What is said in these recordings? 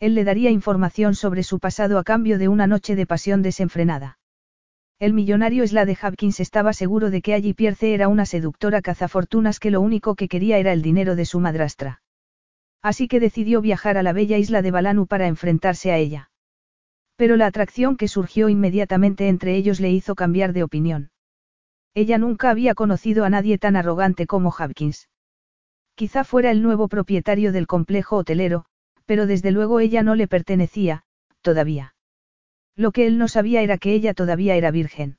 Él le daría información sobre su pasado a cambio de una noche de pasión desenfrenada. El millonario Slade Hopkins estaba seguro de que allí Pierce era una seductora cazafortunas que lo único que quería era el dinero de su madrastra. Así que decidió viajar a la bella isla de Balanu para enfrentarse a ella. Pero la atracción que surgió inmediatamente entre ellos le hizo cambiar de opinión. Ella nunca había conocido a nadie tan arrogante como Hopkins. Quizá fuera el nuevo propietario del complejo hotelero, pero desde luego ella no le pertenecía, todavía. Lo que él no sabía era que ella todavía era virgen.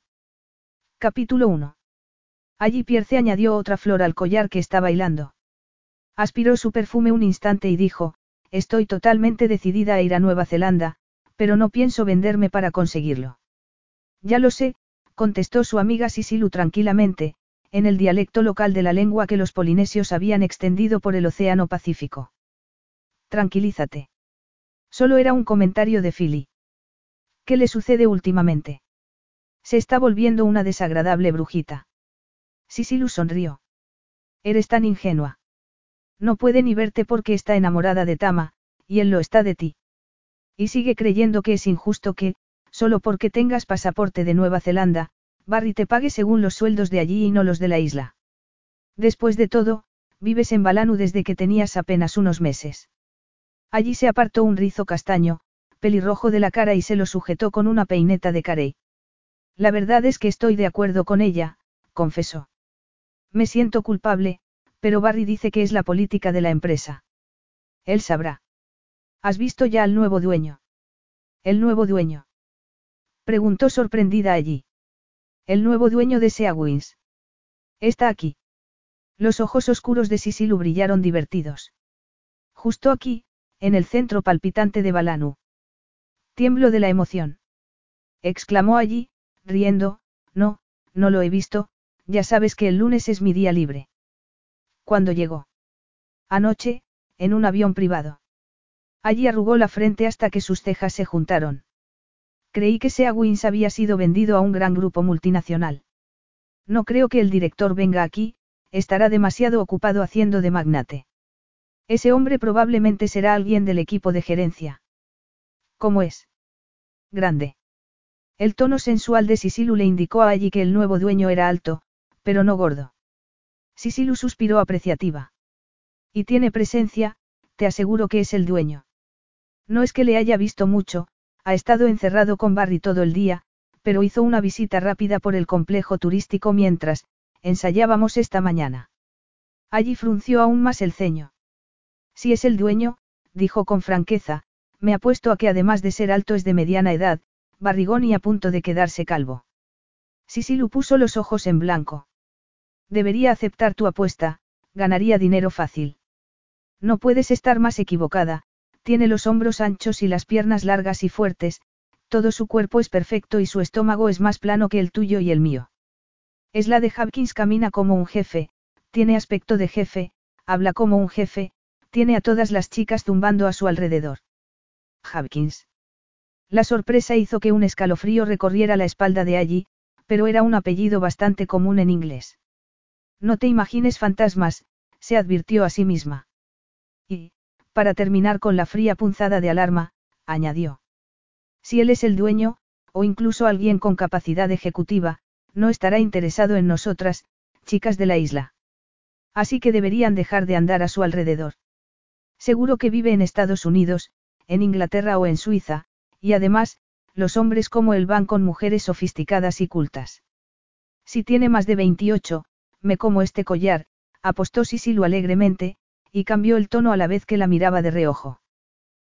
Capítulo 1. Allí Pierce añadió otra flor al collar que estaba hilando. Aspiró su perfume un instante y dijo, estoy totalmente decidida a ir a Nueva Zelanda, pero no pienso venderme para conseguirlo. Ya lo sé, contestó su amiga Sisilu tranquilamente, en el dialecto local de la lengua que los polinesios habían extendido por el Océano Pacífico. Tranquilízate. Solo era un comentario de Philly. ¿Qué le sucede últimamente? Se está volviendo una desagradable brujita. Sisilu sonrió. Eres tan ingenua. No puede ni verte porque está enamorada de Tama, y él lo está de ti. Y sigue creyendo que es injusto que, solo porque tengas pasaporte de Nueva Zelanda, Barry te pague según los sueldos de allí y no los de la isla. Después de todo, vives en Balanu desde que tenías apenas unos meses. Allí se apartó un rizo castaño, pelirrojo de la cara y se lo sujetó con una peineta de carey. La verdad es que estoy de acuerdo con ella, confesó. Me siento culpable, pero Barry dice que es la política de la empresa. Él sabrá. ¿Has visto ya al nuevo dueño? ¿El nuevo dueño? Preguntó sorprendida allí. El nuevo dueño de Seawins. Está aquí. Los ojos oscuros de Sisilu brillaron divertidos. Justo aquí, en el centro palpitante de Balanu. Tiemblo de la emoción. Exclamó allí, riendo, no, no lo he visto, ya sabes que el lunes es mi día libre. ¿Cuándo llegó? Anoche, en un avión privado. Allí arrugó la frente hasta que sus cejas se juntaron. Creí que Sea Wins había sido vendido a un gran grupo multinacional. No creo que el director venga aquí, estará demasiado ocupado haciendo de magnate. Ese hombre probablemente será alguien del equipo de gerencia. ¿Cómo es? Grande. El tono sensual de Sisilu le indicó a allí que el nuevo dueño era alto, pero no gordo. Sisilu suspiró apreciativa. Y tiene presencia, te aseguro que es el dueño. No es que le haya visto mucho, ha estado encerrado con Barry todo el día, pero hizo una visita rápida por el complejo turístico mientras, ensayábamos esta mañana. Allí frunció aún más el ceño. Si es el dueño, dijo con franqueza, me apuesto a que además de ser alto es de mediana edad, barrigón y a punto de quedarse calvo. Sisilu puso los ojos en blanco. Debería aceptar tu apuesta, ganaría dinero fácil. No puedes estar más equivocada, tiene los hombros anchos y las piernas largas y fuertes, todo su cuerpo es perfecto y su estómago es más plano que el tuyo y el mío. Es la de Hopkins camina como un jefe, tiene aspecto de jefe, habla como un jefe, tiene a todas las chicas zumbando a su alrededor. Hopkins. La sorpresa hizo que un escalofrío recorriera la espalda de allí, pero era un apellido bastante común en inglés. No te imagines fantasmas, se advirtió a sí misma. Y, para terminar con la fría punzada de alarma, añadió. Si él es el dueño, o incluso alguien con capacidad ejecutiva, no estará interesado en nosotras, chicas de la isla. Así que deberían dejar de andar a su alrededor. Seguro que vive en Estados Unidos, en Inglaterra o en Suiza, y además, los hombres como él van con mujeres sofisticadas y cultas. Si tiene más de 28, me como este collar, apostó Sisilu alegremente, y cambió el tono a la vez que la miraba de reojo.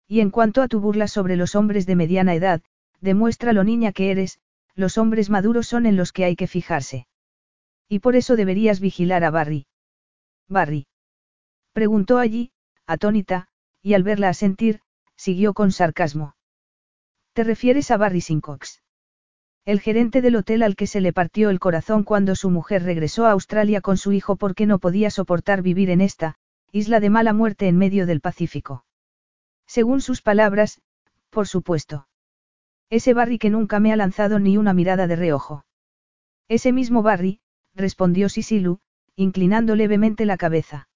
Y en cuanto a tu burla sobre los hombres de mediana edad, demuestra lo niña que eres, los hombres maduros son en los que hay que fijarse. Y por eso deberías vigilar a Barry. Barry. Preguntó allí, atónita, y al verla asentir, siguió con sarcasmo. ¿Te refieres a Barry Sincox? El gerente del hotel al que se le partió el corazón cuando su mujer regresó a Australia con su hijo porque no podía soportar vivir en esta, isla de mala muerte en medio del Pacífico. Según sus palabras, por supuesto. Ese Barry que nunca me ha lanzado ni una mirada de reojo. Ese mismo Barry, respondió Sisilu, inclinando levemente la cabeza.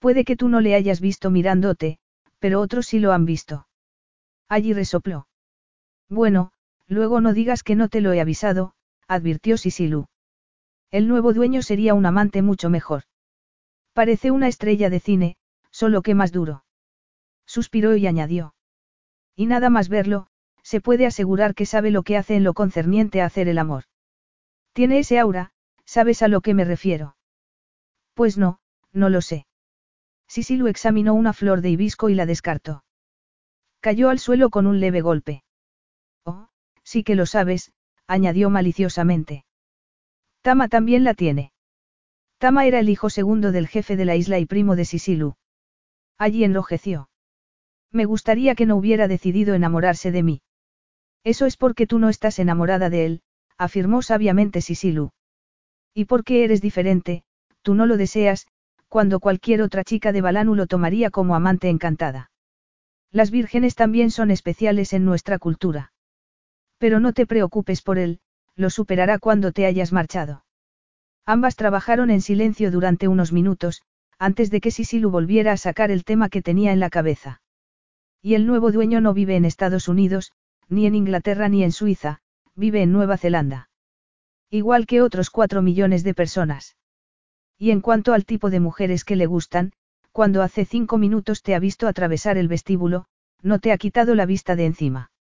Puede que tú no le hayas visto mirándote, pero otros sí lo han visto. Allí resopló. Bueno, luego no digas que no te lo he avisado, advirtió Sisilu. El nuevo dueño sería un amante mucho mejor. Parece una estrella de cine, solo que más duro. Suspiró y añadió. Y nada más verlo, se puede asegurar que sabe lo que hace en lo concerniente a hacer el amor. Tiene ese aura, ¿sabes a lo que me refiero? Pues no, no lo sé. Sisilu examinó una flor de hibisco y la descartó. Cayó al suelo con un leve golpe. Oh, sí que lo sabes, añadió maliciosamente. Tama también la tiene. Tama era el hijo segundo del jefe de la isla y primo de Sisilu. Allí enrojeció. Me gustaría que no hubiera decidido enamorarse de mí. Eso es porque tú no estás enamorada de él, afirmó sabiamente Sisilu. Y porque eres diferente, tú no lo deseas, cuando cualquier otra chica de Balanu lo tomaría como amante encantada. Las vírgenes también son especiales en nuestra cultura. Pero no te preocupes por él, lo superará cuando te hayas marchado. Ambas trabajaron en silencio durante unos minutos, antes de que Sisilu volviera a sacar el tema que tenía en la cabeza. Y el nuevo dueño no vive en Estados Unidos, ni en Inglaterra ni en Suiza, vive en Nueva Zelanda. Igual que otros cuatro millones de personas. Y en cuanto al tipo de mujeres que le gustan, cuando hace cinco minutos te ha visto atravesar el vestíbulo, no te ha quitado la vista de encima.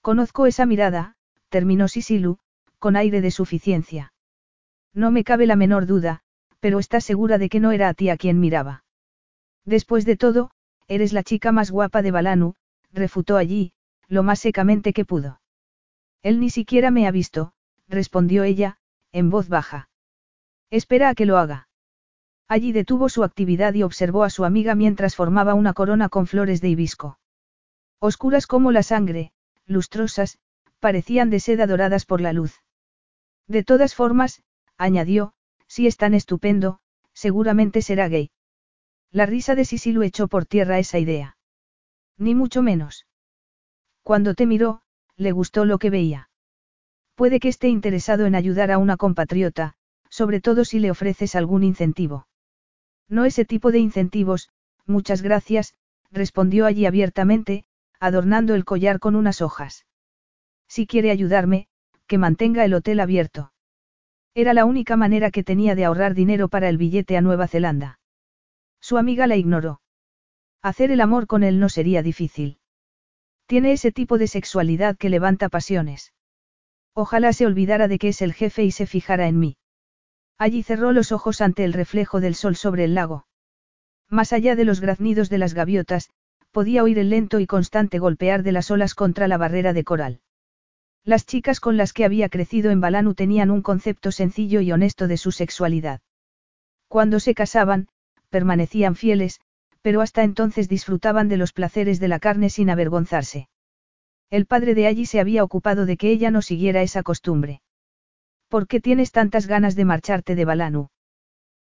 Conozco esa mirada, terminó Sisilu, con aire de suficiencia. No me cabe la menor duda, pero estás segura de que no era a ti a quien miraba. Después de todo, eres la chica más guapa de Balanu, refutó allí, lo más secamente que pudo. Él ni siquiera me ha visto, respondió ella, en voz baja. Espera a que lo haga. Allí detuvo su actividad y observó a su amiga mientras formaba una corona con flores de hibisco. Oscuras como la sangre, lustrosas, parecían de seda doradas por la luz. De todas formas, añadió, si es tan estupendo, seguramente será gay. La risa de Sisilu echó por tierra esa idea. Ni mucho menos. Cuando te miró, le gustó lo que veía. Puede que esté interesado en ayudar a una compatriota, sobre todo si le ofreces algún incentivo. No ese tipo de incentivos, muchas gracias, respondió allí abiertamente, adornando el collar con unas hojas. Si quiere ayudarme, que mantenga el hotel abierto. Era la única manera que tenía de ahorrar dinero para el billete a Nueva Zelanda. Su amiga la ignoró. Hacer el amor con él no sería difícil. Tiene ese tipo de sexualidad que levanta pasiones. Ojalá se olvidara de que es el jefe y se fijara en mí. Allí cerró los ojos ante el reflejo del sol sobre el lago. Más allá de los graznidos de las gaviotas, podía oír el lento y constante golpear de las olas contra la barrera de coral. Las chicas con las que había crecido en Balanu tenían un concepto sencillo y honesto de su sexualidad. Cuando se casaban, permanecían fieles, pero hasta entonces disfrutaban de los placeres de la carne sin avergonzarse. El padre de allí se había ocupado de que ella no siguiera esa costumbre. ¿Por qué tienes tantas ganas de marcharte de Balanu?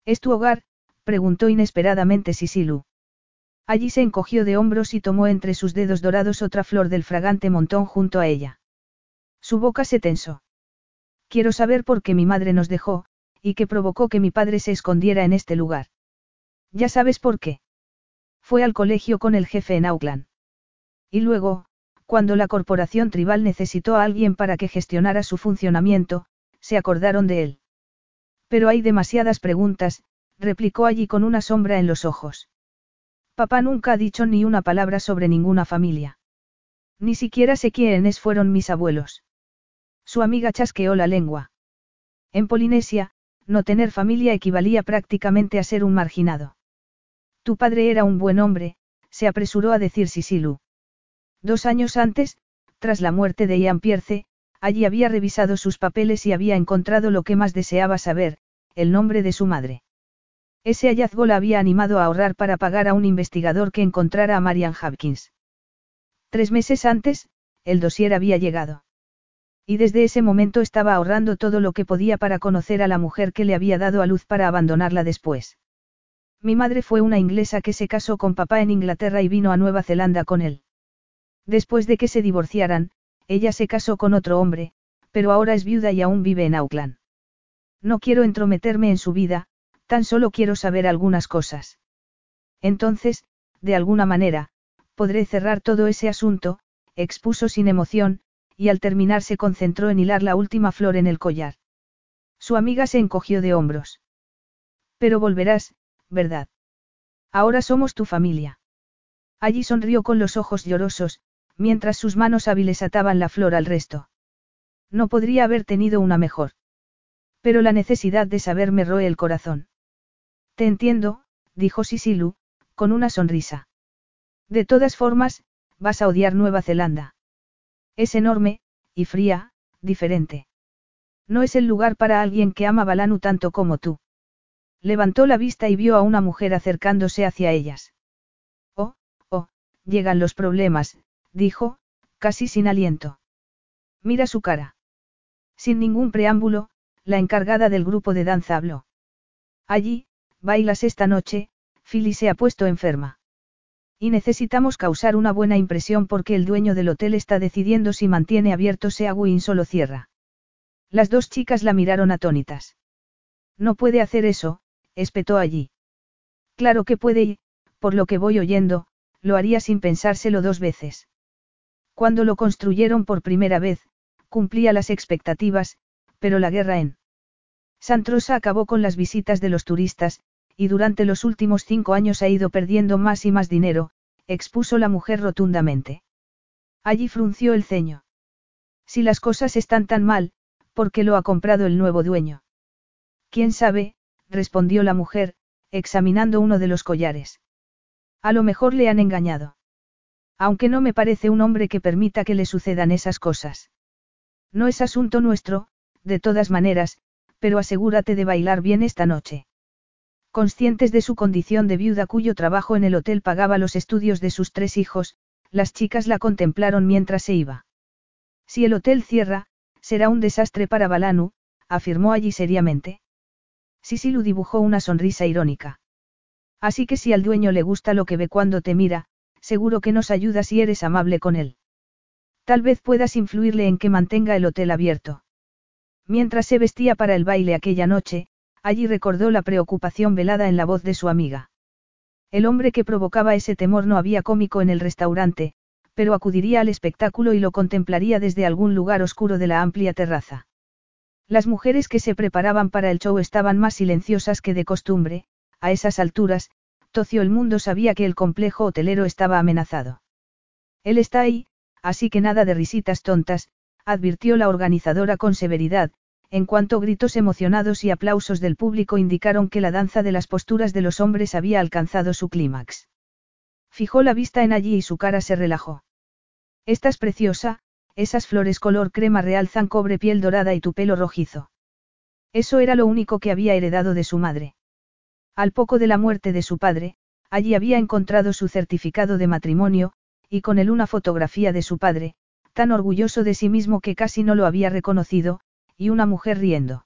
¿Es tu hogar? preguntó inesperadamente Sisilu. Allí se encogió de hombros y tomó entre sus dedos dorados otra flor del fragante montón junto a ella. Su boca se tensó. Quiero saber por qué mi madre nos dejó, y qué provocó que mi padre se escondiera en este lugar. Ya sabes por qué. Fue al colegio con el jefe en Auckland. Y luego, cuando la corporación tribal necesitó a alguien para que gestionara su funcionamiento, se acordaron de él. Pero hay demasiadas preguntas, replicó allí con una sombra en los ojos. Papá nunca ha dicho ni una palabra sobre ninguna familia. Ni siquiera sé quiénes fueron mis abuelos. Su amiga chasqueó la lengua. En Polinesia, no tener familia equivalía prácticamente a ser un marginado. Tu padre era un buen hombre, se apresuró a decir Sisilu. Dos años antes, tras la muerte de Ian Pierce, allí había revisado sus papeles y había encontrado lo que más deseaba saber, el nombre de su madre. Ese hallazgo la había animado a ahorrar para pagar a un investigador que encontrara a Marian Hopkins. Tres meses antes, el dossier había llegado. Y desde ese momento estaba ahorrando todo lo que podía para conocer a la mujer que le había dado a luz para abandonarla después. Mi madre fue una inglesa que se casó con papá en Inglaterra y vino a Nueva Zelanda con él. Después de que se divorciaran, ella se casó con otro hombre, pero ahora es viuda y aún vive en Auckland. No quiero entrometerme en su vida, tan solo quiero saber algunas cosas. Entonces, de alguna manera, podré cerrar todo ese asunto, expuso sin emoción, y al terminar se concentró en hilar la última flor en el collar. Su amiga se encogió de hombros. Pero volverás, ¿verdad? Ahora somos tu familia. Allí sonrió con los ojos llorosos, mientras sus manos hábiles ataban la flor al resto. No podría haber tenido una mejor. Pero la necesidad de saber me roe el corazón. Te entiendo, dijo Sisilu, con una sonrisa. De todas formas, vas a odiar Nueva Zelanda. Es enorme, y fría, diferente. No es el lugar para alguien que ama Balanu tanto como tú. Levantó la vista y vio a una mujer acercándose hacia ellas. Oh, oh, llegan los problemas, dijo, casi sin aliento. Mira su cara. Sin ningún preámbulo, la encargada del grupo de danza habló. Allí, bailas esta noche, Philly se ha puesto enferma. Y necesitamos causar una buena impresión porque el dueño del hotel está decidiendo si mantiene abierto Seawin solo cierra. Las dos chicas la miraron atónitas. No puede hacer eso, espetó allí. Claro que puede y, por lo que voy oyendo, lo haría sin pensárselo dos veces. Cuando lo construyeron por primera vez, cumplía las expectativas, pero la guerra en Santrosa acabó con las visitas de los turistas, y durante los últimos cinco años ha ido perdiendo más y más dinero, expuso la mujer rotundamente. Allí frunció el ceño. Si las cosas están tan mal, ¿por qué lo ha comprado el nuevo dueño? ¿Quién sabe? respondió la mujer, examinando uno de los collares. A lo mejor le han engañado. Aunque no me parece un hombre que permita que le sucedan esas cosas. No es asunto nuestro, de todas maneras, pero asegúrate de bailar bien esta noche. Conscientes de su condición de viuda cuyo trabajo en el hotel pagaba los estudios de sus tres hijos, las chicas la contemplaron mientras se iba. Si el hotel cierra, será un desastre para Balanu, afirmó allí seriamente. Sisilu dibujó una sonrisa irónica. Así que si al dueño le gusta lo que ve cuando te mira, seguro que nos ayuda si eres amable con él. Tal vez puedas influirle en que mantenga el hotel abierto. Mientras se vestía para el baile aquella noche, allí recordó la preocupación velada en la voz de su amiga. El hombre que provocaba ese temor no había cómico en el restaurante, pero acudiría al espectáculo y lo contemplaría desde algún lugar oscuro de la amplia terraza. Las mujeres que se preparaban para el show estaban más silenciosas que de costumbre, a esas alturas, el mundo sabía que el complejo hotelero estaba amenazado. Él está ahí, así que nada de risitas tontas, advirtió la organizadora con severidad, en cuanto gritos emocionados y aplausos del público indicaron que la danza de las posturas de los hombres había alcanzado su clímax. Fijó la vista en allí y su cara se relajó. Estás preciosa, esas flores color crema realzan cobre piel dorada y tu pelo rojizo. Eso era lo único que había heredado de su madre. Al poco de la muerte de su padre, allí había encontrado su certificado de matrimonio, y con él una fotografía de su padre, tan orgulloso de sí mismo que casi no lo había reconocido, y una mujer riendo.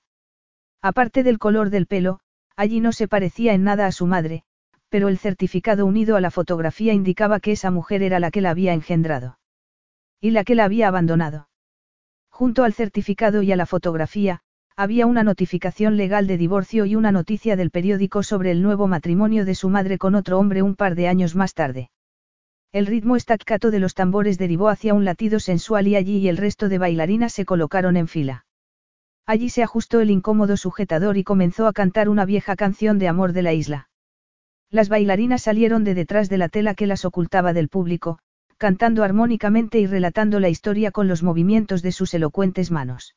Aparte del color del pelo, allí no se parecía en nada a su madre, pero el certificado unido a la fotografía indicaba que esa mujer era la que la había engendrado. Y la que la había abandonado. Junto al certificado y a la fotografía, había una notificación legal de divorcio y una noticia del periódico sobre el nuevo matrimonio de su madre con otro hombre un par de años más tarde. El ritmo estaccato de los tambores derivó hacia un latido sensual y allí y el resto de bailarinas se colocaron en fila. Allí se ajustó el incómodo sujetador y comenzó a cantar una vieja canción de amor de la isla. Las bailarinas salieron de detrás de la tela que las ocultaba del público, cantando armónicamente y relatando la historia con los movimientos de sus elocuentes manos.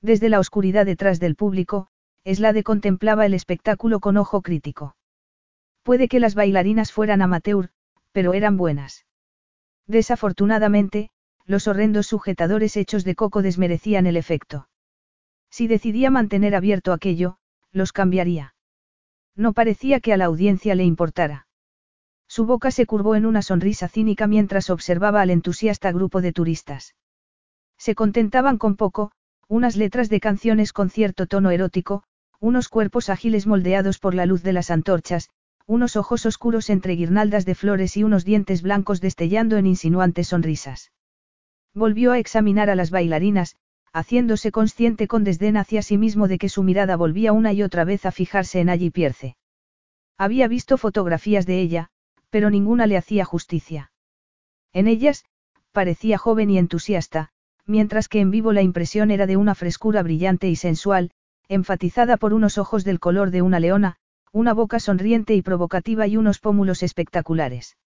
Desde la oscuridad detrás del público, Eslade contemplaba el espectáculo con ojo crítico. Puede que las bailarinas fueran amateur, pero eran buenas. Desafortunadamente, los horrendos sujetadores hechos de coco desmerecían el efecto. Si decidía mantener abierto aquello, los cambiaría. No parecía que a la audiencia le importara. Su boca se curvó en una sonrisa cínica mientras observaba al entusiasta grupo de turistas. Se contentaban con poco, unas letras de canciones con cierto tono erótico, unos cuerpos ágiles moldeados por la luz de las antorchas, unos ojos oscuros entre guirnaldas de flores y unos dientes blancos destellando en insinuantes sonrisas. Volvió a examinar a las bailarinas, haciéndose consciente con desdén hacia sí mismo de que su mirada volvía una y otra vez a fijarse en allí Pierce. Había visto fotografías de ella, pero ninguna le hacía justicia. En ellas, parecía joven y entusiasta, mientras que en vivo la impresión era de una frescura brillante y sensual, enfatizada por unos ojos del color de una leona, una boca sonriente y provocativa y unos pómulos espectaculares.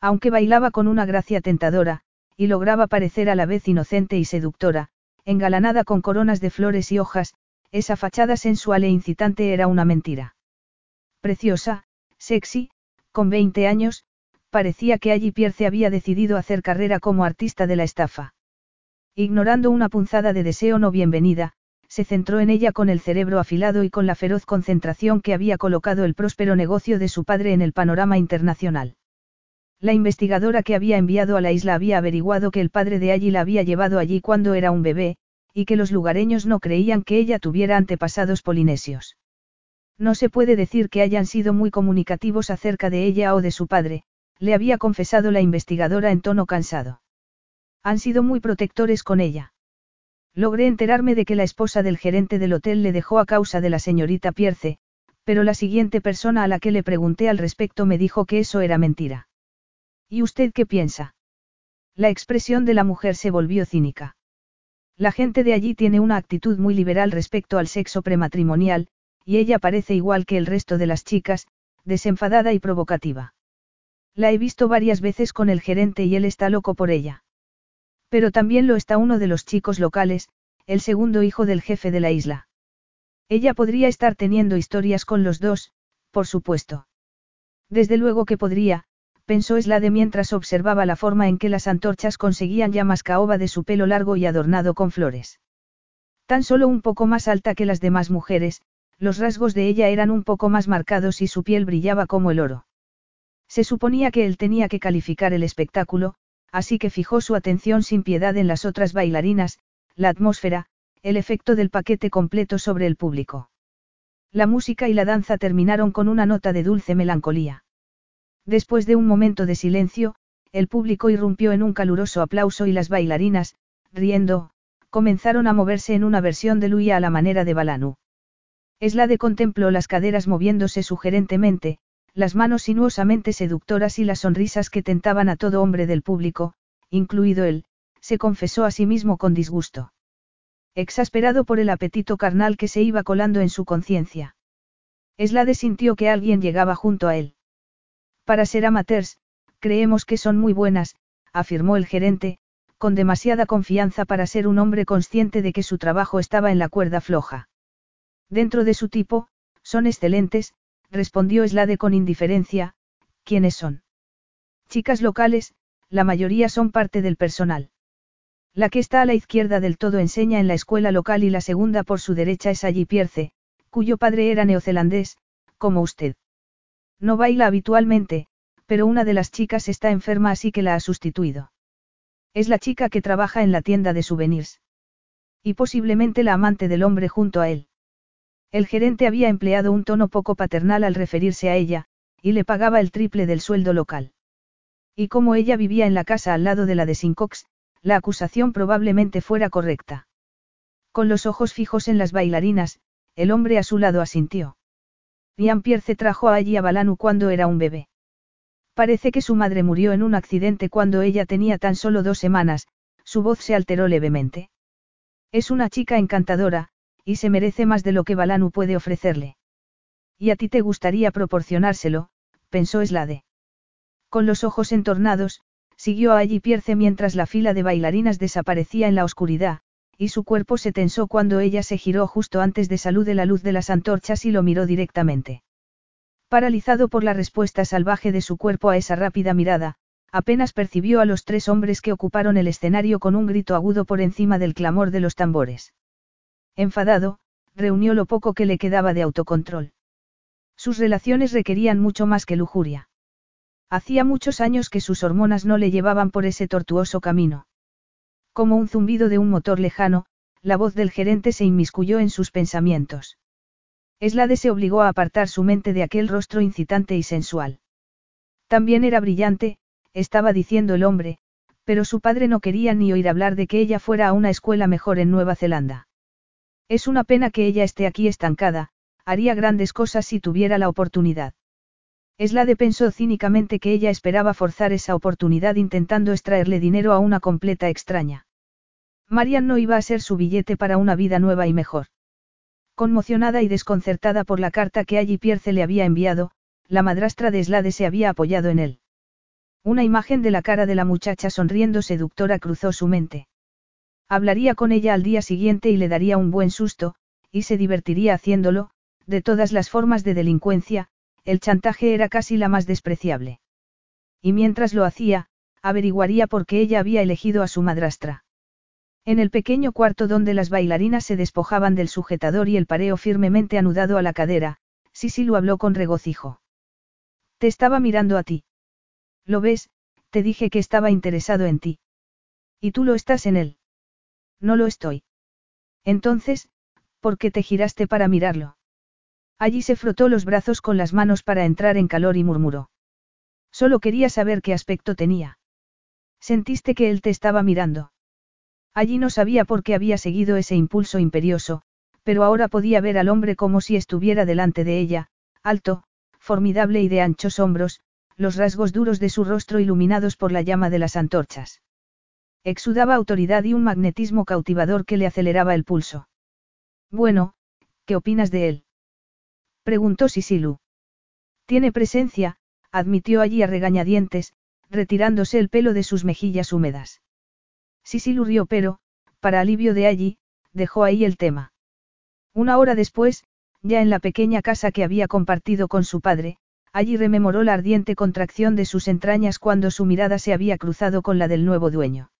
Aunque bailaba con una gracia tentadora, y lograba parecer a la vez inocente y seductora, engalanada con coronas de flores y hojas, esa fachada sensual e incitante era una mentira. Preciosa, sexy, con 20 años, parecía que allí Pierce había decidido hacer carrera como artista de la estafa. Ignorando una punzada de deseo no bienvenida, se centró en ella con el cerebro afilado y con la feroz concentración que había colocado el próspero negocio de su padre en el panorama internacional. La investigadora que había enviado a la isla había averiguado que el padre de allí la había llevado allí cuando era un bebé, y que los lugareños no creían que ella tuviera antepasados polinesios. No se puede decir que hayan sido muy comunicativos acerca de ella o de su padre, le había confesado la investigadora en tono cansado. Han sido muy protectores con ella. Logré enterarme de que la esposa del gerente del hotel le dejó a causa de la señorita Pierce, pero la siguiente persona a la que le pregunté al respecto me dijo que eso era mentira. ¿Y usted qué piensa? La expresión de la mujer se volvió cínica. La gente de allí tiene una actitud muy liberal respecto al sexo prematrimonial, y ella parece igual que el resto de las chicas, desenfadada y provocativa. La he visto varias veces con el gerente y él está loco por ella. Pero también lo está uno de los chicos locales, el segundo hijo del jefe de la isla. Ella podría estar teniendo historias con los dos, por supuesto. Desde luego que podría, pensó Slade mientras observaba la forma en que las antorchas conseguían llamas caoba de su pelo largo y adornado con flores. Tan solo un poco más alta que las demás mujeres, los rasgos de ella eran un poco más marcados y su piel brillaba como el oro. Se suponía que él tenía que calificar el espectáculo, así que fijó su atención sin piedad en las otras bailarinas, la atmósfera, el efecto del paquete completo sobre el público. La música y la danza terminaron con una nota de dulce melancolía. Después de un momento de silencio, el público irrumpió en un caluroso aplauso y las bailarinas, riendo, comenzaron a moverse en una versión de Luia a la manera de Balanu. Eslade contempló las caderas moviéndose sugerentemente, las manos sinuosamente seductoras y las sonrisas que tentaban a todo hombre del público, incluido él, se confesó a sí mismo con disgusto. Exasperado por el apetito carnal que se iba colando en su conciencia. Eslade sintió que alguien llegaba junto a él. Para ser amateurs, creemos que son muy buenas, afirmó el gerente, con demasiada confianza para ser un hombre consciente de que su trabajo estaba en la cuerda floja. Dentro de su tipo, son excelentes, respondió Slade con indiferencia, ¿quiénes son? Chicas locales, la mayoría son parte del personal. La que está a la izquierda del todo enseña en la escuela local y la segunda por su derecha es allí Pierce, cuyo padre era neozelandés, como usted. No baila habitualmente, pero una de las chicas está enferma así que la ha sustituido. Es la chica que trabaja en la tienda de souvenirs. Y posiblemente la amante del hombre junto a él. El gerente había empleado un tono poco paternal al referirse a ella, y le pagaba el triple del sueldo local. Y como ella vivía en la casa al lado de la de Sincox, la acusación probablemente fuera correcta. Con los ojos fijos en las bailarinas, el hombre a su lado asintió. Ian Pierce trajo allí a Balanu cuando era un bebé. Parece que su madre murió en un accidente cuando ella tenía tan solo dos semanas, su voz se alteró levemente. Es una chica encantadora, y se merece más de lo que Balanu puede ofrecerle. Y a ti te gustaría proporcionárselo, pensó Slade. Con los ojos entornados, siguió allí Pierce mientras la fila de bailarinas desaparecía en la oscuridad, y su cuerpo se tensó cuando ella se giró justo antes de salude la luz de las antorchas y lo miró directamente. Paralizado por la respuesta salvaje de su cuerpo a esa rápida mirada, apenas percibió a los tres hombres que ocuparon el escenario con un grito agudo por encima del clamor de los tambores. Enfadado, reunió lo poco que le quedaba de autocontrol. Sus relaciones requerían mucho más que lujuria. Hacía muchos años que sus hormonas no le llevaban por ese tortuoso camino. Como un zumbido de un motor lejano, la voz del gerente se inmiscuyó en sus pensamientos. Eslade se obligó a apartar su mente de aquel rostro incitante y sensual. También era brillante, estaba diciendo el hombre, pero su padre no quería ni oír hablar de que ella fuera a una escuela mejor en Nueva Zelanda. Es una pena que ella esté aquí estancada, haría grandes cosas si tuviera la oportunidad. Eslade pensó cínicamente que ella esperaba forzar esa oportunidad intentando extraerle dinero a una completa extraña. Marian no iba a ser su billete para una vida nueva y mejor. Conmocionada y desconcertada por la carta que allí Pierce le había enviado, la madrastra de Slade se había apoyado en él. Una imagen de la cara de la muchacha sonriendo seductora cruzó su mente. Hablaría con ella al día siguiente y le daría un buen susto, y se divertiría haciéndolo, de todas las formas de delincuencia, el chantaje era casi la más despreciable. Y mientras lo hacía, averiguaría por qué ella había elegido a su madrastra. En el pequeño cuarto donde las bailarinas se despojaban del sujetador y el pareo firmemente anudado a la cadera, Sisi lo habló con regocijo. Te estaba mirando a ti. Lo ves, te dije que estaba interesado en ti. Y tú lo estás en él. No lo estoy. Entonces, ¿por qué te giraste para mirarlo? Allí se frotó los brazos con las manos para entrar en calor y murmuró. Solo quería saber qué aspecto tenía. Sentiste que él te estaba mirando. Allí no sabía por qué había seguido ese impulso imperioso, pero ahora podía ver al hombre como si estuviera delante de ella, alto, formidable y de anchos hombros, los rasgos duros de su rostro iluminados por la llama de las antorchas. Exudaba autoridad y un magnetismo cautivador que le aceleraba el pulso. Bueno, ¿qué opinas de él? Preguntó Sisilu. Tiene presencia, admitió allí a regañadientes, retirándose el pelo de sus mejillas húmedas. Sisilu rió pero, para alivio de allí, dejó ahí el tema. Una hora después, ya en la pequeña casa que había compartido con su padre, allí rememoró la ardiente contracción de sus entrañas cuando su mirada se había cruzado con la del nuevo dueño.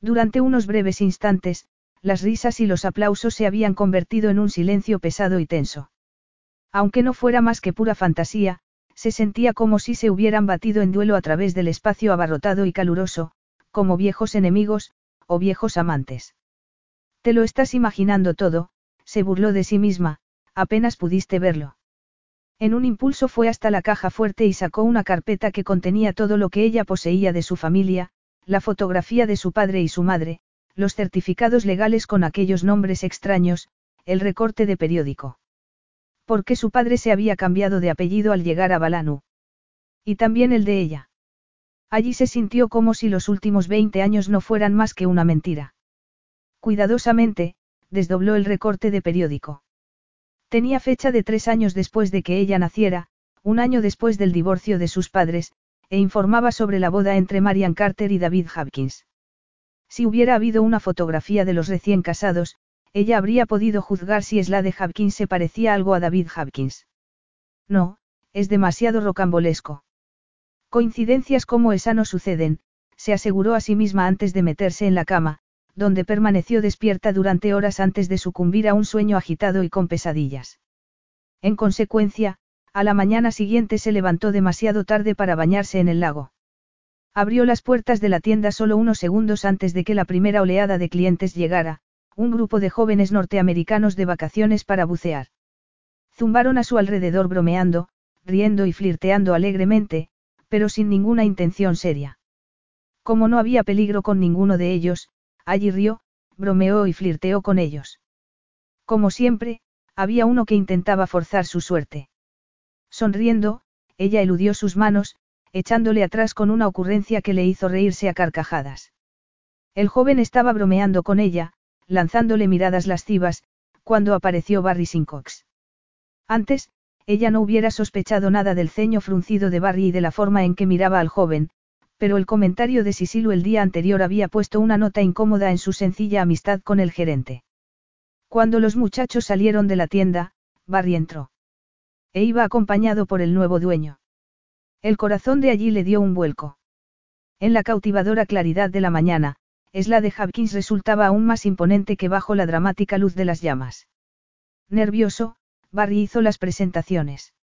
Durante unos breves instantes, las risas y los aplausos se habían convertido en un silencio pesado y tenso. Aunque no fuera más que pura fantasía, se sentía como si se hubieran batido en duelo a través del espacio abarrotado y caluroso, como viejos enemigos, o viejos amantes. Te lo estás imaginando todo, se burló de sí misma, apenas pudiste verlo. En un impulso fue hasta la caja fuerte y sacó una carpeta que contenía todo lo que ella poseía de su familia, la fotografía de su padre y su madre, los certificados legales con aquellos nombres extraños, el recorte de periódico. Porque su padre se había cambiado de apellido al llegar a Balanu. Y también el de ella. Allí se sintió como si los últimos 20 años no fueran más que una mentira. Cuidadosamente, desdobló el recorte de periódico. Tenía fecha de tres años después de que ella naciera, un año después del divorcio de sus padres, e informaba sobre la boda entre Marian Carter y David Hopkins. Si hubiera habido una fotografía de los recién casados, ella habría podido juzgar si es la de Hopkins se parecía algo a David Hopkins. No, es demasiado rocambolesco. Coincidencias como esa no suceden, se aseguró a sí misma antes de meterse en la cama, donde permaneció despierta durante horas antes de sucumbir a un sueño agitado y con pesadillas. En consecuencia, a la mañana siguiente se levantó demasiado tarde para bañarse en el lago. Abrió las puertas de la tienda solo unos segundos antes de que la primera oleada de clientes llegara, un grupo de jóvenes norteamericanos de vacaciones para bucear. Zumbaron a su alrededor bromeando, riendo y flirteando alegremente, pero sin ninguna intención seria. Como no había peligro con ninguno de ellos, allí rió, bromeó y flirteó con ellos. Como siempre, había uno que intentaba forzar su suerte. Sonriendo, ella eludió sus manos, echándole atrás con una ocurrencia que le hizo reírse a carcajadas. El joven estaba bromeando con ella, lanzándole miradas lascivas, cuando apareció Barry Sincox. Antes, ella no hubiera sospechado nada del ceño fruncido de Barry y de la forma en que miraba al joven, pero el comentario de Sisilu el día anterior había puesto una nota incómoda en su sencilla amistad con el gerente. Cuando los muchachos salieron de la tienda, Barry entró. E iba acompañado por el nuevo dueño. El corazón de allí le dio un vuelco. En la cautivadora claridad de la mañana, es la de Hopkins resultaba aún más imponente que bajo la dramática luz de las llamas. Nervioso, Barry hizo las presentaciones.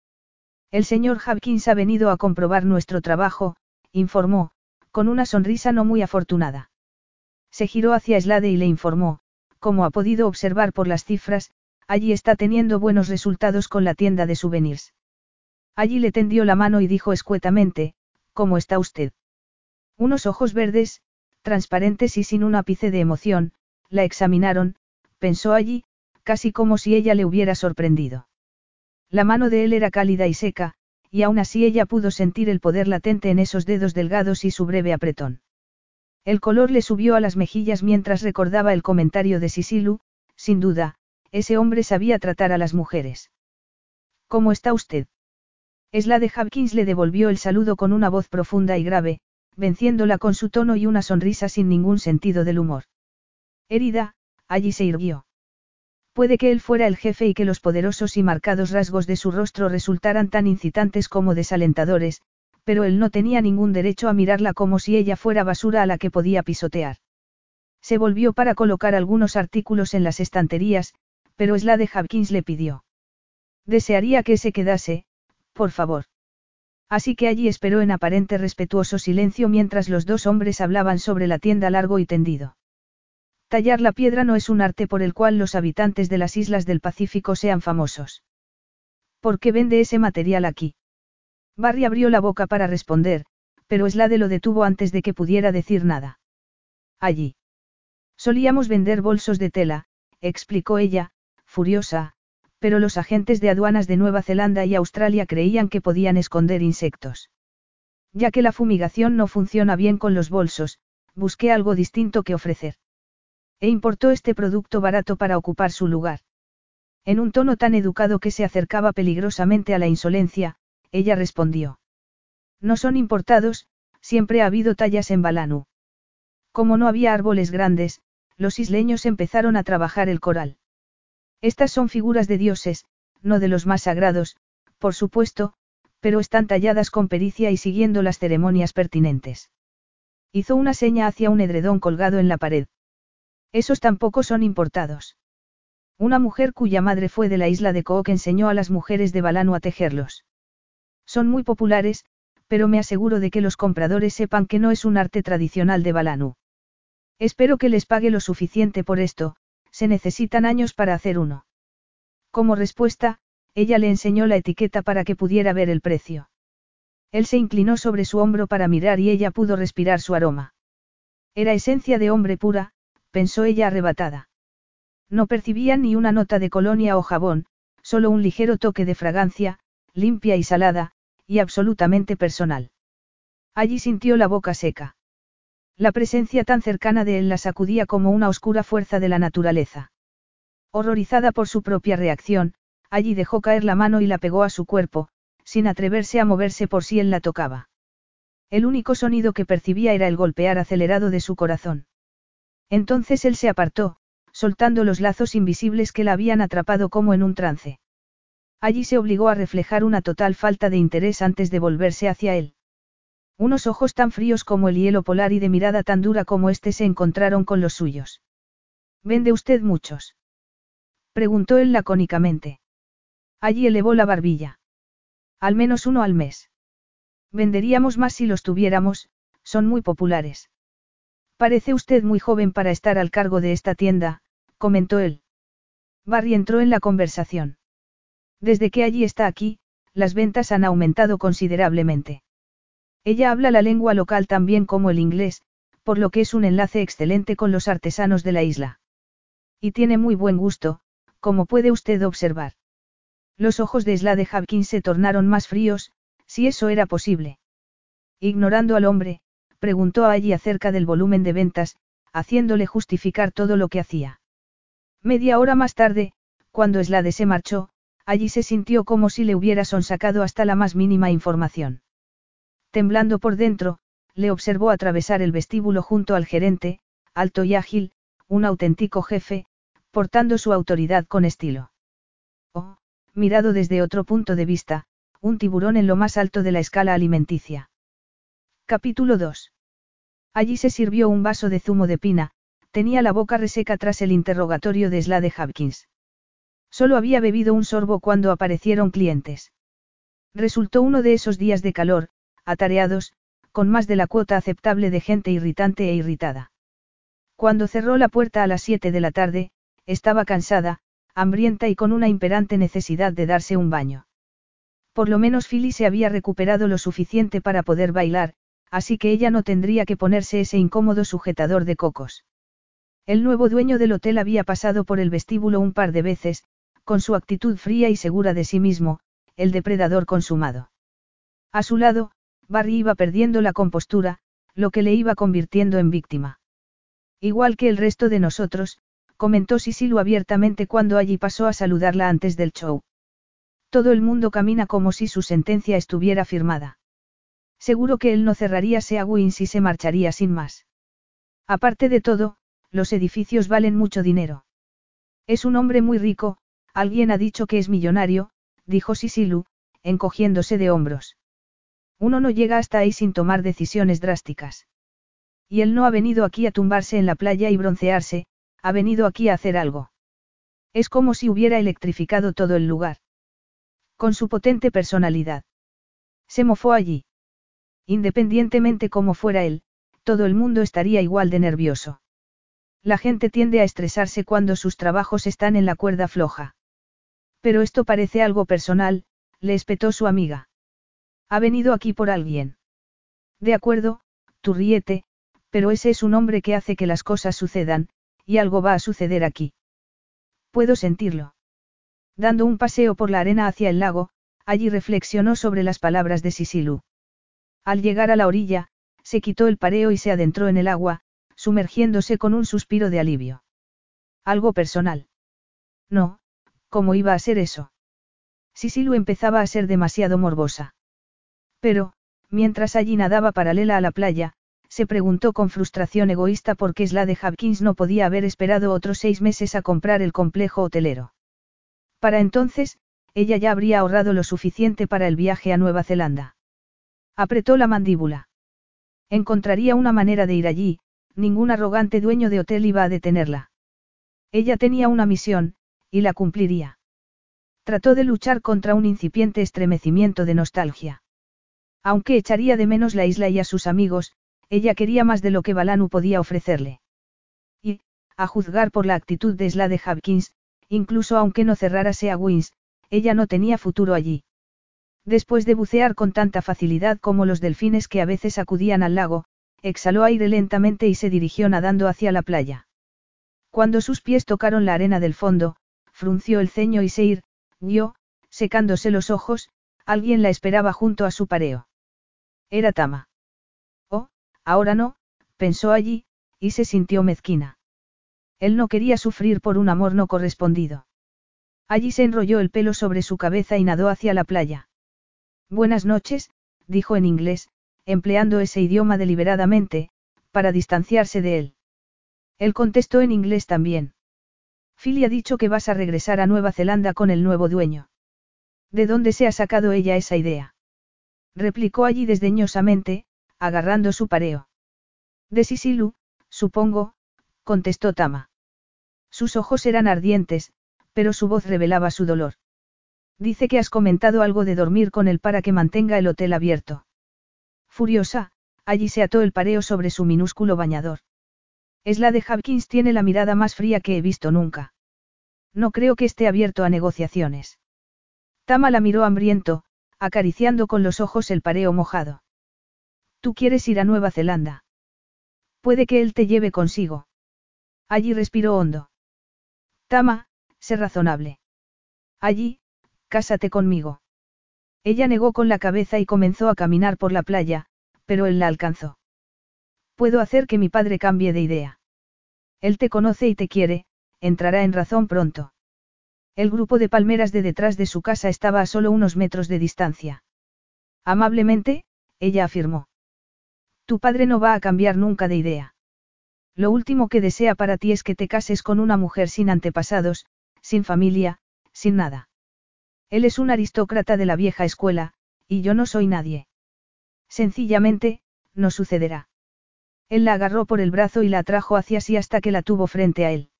El señor Hopkins ha venido a comprobar nuestro trabajo, informó, con una sonrisa no muy afortunada. Se giró hacia Slade y le informó, como ha podido observar por las cifras, allí está teniendo buenos resultados con la tienda de souvenirs. Allí le tendió la mano y dijo escuetamente, ¿cómo está usted? Unos ojos verdes, transparentes y sin un ápice de emoción, la examinaron, pensó allí, casi como si ella le hubiera sorprendido. La mano de él era cálida y seca, y aún así ella pudo sentir el poder latente en esos dedos delgados y su breve apretón. El color le subió a las mejillas mientras recordaba el comentario de Sisilu, sin duda, ese hombre sabía tratar a las mujeres. ¿Cómo está usted? Es la de Hopkins le devolvió el saludo con una voz profunda y grave, venciéndola con su tono y una sonrisa sin ningún sentido del humor. Herida, allí se irguió. Puede que él fuera el jefe y que los poderosos y marcados rasgos de su rostro resultaran tan incitantes como desalentadores, pero él no tenía ningún derecho a mirarla como si ella fuera basura a la que podía pisotear. Se volvió para colocar algunos artículos en las estanterías, pero es la de Hopkins le pidió. Desearía que se quedase, por favor. Así que allí esperó en aparente respetuoso silencio mientras los dos hombres hablaban sobre la tienda largo y tendido. Tallar la piedra no es un arte por el cual los habitantes de las islas del Pacífico sean famosos. ¿Por qué vende ese material aquí? Barry abrió la boca para responder, pero Slade lo detuvo antes de que pudiera decir nada. Allí. Solíamos vender bolsos de tela, explicó ella, furiosa, pero los agentes de aduanas de Nueva Zelanda y Australia creían que podían esconder insectos. Ya que la fumigación no funciona bien con los bolsos, busqué algo distinto que ofrecer. E importó este producto barato para ocupar su lugar. En un tono tan educado que se acercaba peligrosamente a la insolencia, ella respondió. No son importados, siempre ha habido tallas en Balanu. Como no había árboles grandes, los isleños empezaron a trabajar el coral. Estas son figuras de dioses, no de los más sagrados, por supuesto, pero están talladas con pericia y siguiendo las ceremonias pertinentes. Hizo una seña hacia un edredón colgado en la pared. Esos tampoco son importados. Una mujer cuya madre fue de la isla de Cook enseñó a las mujeres de Balanu a tejerlos. Son muy populares, pero me aseguro de que los compradores sepan que no es un arte tradicional de Balanu. Espero que les pague lo suficiente por esto, se necesitan años para hacer uno. Como respuesta, ella le enseñó la etiqueta para que pudiera ver el precio. Él se inclinó sobre su hombro para mirar y ella pudo respirar su aroma. Era esencia de hombre pura, pensó ella arrebatada. No percibía ni una nota de colonia o jabón, solo un ligero toque de fragancia, limpia y salada, y absolutamente personal. Allí sintió la boca seca. La presencia tan cercana de él la sacudía como una oscura fuerza de la naturaleza. Horrorizada por su propia reacción, allí dejó caer la mano y la pegó a su cuerpo, sin atreverse a moverse por si él la tocaba. El único sonido que percibía era el golpear acelerado de su corazón. Entonces él se apartó, soltando los lazos invisibles que la habían atrapado como en un trance. Allí se obligó a reflejar una total falta de interés antes de volverse hacia él. Unos ojos tan fríos como el hielo polar y de mirada tan dura como este se encontraron con los suyos. ¿Vende usted muchos? Preguntó él lacónicamente. Allí elevó la barbilla. Al menos uno al mes. Venderíamos más si los tuviéramos, son muy populares. Parece usted muy joven para estar al cargo de esta tienda, comentó él. Barry entró en la conversación. Desde que allí está aquí, las ventas han aumentado considerablemente. Ella habla la lengua local tan bien como el inglés, por lo que es un enlace excelente con los artesanos de la isla. Y tiene muy buen gusto, como puede usted observar. Los ojos de Slade Hopkins se tornaron más fríos, si eso era posible. Ignorando al hombre, preguntó a allí acerca del volumen de ventas, haciéndole justificar todo lo que hacía. Media hora más tarde, cuando Slade se marchó, allí se sintió como si le hubiera sonsacado hasta la más mínima información. Temblando por dentro, le observó atravesar el vestíbulo junto al gerente, alto y ágil, un auténtico jefe, portando su autoridad con estilo. Oh, mirado desde otro punto de vista, un tiburón en lo más alto de la escala alimenticia. Capítulo 2. Allí se sirvió un vaso de zumo de pina, tenía la boca reseca tras el interrogatorio de Slade Hopkins. Solo había bebido un sorbo cuando aparecieron clientes. Resultó uno de esos días de calor, atareados, con más de la cuota aceptable de gente irritante e irritada. Cuando cerró la puerta a las siete de la tarde, estaba cansada, hambrienta y con una imperante necesidad de darse un baño. Por lo menos Philly se había recuperado lo suficiente para poder bailar, así que ella no tendría que ponerse ese incómodo sujetador de cocos. El nuevo dueño del hotel había pasado por el vestíbulo un par de veces, con su actitud fría y segura de sí mismo, el depredador consumado. A su lado, Barry iba perdiendo la compostura, lo que le iba convirtiendo en víctima. Igual que el resto de nosotros, comentó Sisilu abiertamente cuando allí pasó a saludarla antes del show. Todo el mundo camina como si su sentencia estuviera firmada. Seguro que él no cerraría Wins y se marcharía sin más. Aparte de todo, los edificios valen mucho dinero. Es un hombre muy rico, alguien ha dicho que es millonario, dijo Sisilu, encogiéndose de hombros. Uno no llega hasta ahí sin tomar decisiones drásticas. Y él no ha venido aquí a tumbarse en la playa y broncearse, ha venido aquí a hacer algo. Es como si hubiera electrificado todo el lugar. Con su potente personalidad. Se mofó allí. Independientemente cómo fuera él, todo el mundo estaría igual de nervioso. La gente tiende a estresarse cuando sus trabajos están en la cuerda floja. Pero esto parece algo personal, le espetó su amiga. Ha venido aquí por alguien. De acuerdo, tú ríete, pero ese es un hombre que hace que las cosas sucedan, y algo va a suceder aquí. Puedo sentirlo. Dando un paseo por la arena hacia el lago, allí reflexionó sobre las palabras de Sisilu. Al llegar a la orilla, se quitó el pareo y se adentró en el agua, sumergiéndose con un suspiro de alivio. Algo personal. No, ¿cómo iba a ser eso? Sisilu empezaba a ser demasiado morbosa. Pero, mientras allí nadaba paralela a la playa, se preguntó con frustración egoísta por qué de Hopkins no podía haber esperado otros seis meses a comprar el complejo hotelero. Para entonces, ella ya habría ahorrado lo suficiente para el viaje a Nueva Zelanda. Apretó la mandíbula. Encontraría una manera de ir allí, ningún arrogante dueño de hotel iba a detenerla. Ella tenía una misión, y la cumpliría. Trató de luchar contra un incipiente estremecimiento de nostalgia. Aunque echaría de menos la isla y a sus amigos, ella quería más de lo que Balanu podía ofrecerle. Y, a juzgar por la actitud de Slade Hopkins, incluso aunque no cerrara Sea Wins, ella no tenía futuro allí. Después de bucear con tanta facilidad como los delfines que a veces acudían al lago, exhaló aire lentamente y se dirigió nadando hacia la playa. Cuando sus pies tocaron la arena del fondo, frunció el ceño y se irguió, secándose los ojos, alguien la esperaba junto a su pareo. Era Tama. Oh, ahora no, pensó allí, y se sintió mezquina. Él no quería sufrir por un amor no correspondido. Allí se enrolló el pelo sobre su cabeza y nadó hacia la playa. Buenas noches, dijo en inglés, empleando ese idioma deliberadamente, para distanciarse de él. Él contestó en inglés también. Philly ha dicho que vas a regresar a Nueva Zelanda con el nuevo dueño. ¿De dónde se ha sacado ella esa idea? Replicó allí desdeñosamente, agarrando su pareo. De Sisilu, supongo, contestó Tama. Sus ojos eran ardientes, pero su voz revelaba su dolor. Dice que has comentado algo de dormir con él para que mantenga el hotel abierto. Furiosa, allí se ató el pareo sobre su minúsculo bañador. Es la de Hopkins tiene la mirada más fría que he visto nunca. No creo que esté abierto a negociaciones. Tama la miró hambriento, acariciando con los ojos el pareo mojado. Tú quieres ir a Nueva Zelanda. Puede que él te lleve consigo. Allí respiró hondo. Tama, sé razonable. Allí, cásate conmigo. Ella negó con la cabeza y comenzó a caminar por la playa, pero él la alcanzó. Puedo hacer que mi padre cambie de idea. Él te conoce y te quiere, entrará en razón pronto. El grupo de palmeras de detrás de su casa estaba a solo unos metros de distancia. Amablemente, ella afirmó. Tu padre no va a cambiar nunca de idea. Lo último que desea para ti es que te cases con una mujer sin antepasados, sin familia, sin nada. Él es un aristócrata de la vieja escuela, y yo no soy nadie. Sencillamente, no sucederá. Él la agarró por el brazo y la atrajo hacia sí hasta que la tuvo frente a él.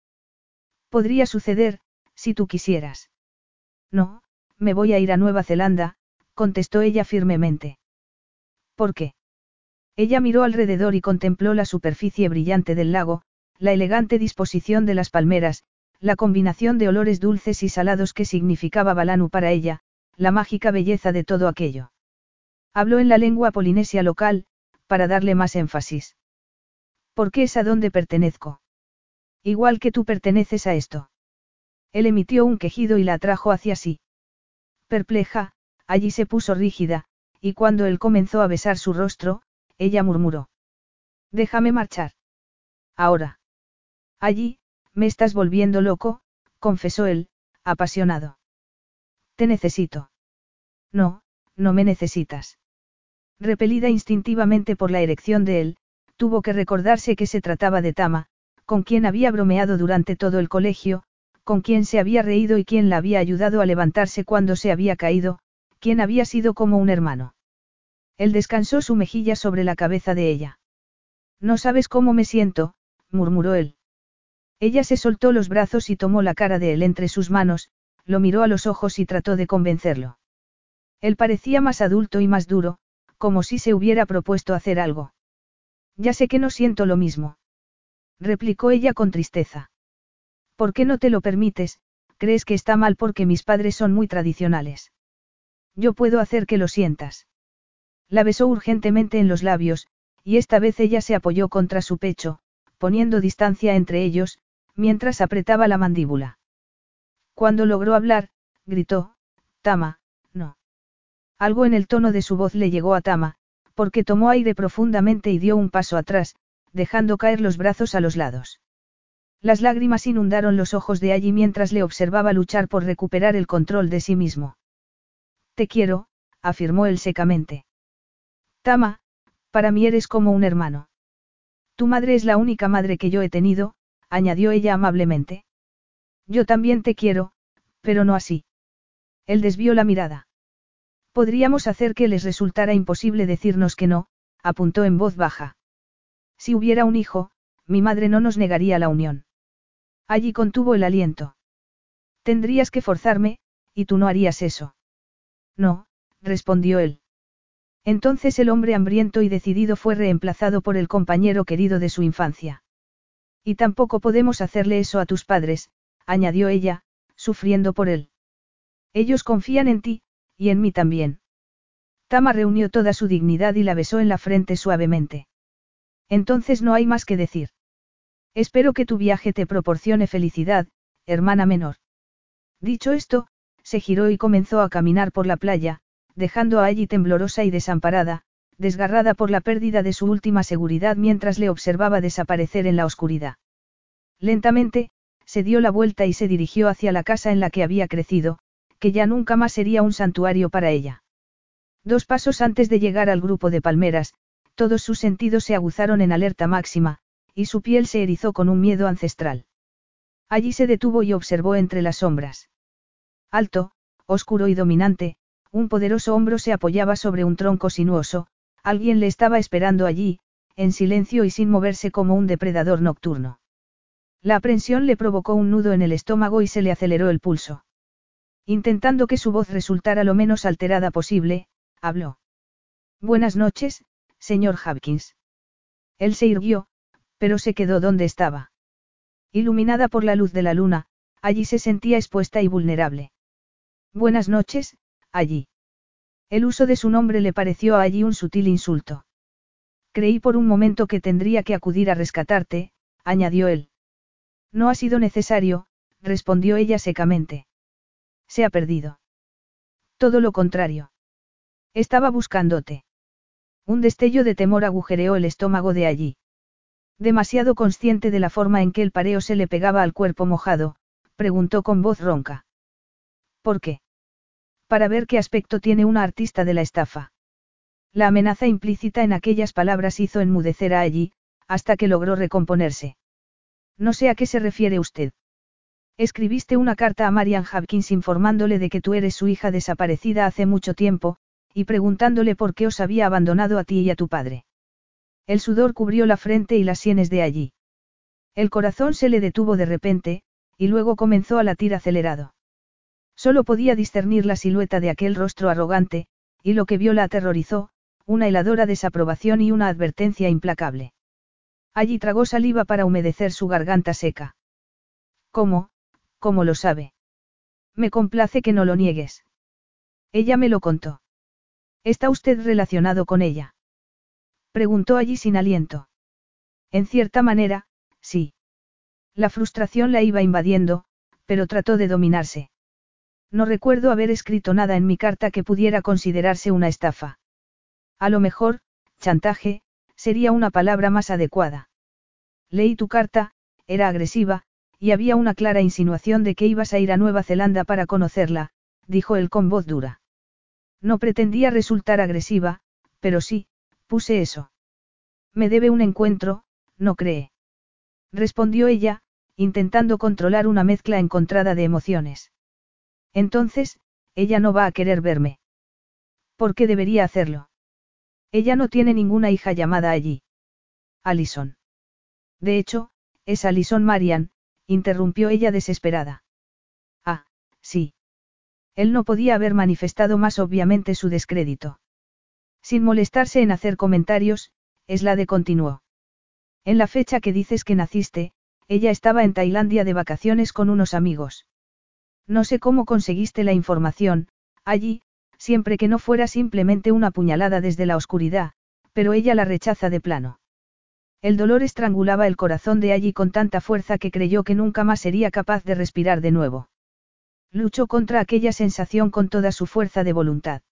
Podría suceder, si tú quisieras. No, me voy a ir a Nueva Zelanda, contestó ella firmemente. ¿Por qué? Ella miró alrededor y contempló la superficie brillante del lago, la elegante disposición de las palmeras, la combinación de olores dulces y salados que significaba Balanu para ella, la mágica belleza de todo aquello. Habló en la lengua polinesia local, para darle más énfasis. ¿Por qué es a donde pertenezco? Igual que tú perteneces a esto. Él emitió un quejido y la atrajo hacia sí. Perpleja, allí se puso rígida, y cuando él comenzó a besar su rostro, ella murmuró. Déjame marchar. Ahora. Allí, me estás volviendo loco, confesó él, apasionado. Te necesito. No, no me necesitas. Repelida instintivamente por la erección de él, tuvo que recordarse que se trataba de Tama, con quien había bromeado durante todo el colegio, con quien se había reído y quien la había ayudado a levantarse cuando se había caído, quien había sido como un hermano. Él descansó su mejilla sobre la cabeza de ella. No sabes cómo me siento, murmuró él. Ella se soltó los brazos y tomó la cara de él entre sus manos, lo miró a los ojos y trató de convencerlo. Él parecía más adulto y más duro, como si se hubiera propuesto hacer algo. Ya sé que no siento lo mismo. Replicó ella con tristeza. ¿Por qué no te lo permites? ¿Crees que está mal porque mis padres son muy tradicionales? Yo puedo hacer que lo sientas. La besó urgentemente en los labios, y esta vez ella se apoyó contra su pecho, poniendo distancia entre ellos, mientras apretaba la mandíbula. Cuando logró hablar, gritó, Tama, no. Algo en el tono de su voz le llegó a Tama, porque tomó aire profundamente y dio un paso atrás, dejando caer los brazos a los lados. Las lágrimas inundaron los ojos de allí mientras le observaba luchar por recuperar el control de sí mismo. Te quiero, afirmó él secamente. Tama, para mí eres como un hermano. Tu madre es la única madre que yo he tenido, añadió ella amablemente. Yo también te quiero, pero no así. Él desvió la mirada. Podríamos hacer que les resultara imposible decirnos que no, apuntó en voz baja. Si hubiera un hijo, mi madre no nos negaría la unión. Allí contuvo el aliento. Tendrías que forzarme, y tú no harías eso. No, respondió él. Entonces el hombre hambriento y decidido fue reemplazado por el compañero querido de su infancia. Y tampoco podemos hacerle eso a tus padres, añadió ella, sufriendo por él. Ellos confían en ti, y en mí también. Tama reunió toda su dignidad y la besó en la frente suavemente. Entonces no hay más que decir. Espero que tu viaje te proporcione felicidad, hermana menor. Dicho esto, se giró y comenzó a caminar por la playa, dejando a allí temblorosa y desamparada, desgarrada por la pérdida de su última seguridad mientras le observaba desaparecer en la oscuridad. Lentamente, se dio la vuelta y se dirigió hacia la casa en la que había crecido, que ya nunca más sería un santuario para ella. Dos pasos antes de llegar al grupo de palmeras, todos sus sentidos se aguzaron en alerta máxima, y su piel se erizó con un miedo ancestral. Allí se detuvo y observó entre las sombras. Alto, oscuro y dominante, un poderoso hombro se apoyaba sobre un tronco sinuoso, alguien le estaba esperando allí, en silencio y sin moverse como un depredador nocturno. La aprensión le provocó un nudo en el estómago y se le aceleró el pulso. Intentando que su voz resultara lo menos alterada posible, habló. Buenas noches, señor Hopkins. Él se irguió, pero se quedó donde estaba. Iluminada por la luz de la luna, allí se sentía expuesta y vulnerable. Buenas noches, allí. El uso de su nombre le pareció a allí un sutil insulto. Creí por un momento que tendría que acudir a rescatarte, añadió él. No ha sido necesario, respondió ella secamente. Se ha perdido. Todo lo contrario. Estaba buscándote. Un destello de temor agujereó el estómago de allí. Demasiado consciente de la forma en que el pareo se le pegaba al cuerpo mojado, preguntó con voz ronca. ¿Por qué? para ver qué aspecto tiene una artista de la estafa. La amenaza implícita en aquellas palabras hizo enmudecer a allí, hasta que logró recomponerse. No sé a qué se refiere usted. Escribiste una carta a Marian Hopkins informándole de que tú eres su hija desaparecida hace mucho tiempo, y preguntándole por qué os había abandonado a ti y a tu padre. El sudor cubrió la frente y las sienes de allí. El corazón se le detuvo de repente, y luego comenzó a latir acelerado. Solo podía discernir la silueta de aquel rostro arrogante, y lo que vio la aterrorizó, una heladora desaprobación y una advertencia implacable. Allí tragó saliva para humedecer su garganta seca. ¿Cómo? ¿Cómo lo sabe? Me complace que no lo niegues. Ella me lo contó. ¿Está usted relacionado con ella? Preguntó allí sin aliento. En cierta manera, sí. La frustración la iba invadiendo, pero trató de dominarse. No recuerdo haber escrito nada en mi carta que pudiera considerarse una estafa. A lo mejor, chantaje, sería una palabra más adecuada. Leí tu carta, era agresiva, y había una clara insinuación de que ibas a ir a Nueva Zelanda para conocerla, dijo él con voz dura. No pretendía resultar agresiva, pero sí, puse eso. Me debe un encuentro, ¿no cree? Respondió ella, intentando controlar una mezcla encontrada de emociones. Entonces, ella no va a querer verme. ¿Por qué debería hacerlo? Ella no tiene ninguna hija llamada allí. Alison. De hecho, es Alison Marian, interrumpió ella desesperada. Ah, sí. Él no podía haber manifestado más obviamente su descrédito. Sin molestarse en hacer comentarios, es la de continuó. En la fecha que dices que naciste, ella estaba en Tailandia de vacaciones con unos amigos. No sé cómo conseguiste la información, allí, siempre que no fuera simplemente una puñalada desde la oscuridad, pero ella la rechaza de plano. El dolor estrangulaba el corazón de allí con tanta fuerza que creyó que nunca más sería capaz de respirar de nuevo. Luchó contra aquella sensación con toda su fuerza de voluntad.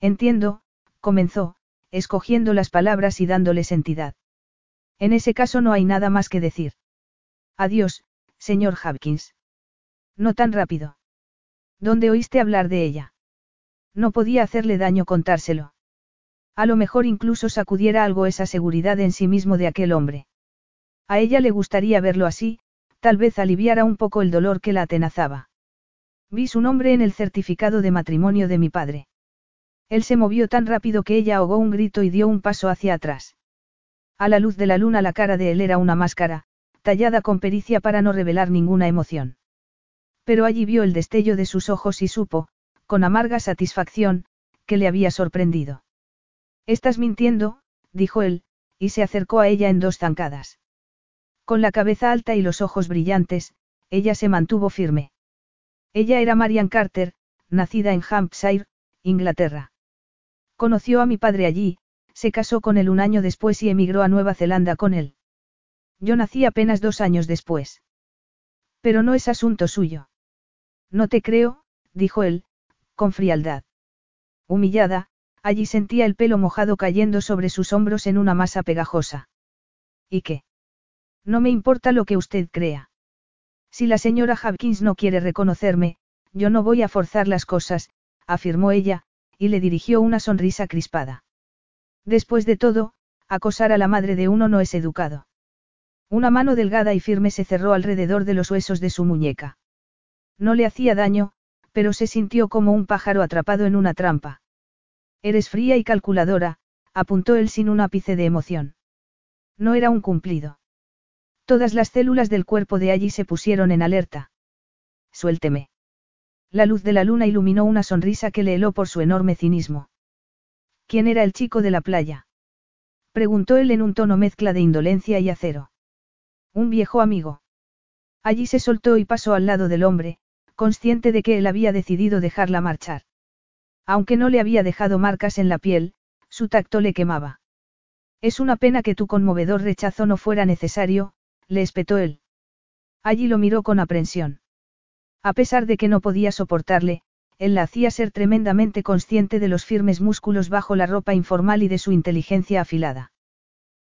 Entiendo, comenzó, escogiendo las palabras y dándoles entidad. En ese caso no hay nada más que decir. Adiós, señor Hopkins. No tan rápido. ¿Dónde oíste hablar de ella? No podía hacerle daño contárselo. A lo mejor incluso sacudiera algo esa seguridad en sí mismo de aquel hombre. A ella le gustaría verlo así, tal vez aliviara un poco el dolor que la atenazaba. Vi su nombre en el certificado de matrimonio de mi padre. Él se movió tan rápido que ella ahogó un grito y dio un paso hacia atrás. A la luz de la luna la cara de él era una máscara, tallada con pericia para no revelar ninguna emoción. Pero allí vio el destello de sus ojos y supo, con amarga satisfacción, que le había sorprendido. Estás mintiendo, dijo él, y se acercó a ella en dos zancadas. Con la cabeza alta y los ojos brillantes, ella se mantuvo firme. Ella era Marian Carter, nacida en Hampshire, Inglaterra. Conoció a mi padre allí, se casó con él un año después y emigró a Nueva Zelanda con él. Yo nací apenas dos años después. Pero no es asunto suyo. No te creo, dijo él, con frialdad. Humillada, allí sentía el pelo mojado cayendo sobre sus hombros en una masa pegajosa. ¿Y qué? No me importa lo que usted crea. Si la señora Hopkins no quiere reconocerme, yo no voy a forzar las cosas, afirmó ella, y le dirigió una sonrisa crispada. Después de todo, acosar a la madre de uno no es educado. Una mano delgada y firme se cerró alrededor de los huesos de su muñeca. No le hacía daño, pero se sintió como un pájaro atrapado en una trampa. Eres fría y calculadora, apuntó él sin un ápice de emoción. No era un cumplido. Todas las células del cuerpo de allí se pusieron en alerta. Suélteme. La luz de la luna iluminó una sonrisa que le heló por su enorme cinismo. ¿Quién era el chico de la playa? Preguntó él en un tono mezcla de indolencia y acero. Un viejo amigo. Allí se soltó y pasó al lado del hombre, consciente de que él había decidido dejarla marchar. Aunque no le había dejado marcas en la piel, su tacto le quemaba. Es una pena que tu conmovedor rechazo no fuera necesario, le espetó él. Allí lo miró con aprensión. A pesar de que no podía soportarle, él la hacía ser tremendamente consciente de los firmes músculos bajo la ropa informal y de su inteligencia afilada.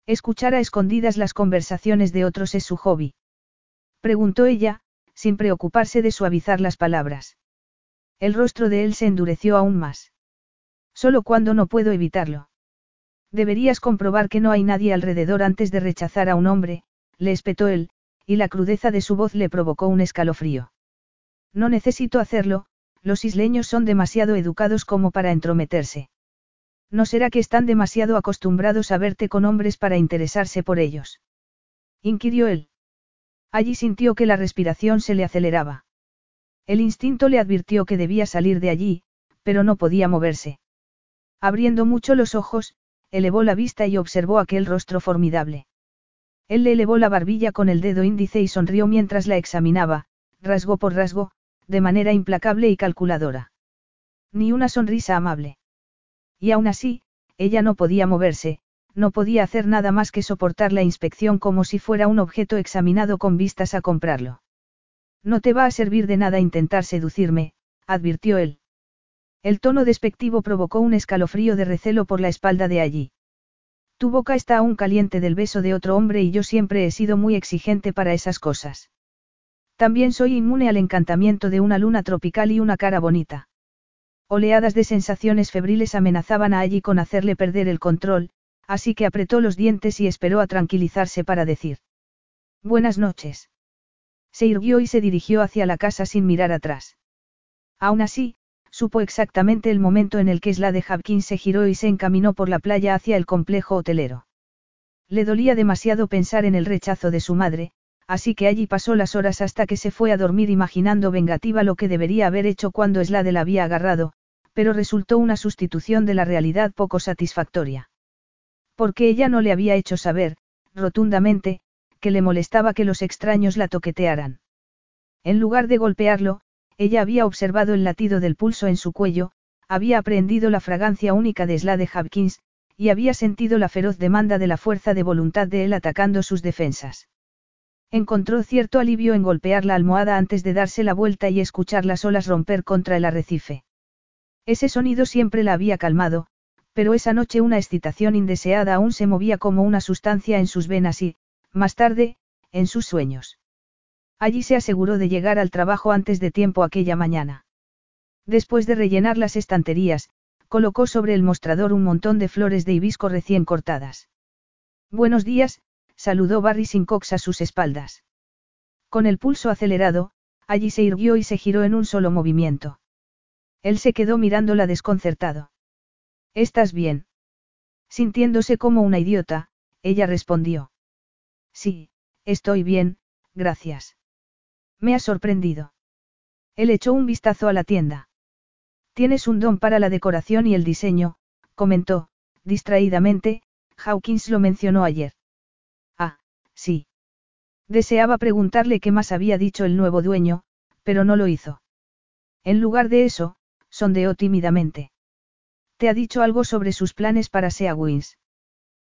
Escuchar a escondidas las conversaciones de otros es su hobby. Preguntó ella, sin preocuparse de suavizar las palabras. El rostro de él se endureció aún más. Solo cuando no puedo evitarlo. Deberías comprobar que no hay nadie alrededor antes de rechazar a un hombre, le espetó él, y la crudeza de su voz le provocó un escalofrío. No necesito hacerlo, los isleños son demasiado educados como para entrometerse. ¿No será que están demasiado acostumbrados a verte con hombres para interesarse por ellos? inquirió él. Allí sintió que la respiración se le aceleraba. El instinto le advirtió que debía salir de allí, pero no podía moverse. Abriendo mucho los ojos, elevó la vista y observó aquel rostro formidable. Él le elevó la barbilla con el dedo índice y sonrió mientras la examinaba, rasgo por rasgo, de manera implacable y calculadora. Ni una sonrisa amable. Y aún así, ella no podía moverse, no podía hacer nada más que soportar la inspección como si fuera un objeto examinado con vistas a comprarlo. No te va a servir de nada intentar seducirme, advirtió él. El tono despectivo provocó un escalofrío de recelo por la espalda de allí. Tu boca está aún caliente del beso de otro hombre y yo siempre he sido muy exigente para esas cosas. También soy inmune al encantamiento de una luna tropical y una cara bonita. Oleadas de sensaciones febriles amenazaban a allí con hacerle perder el control, así que apretó los dientes y esperó a tranquilizarse para decir. Buenas noches. Se irguió y se dirigió hacia la casa sin mirar atrás. Aún así, supo exactamente el momento en el que de Hopkins se giró y se encaminó por la playa hacia el complejo hotelero. Le dolía demasiado pensar en el rechazo de su madre, así que allí pasó las horas hasta que se fue a dormir imaginando vengativa lo que debería haber hecho cuando Slade la había agarrado, pero resultó una sustitución de la realidad poco satisfactoria. Porque ella no le había hecho saber, rotundamente, que le molestaba que los extraños la toquetearan. En lugar de golpearlo, ella había observado el latido del pulso en su cuello, había aprendido la fragancia única de Slade Hopkins, y había sentido la feroz demanda de la fuerza de voluntad de él atacando sus defensas. Encontró cierto alivio en golpear la almohada antes de darse la vuelta y escuchar las olas romper contra el arrecife. Ese sonido siempre la había calmado, pero esa noche una excitación indeseada aún se movía como una sustancia en sus venas y, más tarde, en sus sueños. Allí se aseguró de llegar al trabajo antes de tiempo aquella mañana. Después de rellenar las estanterías, colocó sobre el mostrador un montón de flores de hibisco recién cortadas. Buenos días, saludó Barry Sincox a sus espaldas. Con el pulso acelerado, allí se irguió y se giró en un solo movimiento. Él se quedó mirándola desconcertado. ¿Estás bien? Sintiéndose como una idiota, ella respondió. Sí, estoy bien, gracias. Me ha sorprendido. Él echó un vistazo a la tienda. Tienes un don para la decoración y el diseño, comentó, distraídamente, Hawkins lo mencionó ayer. Sí. Deseaba preguntarle qué más había dicho el nuevo dueño, pero no lo hizo. En lugar de eso, sondeó tímidamente. ¿Te ha dicho algo sobre sus planes para Sea Wins?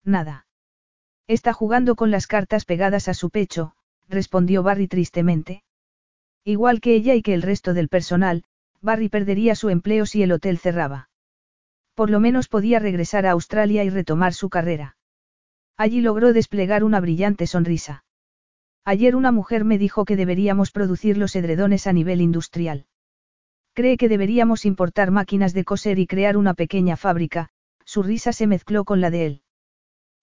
Nada. Está jugando con las cartas pegadas a su pecho, respondió Barry tristemente. Igual que ella y que el resto del personal, Barry perdería su empleo si el hotel cerraba. Por lo menos podía regresar a Australia y retomar su carrera. Allí logró desplegar una brillante sonrisa. Ayer una mujer me dijo que deberíamos producir los edredones a nivel industrial. Cree que deberíamos importar máquinas de coser y crear una pequeña fábrica, su risa se mezcló con la de él.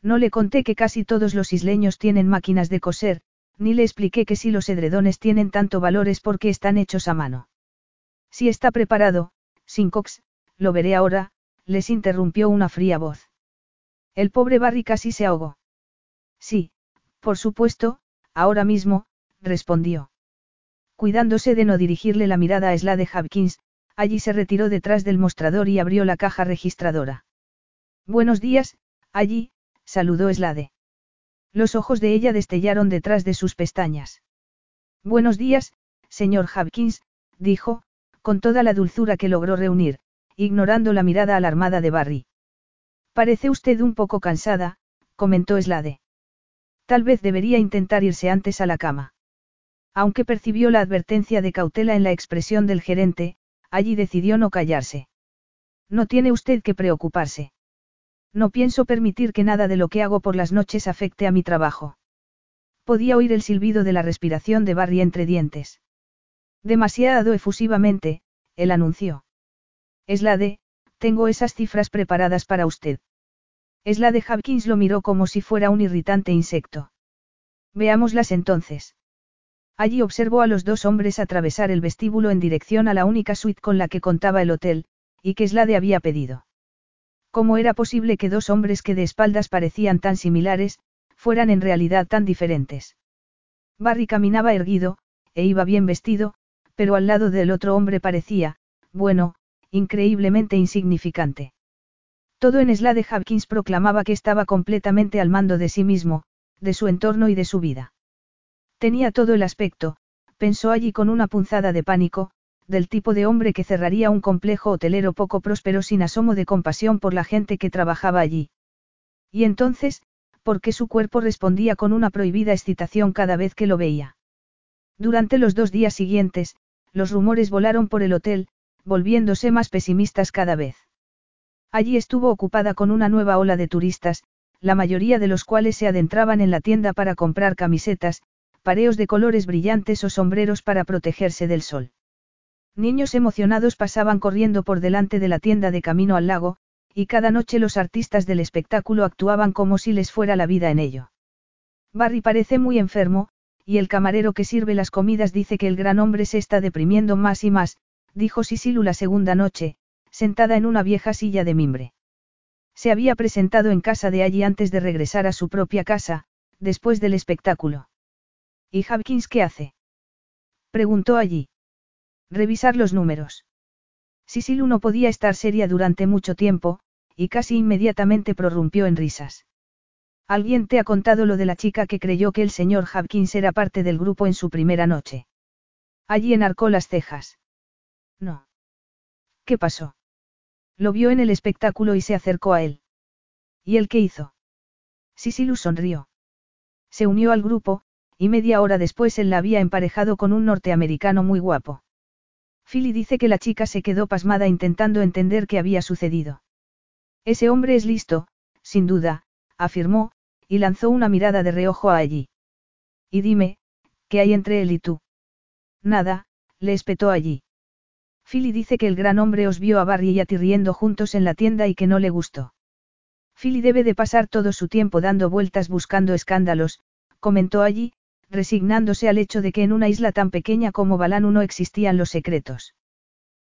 No le conté que casi todos los isleños tienen máquinas de coser, ni le expliqué que si los edredones tienen tanto valor es porque están hechos a mano. Si está preparado, Sincox, lo veré ahora, les interrumpió una fría voz. El pobre Barry casi se ahogó. Sí, por supuesto, ahora mismo, respondió. Cuidándose de no dirigirle la mirada a Slade Hopkins, allí se retiró detrás del mostrador y abrió la caja registradora. Buenos días, allí, saludó Slade. Los ojos de ella destellaron detrás de sus pestañas. Buenos días, señor Hopkins, dijo, con toda la dulzura que logró reunir, ignorando la mirada alarmada de Barry. Parece usted un poco cansada, comentó Slade. Tal vez debería intentar irse antes a la cama. Aunque percibió la advertencia de cautela en la expresión del gerente, allí decidió no callarse. No tiene usted que preocuparse. No pienso permitir que nada de lo que hago por las noches afecte a mi trabajo. Podía oír el silbido de la respiración de Barry entre dientes. Demasiado efusivamente, él anunció. Es la de, tengo esas cifras preparadas para usted. Es la de Hopkins lo miró como si fuera un irritante insecto. Veámoslas entonces. Allí observó a los dos hombres atravesar el vestíbulo en dirección a la única suite con la que contaba el hotel, y que Slade había pedido. ¿Cómo era posible que dos hombres que de espaldas parecían tan similares, fueran en realidad tan diferentes? Barry caminaba erguido, e iba bien vestido, pero al lado del otro hombre parecía, bueno, increíblemente insignificante. Todo en Slade Hopkins proclamaba que estaba completamente al mando de sí mismo, de su entorno y de su vida. Tenía todo el aspecto, pensó allí con una punzada de pánico, del tipo de hombre que cerraría un complejo hotelero poco próspero sin asomo de compasión por la gente que trabajaba allí. Y entonces, ¿por qué su cuerpo respondía con una prohibida excitación cada vez que lo veía? Durante los dos días siguientes, los rumores volaron por el hotel, volviéndose más pesimistas cada vez. Allí estuvo ocupada con una nueva ola de turistas, la mayoría de los cuales se adentraban en la tienda para comprar camisetas, pareos de colores brillantes o sombreros para protegerse del sol. Niños emocionados pasaban corriendo por delante de la tienda de camino al lago, y cada noche los artistas del espectáculo actuaban como si les fuera la vida en ello. Barry parece muy enfermo, y el camarero que sirve las comidas dice que el gran hombre se está deprimiendo más y más, dijo Sisilu la segunda noche, sentada en una vieja silla de mimbre. Se había presentado en casa de allí antes de regresar a su propia casa, después del espectáculo. ¿Y Hopkins qué hace? Preguntó allí. Revisar los números. Sisilu no podía estar seria durante mucho tiempo, y casi inmediatamente prorrumpió en risas. Alguien te ha contado lo de la chica que creyó que el señor Hopkins era parte del grupo en su primera noche. Allí enarcó las cejas. No. ¿Qué pasó? Lo vio en el espectáculo y se acercó a él. ¿Y él qué hizo? Sisilu sonrió. Se unió al grupo, y media hora después él la había emparejado con un norteamericano muy guapo. Philly dice que la chica se quedó pasmada intentando entender qué había sucedido. Ese hombre es listo, sin duda, afirmó, y lanzó una mirada de reojo a allí. Y dime, ¿qué hay entre él y tú? Nada, le espetó allí. Philly dice que el gran hombre os vio a Barry y a ti riendo juntos en la tienda y que no le gustó. Philly debe de pasar todo su tiempo dando vueltas buscando escándalos, comentó allí, resignándose al hecho de que en una isla tan pequeña como Balanu no existían los secretos.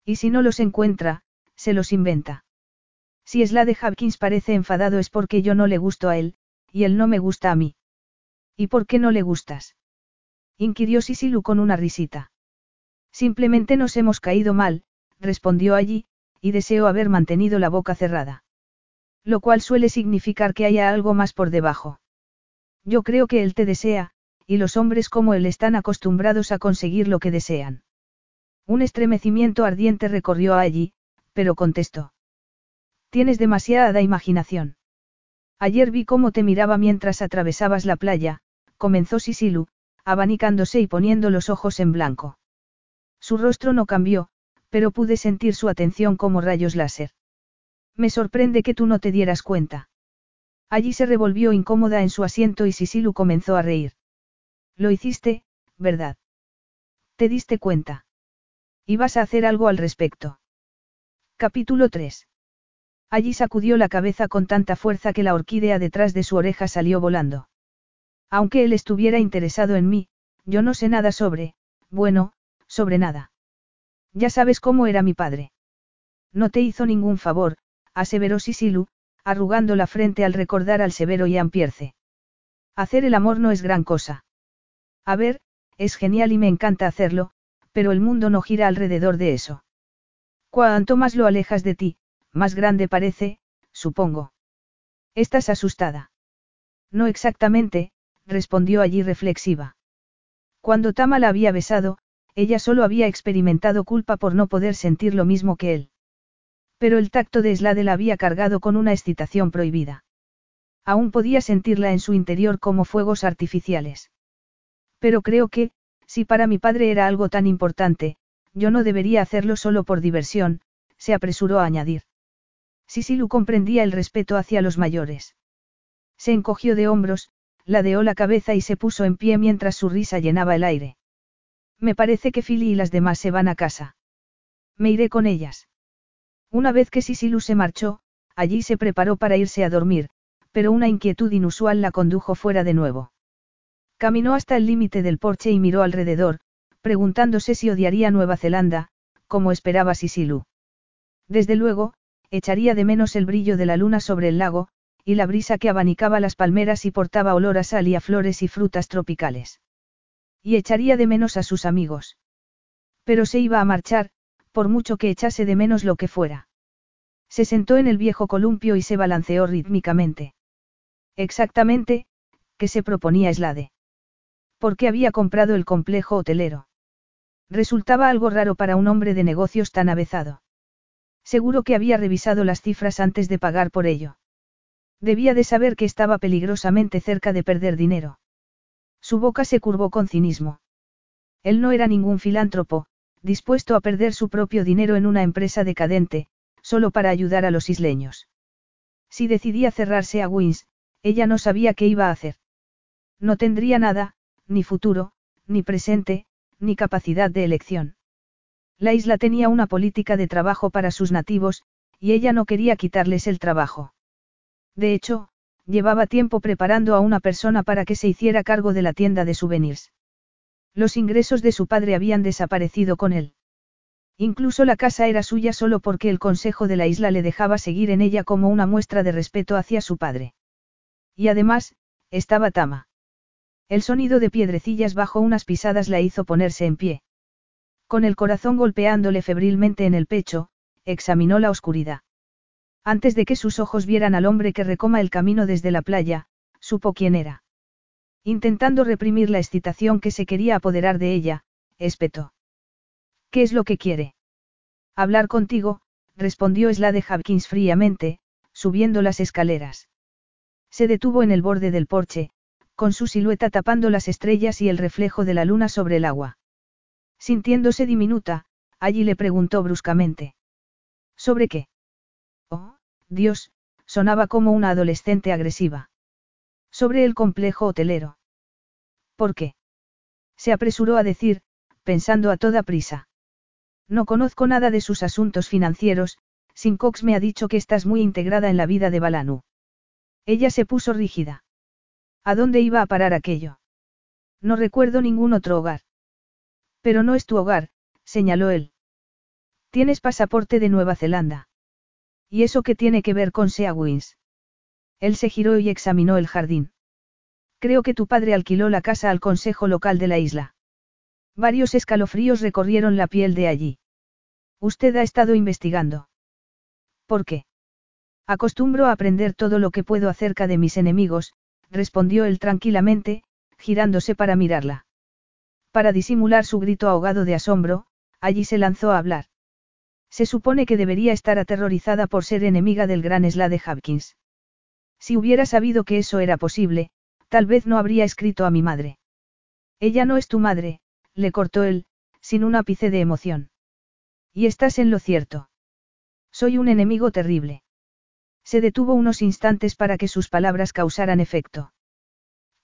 Y si no los encuentra, se los inventa. Si es la de Hopkins parece enfadado es porque yo no le gusto a él, y él no me gusta a mí. ¿Y por qué no le gustas? inquirió Sisilu con una risita. Simplemente nos hemos caído mal, respondió allí, y deseo haber mantenido la boca cerrada. Lo cual suele significar que haya algo más por debajo. Yo creo que él te desea, y los hombres como él están acostumbrados a conseguir lo que desean. Un estremecimiento ardiente recorrió a allí, pero contestó. Tienes demasiada imaginación. Ayer vi cómo te miraba mientras atravesabas la playa, comenzó Sisilu, abanicándose y poniendo los ojos en blanco. Su rostro no cambió, pero pude sentir su atención como rayos láser. Me sorprende que tú no te dieras cuenta. Allí se revolvió incómoda en su asiento y Sisilu comenzó a reír. Lo hiciste, ¿verdad? ¿Te diste cuenta? ¿Y vas a hacer algo al respecto? Capítulo 3. Allí sacudió la cabeza con tanta fuerza que la orquídea detrás de su oreja salió volando. Aunque él estuviera interesado en mí, yo no sé nada sobre, bueno, sobre nada. Ya sabes cómo era mi padre. No te hizo ningún favor, aseveró Sisilu, arrugando la frente al recordar al severo Ian Pierce. Hacer el amor no es gran cosa. A ver, es genial y me encanta hacerlo, pero el mundo no gira alrededor de eso. Cuanto más lo alejas de ti, más grande parece, supongo. ¿Estás asustada? No exactamente, respondió allí reflexiva. Cuando Tama la había besado, ella solo había experimentado culpa por no poder sentir lo mismo que él. Pero el tacto de Slade la había cargado con una excitación prohibida. Aún podía sentirla en su interior como fuegos artificiales. Pero creo que, si para mi padre era algo tan importante, yo no debería hacerlo solo por diversión, se apresuró a añadir. Sisilu comprendía el respeto hacia los mayores. Se encogió de hombros, ladeó la cabeza y se puso en pie mientras su risa llenaba el aire. Me parece que Philly y las demás se van a casa. Me iré con ellas. Una vez que Sisilu se marchó, allí se preparó para irse a dormir, pero una inquietud inusual la condujo fuera de nuevo. Caminó hasta el límite del porche y miró alrededor, preguntándose si odiaría Nueva Zelanda, como esperaba Sisilu. Desde luego, echaría de menos el brillo de la luna sobre el lago, y la brisa que abanicaba las palmeras y portaba olor a sal y a flores y frutas tropicales. Y echaría de menos a sus amigos. Pero se iba a marchar, por mucho que echase de menos lo que fuera. Se sentó en el viejo columpio y se balanceó rítmicamente. Exactamente, ¿qué se proponía Slade? ¿Por qué había comprado el complejo hotelero? Resultaba algo raro para un hombre de negocios tan avezado. Seguro que había revisado las cifras antes de pagar por ello. Debía de saber que estaba peligrosamente cerca de perder dinero. Su boca se curvó con cinismo. Él no era ningún filántropo, dispuesto a perder su propio dinero en una empresa decadente, solo para ayudar a los isleños. Si decidía cerrarse a Wins, ella no sabía qué iba a hacer. No tendría nada, ni futuro, ni presente, ni capacidad de elección. La isla tenía una política de trabajo para sus nativos, y ella no quería quitarles el trabajo. De hecho, llevaba tiempo preparando a una persona para que se hiciera cargo de la tienda de souvenirs. Los ingresos de su padre habían desaparecido con él. Incluso la casa era suya solo porque el consejo de la isla le dejaba seguir en ella como una muestra de respeto hacia su padre. Y además, estaba Tama. El sonido de piedrecillas bajo unas pisadas la hizo ponerse en pie. Con el corazón golpeándole febrilmente en el pecho, examinó la oscuridad. Antes de que sus ojos vieran al hombre que recoma el camino desde la playa, supo quién era. Intentando reprimir la excitación que se quería apoderar de ella, espetó. ¿Qué es lo que quiere? Hablar contigo, respondió Slade Hopkins fríamente, subiendo las escaleras. Se detuvo en el borde del porche, con su silueta tapando las estrellas y el reflejo de la luna sobre el agua. Sintiéndose diminuta, allí le preguntó bruscamente. ¿Sobre qué? Dios, sonaba como una adolescente agresiva. Sobre el complejo hotelero. ¿Por qué? Se apresuró a decir, pensando a toda prisa. No conozco nada de sus asuntos financieros, Sincox me ha dicho que estás muy integrada en la vida de Balanu. Ella se puso rígida. ¿A dónde iba a parar aquello? No recuerdo ningún otro hogar. Pero no es tu hogar, señaló él. Tienes pasaporte de Nueva Zelanda. ¿Y eso qué tiene que ver con Seawins? Él se giró y examinó el jardín. Creo que tu padre alquiló la casa al consejo local de la isla. Varios escalofríos recorrieron la piel de allí. Usted ha estado investigando. ¿Por qué? Acostumbro a aprender todo lo que puedo acerca de mis enemigos, respondió él tranquilamente, girándose para mirarla. Para disimular su grito ahogado de asombro, allí se lanzó a hablar. Se supone que debería estar aterrorizada por ser enemiga del gran Slade Hopkins. Si hubiera sabido que eso era posible, tal vez no habría escrito a mi madre. Ella no es tu madre, le cortó él, sin un ápice de emoción. Y estás en lo cierto. Soy un enemigo terrible. Se detuvo unos instantes para que sus palabras causaran efecto.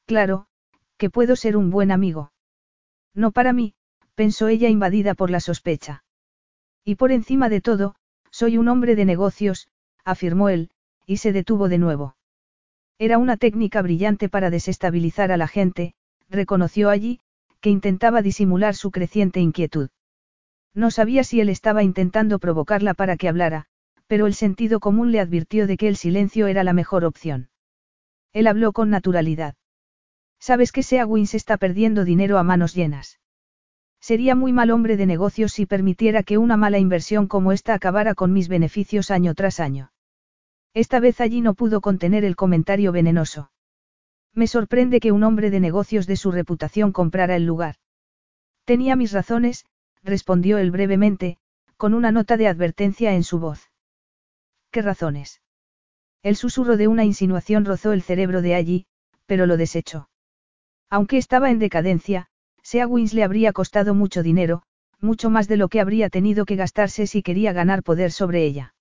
Claro, que puedo ser un buen amigo. No para mí, pensó ella invadida por la sospecha. Y por encima de todo, soy un hombre de negocios, afirmó él, y se detuvo de nuevo. Era una técnica brillante para desestabilizar a la gente, reconoció allí, que intentaba disimular su creciente inquietud. No sabía si él estaba intentando provocarla para que hablara, pero el sentido común le advirtió de que el silencio era la mejor opción. Él habló con naturalidad. Sabes que Sea Wins está perdiendo dinero a manos llenas. Sería muy mal hombre de negocios si permitiera que una mala inversión como esta acabara con mis beneficios año tras año. Esta vez allí no pudo contener el comentario venenoso. Me sorprende que un hombre de negocios de su reputación comprara el lugar. Tenía mis razones, respondió él brevemente, con una nota de advertencia en su voz. ¿Qué razones? El susurro de una insinuación rozó el cerebro de allí, pero lo desechó. Aunque estaba en decadencia, Seawins le habría costado mucho dinero, mucho más de lo que habría tenido que gastarse si quería ganar poder sobre ella.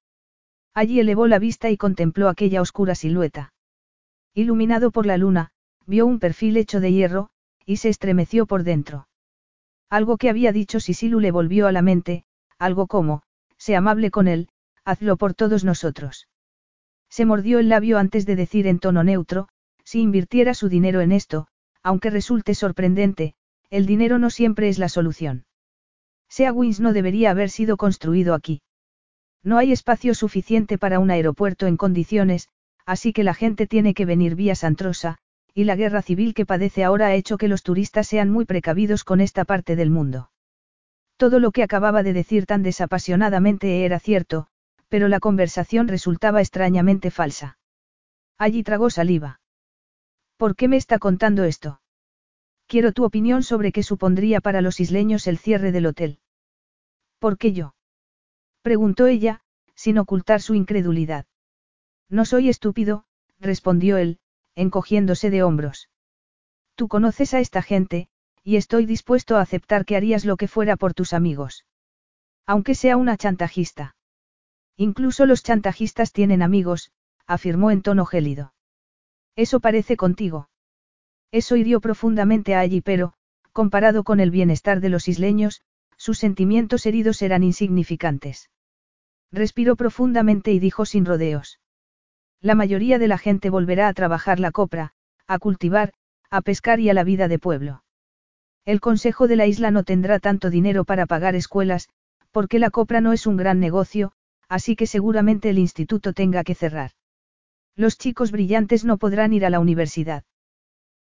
Allí elevó la vista y contempló aquella oscura silueta. Iluminado por la luna, vio un perfil hecho de hierro, y se estremeció por dentro. Algo que había dicho Sisilu le volvió a la mente, algo como, sé amable con él, hazlo por todos nosotros. Se mordió el labio antes de decir en tono neutro, si invirtiera su dinero en esto, aunque resulte sorprendente, el dinero no siempre es la solución. Sea Wins no debería haber sido construido aquí. No hay espacio suficiente para un aeropuerto en condiciones, así que la gente tiene que venir vía Santrosa, y la guerra civil que padece ahora ha hecho que los turistas sean muy precavidos con esta parte del mundo. Todo lo que acababa de decir tan desapasionadamente era cierto, pero la conversación resultaba extrañamente falsa. Allí tragó saliva. ¿Por qué me está contando esto? Quiero tu opinión sobre qué supondría para los isleños el cierre del hotel. ¿Por qué yo? Preguntó ella, sin ocultar su incredulidad. No soy estúpido, respondió él, encogiéndose de hombros. Tú conoces a esta gente, y estoy dispuesto a aceptar que harías lo que fuera por tus amigos. Aunque sea una chantajista. Incluso los chantajistas tienen amigos, afirmó en tono gélido. Eso parece contigo. Eso hirió profundamente a allí, pero, comparado con el bienestar de los isleños, sus sentimientos heridos eran insignificantes. Respiró profundamente y dijo sin rodeos. La mayoría de la gente volverá a trabajar la copra, a cultivar, a pescar y a la vida de pueblo. El Consejo de la isla no tendrá tanto dinero para pagar escuelas, porque la copra no es un gran negocio, así que seguramente el instituto tenga que cerrar. Los chicos brillantes no podrán ir a la universidad.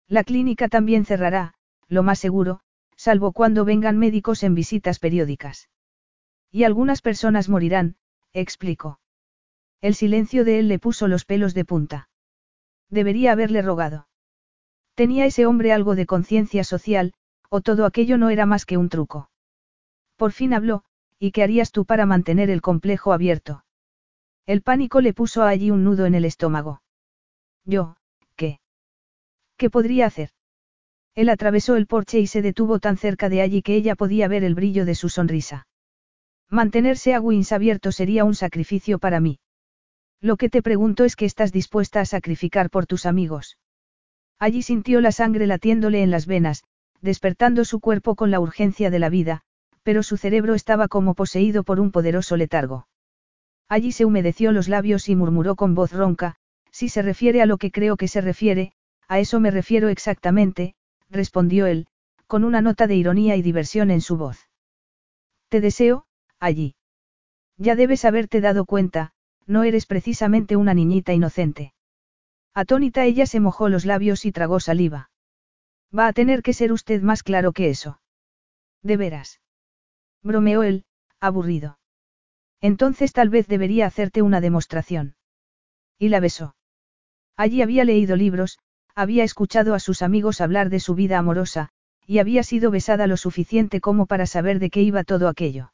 La clínica también cerrará, lo más seguro, salvo cuando vengan médicos en visitas periódicas. Y algunas personas morirán, explicó. El silencio de él le puso los pelos de punta. Debería haberle rogado. ¿Tenía ese hombre algo de conciencia social, o todo aquello no era más que un truco? Por fin habló, ¿y qué harías tú para mantener el complejo abierto? El pánico le puso allí un nudo en el estómago. Yo. ¿Qué podría hacer? Él atravesó el porche y se detuvo tan cerca de allí que ella podía ver el brillo de su sonrisa. Mantenerse a Wins abierto sería un sacrificio para mí. Lo que te pregunto es qué estás dispuesta a sacrificar por tus amigos. Allí sintió la sangre latiéndole en las venas, despertando su cuerpo con la urgencia de la vida, pero su cerebro estaba como poseído por un poderoso letargo. Allí se humedeció los labios y murmuró con voz ronca, si se refiere a lo que creo que se refiere, a eso me refiero exactamente, respondió él, con una nota de ironía y diversión en su voz. Te deseo, allí. Ya debes haberte dado cuenta, no eres precisamente una niñita inocente. Atónita ella se mojó los labios y tragó saliva. Va a tener que ser usted más claro que eso. De veras. Bromeó él, aburrido. Entonces tal vez debería hacerte una demostración. Y la besó. Allí había leído libros, había escuchado a sus amigos hablar de su vida amorosa, y había sido besada lo suficiente como para saber de qué iba todo aquello.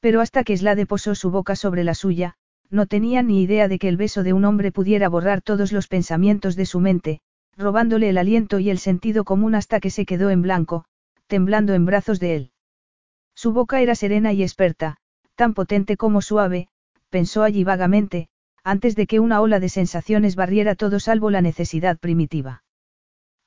Pero hasta que Slade posó su boca sobre la suya, no tenía ni idea de que el beso de un hombre pudiera borrar todos los pensamientos de su mente, robándole el aliento y el sentido común hasta que se quedó en blanco, temblando en brazos de él. Su boca era serena y experta, tan potente como suave, pensó allí vagamente, antes de que una ola de sensaciones barriera todo salvo la necesidad primitiva.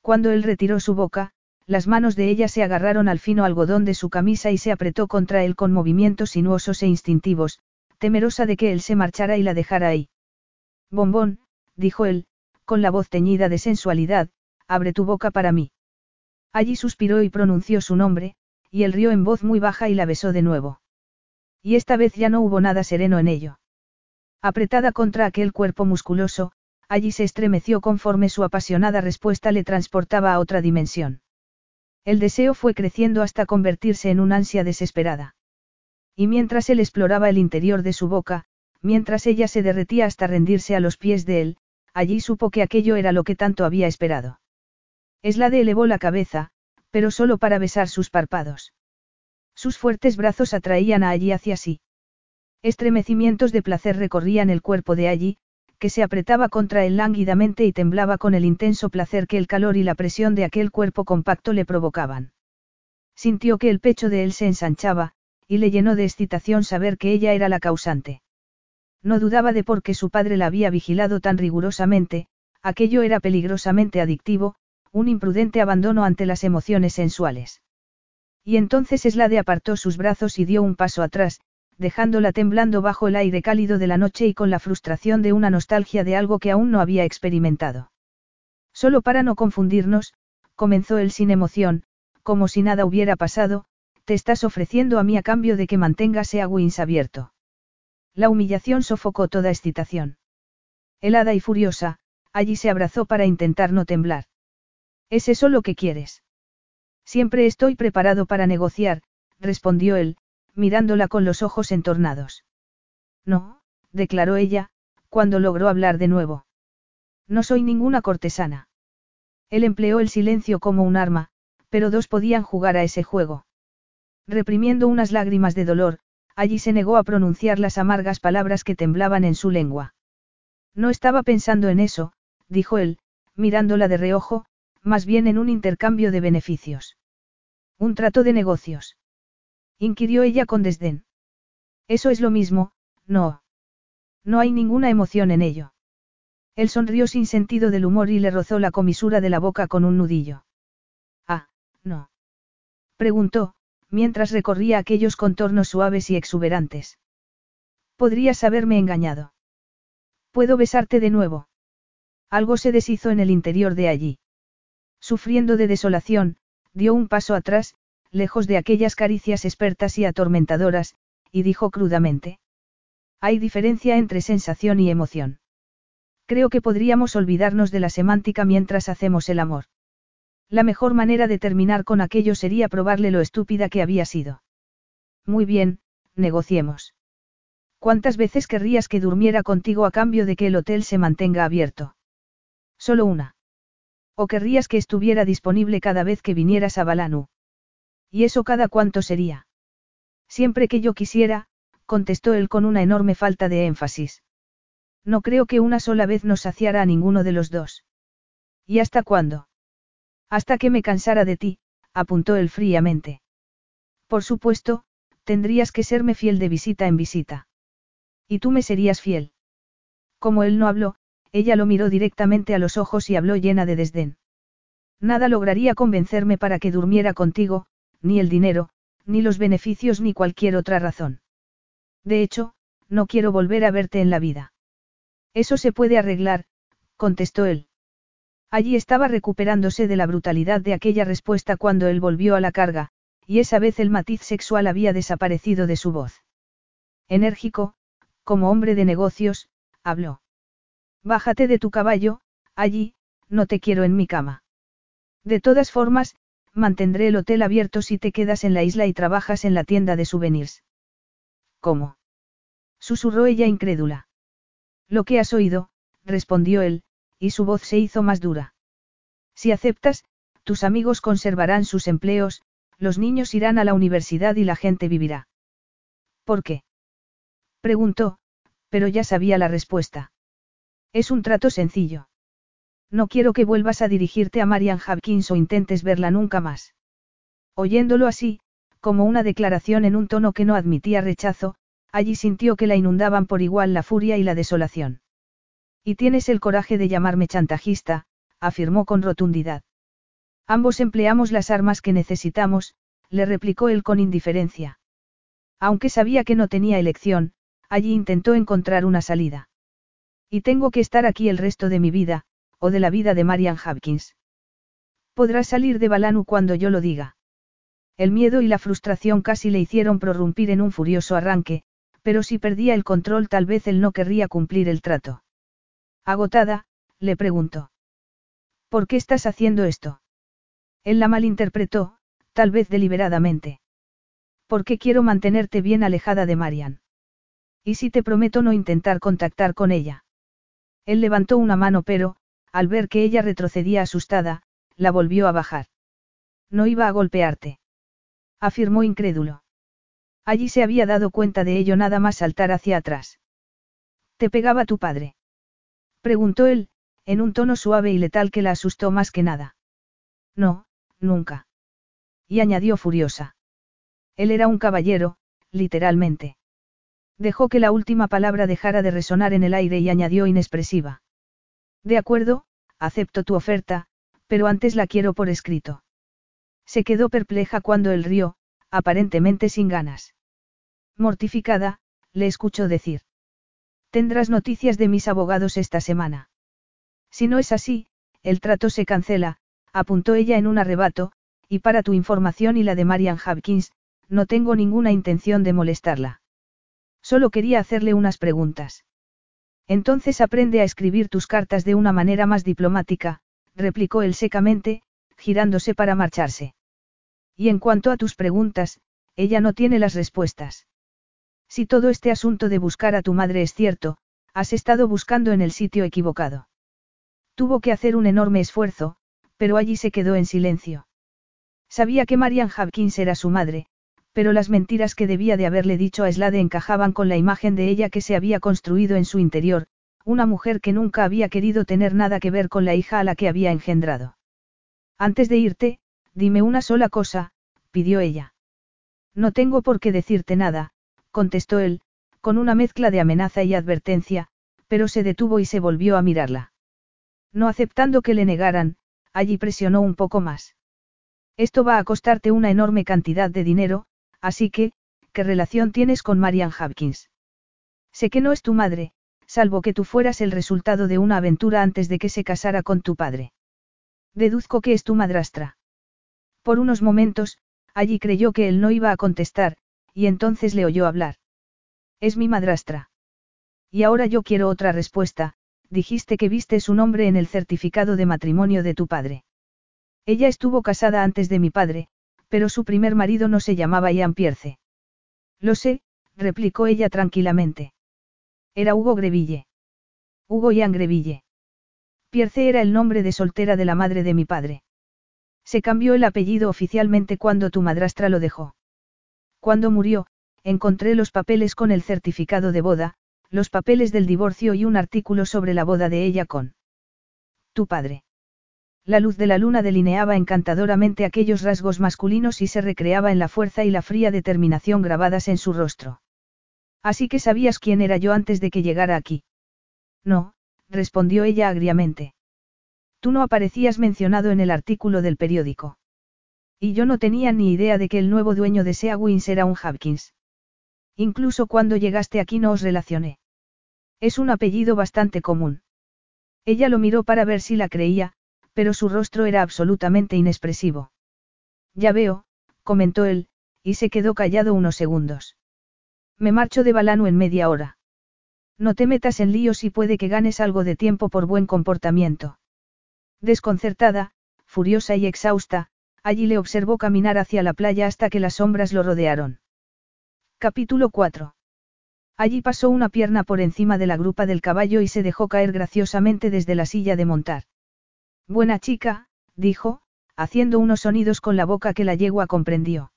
Cuando él retiró su boca, las manos de ella se agarraron al fino algodón de su camisa y se apretó contra él con movimientos sinuosos e instintivos, temerosa de que él se marchara y la dejara ahí. Bombón, dijo él, con la voz teñida de sensualidad, abre tu boca para mí. Allí suspiró y pronunció su nombre, y él rió en voz muy baja y la besó de nuevo. Y esta vez ya no hubo nada sereno en ello. Apretada contra aquel cuerpo musculoso, allí se estremeció conforme su apasionada respuesta le transportaba a otra dimensión. El deseo fue creciendo hasta convertirse en un ansia desesperada. Y mientras él exploraba el interior de su boca, mientras ella se derretía hasta rendirse a los pies de él, allí supo que aquello era lo que tanto había esperado. Eslade elevó la cabeza, pero solo para besar sus párpados. Sus fuertes brazos atraían a allí hacia sí. Estremecimientos de placer recorrían el cuerpo de allí, que se apretaba contra él lánguidamente y temblaba con el intenso placer que el calor y la presión de aquel cuerpo compacto le provocaban. Sintió que el pecho de él se ensanchaba, y le llenó de excitación saber que ella era la causante. No dudaba de por qué su padre la había vigilado tan rigurosamente, aquello era peligrosamente adictivo, un imprudente abandono ante las emociones sensuales. Y entonces Eslade apartó sus brazos y dio un paso atrás, dejándola temblando bajo el aire cálido de la noche y con la frustración de una nostalgia de algo que aún no había experimentado. Solo para no confundirnos, comenzó él sin emoción, como si nada hubiera pasado, te estás ofreciendo a mí a cambio de que mantengas a Wins abierto. La humillación sofocó toda excitación. Helada y furiosa, allí se abrazó para intentar no temblar. ¿Es eso lo que quieres? Siempre estoy preparado para negociar, respondió él, mirándola con los ojos entornados. No, declaró ella, cuando logró hablar de nuevo. No soy ninguna cortesana. Él empleó el silencio como un arma, pero dos podían jugar a ese juego. Reprimiendo unas lágrimas de dolor, allí se negó a pronunciar las amargas palabras que temblaban en su lengua. No estaba pensando en eso, dijo él, mirándola de reojo, más bien en un intercambio de beneficios. Un trato de negocios. Inquirió ella con desdén. Eso es lo mismo, no. No hay ninguna emoción en ello. Él sonrió sin sentido del humor y le rozó la comisura de la boca con un nudillo. Ah, no. Preguntó, mientras recorría aquellos contornos suaves y exuberantes. Podrías haberme engañado. ¿Puedo besarte de nuevo? Algo se deshizo en el interior de allí. Sufriendo de desolación, dio un paso atrás, lejos de aquellas caricias expertas y atormentadoras, y dijo crudamente. Hay diferencia entre sensación y emoción. Creo que podríamos olvidarnos de la semántica mientras hacemos el amor. La mejor manera de terminar con aquello sería probarle lo estúpida que había sido. Muy bien, negociemos. ¿Cuántas veces querrías que durmiera contigo a cambio de que el hotel se mantenga abierto? Solo una. ¿O querrías que estuviera disponible cada vez que vinieras a Balanu? ¿Y eso cada cuánto sería? Siempre que yo quisiera, contestó él con una enorme falta de énfasis. No creo que una sola vez nos saciara a ninguno de los dos. ¿Y hasta cuándo? Hasta que me cansara de ti, apuntó él fríamente. Por supuesto, tendrías que serme fiel de visita en visita. Y tú me serías fiel. Como él no habló, ella lo miró directamente a los ojos y habló llena de desdén. Nada lograría convencerme para que durmiera contigo, ni el dinero, ni los beneficios ni cualquier otra razón. De hecho, no quiero volver a verte en la vida. Eso se puede arreglar, contestó él. Allí estaba recuperándose de la brutalidad de aquella respuesta cuando él volvió a la carga, y esa vez el matiz sexual había desaparecido de su voz. Enérgico, como hombre de negocios, habló. Bájate de tu caballo, allí, no te quiero en mi cama. De todas formas, mantendré el hotel abierto si te quedas en la isla y trabajas en la tienda de souvenirs. ¿Cómo? susurró ella incrédula. Lo que has oído, respondió él, y su voz se hizo más dura. Si aceptas, tus amigos conservarán sus empleos, los niños irán a la universidad y la gente vivirá. ¿Por qué? Preguntó, pero ya sabía la respuesta. Es un trato sencillo. No quiero que vuelvas a dirigirte a Marian Hopkins o intentes verla nunca más. Oyéndolo así, como una declaración en un tono que no admitía rechazo, allí sintió que la inundaban por igual la furia y la desolación. Y tienes el coraje de llamarme chantajista, afirmó con rotundidad. Ambos empleamos las armas que necesitamos, le replicó él con indiferencia. Aunque sabía que no tenía elección, allí intentó encontrar una salida. Y tengo que estar aquí el resto de mi vida, o de la vida de Marian Hopkins. Podrás salir de Balanu cuando yo lo diga. El miedo y la frustración casi le hicieron prorrumpir en un furioso arranque, pero si perdía el control tal vez él no querría cumplir el trato. Agotada, le preguntó. ¿Por qué estás haciendo esto? Él la malinterpretó, tal vez deliberadamente. Porque quiero mantenerte bien alejada de Marian. ¿Y si te prometo no intentar contactar con ella? Él levantó una mano pero, al ver que ella retrocedía asustada, la volvió a bajar. No iba a golpearte. Afirmó incrédulo. Allí se había dado cuenta de ello nada más saltar hacia atrás. ¿Te pegaba tu padre? Preguntó él, en un tono suave y letal que la asustó más que nada. No, nunca. Y añadió furiosa. Él era un caballero, literalmente. Dejó que la última palabra dejara de resonar en el aire y añadió inexpresiva. De acuerdo, acepto tu oferta, pero antes la quiero por escrito. Se quedó perpleja cuando él rió, aparentemente sin ganas. Mortificada, le escuchó decir. Tendrás noticias de mis abogados esta semana. Si no es así, el trato se cancela, apuntó ella en un arrebato, y para tu información y la de Marian Hopkins, no tengo ninguna intención de molestarla. Solo quería hacerle unas preguntas. Entonces aprende a escribir tus cartas de una manera más diplomática, replicó él secamente, girándose para marcharse. Y en cuanto a tus preguntas, ella no tiene las respuestas. Si todo este asunto de buscar a tu madre es cierto, has estado buscando en el sitio equivocado. Tuvo que hacer un enorme esfuerzo, pero allí se quedó en silencio. Sabía que Marian Hopkins era su madre, pero las mentiras que debía de haberle dicho a Slade encajaban con la imagen de ella que se había construido en su interior, una mujer que nunca había querido tener nada que ver con la hija a la que había engendrado. Antes de irte, dime una sola cosa, pidió ella. No tengo por qué decirte nada, contestó él, con una mezcla de amenaza y advertencia, pero se detuvo y se volvió a mirarla. No aceptando que le negaran, allí presionó un poco más. Esto va a costarte una enorme cantidad de dinero, así que, ¿qué relación tienes con Marian Hopkins? Sé que no es tu madre, salvo que tú fueras el resultado de una aventura antes de que se casara con tu padre. Deduzco que es tu madrastra. Por unos momentos, allí creyó que él no iba a contestar, y entonces le oyó hablar. Es mi madrastra. Y ahora yo quiero otra respuesta, dijiste que viste su nombre en el certificado de matrimonio de tu padre. Ella estuvo casada antes de mi padre, pero su primer marido no se llamaba Ian Pierce. Lo sé, replicó ella tranquilamente. Era Hugo Greville. Hugo Ian Greville. Pierce era el nombre de soltera de la madre de mi padre. Se cambió el apellido oficialmente cuando tu madrastra lo dejó. Cuando murió, encontré los papeles con el certificado de boda, los papeles del divorcio y un artículo sobre la boda de ella con tu padre. La luz de la luna delineaba encantadoramente aquellos rasgos masculinos y se recreaba en la fuerza y la fría determinación grabadas en su rostro. Así que sabías quién era yo antes de que llegara aquí. No, respondió ella agriamente. Tú no aparecías mencionado en el artículo del periódico. Y yo no tenía ni idea de que el nuevo dueño de Seawins era un Hopkins. Incluso cuando llegaste aquí no os relacioné. Es un apellido bastante común. Ella lo miró para ver si la creía, pero su rostro era absolutamente inexpresivo. Ya veo, comentó él, y se quedó callado unos segundos. Me marcho de Balano en media hora. No te metas en líos y puede que ganes algo de tiempo por buen comportamiento. Desconcertada, furiosa y exhausta, allí le observó caminar hacia la playa hasta que las sombras lo rodearon. Capítulo 4. Allí pasó una pierna por encima de la grupa del caballo y se dejó caer graciosamente desde la silla de montar. Buena chica, dijo, haciendo unos sonidos con la boca que la yegua comprendió.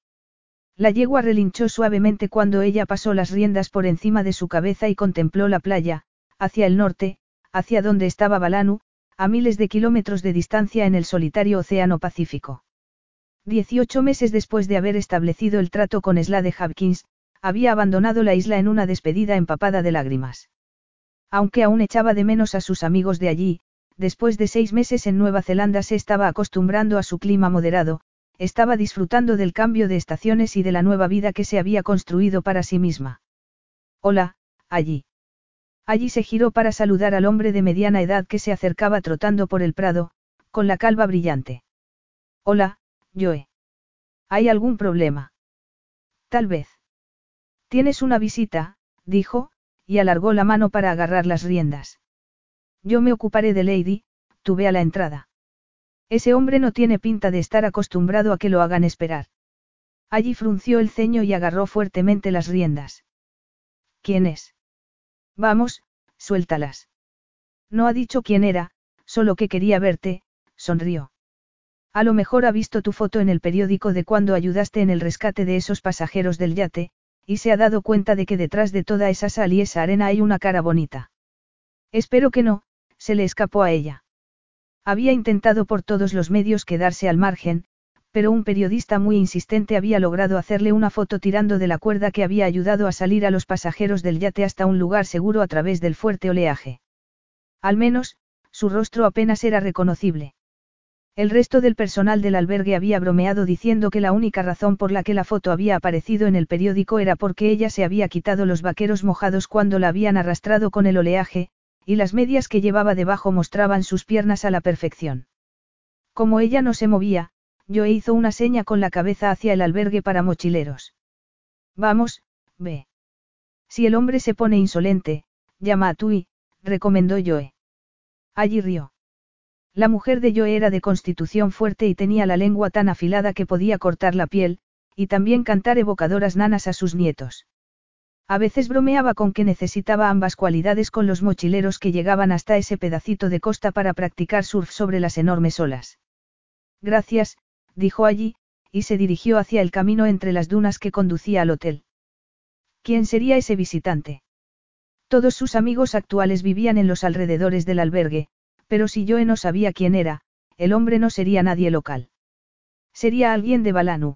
La yegua relinchó suavemente cuando ella pasó las riendas por encima de su cabeza y contempló la playa, hacia el norte, hacia donde estaba Balanu, a miles de kilómetros de distancia en el solitario Océano Pacífico. Dieciocho meses después de haber establecido el trato con Slade Hopkins, había abandonado la isla en una despedida empapada de lágrimas. Aunque aún echaba de menos a sus amigos de allí, después de seis meses en Nueva Zelanda se estaba acostumbrando a su clima moderado, estaba disfrutando del cambio de estaciones y de la nueva vida que se había construido para sí misma. Hola, allí. Allí se giró para saludar al hombre de mediana edad que se acercaba trotando por el prado, con la calva brillante. Hola, Joe. ¿Hay algún problema? Tal vez. Tienes una visita, dijo, y alargó la mano para agarrar las riendas. Yo me ocuparé de Lady, tuve a la entrada. Ese hombre no tiene pinta de estar acostumbrado a que lo hagan esperar. Allí frunció el ceño y agarró fuertemente las riendas. ¿Quién es? Vamos, suéltalas. No ha dicho quién era, solo que quería verte, sonrió. A lo mejor ha visto tu foto en el periódico de cuando ayudaste en el rescate de esos pasajeros del yate, y se ha dado cuenta de que detrás de toda esa sal y esa arena hay una cara bonita. Espero que no, se le escapó a ella. Había intentado por todos los medios quedarse al margen, pero un periodista muy insistente había logrado hacerle una foto tirando de la cuerda que había ayudado a salir a los pasajeros del yate hasta un lugar seguro a través del fuerte oleaje. Al menos, su rostro apenas era reconocible. El resto del personal del albergue había bromeado diciendo que la única razón por la que la foto había aparecido en el periódico era porque ella se había quitado los vaqueros mojados cuando la habían arrastrado con el oleaje, y las medias que llevaba debajo mostraban sus piernas a la perfección. Como ella no se movía, Joe hizo una seña con la cabeza hacia el albergue para mochileros. Vamos, ve. Si el hombre se pone insolente, llama a Tui, recomendó Joe. Allí rió. La mujer de Joe era de constitución fuerte y tenía la lengua tan afilada que podía cortar la piel, y también cantar evocadoras nanas a sus nietos. A veces bromeaba con que necesitaba ambas cualidades con los mochileros que llegaban hasta ese pedacito de costa para practicar surf sobre las enormes olas. Gracias, dijo allí, y se dirigió hacia el camino entre las dunas que conducía al hotel. ¿Quién sería ese visitante? Todos sus amigos actuales vivían en los alrededores del albergue, pero si Joe no sabía quién era, el hombre no sería nadie local. Sería alguien de Balanu.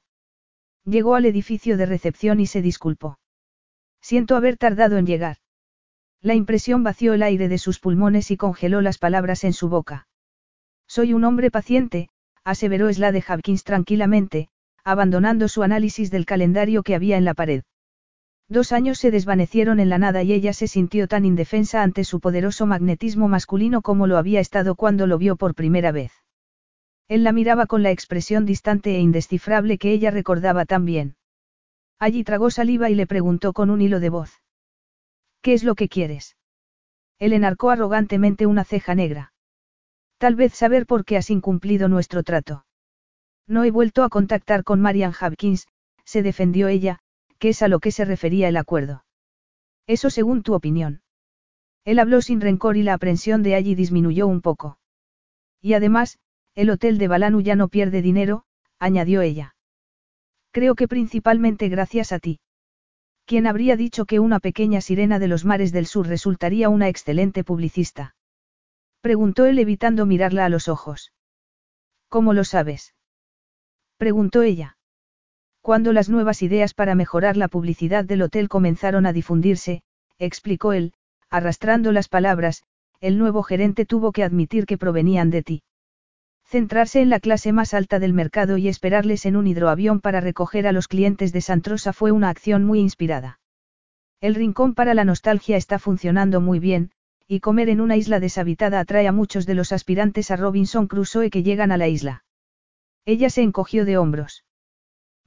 Llegó al edificio de recepción y se disculpó. Siento haber tardado en llegar. La impresión vació el aire de sus pulmones y congeló las palabras en su boca. Soy un hombre paciente, aseveró Slade Hawkins tranquilamente, abandonando su análisis del calendario que había en la pared. Dos años se desvanecieron en la nada y ella se sintió tan indefensa ante su poderoso magnetismo masculino como lo había estado cuando lo vio por primera vez. Él la miraba con la expresión distante e indescifrable que ella recordaba tan bien. Allí tragó saliva y le preguntó con un hilo de voz. ¿Qué es lo que quieres? Él enarcó arrogantemente una ceja negra. Tal vez saber por qué has incumplido nuestro trato. No he vuelto a contactar con Marian Hopkins, se defendió ella, que es a lo que se refería el acuerdo. Eso según tu opinión. Él habló sin rencor y la aprensión de allí disminuyó un poco. Y además, el hotel de Balanu ya no pierde dinero, añadió ella. Creo que principalmente gracias a ti. ¿Quién habría dicho que una pequeña sirena de los mares del sur resultaría una excelente publicista? Preguntó él evitando mirarla a los ojos. ¿Cómo lo sabes? Preguntó ella. Cuando las nuevas ideas para mejorar la publicidad del hotel comenzaron a difundirse, explicó él, arrastrando las palabras, el nuevo gerente tuvo que admitir que provenían de ti. Centrarse en la clase más alta del mercado y esperarles en un hidroavión para recoger a los clientes de Santrosa fue una acción muy inspirada. El rincón para la nostalgia está funcionando muy bien, y comer en una isla deshabitada atrae a muchos de los aspirantes a Robinson Crusoe que llegan a la isla. Ella se encogió de hombros.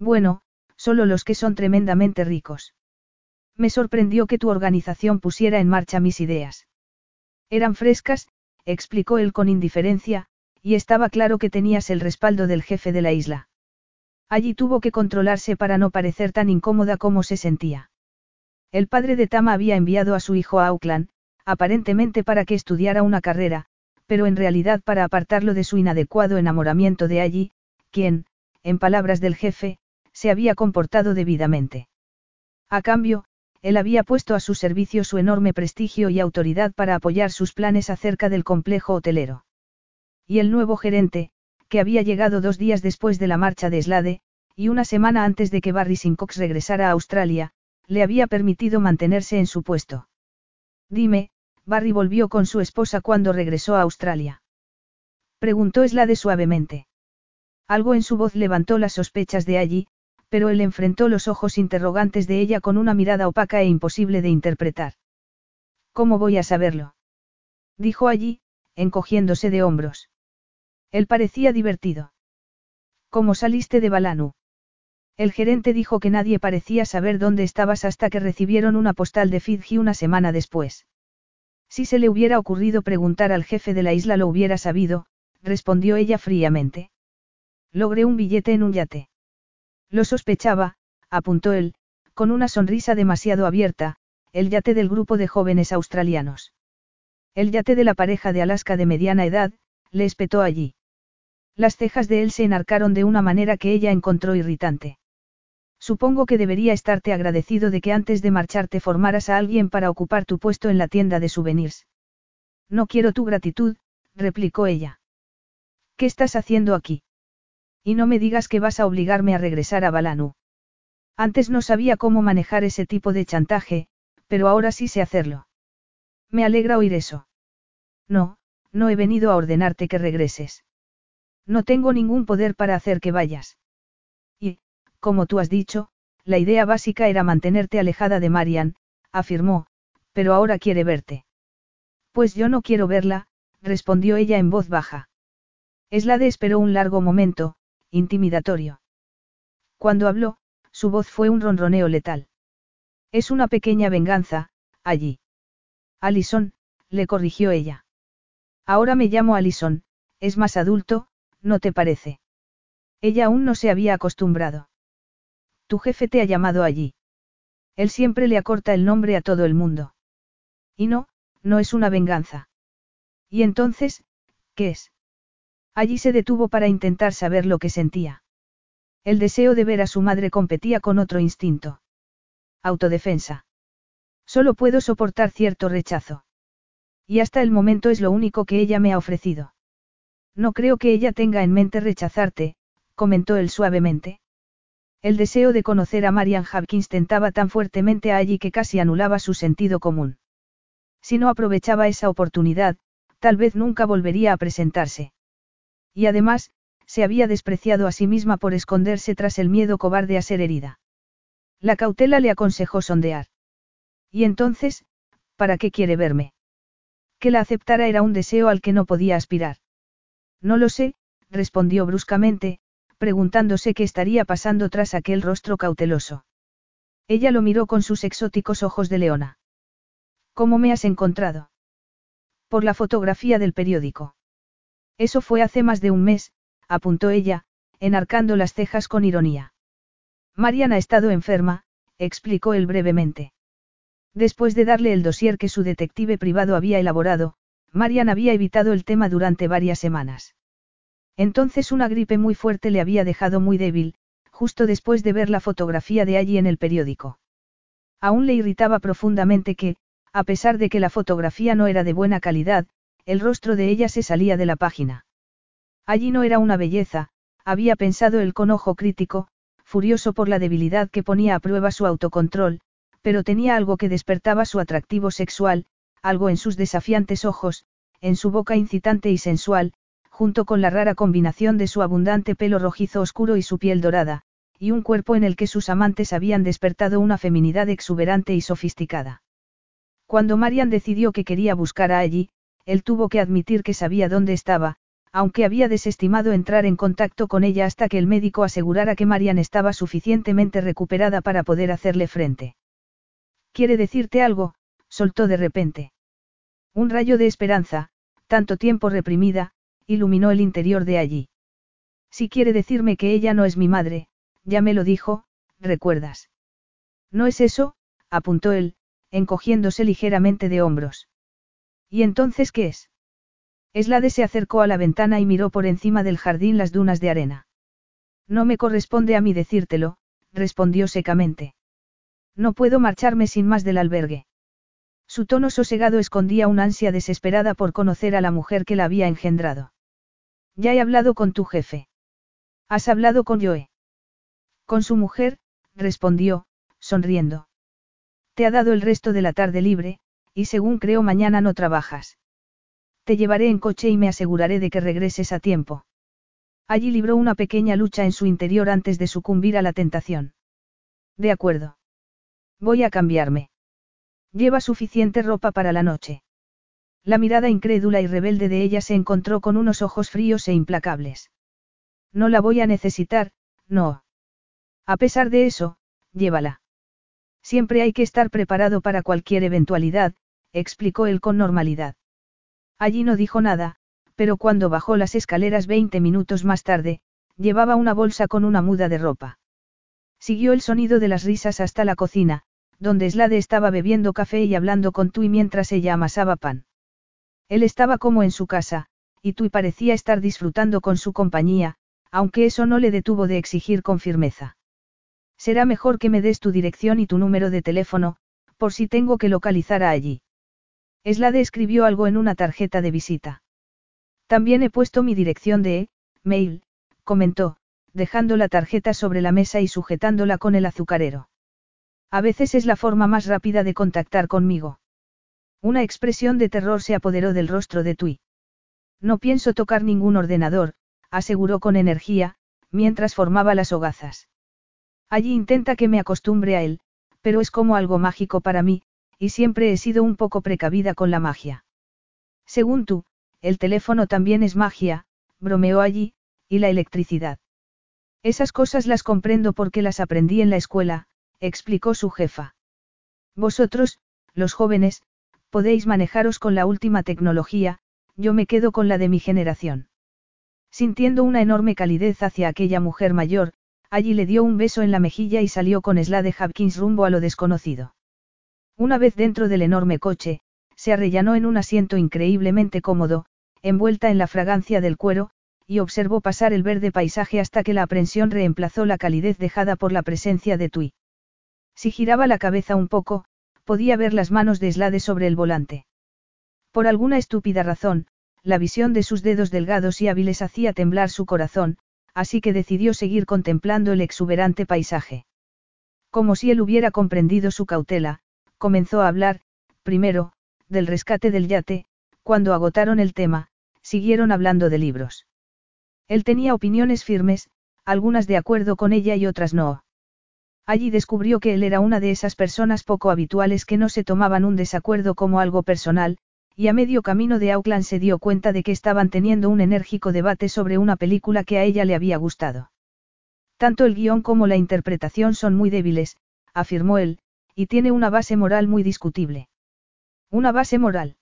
Bueno, solo los que son tremendamente ricos. Me sorprendió que tu organización pusiera en marcha mis ideas. Eran frescas, explicó él con indiferencia, y estaba claro que tenías el respaldo del jefe de la isla. Allí tuvo que controlarse para no parecer tan incómoda como se sentía. El padre de Tama había enviado a su hijo a Auckland, aparentemente para que estudiara una carrera, pero en realidad para apartarlo de su inadecuado enamoramiento de allí, quien, en palabras del jefe, se había comportado debidamente. A cambio, él había puesto a su servicio su enorme prestigio y autoridad para apoyar sus planes acerca del complejo hotelero. Y el nuevo gerente, que había llegado dos días después de la marcha de Slade, y una semana antes de que Barry Sincox regresara a Australia, le había permitido mantenerse en su puesto. Dime, Barry volvió con su esposa cuando regresó a Australia. Preguntó Slade suavemente. Algo en su voz levantó las sospechas de allí, pero él enfrentó los ojos interrogantes de ella con una mirada opaca e imposible de interpretar. ¿Cómo voy a saberlo? Dijo allí, encogiéndose de hombros. Él parecía divertido. ¿Cómo saliste de Balanu? El gerente dijo que nadie parecía saber dónde estabas hasta que recibieron una postal de Fidji una semana después. Si se le hubiera ocurrido preguntar al jefe de la isla lo hubiera sabido, respondió ella fríamente. Logré un billete en un yate. Lo sospechaba, apuntó él, con una sonrisa demasiado abierta, el yate del grupo de jóvenes australianos. El yate de la pareja de Alaska de mediana edad, le espetó allí. Las cejas de él se enarcaron de una manera que ella encontró irritante. Supongo que debería estarte agradecido de que antes de marcharte formaras a alguien para ocupar tu puesto en la tienda de souvenirs. No quiero tu gratitud, replicó ella. ¿Qué estás haciendo aquí? Y no me digas que vas a obligarme a regresar a Balanu. Antes no sabía cómo manejar ese tipo de chantaje, pero ahora sí sé hacerlo. Me alegra oír eso. No, no he venido a ordenarte que regreses. No tengo ningún poder para hacer que vayas. Y, como tú has dicho, la idea básica era mantenerte alejada de Marian, afirmó, pero ahora quiere verte. Pues yo no quiero verla, respondió ella en voz baja. Eslade esperó un largo momento, intimidatorio. Cuando habló, su voz fue un ronroneo letal. Es una pequeña venganza, allí. Alison, le corrigió ella. Ahora me llamo Alison, es más adulto, ¿no te parece? Ella aún no se había acostumbrado. Tu jefe te ha llamado allí. Él siempre le acorta el nombre a todo el mundo. Y no, no es una venganza. ¿Y entonces, qué es? Allí se detuvo para intentar saber lo que sentía. El deseo de ver a su madre competía con otro instinto. Autodefensa. Solo puedo soportar cierto rechazo. Y hasta el momento es lo único que ella me ha ofrecido. No creo que ella tenga en mente rechazarte, comentó él suavemente. El deseo de conocer a Marian Hopkins tentaba tan fuertemente a allí que casi anulaba su sentido común. Si no aprovechaba esa oportunidad, tal vez nunca volvería a presentarse. Y además, se había despreciado a sí misma por esconderse tras el miedo cobarde a ser herida. La cautela le aconsejó sondear. Y entonces, ¿para qué quiere verme? Que la aceptara era un deseo al que no podía aspirar. No lo sé, respondió bruscamente, preguntándose qué estaría pasando tras aquel rostro cauteloso. Ella lo miró con sus exóticos ojos de leona. ¿Cómo me has encontrado? Por la fotografía del periódico. Eso fue hace más de un mes, apuntó ella, enarcando las cejas con ironía. Mariana ha estado enferma, explicó él brevemente. Después de darle el dossier que su detective privado había elaborado, Marian había evitado el tema durante varias semanas. Entonces una gripe muy fuerte le había dejado muy débil, justo después de ver la fotografía de allí en el periódico. Aún le irritaba profundamente que, a pesar de que la fotografía no era de buena calidad, el rostro de ella se salía de la página. Allí no era una belleza, había pensado él con ojo crítico, furioso por la debilidad que ponía a prueba su autocontrol, pero tenía algo que despertaba su atractivo sexual, algo en sus desafiantes ojos, en su boca incitante y sensual, junto con la rara combinación de su abundante pelo rojizo oscuro y su piel dorada, y un cuerpo en el que sus amantes habían despertado una feminidad exuberante y sofisticada. Cuando Marian decidió que quería buscar a allí, él tuvo que admitir que sabía dónde estaba, aunque había desestimado entrar en contacto con ella hasta que el médico asegurara que Marian estaba suficientemente recuperada para poder hacerle frente. ¿Quiere decirte algo? soltó de repente. Un rayo de esperanza, tanto tiempo reprimida, iluminó el interior de allí. Si quiere decirme que ella no es mi madre, ya me lo dijo, ¿recuerdas? No es eso, apuntó él, encogiéndose ligeramente de hombros. ¿Y entonces qué es? Eslade se acercó a la ventana y miró por encima del jardín las dunas de arena. No me corresponde a mí decírtelo, respondió secamente. No puedo marcharme sin más del albergue. Su tono sosegado escondía una ansia desesperada por conocer a la mujer que la había engendrado. Ya he hablado con tu jefe. ¿Has hablado con Joe? Con su mujer, respondió, sonriendo. Te ha dado el resto de la tarde libre, y según creo mañana no trabajas. Te llevaré en coche y me aseguraré de que regreses a tiempo. Allí libró una pequeña lucha en su interior antes de sucumbir a la tentación. De acuerdo. Voy a cambiarme. Lleva suficiente ropa para la noche. La mirada incrédula y rebelde de ella se encontró con unos ojos fríos e implacables. No la voy a necesitar, no. A pesar de eso, llévala. Siempre hay que estar preparado para cualquier eventualidad, explicó él con normalidad. Allí no dijo nada, pero cuando bajó las escaleras 20 minutos más tarde, llevaba una bolsa con una muda de ropa. Siguió el sonido de las risas hasta la cocina, donde Slade estaba bebiendo café y hablando con Tui mientras ella amasaba pan. Él estaba como en su casa, y Tui parecía estar disfrutando con su compañía, aunque eso no le detuvo de exigir con firmeza. Será mejor que me des tu dirección y tu número de teléfono, por si tengo que localizar a allí. Eslade escribió algo en una tarjeta de visita. También he puesto mi dirección de mail, comentó, dejando la tarjeta sobre la mesa y sujetándola con el azucarero. A veces es la forma más rápida de contactar conmigo. Una expresión de terror se apoderó del rostro de Tui. No pienso tocar ningún ordenador, aseguró con energía, mientras formaba las hogazas. Allí intenta que me acostumbre a él, pero es como algo mágico para mí, y siempre he sido un poco precavida con la magia. Según tú, el teléfono también es magia, bromeó allí, y la electricidad. Esas cosas las comprendo porque las aprendí en la escuela, explicó su jefa. Vosotros, los jóvenes, podéis manejaros con la última tecnología, yo me quedo con la de mi generación. Sintiendo una enorme calidez hacia aquella mujer mayor, Allí le dio un beso en la mejilla y salió con Slade Hopkins rumbo a lo desconocido. Una vez dentro del enorme coche, se arrellanó en un asiento increíblemente cómodo, envuelta en la fragancia del cuero, y observó pasar el verde paisaje hasta que la aprensión reemplazó la calidez dejada por la presencia de Tui. Si giraba la cabeza un poco, podía ver las manos de Slade sobre el volante. Por alguna estúpida razón, la visión de sus dedos delgados y hábiles hacía temblar su corazón, así que decidió seguir contemplando el exuberante paisaje. Como si él hubiera comprendido su cautela, comenzó a hablar, primero, del rescate del yate, cuando agotaron el tema, siguieron hablando de libros. Él tenía opiniones firmes, algunas de acuerdo con ella y otras no. Allí descubrió que él era una de esas personas poco habituales que no se tomaban un desacuerdo como algo personal, y a medio camino de Auckland se dio cuenta de que estaban teniendo un enérgico debate sobre una película que a ella le había gustado. Tanto el guion como la interpretación son muy débiles, afirmó él, y tiene una base moral muy discutible. ¿Una base moral?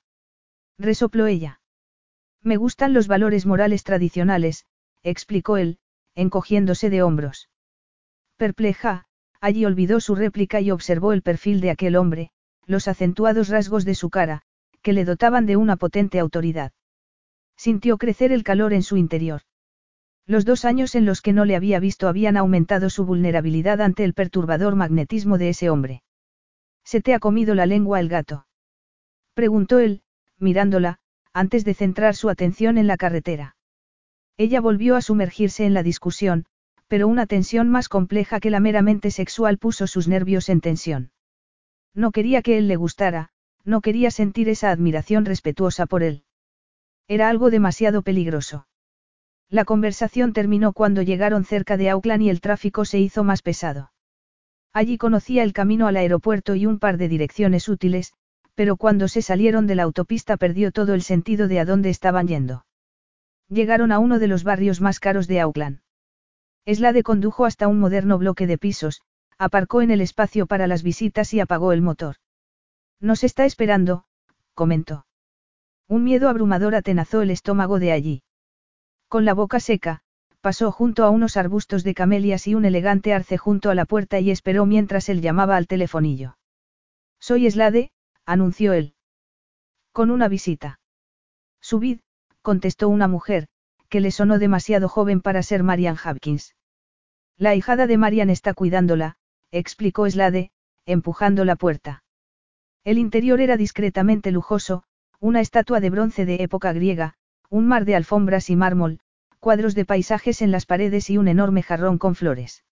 resopló ella. Me gustan los valores morales tradicionales, explicó él, encogiéndose de hombros. Perpleja, allí olvidó su réplica y observó el perfil de aquel hombre, los acentuados rasgos de su cara, que le dotaban de una potente autoridad. Sintió crecer el calor en su interior. Los dos años en los que no le había visto habían aumentado su vulnerabilidad ante el perturbador magnetismo de ese hombre. ¿Se te ha comido la lengua el gato? Preguntó él, mirándola, antes de centrar su atención en la carretera. Ella volvió a sumergirse en la discusión, pero una tensión más compleja que la meramente sexual puso sus nervios en tensión. No quería que él le gustara, no quería sentir esa admiración respetuosa por él. Era algo demasiado peligroso. La conversación terminó cuando llegaron cerca de Auckland y el tráfico se hizo más pesado. Allí conocía el camino al aeropuerto y un par de direcciones útiles, pero cuando se salieron de la autopista perdió todo el sentido de a dónde estaban yendo. Llegaron a uno de los barrios más caros de Auckland. Slade condujo hasta un moderno bloque de pisos, aparcó en el espacio para las visitas y apagó el motor. Nos está esperando, comentó. Un miedo abrumador atenazó el estómago de allí. Con la boca seca, pasó junto a unos arbustos de camelias y un elegante arce junto a la puerta y esperó mientras él llamaba al telefonillo. Soy Slade, anunció él. Con una visita. Subid, contestó una mujer, que le sonó demasiado joven para ser Marian Hopkins. La hijada de Marian está cuidándola, explicó Slade, empujando la puerta. El interior era discretamente lujoso, una estatua de bronce de época griega, un mar de alfombras y mármol, cuadros de paisajes en las paredes y un enorme jarrón con flores.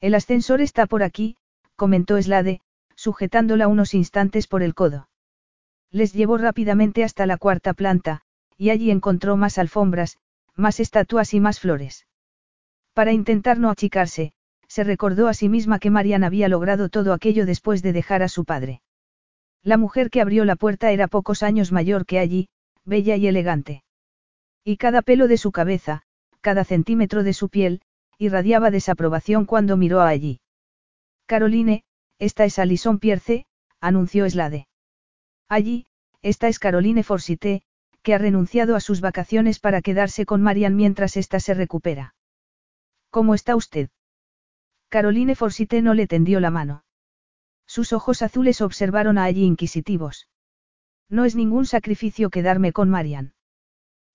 El ascensor está por aquí, comentó Slade, sujetándola unos instantes por el codo. Les llevó rápidamente hasta la cuarta planta, y allí encontró más alfombras, más estatuas y más flores. Para intentar no achicarse, se recordó a sí misma que Marian había logrado todo aquello después de dejar a su padre. La mujer que abrió la puerta era pocos años mayor que allí, bella y elegante. Y cada pelo de su cabeza, cada centímetro de su piel, irradiaba desaprobación cuando miró a allí. Caroline, esta es Alison Pierce, anunció Slade. Allí, esta es Caroline Forsyte, que ha renunciado a sus vacaciones para quedarse con Marian mientras ésta se recupera. ¿Cómo está usted? Caroline Forsyte no le tendió la mano. Sus ojos azules observaron a allí inquisitivos. No es ningún sacrificio quedarme con Marian.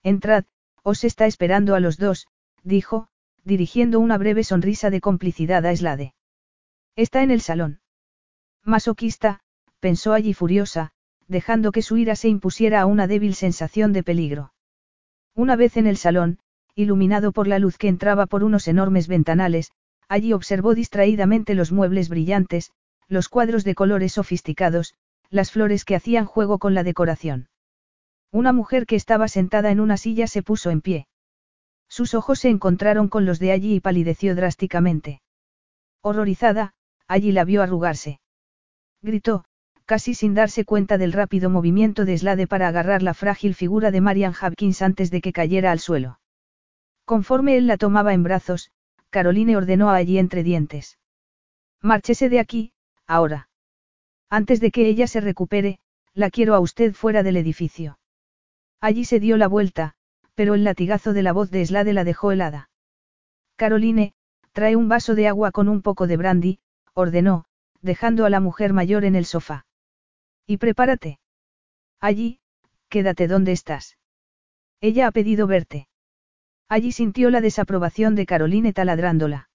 Entrad, os está esperando a los dos, dijo, dirigiendo una breve sonrisa de complicidad a Slade. Está en el salón. Masoquista, pensó allí furiosa, dejando que su ira se impusiera a una débil sensación de peligro. Una vez en el salón, iluminado por la luz que entraba por unos enormes ventanales, allí observó distraídamente los muebles brillantes, los cuadros de colores sofisticados, las flores que hacían juego con la decoración. Una mujer que estaba sentada en una silla se puso en pie. Sus ojos se encontraron con los de allí y palideció drásticamente. Horrorizada, allí la vio arrugarse. Gritó, casi sin darse cuenta del rápido movimiento de Slade para agarrar la frágil figura de Marian Hopkins antes de que cayera al suelo. Conforme él la tomaba en brazos, Caroline ordenó a allí entre dientes. Márchese de aquí, ahora. Antes de que ella se recupere, la quiero a usted fuera del edificio. Allí se dio la vuelta, pero el latigazo de la voz de Slade la dejó helada. Caroline, Trae un vaso de agua con un poco de brandy, ordenó, dejando a la mujer mayor en el sofá. Y prepárate. Allí, quédate donde estás. Ella ha pedido verte. Allí sintió la desaprobación de Caroline taladrándola.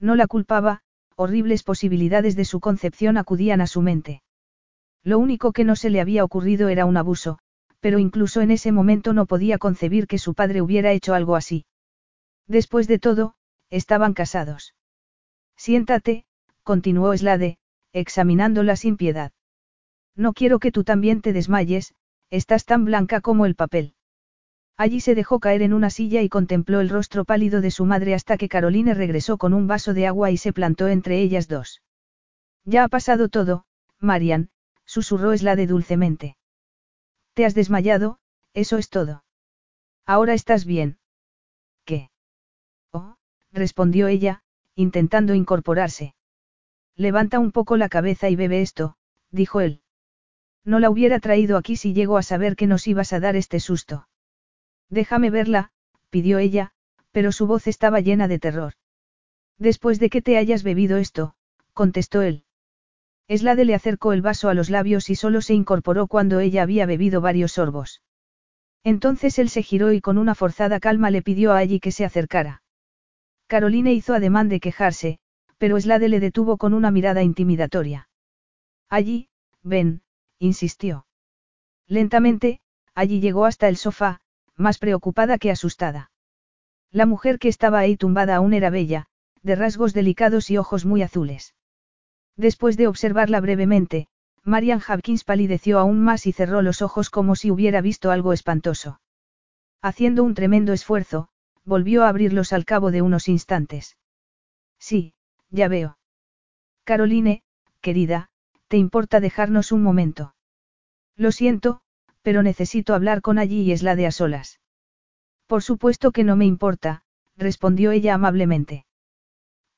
No la culpaba, horribles posibilidades de su concepción acudían a su mente. Lo único que no se le había ocurrido era un abuso, pero incluso en ese momento no podía concebir que su padre hubiera hecho algo así. Después de todo, estaban casados. Siéntate, continuó Slade, examinándola sin piedad. No quiero que tú también te desmayes, estás tan blanca como el papel. Allí se dejó caer en una silla y contempló el rostro pálido de su madre hasta que Caroline regresó con un vaso de agua y se plantó entre ellas dos. Ya ha pasado todo, Marian, susurró Slade dulcemente. Te has desmayado, eso es todo. Ahora estás bien. ¿Qué? Oh, respondió ella, intentando incorporarse. Levanta un poco la cabeza y bebe esto, dijo él. No la hubiera traído aquí si llego a saber que nos ibas a dar este susto. Déjame verla, pidió ella, pero su voz estaba llena de terror. Después de que te hayas bebido esto, contestó él. Eslade le acercó el vaso a los labios y solo se incorporó cuando ella había bebido varios sorbos. Entonces él se giró y con una forzada calma le pidió a allí que se acercara. Caroline hizo ademán de quejarse, pero Eslade le detuvo con una mirada intimidatoria. Allí, ven, insistió. Lentamente, allí llegó hasta el sofá, más preocupada que asustada. La mujer que estaba ahí tumbada aún era bella, de rasgos delicados y ojos muy azules. Después de observarla brevemente, Marian Hopkins palideció aún más y cerró los ojos como si hubiera visto algo espantoso. Haciendo un tremendo esfuerzo, volvió a abrirlos al cabo de unos instantes. Sí, ya veo. Caroline, querida, ¿te importa dejarnos un momento? Lo siento, pero necesito hablar con allí y es la de a solas. Por supuesto que no me importa, respondió ella amablemente.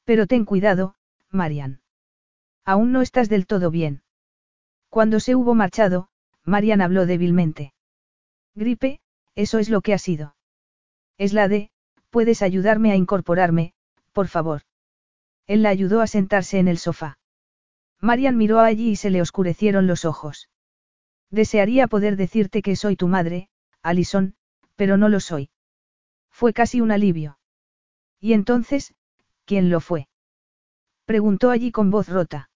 Pero ten cuidado, Marian. Aún no estás del todo bien. Cuando se hubo marchado, Marian habló débilmente. Gripe, eso es lo que ha sido. Es la de, puedes ayudarme a incorporarme, por favor. Él la ayudó a sentarse en el sofá. Marian miró allí y se le oscurecieron los ojos. Desearía poder decirte que soy tu madre, Alison, pero no lo soy. Fue casi un alivio. ¿Y entonces, quién lo fue? Preguntó allí con voz rota.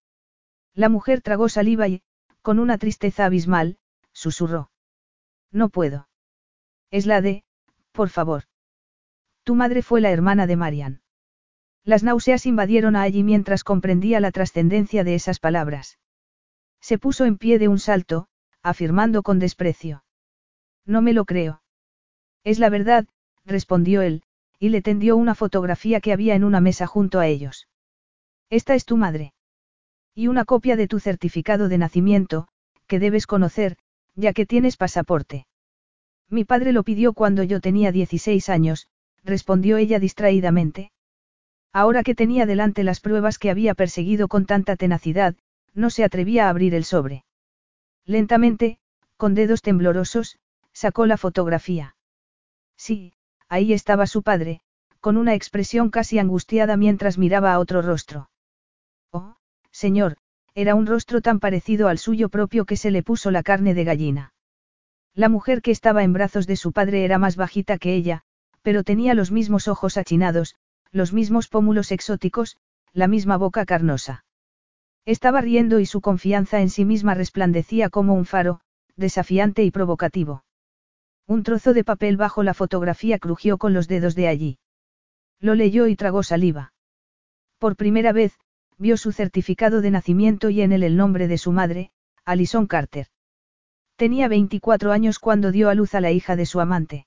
La mujer tragó saliva y, con una tristeza abismal, susurró. No puedo. Es la de, por favor. Tu madre fue la hermana de Marian. Las náuseas invadieron a allí mientras comprendía la trascendencia de esas palabras. Se puso en pie de un salto, afirmando con desprecio. No me lo creo. Es la verdad, respondió él, y le tendió una fotografía que había en una mesa junto a ellos. Esta es tu madre. Y una copia de tu certificado de nacimiento, que debes conocer, ya que tienes pasaporte. Mi padre lo pidió cuando yo tenía 16 años, respondió ella distraídamente. Ahora que tenía delante las pruebas que había perseguido con tanta tenacidad, no se atrevía a abrir el sobre. Lentamente, con dedos temblorosos, sacó la fotografía. Sí, ahí estaba su padre, con una expresión casi angustiada mientras miraba a otro rostro. Oh, señor, era un rostro tan parecido al suyo propio que se le puso la carne de gallina. La mujer que estaba en brazos de su padre era más bajita que ella, pero tenía los mismos ojos achinados, los mismos pómulos exóticos, la misma boca carnosa. Estaba riendo y su confianza en sí misma resplandecía como un faro, desafiante y provocativo. Un trozo de papel bajo la fotografía crujió con los dedos de allí. Lo leyó y tragó saliva. Por primera vez, vio su certificado de nacimiento y en él el nombre de su madre, Alison Carter. Tenía 24 años cuando dio a luz a la hija de su amante.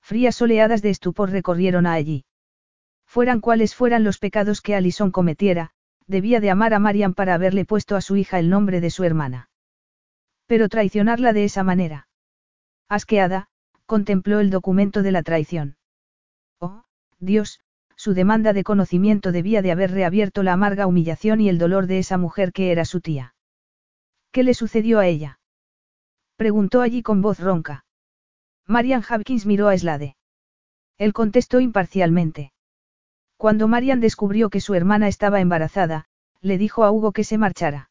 Frías oleadas de estupor recorrieron a allí. Fueran cuales fueran los pecados que Alison cometiera, debía de amar a Marian para haberle puesto a su hija el nombre de su hermana. Pero traicionarla de esa manera. Asqueada, contempló el documento de la traición. Oh, Dios, su demanda de conocimiento debía de haber reabierto la amarga humillación y el dolor de esa mujer que era su tía. ¿Qué le sucedió a ella? Preguntó allí con voz ronca. Marian Hopkins miró a Slade. Él contestó imparcialmente. Cuando Marian descubrió que su hermana estaba embarazada, le dijo a Hugo que se marchara.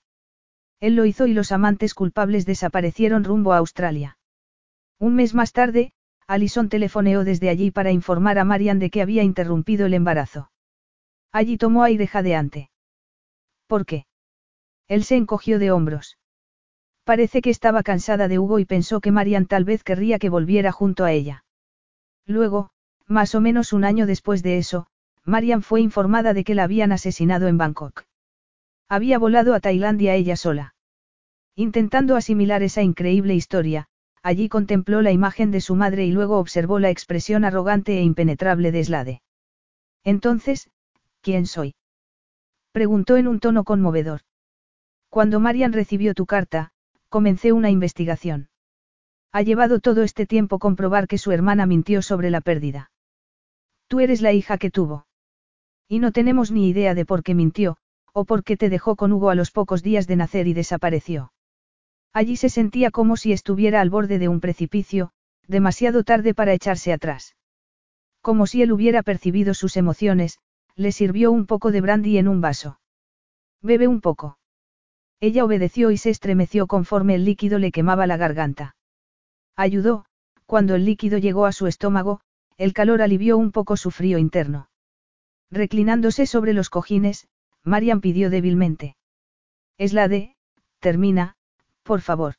Él lo hizo y los amantes culpables desaparecieron rumbo a Australia. Un mes más tarde, Alison telefoneó desde allí para informar a Marian de que había interrumpido el embarazo. Allí tomó aire jadeante. ¿Por qué? Él se encogió de hombros. Parece que estaba cansada de Hugo y pensó que Marian tal vez querría que volviera junto a ella. Luego, más o menos un año después de eso, Marian fue informada de que la habían asesinado en Bangkok. Había volado a Tailandia ella sola. Intentando asimilar esa increíble historia, allí contempló la imagen de su madre y luego observó la expresión arrogante e impenetrable de Slade. Entonces, ¿quién soy? Preguntó en un tono conmovedor. Cuando Marian recibió tu carta, comencé una investigación. Ha llevado todo este tiempo comprobar que su hermana mintió sobre la pérdida. Tú eres la hija que tuvo. Y no tenemos ni idea de por qué mintió, o por qué te dejó con Hugo a los pocos días de nacer y desapareció. Allí se sentía como si estuviera al borde de un precipicio, demasiado tarde para echarse atrás. Como si él hubiera percibido sus emociones, le sirvió un poco de brandy en un vaso. Bebe un poco. Ella obedeció y se estremeció conforme el líquido le quemaba la garganta. Ayudó, cuando el líquido llegó a su estómago, el calor alivió un poco su frío interno. Reclinándose sobre los cojines, Marian pidió débilmente. Es la de, termina, por favor.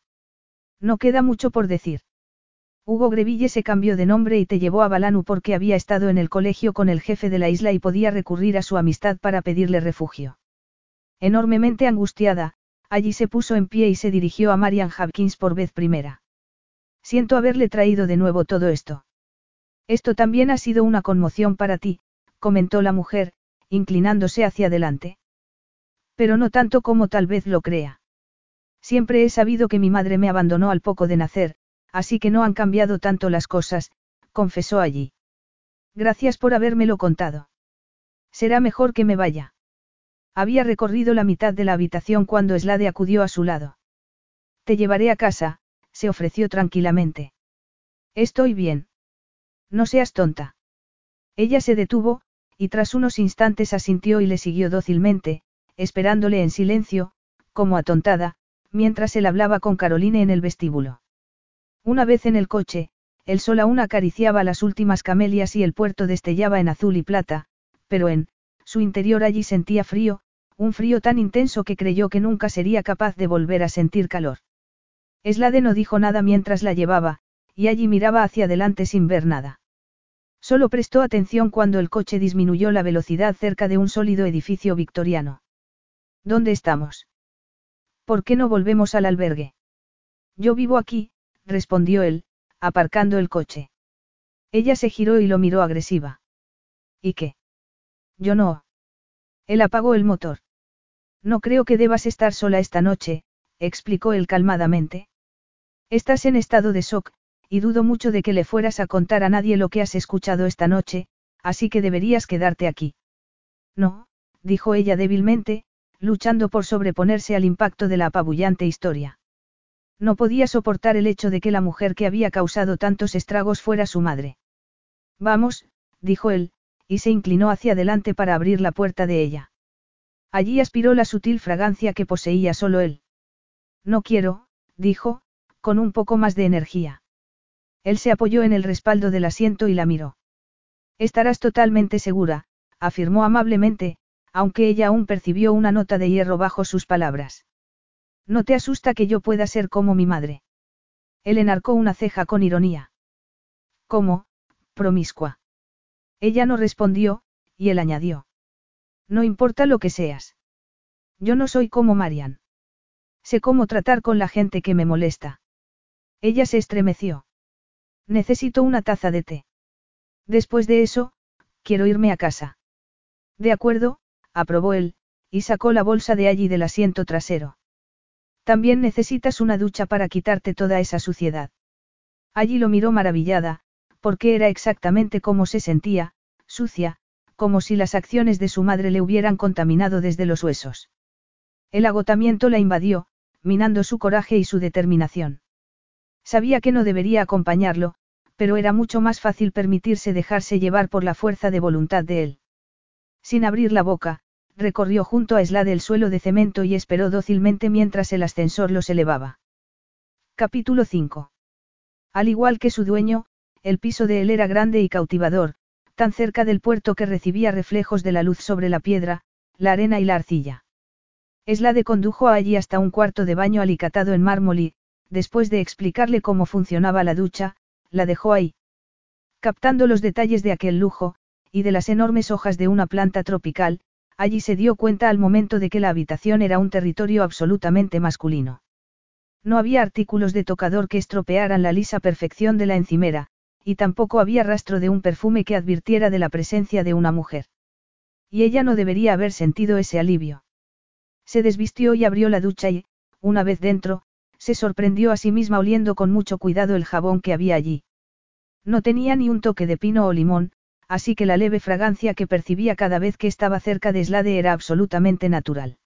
No queda mucho por decir. Hugo Greville se cambió de nombre y te llevó a Balanu porque había estado en el colegio con el jefe de la isla y podía recurrir a su amistad para pedirle refugio. Enormemente angustiada, allí se puso en pie y se dirigió a Marian Hopkins por vez primera. Siento haberle traído de nuevo todo esto. Esto también ha sido una conmoción para ti, comentó la mujer, inclinándose hacia adelante. Pero no tanto como tal vez lo crea. Siempre he sabido que mi madre me abandonó al poco de nacer, así que no han cambiado tanto las cosas, confesó allí. Gracias por habérmelo contado. Será mejor que me vaya. Había recorrido la mitad de la habitación cuando Slade acudió a su lado. Te llevaré a casa, se ofreció tranquilamente. Estoy bien. No seas tonta. Ella se detuvo, y tras unos instantes asintió y le siguió dócilmente, esperándole en silencio, como atontada, mientras él hablaba con Caroline en el vestíbulo. Una vez en el coche, el sol aún acariciaba las últimas camelias y el puerto destellaba en azul y plata, pero en, su interior allí sentía frío, un frío tan intenso que creyó que nunca sería capaz de volver a sentir calor. Eslade no dijo nada mientras la llevaba, y allí miraba hacia adelante sin ver nada. Solo prestó atención cuando el coche disminuyó la velocidad cerca de un sólido edificio victoriano. ¿Dónde estamos? ¿Por qué no volvemos al albergue? Yo vivo aquí, respondió él, aparcando el coche. Ella se giró y lo miró agresiva. ¿Y qué? Yo no. Él apagó el motor. No creo que debas estar sola esta noche, explicó él calmadamente. Estás en estado de shock, y dudo mucho de que le fueras a contar a nadie lo que has escuchado esta noche, así que deberías quedarte aquí. No, dijo ella débilmente, luchando por sobreponerse al impacto de la apabullante historia. No podía soportar el hecho de que la mujer que había causado tantos estragos fuera su madre. Vamos, dijo él, y se inclinó hacia adelante para abrir la puerta de ella. Allí aspiró la sutil fragancia que poseía solo él. No quiero, dijo, con un poco más de energía. Él se apoyó en el respaldo del asiento y la miró. Estarás totalmente segura, afirmó amablemente, aunque ella aún percibió una nota de hierro bajo sus palabras. ¿No te asusta que yo pueda ser como mi madre? Él enarcó una ceja con ironía. ¿Cómo? Promiscua. Ella no respondió, y él añadió. No importa lo que seas. Yo no soy como Marian. Sé cómo tratar con la gente que me molesta. Ella se estremeció. Necesito una taza de té. Después de eso, quiero irme a casa. De acuerdo, aprobó él, y sacó la bolsa de allí del asiento trasero. También necesitas una ducha para quitarte toda esa suciedad. Allí lo miró maravillada, porque era exactamente como se sentía, sucia, como si las acciones de su madre le hubieran contaminado desde los huesos. El agotamiento la invadió, minando su coraje y su determinación. Sabía que no debería acompañarlo, pero era mucho más fácil permitirse dejarse llevar por la fuerza de voluntad de él. Sin abrir la boca, recorrió junto a Slade el suelo de cemento y esperó dócilmente mientras el ascensor los elevaba. Capítulo 5. Al igual que su dueño, el piso de él era grande y cautivador, tan cerca del puerto que recibía reflejos de la luz sobre la piedra, la arena y la arcilla. Slade condujo allí hasta un cuarto de baño alicatado en mármol y, después de explicarle cómo funcionaba la ducha, la dejó ahí. Captando los detalles de aquel lujo, y de las enormes hojas de una planta tropical, allí se dio cuenta al momento de que la habitación era un territorio absolutamente masculino. No había artículos de tocador que estropearan la lisa perfección de la encimera, y tampoco había rastro de un perfume que advirtiera de la presencia de una mujer. Y ella no debería haber sentido ese alivio. Se desvistió y abrió la ducha y, una vez dentro, se sorprendió a sí misma oliendo con mucho cuidado el jabón que había allí. No tenía ni un toque de pino o limón, así que la leve fragancia que percibía cada vez que estaba cerca de Slade era absolutamente natural.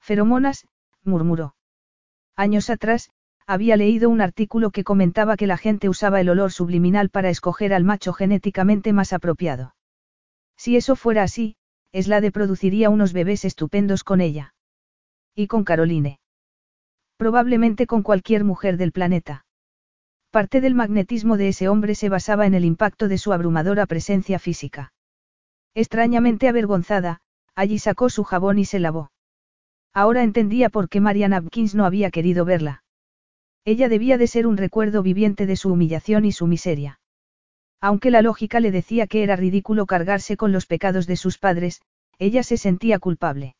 Feromonas, murmuró. Años atrás, había leído un artículo que comentaba que la gente usaba el olor subliminal para escoger al macho genéticamente más apropiado. Si eso fuera así, Slade produciría unos bebés estupendos con ella. Y con Caroline. Probablemente con cualquier mujer del planeta. Parte del magnetismo de ese hombre se basaba en el impacto de su abrumadora presencia física. Extrañamente avergonzada, allí sacó su jabón y se lavó. Ahora entendía por qué Marian Hopkins no había querido verla. Ella debía de ser un recuerdo viviente de su humillación y su miseria. Aunque la lógica le decía que era ridículo cargarse con los pecados de sus padres, ella se sentía culpable.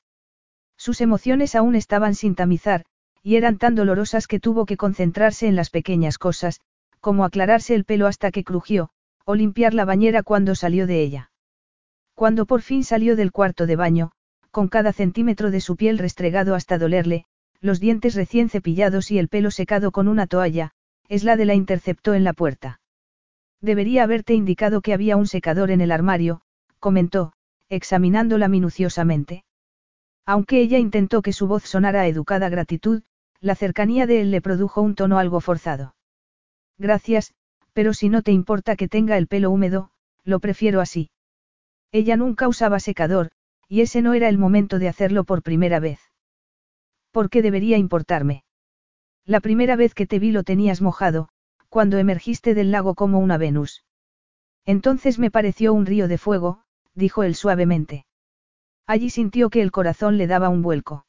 Sus emociones aún estaban sin tamizar, y eran tan dolorosas que tuvo que concentrarse en las pequeñas cosas, como aclararse el pelo hasta que crujió, o limpiar la bañera cuando salió de ella. Cuando por fin salió del cuarto de baño, con cada centímetro de su piel restregado hasta dolerle, los dientes recién cepillados y el pelo secado con una toalla, es la de la interceptó en la puerta. Debería haberte indicado que había un secador en el armario, comentó, examinándola minuciosamente. Aunque ella intentó que su voz sonara educada gratitud, la cercanía de él le produjo un tono algo forzado. Gracias, pero si no te importa que tenga el pelo húmedo, lo prefiero así. Ella nunca usaba secador, y ese no era el momento de hacerlo por primera vez. ¿Por qué debería importarme? La primera vez que te vi lo tenías mojado, cuando emergiste del lago como una Venus. Entonces me pareció un río de fuego, dijo él suavemente. Allí sintió que el corazón le daba un vuelco.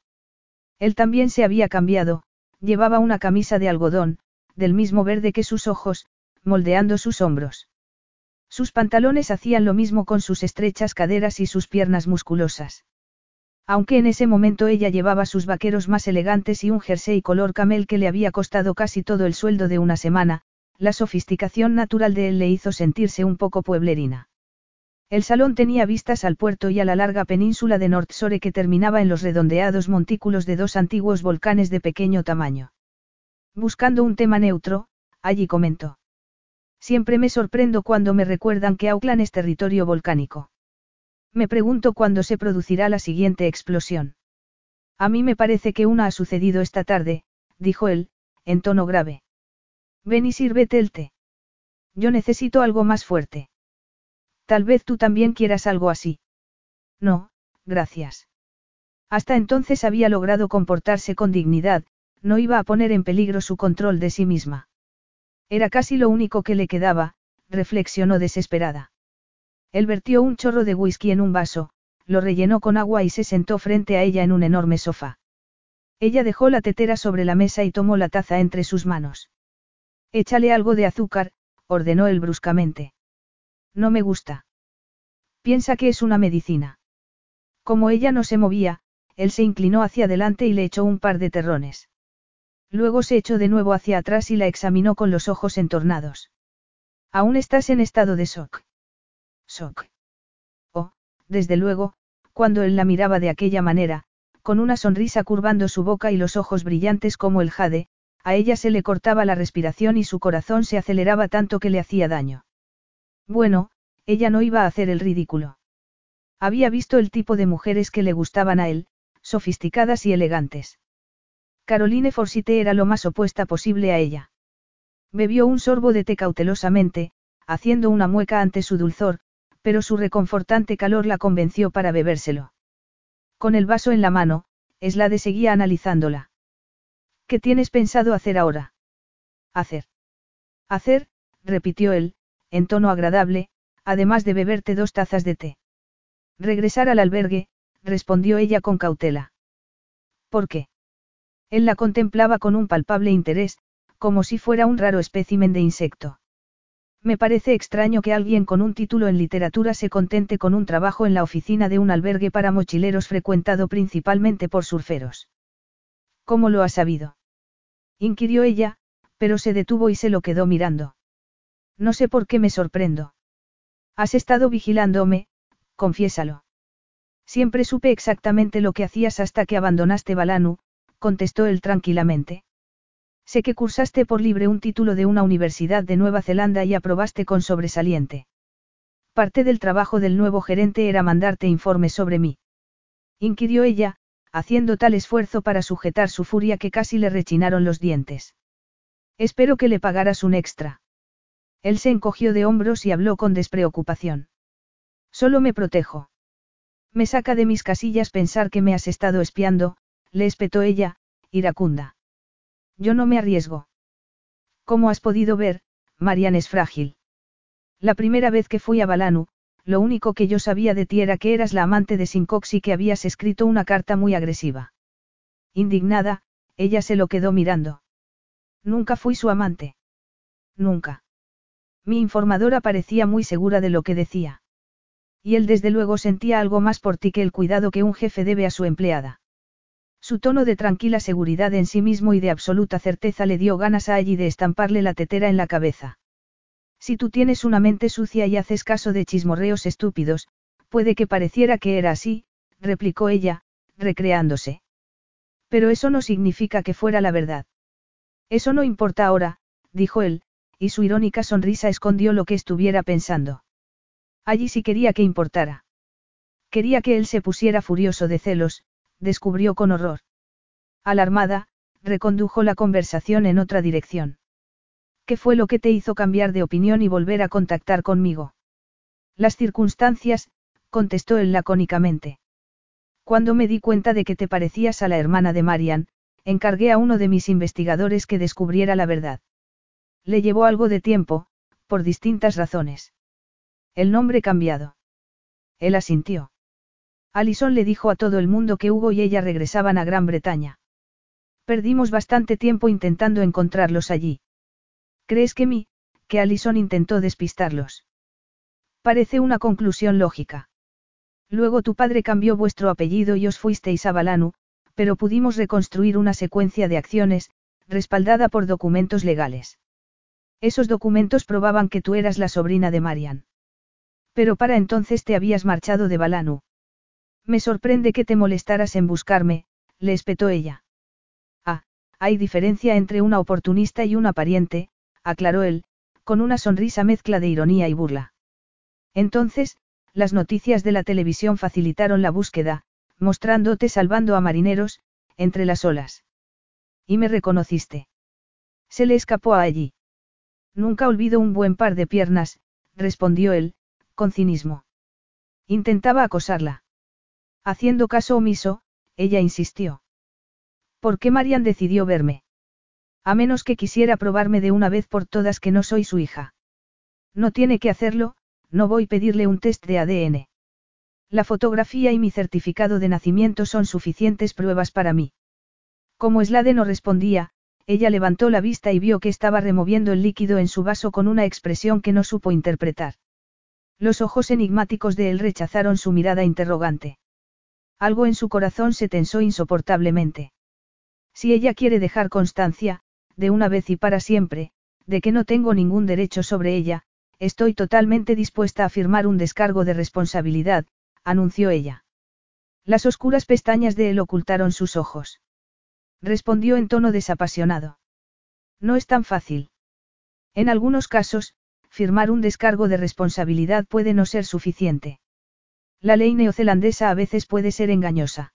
Él también se había cambiado, llevaba una camisa de algodón, del mismo verde que sus ojos, moldeando sus hombros. Sus pantalones hacían lo mismo con sus estrechas caderas y sus piernas musculosas. Aunque en ese momento ella llevaba sus vaqueros más elegantes y un jersey color camel que le había costado casi todo el sueldo de una semana, la sofisticación natural de él le hizo sentirse un poco pueblerina. El salón tenía vistas al puerto y a la larga península de Nordsore que terminaba en los redondeados montículos de dos antiguos volcanes de pequeño tamaño. Buscando un tema neutro, allí comentó. Siempre me sorprendo cuando me recuerdan que Auckland es territorio volcánico. Me pregunto cuándo se producirá la siguiente explosión. A mí me parece que una ha sucedido esta tarde, dijo él, en tono grave. Ven y sírvete el té. Yo necesito algo más fuerte. Tal vez tú también quieras algo así. No, gracias. Hasta entonces había logrado comportarse con dignidad, no iba a poner en peligro su control de sí misma. Era casi lo único que le quedaba, reflexionó desesperada. Él vertió un chorro de whisky en un vaso, lo rellenó con agua y se sentó frente a ella en un enorme sofá. Ella dejó la tetera sobre la mesa y tomó la taza entre sus manos. Échale algo de azúcar, ordenó él bruscamente. No me gusta. Piensa que es una medicina. Como ella no se movía, él se inclinó hacia adelante y le echó un par de terrones. Luego se echó de nuevo hacia atrás y la examinó con los ojos entornados. Aún estás en estado de shock. Shock. Oh, desde luego, cuando él la miraba de aquella manera, con una sonrisa curvando su boca y los ojos brillantes como el jade, a ella se le cortaba la respiración y su corazón se aceleraba tanto que le hacía daño. Bueno, ella no iba a hacer el ridículo. Había visto el tipo de mujeres que le gustaban a él, sofisticadas y elegantes. Caroline Forsite era lo más opuesta posible a ella. Bebió un sorbo de té cautelosamente, haciendo una mueca ante su dulzor, pero su reconfortante calor la convenció para bebérselo. Con el vaso en la mano, Slade seguía analizándola. ¿Qué tienes pensado hacer ahora? Hacer. Hacer, repitió él, en tono agradable, además de beberte dos tazas de té. Regresar al albergue, respondió ella con cautela. ¿Por qué? Él la contemplaba con un palpable interés, como si fuera un raro espécimen de insecto. Me parece extraño que alguien con un título en literatura se contente con un trabajo en la oficina de un albergue para mochileros frecuentado principalmente por surferos. ¿Cómo lo ha sabido? inquirió ella, pero se detuvo y se lo quedó mirando. No sé por qué me sorprendo. Has estado vigilándome, confiésalo. Siempre supe exactamente lo que hacías hasta que abandonaste Balanu, contestó él tranquilamente. Sé que cursaste por libre un título de una universidad de Nueva Zelanda y aprobaste con sobresaliente. Parte del trabajo del nuevo gerente era mandarte informes sobre mí. Inquirió ella, haciendo tal esfuerzo para sujetar su furia que casi le rechinaron los dientes. Espero que le pagaras un extra. Él se encogió de hombros y habló con despreocupación. Solo me protejo. Me saca de mis casillas pensar que me has estado espiando, le espetó ella, iracunda. Yo no me arriesgo. Como has podido ver, Marian es frágil. La primera vez que fui a Balanu, lo único que yo sabía de ti era que eras la amante de Sincox y que habías escrito una carta muy agresiva. Indignada, ella se lo quedó mirando. Nunca fui su amante. Nunca. Mi informadora parecía muy segura de lo que decía. Y él desde luego sentía algo más por ti que el cuidado que un jefe debe a su empleada. Su tono de tranquila seguridad en sí mismo y de absoluta certeza le dio ganas a allí de estamparle la tetera en la cabeza. Si tú tienes una mente sucia y haces caso de chismorreos estúpidos, puede que pareciera que era así, replicó ella, recreándose. Pero eso no significa que fuera la verdad. Eso no importa ahora, dijo él, y su irónica sonrisa escondió lo que estuviera pensando. Allí sí quería que importara. Quería que él se pusiera furioso de celos, descubrió con horror. Alarmada, recondujo la conversación en otra dirección. ¿Qué fue lo que te hizo cambiar de opinión y volver a contactar conmigo? Las circunstancias, contestó él lacónicamente. Cuando me di cuenta de que te parecías a la hermana de Marian, encargué a uno de mis investigadores que descubriera la verdad. Le llevó algo de tiempo, por distintas razones. El nombre cambiado. Él asintió. Alison le dijo a todo el mundo que Hugo y ella regresaban a Gran Bretaña. Perdimos bastante tiempo intentando encontrarlos allí. ¿Crees que mi, que Alison intentó despistarlos? Parece una conclusión lógica. Luego tu padre cambió vuestro apellido y os fuisteis a Balanu, pero pudimos reconstruir una secuencia de acciones, respaldada por documentos legales. Esos documentos probaban que tú eras la sobrina de Marian. Pero para entonces te habías marchado de Balanu. Me sorprende que te molestaras en buscarme, le espetó ella. Ah, hay diferencia entre una oportunista y una pariente, aclaró él, con una sonrisa mezcla de ironía y burla. Entonces, las noticias de la televisión facilitaron la búsqueda, mostrándote salvando a marineros, entre las olas. Y me reconociste. Se le escapó a allí. Nunca olvido un buen par de piernas, respondió él, con cinismo. Intentaba acosarla. Haciendo caso omiso, ella insistió. ¿Por qué Marian decidió verme? A menos que quisiera probarme de una vez por todas que no soy su hija. No tiene que hacerlo, no voy a pedirle un test de ADN. La fotografía y mi certificado de nacimiento son suficientes pruebas para mí. Como Slade no respondía, ella levantó la vista y vio que estaba removiendo el líquido en su vaso con una expresión que no supo interpretar. Los ojos enigmáticos de él rechazaron su mirada interrogante. Algo en su corazón se tensó insoportablemente. Si ella quiere dejar constancia, de una vez y para siempre, de que no tengo ningún derecho sobre ella, estoy totalmente dispuesta a firmar un descargo de responsabilidad, anunció ella. Las oscuras pestañas de él ocultaron sus ojos. Respondió en tono desapasionado. No es tan fácil. En algunos casos, firmar un descargo de responsabilidad puede no ser suficiente. La ley neozelandesa a veces puede ser engañosa.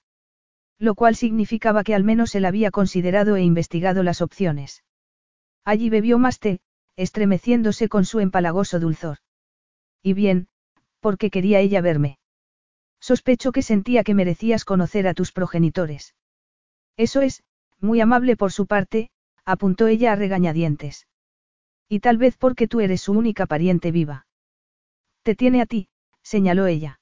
Lo cual significaba que al menos él había considerado e investigado las opciones. Allí bebió más té, estremeciéndose con su empalagoso dulzor. Y bien, ¿Por qué quería ella verme? Sospecho que sentía que merecías conocer a tus progenitores. Eso es, muy amable por su parte, apuntó ella a regañadientes. Y tal vez porque tú eres su única pariente viva. Te tiene a ti, señaló ella.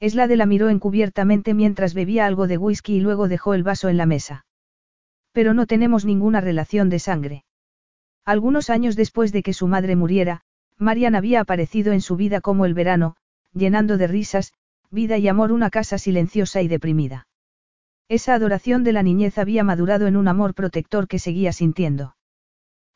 Es la de la miró encubiertamente mientras bebía algo de whisky y luego dejó el vaso en la mesa. Pero no tenemos ninguna relación de sangre. Algunos años después de que su madre muriera, Marian había aparecido en su vida como el verano, llenando de risas, vida y amor una casa silenciosa y deprimida. Esa adoración de la niñez había madurado en un amor protector que seguía sintiendo.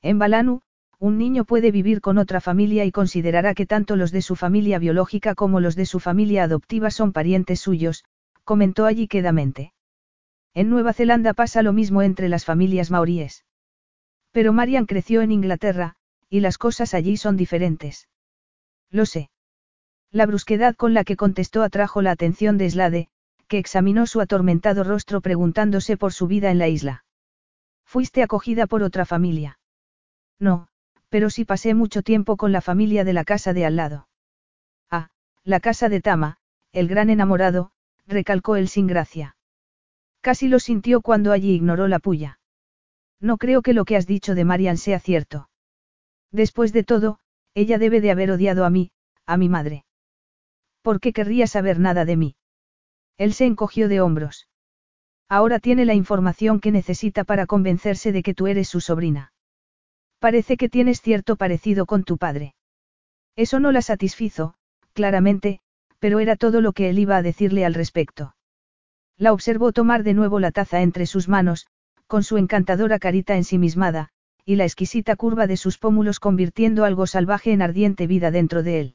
En Balanu, un niño puede vivir con otra familia y considerará que tanto los de su familia biológica como los de su familia adoptiva son parientes suyos, comentó allí quedamente. En Nueva Zelanda pasa lo mismo entre las familias maoríes. Pero Marian creció en Inglaterra, y las cosas allí son diferentes. Lo sé. La brusquedad con la que contestó atrajo la atención de Slade, que examinó su atormentado rostro preguntándose por su vida en la isla. ¿Fuiste acogida por otra familia? No, pero sí pasé mucho tiempo con la familia de la casa de al lado. Ah, la casa de Tama, el gran enamorado, recalcó él sin gracia. Casi lo sintió cuando allí ignoró la puya. No creo que lo que has dicho de Marian sea cierto. Después de todo, ella debe de haber odiado a mí, a mi madre. ¿Por qué querría saber nada de mí? Él se encogió de hombros. Ahora tiene la información que necesita para convencerse de que tú eres su sobrina. Parece que tienes cierto parecido con tu padre. Eso no la satisfizo, claramente, pero era todo lo que él iba a decirle al respecto. La observó tomar de nuevo la taza entre sus manos, con su encantadora carita ensimismada, y la exquisita curva de sus pómulos convirtiendo algo salvaje en ardiente vida dentro de él.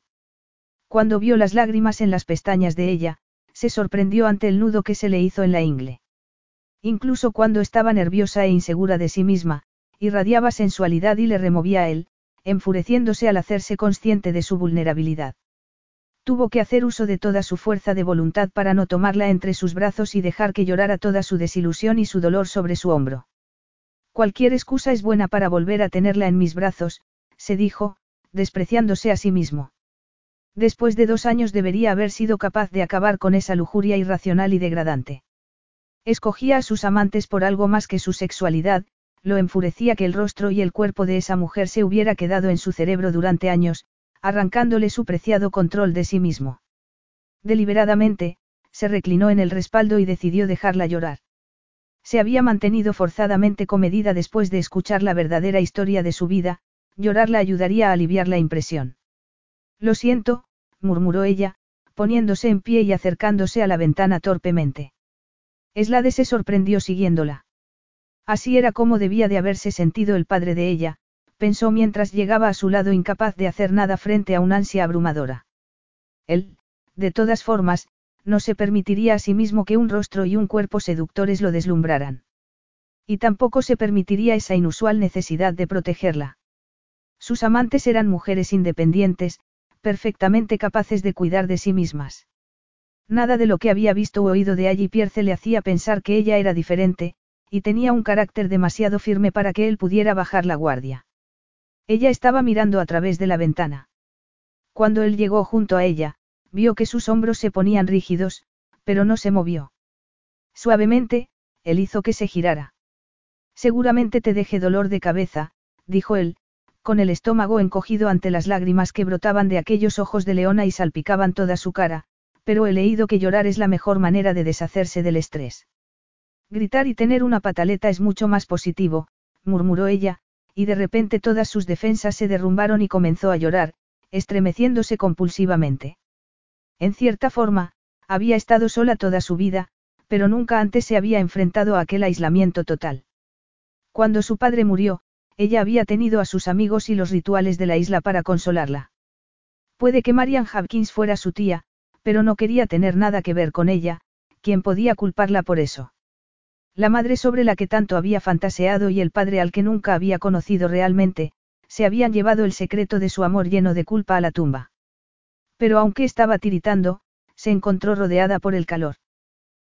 Cuando vio las lágrimas en las pestañas de ella, se sorprendió ante el nudo que se le hizo en la ingle. Incluso cuando estaba nerviosa e insegura de sí misma, irradiaba sensualidad y le removía a él, enfureciéndose al hacerse consciente de su vulnerabilidad. Tuvo que hacer uso de toda su fuerza de voluntad para no tomarla entre sus brazos y dejar que llorara toda su desilusión y su dolor sobre su hombro. Cualquier excusa es buena para volver a tenerla en mis brazos, se dijo, despreciándose a sí mismo. Después de dos años debería haber sido capaz de acabar con esa lujuria irracional y degradante. Escogía a sus amantes por algo más que su sexualidad, lo enfurecía que el rostro y el cuerpo de esa mujer se hubiera quedado en su cerebro durante años, arrancándole su preciado control de sí mismo. Deliberadamente, se reclinó en el respaldo y decidió dejarla llorar. Se había mantenido forzadamente comedida después de escuchar la verdadera historia de su vida, llorar la ayudaría a aliviar la impresión. Lo siento, murmuró ella, poniéndose en pie y acercándose a la ventana torpemente. Eslade se sorprendió siguiéndola. Así era como debía de haberse sentido el padre de ella, pensó mientras llegaba a su lado incapaz de hacer nada frente a una ansia abrumadora. Él, de todas formas, no se permitiría a sí mismo que un rostro y un cuerpo seductores lo deslumbraran. Y tampoco se permitiría esa inusual necesidad de protegerla. Sus amantes eran mujeres independientes, perfectamente capaces de cuidar de sí mismas. Nada de lo que había visto o oído de allí Pierce le hacía pensar que ella era diferente, y tenía un carácter demasiado firme para que él pudiera bajar la guardia. Ella estaba mirando a través de la ventana. Cuando él llegó junto a ella, vio que sus hombros se ponían rígidos, pero no se movió. Suavemente, él hizo que se girara. Seguramente te deje dolor de cabeza, dijo él, con el estómago encogido ante las lágrimas que brotaban de aquellos ojos de leona y salpicaban toda su cara, pero he leído que llorar es la mejor manera de deshacerse del estrés. Gritar y tener una pataleta es mucho más positivo, murmuró ella, y de repente todas sus defensas se derrumbaron y comenzó a llorar, estremeciéndose compulsivamente. En cierta forma, había estado sola toda su vida, pero nunca antes se había enfrentado a aquel aislamiento total. Cuando su padre murió, ella había tenido a sus amigos y los rituales de la isla para consolarla. Puede que Marian Hopkins fuera su tía, pero no quería tener nada que ver con ella, quien podía culparla por eso. La madre sobre la que tanto había fantaseado y el padre al que nunca había conocido realmente, se habían llevado el secreto de su amor lleno de culpa a la tumba. Pero aunque estaba tiritando, se encontró rodeada por el calor.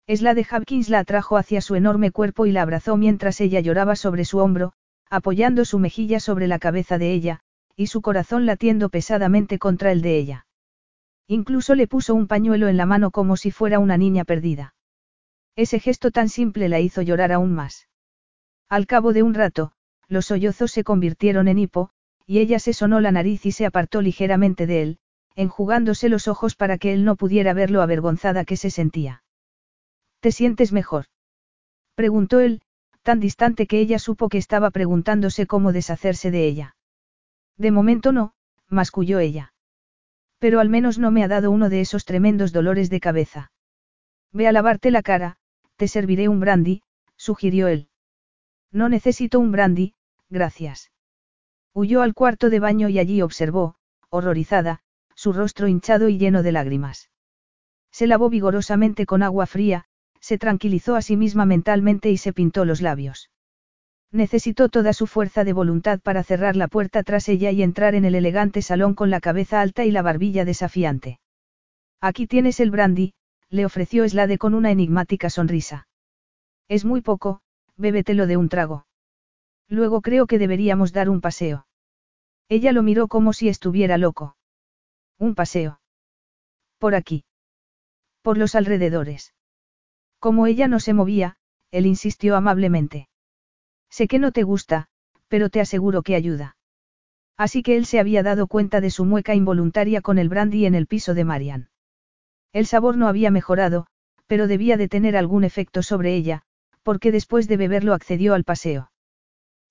Esla de Hopkins la atrajo hacia su enorme cuerpo y la abrazó mientras ella lloraba sobre su hombro, apoyando su mejilla sobre la cabeza de ella, y su corazón latiendo pesadamente contra el de ella. Incluso le puso un pañuelo en la mano como si fuera una niña perdida. Ese gesto tan simple la hizo llorar aún más. Al cabo de un rato, los sollozos se convirtieron en hipo, y ella se sonó la nariz y se apartó ligeramente de él, enjugándose los ojos para que él no pudiera ver lo avergonzada que se sentía. ¿Te sientes mejor? preguntó él, tan distante que ella supo que estaba preguntándose cómo deshacerse de ella. De momento no, masculló ella. Pero al menos no me ha dado uno de esos tremendos dolores de cabeza. Ve a lavarte la cara, te serviré un brandy, sugirió él. No necesito un brandy, gracias. Huyó al cuarto de baño y allí observó, horrorizada, su rostro hinchado y lleno de lágrimas. Se lavó vigorosamente con agua fría, se tranquilizó a sí misma mentalmente y se pintó los labios. Necesitó toda su fuerza de voluntad para cerrar la puerta tras ella y entrar en el elegante salón con la cabeza alta y la barbilla desafiante. Aquí tienes el brandy, le ofreció Slade con una enigmática sonrisa. Es muy poco, bébetelo de un trago. Luego creo que deberíamos dar un paseo. Ella lo miró como si estuviera loco. Un paseo. Por aquí. Por los alrededores. Como ella no se movía, él insistió amablemente. Sé que no te gusta, pero te aseguro que ayuda. Así que él se había dado cuenta de su mueca involuntaria con el brandy en el piso de Marian. El sabor no había mejorado, pero debía de tener algún efecto sobre ella, porque después de beberlo accedió al paseo.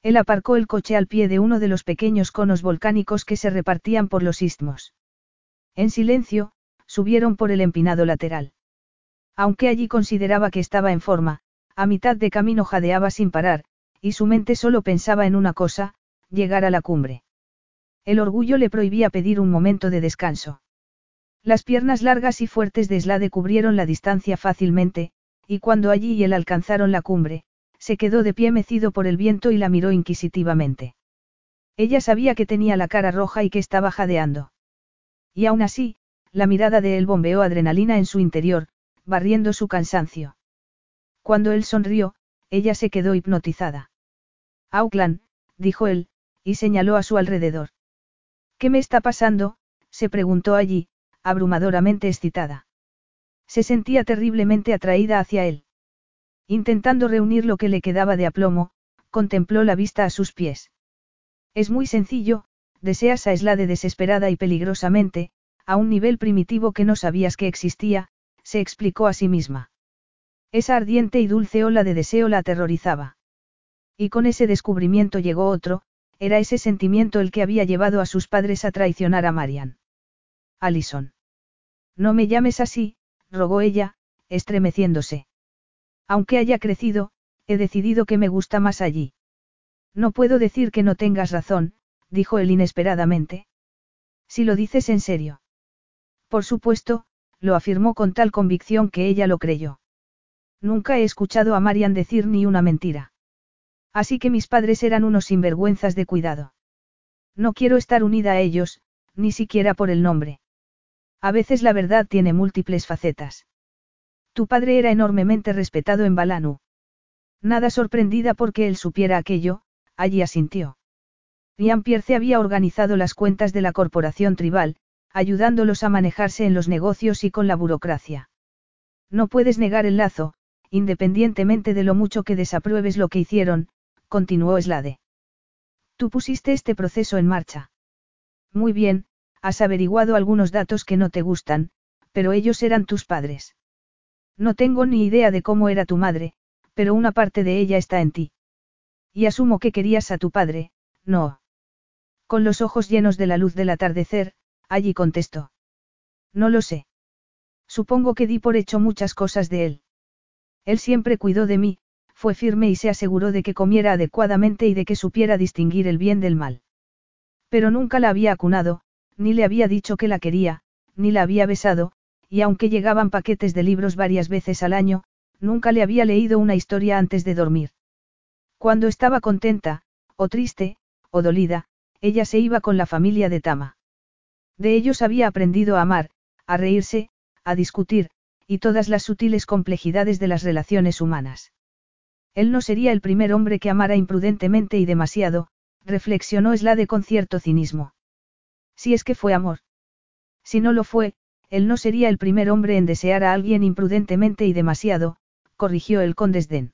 Él aparcó el coche al pie de uno de los pequeños conos volcánicos que se repartían por los istmos. En silencio, subieron por el empinado lateral. Aunque allí consideraba que estaba en forma, a mitad de camino jadeaba sin parar, y su mente solo pensaba en una cosa, llegar a la cumbre. El orgullo le prohibía pedir un momento de descanso. Las piernas largas y fuertes de Slade cubrieron la distancia fácilmente, y cuando allí y él alcanzaron la cumbre, se quedó de pie mecido por el viento y la miró inquisitivamente. Ella sabía que tenía la cara roja y que estaba jadeando. Y aún así, la mirada de él bombeó adrenalina en su interior, barriendo su cansancio. Cuando él sonrió, ella se quedó hipnotizada. Auckland, dijo él, y señaló a su alrededor. ¿Qué me está pasando? se preguntó allí, abrumadoramente excitada. Se sentía terriblemente atraída hacia él. Intentando reunir lo que le quedaba de aplomo, contempló la vista a sus pies. Es muy sencillo, deseas a desesperada y peligrosamente, a un nivel primitivo que no sabías que existía, se explicó a sí misma. Esa ardiente y dulce ola de deseo la aterrorizaba. Y con ese descubrimiento llegó otro, era ese sentimiento el que había llevado a sus padres a traicionar a Marian. Alison. No me llames así, rogó ella, estremeciéndose. Aunque haya crecido, he decidido que me gusta más allí. No puedo decir que no tengas razón, dijo él inesperadamente. Si lo dices en serio. Por supuesto, lo afirmó con tal convicción que ella lo creyó. Nunca he escuchado a Marian decir ni una mentira. Así que mis padres eran unos sinvergüenzas de cuidado. No quiero estar unida a ellos, ni siquiera por el nombre. A veces la verdad tiene múltiples facetas. Tu padre era enormemente respetado en Balanu. Nada sorprendida porque él supiera aquello, allí asintió. Ian Pierce había organizado las cuentas de la corporación tribal, ayudándolos a manejarse en los negocios y con la burocracia. No puedes negar el lazo, independientemente de lo mucho que desapruebes lo que hicieron, continuó Slade. Tú pusiste este proceso en marcha. Muy bien, has averiguado algunos datos que no te gustan, pero ellos eran tus padres. No tengo ni idea de cómo era tu madre, pero una parte de ella está en ti. Y asumo que querías a tu padre, no. Con los ojos llenos de la luz del atardecer, allí contestó. No lo sé. Supongo que di por hecho muchas cosas de él. Él siempre cuidó de mí, fue firme y se aseguró de que comiera adecuadamente y de que supiera distinguir el bien del mal. Pero nunca la había acunado, ni le había dicho que la quería, ni la había besado, y aunque llegaban paquetes de libros varias veces al año, nunca le había leído una historia antes de dormir. Cuando estaba contenta, o triste, o dolida, ella se iba con la familia de Tama. De ellos había aprendido a amar, a reírse, a discutir, y todas las sutiles complejidades de las relaciones humanas. Él no sería el primer hombre que amara imprudentemente y demasiado, reflexionó Slade con cierto cinismo. Si es que fue amor. Si no lo fue, él no sería el primer hombre en desear a alguien imprudentemente y demasiado, corrigió él con desdén.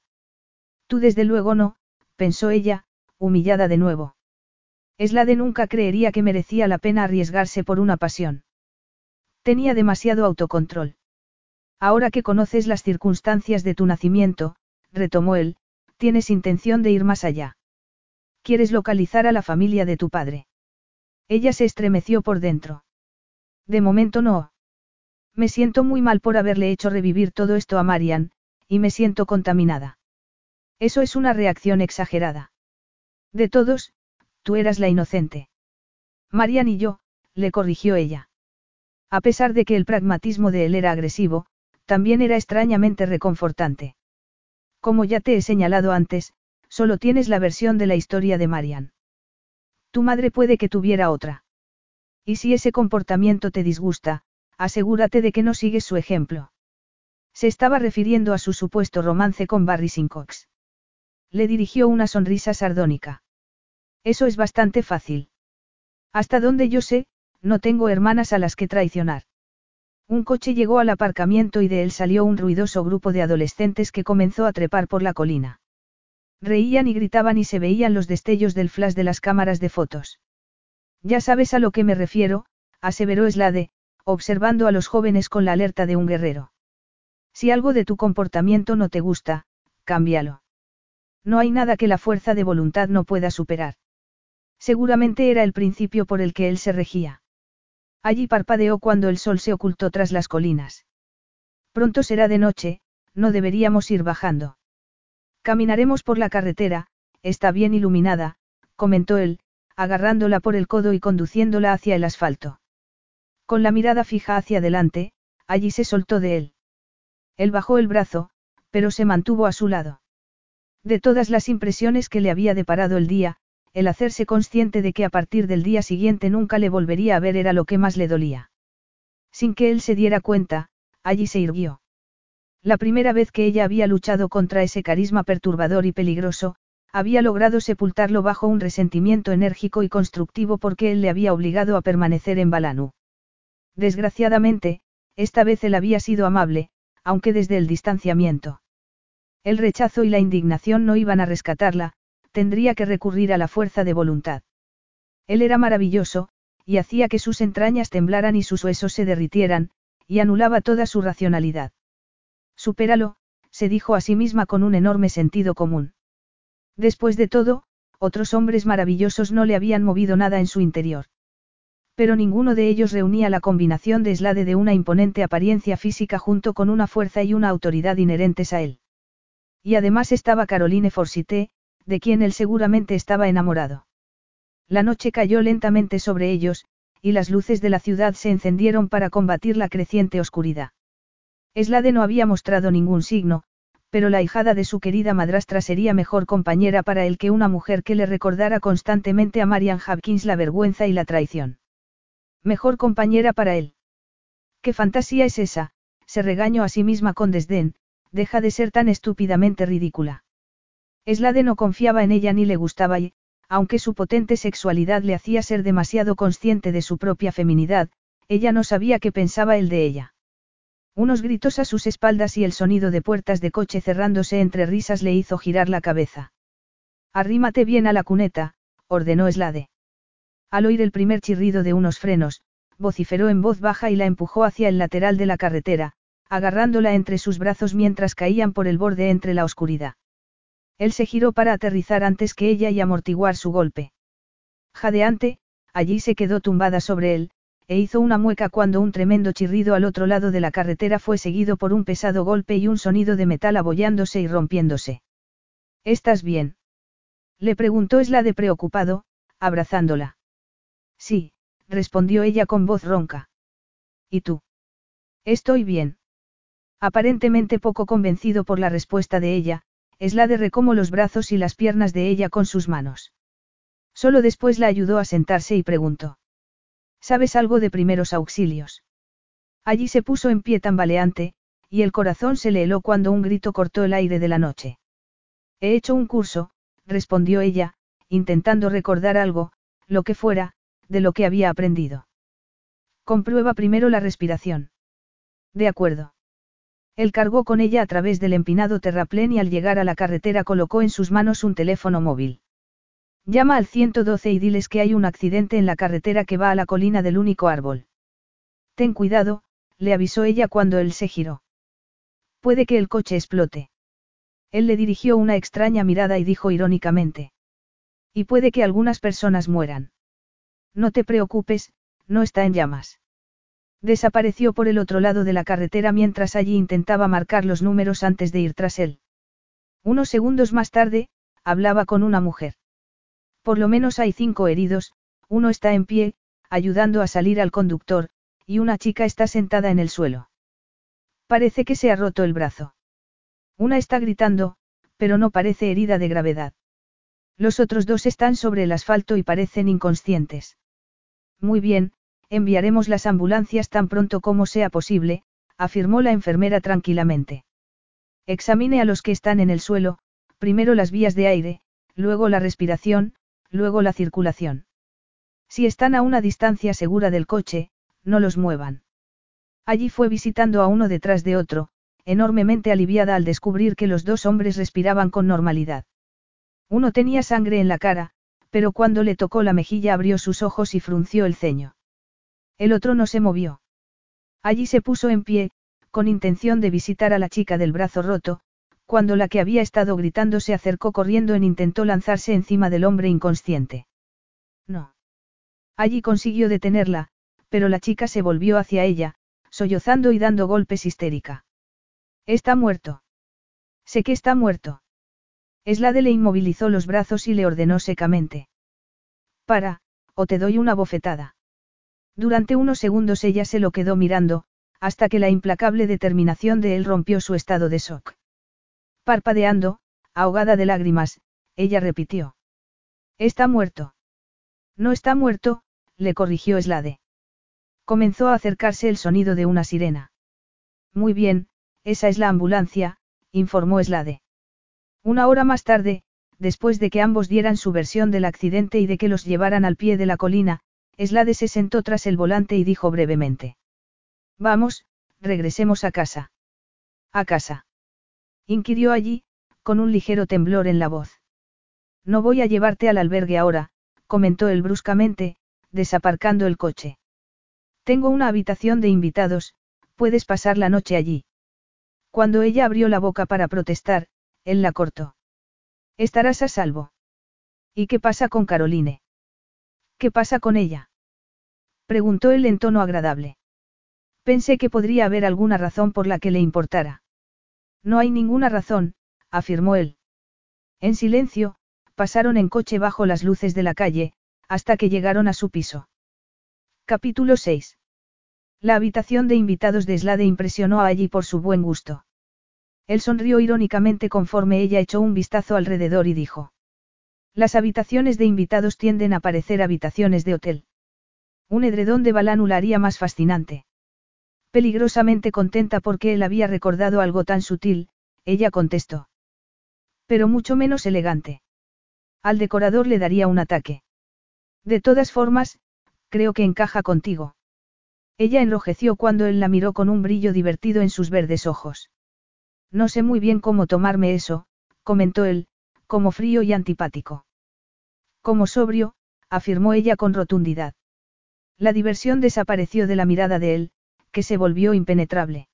Tú desde luego no, pensó ella, humillada de nuevo. Es la de nunca creería que merecía la pena arriesgarse por una pasión. Tenía demasiado autocontrol. Ahora que conoces las circunstancias de tu nacimiento, retomó él, tienes intención de ir más allá. ¿Quieres localizar a la familia de tu padre? Ella se estremeció por dentro. De momento no. Me siento muy mal por haberle hecho revivir todo esto a Marian, y me siento contaminada. Eso es una reacción exagerada. De todos, tú eras la inocente. Marian y yo, le corrigió ella. A pesar de que el pragmatismo de él era agresivo, también era extrañamente reconfortante. Como ya te he señalado antes, solo tienes la versión de la historia de Marian. Tu madre puede que tuviera otra. Y si ese comportamiento te disgusta, asegúrate de que no sigues su ejemplo. Se estaba refiriendo a su supuesto romance con Barry Sincox. Le dirigió una sonrisa sardónica. Eso es bastante fácil. Hasta donde yo sé, no tengo hermanas a las que traicionar. Un coche llegó al aparcamiento y de él salió un ruidoso grupo de adolescentes que comenzó a trepar por la colina. Reían y gritaban y se veían los destellos del flash de las cámaras de fotos. Ya sabes a lo que me refiero, aseveró Slade, observando a los jóvenes con la alerta de un guerrero. Si algo de tu comportamiento no te gusta, cámbialo. No hay nada que la fuerza de voluntad no pueda superar. Seguramente era el principio por el que él se regía. Allí parpadeó cuando el sol se ocultó tras las colinas. Pronto será de noche, no deberíamos ir bajando. Caminaremos por la carretera, está bien iluminada, comentó él, agarrándola por el codo y conduciéndola hacia el asfalto. Con la mirada fija hacia adelante, allí se soltó de él. Él bajó el brazo, pero se mantuvo a su lado. De todas las impresiones que le había deparado el día, el hacerse consciente de que a partir del día siguiente nunca le volvería a ver era lo que más le dolía. Sin que él se diera cuenta, allí se irguió. La primera vez que ella había luchado contra ese carisma perturbador y peligroso, había logrado sepultarlo bajo un resentimiento enérgico y constructivo porque él le había obligado a permanecer en Balanú. Desgraciadamente, esta vez él había sido amable, aunque desde el distanciamiento. El rechazo y la indignación no iban a rescatarla, tendría que recurrir a la fuerza de voluntad. Él era maravilloso, y hacía que sus entrañas temblaran y sus huesos se derritieran, y anulaba toda su racionalidad. Supéralo, se dijo a sí misma con un enorme sentido común. Después de todo, otros hombres maravillosos no le habían movido nada en su interior. Pero ninguno de ellos reunía la combinación de Slade de una imponente apariencia física junto con una fuerza y una autoridad inherentes a él. Y además estaba Caroline Forsyte, de quien él seguramente estaba enamorado. La noche cayó lentamente sobre ellos, y las luces de la ciudad se encendieron para combatir la creciente oscuridad. Eslade no había mostrado ningún signo, pero la hijada de su querida madrastra sería mejor compañera para él que una mujer que le recordara constantemente a Marian Hopkins la vergüenza y la traición. Mejor compañera para él. ¿Qué fantasía es esa? se regañó a sí misma con desdén, deja de ser tan estúpidamente ridícula. Eslade no confiaba en ella ni le gustaba y, aunque su potente sexualidad le hacía ser demasiado consciente de su propia feminidad, ella no sabía qué pensaba él de ella. Unos gritos a sus espaldas y el sonido de puertas de coche cerrándose entre risas le hizo girar la cabeza. Arrímate bien a la cuneta, ordenó Eslade. Al oír el primer chirrido de unos frenos, vociferó en voz baja y la empujó hacia el lateral de la carretera, agarrándola entre sus brazos mientras caían por el borde entre la oscuridad. Él se giró para aterrizar antes que ella y amortiguar su golpe. Jadeante, allí se quedó tumbada sobre él, e hizo una mueca cuando un tremendo chirrido al otro lado de la carretera fue seguido por un pesado golpe y un sonido de metal abollándose y rompiéndose. ¿Estás bien? Le preguntó Esla de preocupado, abrazándola. Sí, respondió ella con voz ronca. ¿Y tú? Estoy bien. Aparentemente poco convencido por la respuesta de ella, de recomó los brazos y las piernas de ella con sus manos. Solo después la ayudó a sentarse y preguntó. ¿Sabes algo de primeros auxilios? Allí se puso en pie tambaleante, y el corazón se le heló cuando un grito cortó el aire de la noche. He hecho un curso, respondió ella, intentando recordar algo, lo que fuera, de lo que había aprendido. Comprueba primero la respiración. De acuerdo. Él cargó con ella a través del empinado terraplén y al llegar a la carretera colocó en sus manos un teléfono móvil. Llama al 112 y diles que hay un accidente en la carretera que va a la colina del único árbol. Ten cuidado, le avisó ella cuando él se giró. Puede que el coche explote. Él le dirigió una extraña mirada y dijo irónicamente. Y puede que algunas personas mueran. No te preocupes, no está en llamas. Desapareció por el otro lado de la carretera mientras allí intentaba marcar los números antes de ir tras él. Unos segundos más tarde, hablaba con una mujer. Por lo menos hay cinco heridos, uno está en pie, ayudando a salir al conductor, y una chica está sentada en el suelo. Parece que se ha roto el brazo. Una está gritando, pero no parece herida de gravedad. Los otros dos están sobre el asfalto y parecen inconscientes. Muy bien, enviaremos las ambulancias tan pronto como sea posible, afirmó la enfermera tranquilamente. Examine a los que están en el suelo, primero las vías de aire, luego la respiración, luego la circulación. Si están a una distancia segura del coche, no los muevan. Allí fue visitando a uno detrás de otro, enormemente aliviada al descubrir que los dos hombres respiraban con normalidad. Uno tenía sangre en la cara, pero cuando le tocó la mejilla abrió sus ojos y frunció el ceño. El otro no se movió. Allí se puso en pie, con intención de visitar a la chica del brazo roto, cuando la que había estado gritando se acercó corriendo e intentó lanzarse encima del hombre inconsciente. No. Allí consiguió detenerla, pero la chica se volvió hacia ella, sollozando y dando golpes histérica. Está muerto. Sé que está muerto. Eslade le inmovilizó los brazos y le ordenó secamente. Para, o te doy una bofetada. Durante unos segundos ella se lo quedó mirando, hasta que la implacable determinación de él rompió su estado de shock. Parpadeando, ahogada de lágrimas, ella repitió. Está muerto. No está muerto, le corrigió Slade. Comenzó a acercarse el sonido de una sirena. Muy bien, esa es la ambulancia, informó Slade. Una hora más tarde, después de que ambos dieran su versión del accidente y de que los llevaran al pie de la colina, Slade se sentó tras el volante y dijo brevemente. Vamos, regresemos a casa. A casa. Inquirió allí, con un ligero temblor en la voz. No voy a llevarte al albergue ahora, comentó él bruscamente, desaparcando el coche. Tengo una habitación de invitados, puedes pasar la noche allí. Cuando ella abrió la boca para protestar, él la cortó. Estarás a salvo. ¿Y qué pasa con Caroline? ¿Qué pasa con ella? Preguntó él en tono agradable. Pensé que podría haber alguna razón por la que le importara. No hay ninguna razón, afirmó él. En silencio, pasaron en coche bajo las luces de la calle, hasta que llegaron a su piso. Capítulo 6. La habitación de invitados de Slade impresionó a allí por su buen gusto. Él sonrió irónicamente conforme ella echó un vistazo alrededor y dijo. Las habitaciones de invitados tienden a parecer habitaciones de hotel. Un edredón de balánula la haría más fascinante. Peligrosamente contenta porque él había recordado algo tan sutil, ella contestó. Pero mucho menos elegante. Al decorador le daría un ataque. De todas formas, creo que encaja contigo. Ella enrojeció cuando él la miró con un brillo divertido en sus verdes ojos. No sé muy bien cómo tomarme eso, comentó él, como frío y antipático. Como sobrio, afirmó ella con rotundidad. La diversión desapareció de la mirada de él, que se volvió impenetrable.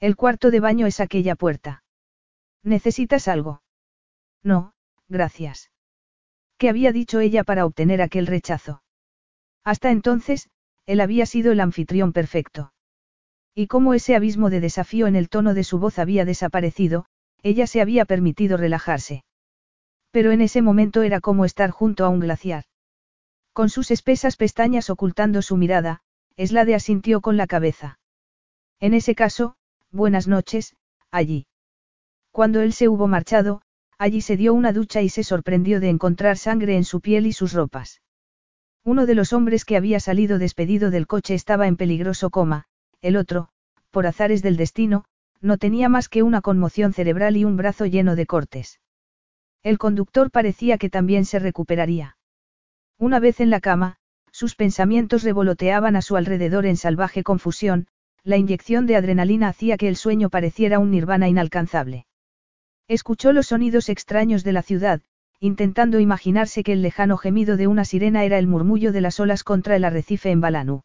El cuarto de baño es aquella puerta. ¿Necesitas algo? No, gracias. ¿Qué había dicho ella para obtener aquel rechazo? Hasta entonces, él había sido el anfitrión perfecto. Y como ese abismo de desafío en el tono de su voz había desaparecido, ella se había permitido relajarse. Pero en ese momento era como estar junto a un glaciar. Con sus espesas pestañas ocultando su mirada, Eslade asintió con la cabeza. En ese caso, buenas noches, allí. Cuando él se hubo marchado, allí se dio una ducha y se sorprendió de encontrar sangre en su piel y sus ropas. Uno de los hombres que había salido despedido del coche estaba en peligroso coma, el otro, por azares del destino, no tenía más que una conmoción cerebral y un brazo lleno de cortes. El conductor parecía que también se recuperaría. Una vez en la cama, sus pensamientos revoloteaban a su alrededor en salvaje confusión, la inyección de adrenalina hacía que el sueño pareciera un nirvana inalcanzable. Escuchó los sonidos extraños de la ciudad, intentando imaginarse que el lejano gemido de una sirena era el murmullo de las olas contra el arrecife en Balanú.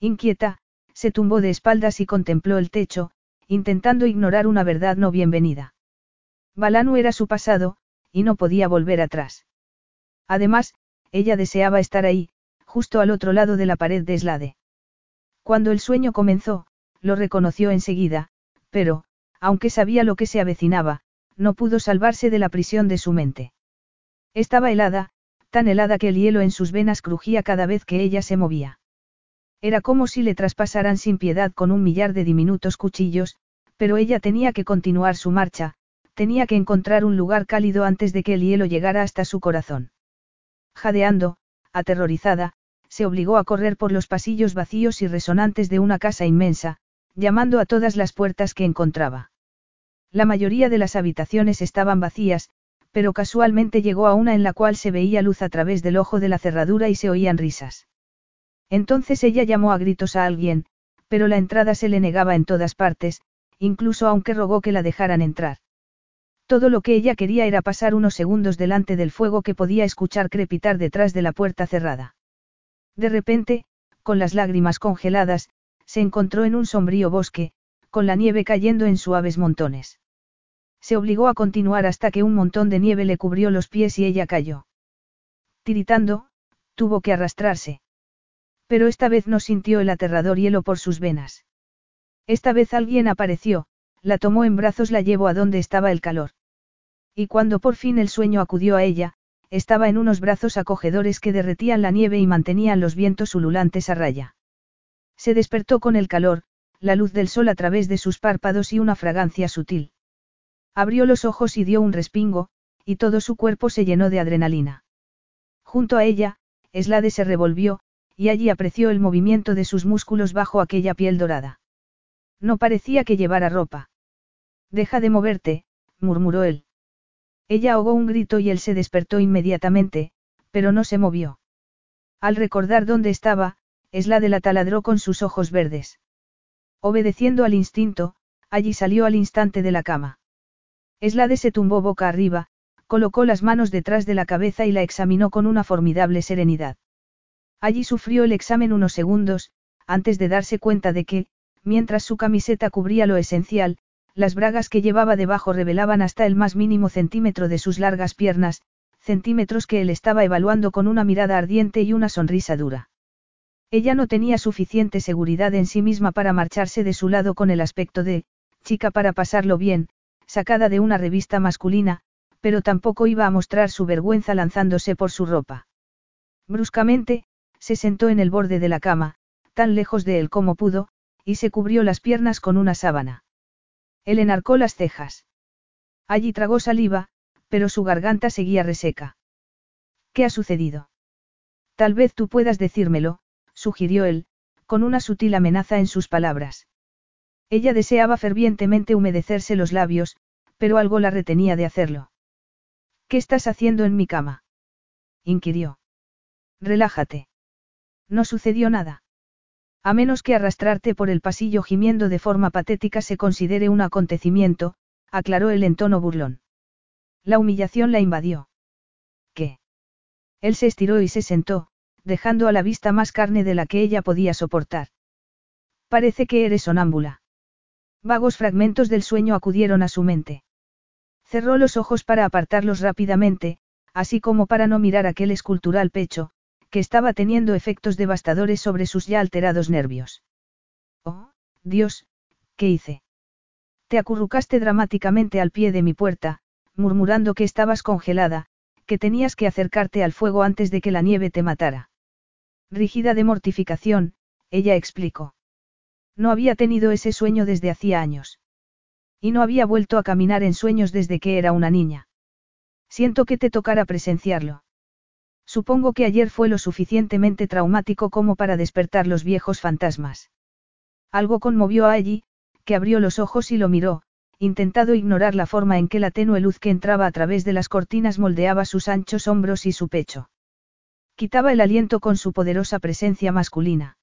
Inquieta, se tumbó de espaldas y contempló el techo, intentando ignorar una verdad no bienvenida. Balanu era su pasado, y no podía volver atrás. Además, ella deseaba estar ahí, justo al otro lado de la pared de Slade. Cuando el sueño comenzó, lo reconoció enseguida, pero, aunque sabía lo que se avecinaba, no pudo salvarse de la prisión de su mente. Estaba helada, tan helada que el hielo en sus venas crujía cada vez que ella se movía. Era como si le traspasaran sin piedad con un millar de diminutos cuchillos, pero ella tenía que continuar su marcha, tenía que encontrar un lugar cálido antes de que el hielo llegara hasta su corazón. Jadeando, aterrorizada, se obligó a correr por los pasillos vacíos y resonantes de una casa inmensa, llamando a todas las puertas que encontraba. La mayoría de las habitaciones estaban vacías, pero casualmente llegó a una en la cual se veía luz a través del ojo de la cerradura y se oían risas. Entonces ella llamó a gritos a alguien, pero la entrada se le negaba en todas partes, incluso aunque rogó que la dejaran entrar. Todo lo que ella quería era pasar unos segundos delante del fuego que podía escuchar crepitar detrás de la puerta cerrada. De repente, con las lágrimas congeladas, se encontró en un sombrío bosque, con la nieve cayendo en suaves montones. Se obligó a continuar hasta que un montón de nieve le cubrió los pies y ella cayó. Tiritando, tuvo que arrastrarse. Pero esta vez no sintió el aterrador hielo por sus venas. Esta vez alguien apareció, la tomó en brazos, la llevó a donde estaba el calor. Y cuando por fin el sueño acudió a ella, estaba en unos brazos acogedores que derretían la nieve y mantenían los vientos ululantes a raya. Se despertó con el calor, la luz del sol a través de sus párpados y una fragancia sutil. Abrió los ojos y dio un respingo, y todo su cuerpo se llenó de adrenalina. Junto a ella, Slade se revolvió, y allí apreció el movimiento de sus músculos bajo aquella piel dorada. No parecía que llevara ropa. Deja de moverte, murmuró él. Ella ahogó un grito y él se despertó inmediatamente, pero no se movió. Al recordar dónde estaba, Slade la taladró con sus ojos verdes. Obedeciendo al instinto, allí salió al instante de la cama. Slade se tumbó boca arriba, colocó las manos detrás de la cabeza y la examinó con una formidable serenidad. Allí sufrió el examen unos segundos, antes de darse cuenta de que, mientras su camiseta cubría lo esencial, las bragas que llevaba debajo revelaban hasta el más mínimo centímetro de sus largas piernas, centímetros que él estaba evaluando con una mirada ardiente y una sonrisa dura. Ella no tenía suficiente seguridad en sí misma para marcharse de su lado con el aspecto de, chica para pasarlo bien, sacada de una revista masculina, pero tampoco iba a mostrar su vergüenza lanzándose por su ropa. Bruscamente, se sentó en el borde de la cama, tan lejos de él como pudo, y se cubrió las piernas con una sábana. Él enarcó las cejas. Allí tragó saliva, pero su garganta seguía reseca. ¿Qué ha sucedido? Tal vez tú puedas decírmelo, sugirió él, con una sutil amenaza en sus palabras. Ella deseaba fervientemente humedecerse los labios, pero algo la retenía de hacerlo. ¿Qué estás haciendo en mi cama? inquirió. Relájate. No sucedió nada. A menos que arrastrarte por el pasillo gimiendo de forma patética se considere un acontecimiento, aclaró él en tono burlón. La humillación la invadió. ¿Qué? Él se estiró y se sentó, dejando a la vista más carne de la que ella podía soportar. Parece que eres sonámbula. Vagos fragmentos del sueño acudieron a su mente. Cerró los ojos para apartarlos rápidamente, así como para no mirar aquel escultural pecho, que estaba teniendo efectos devastadores sobre sus ya alterados nervios. Oh, Dios, ¿qué hice? Te acurrucaste dramáticamente al pie de mi puerta, murmurando que estabas congelada, que tenías que acercarte al fuego antes de que la nieve te matara. Rígida de mortificación, ella explicó. No había tenido ese sueño desde hacía años. Y no había vuelto a caminar en sueños desde que era una niña. Siento que te tocara presenciarlo. Supongo que ayer fue lo suficientemente traumático como para despertar los viejos fantasmas. Algo conmovió a allí, que abrió los ojos y lo miró, intentado ignorar la forma en que la tenue luz que entraba a través de las cortinas moldeaba sus anchos hombros y su pecho. Quitaba el aliento con su poderosa presencia masculina.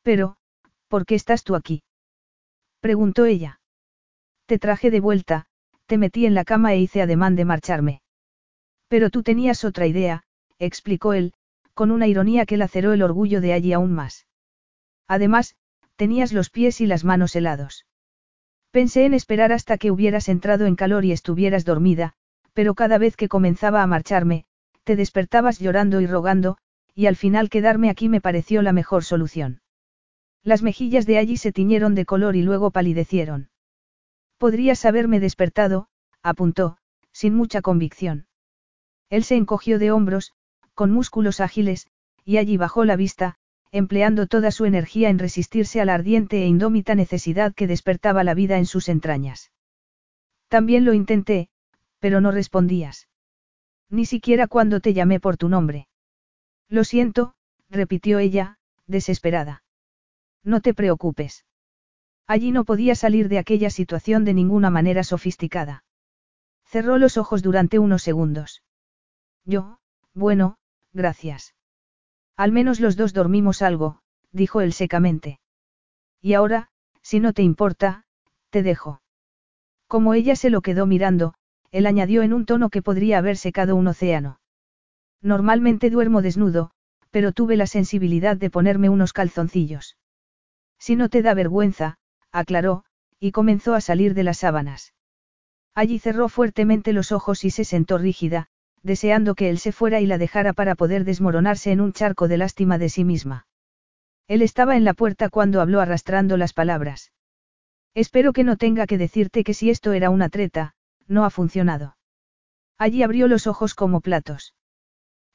Pero, ¿por qué estás tú aquí? preguntó ella. Te traje de vuelta, te metí en la cama e hice ademán de marcharme. Pero tú tenías otra idea, explicó él, con una ironía que laceró el orgullo de allí aún más. Además, tenías los pies y las manos helados. Pensé en esperar hasta que hubieras entrado en calor y estuvieras dormida, pero cada vez que comenzaba a marcharme, te despertabas llorando y rogando, y al final quedarme aquí me pareció la mejor solución. Las mejillas de allí se tiñeron de color y luego palidecieron. Podrías haberme despertado, apuntó, sin mucha convicción. Él se encogió de hombros, con músculos ágiles, y allí bajó la vista, empleando toda su energía en resistirse a la ardiente e indómita necesidad que despertaba la vida en sus entrañas. También lo intenté, pero no respondías. Ni siquiera cuando te llamé por tu nombre. Lo siento, repitió ella, desesperada. No te preocupes. Allí no podía salir de aquella situación de ninguna manera sofisticada. Cerró los ojos durante unos segundos. Yo, bueno, gracias. Al menos los dos dormimos algo, dijo él secamente. Y ahora, si no te importa, te dejo. Como ella se lo quedó mirando, él añadió en un tono que podría haber secado un océano. Normalmente duermo desnudo, pero tuve la sensibilidad de ponerme unos calzoncillos. Si no te da vergüenza, aclaró, y comenzó a salir de las sábanas. Allí cerró fuertemente los ojos y se sentó rígida, deseando que él se fuera y la dejara para poder desmoronarse en un charco de lástima de sí misma. Él estaba en la puerta cuando habló arrastrando las palabras. Espero que no tenga que decirte que si esto era una treta, no ha funcionado. Allí abrió los ojos como platos.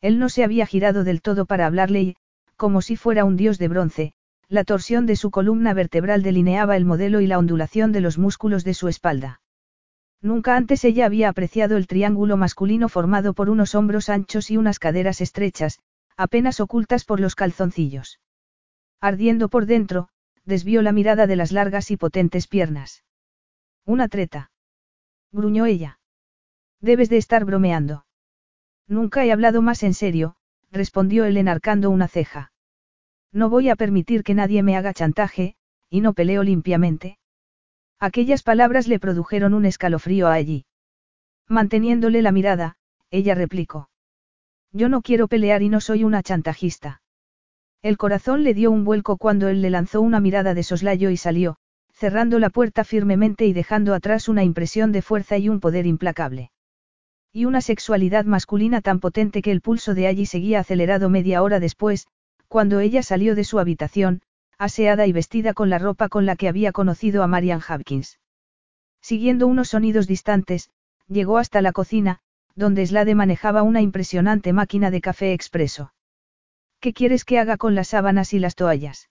Él no se había girado del todo para hablarle y, como si fuera un dios de bronce, la torsión de su columna vertebral delineaba el modelo y la ondulación de los músculos de su espalda. Nunca antes ella había apreciado el triángulo masculino formado por unos hombros anchos y unas caderas estrechas, apenas ocultas por los calzoncillos. Ardiendo por dentro, desvió la mirada de las largas y potentes piernas. Una treta. Gruñó ella. Debes de estar bromeando. Nunca he hablado más en serio, respondió él enarcando una ceja. No voy a permitir que nadie me haga chantaje, y no peleo limpiamente. Aquellas palabras le produjeron un escalofrío a allí. Manteniéndole la mirada, ella replicó. Yo no quiero pelear y no soy una chantajista. El corazón le dio un vuelco cuando él le lanzó una mirada de soslayo y salió, cerrando la puerta firmemente y dejando atrás una impresión de fuerza y un poder implacable. Y una sexualidad masculina tan potente que el pulso de allí seguía acelerado media hora después, cuando ella salió de su habitación, aseada y vestida con la ropa con la que había conocido a Marian Hopkins. Siguiendo unos sonidos distantes, llegó hasta la cocina, donde Slade manejaba una impresionante máquina de café expreso. ¿Qué quieres que haga con las sábanas y las toallas?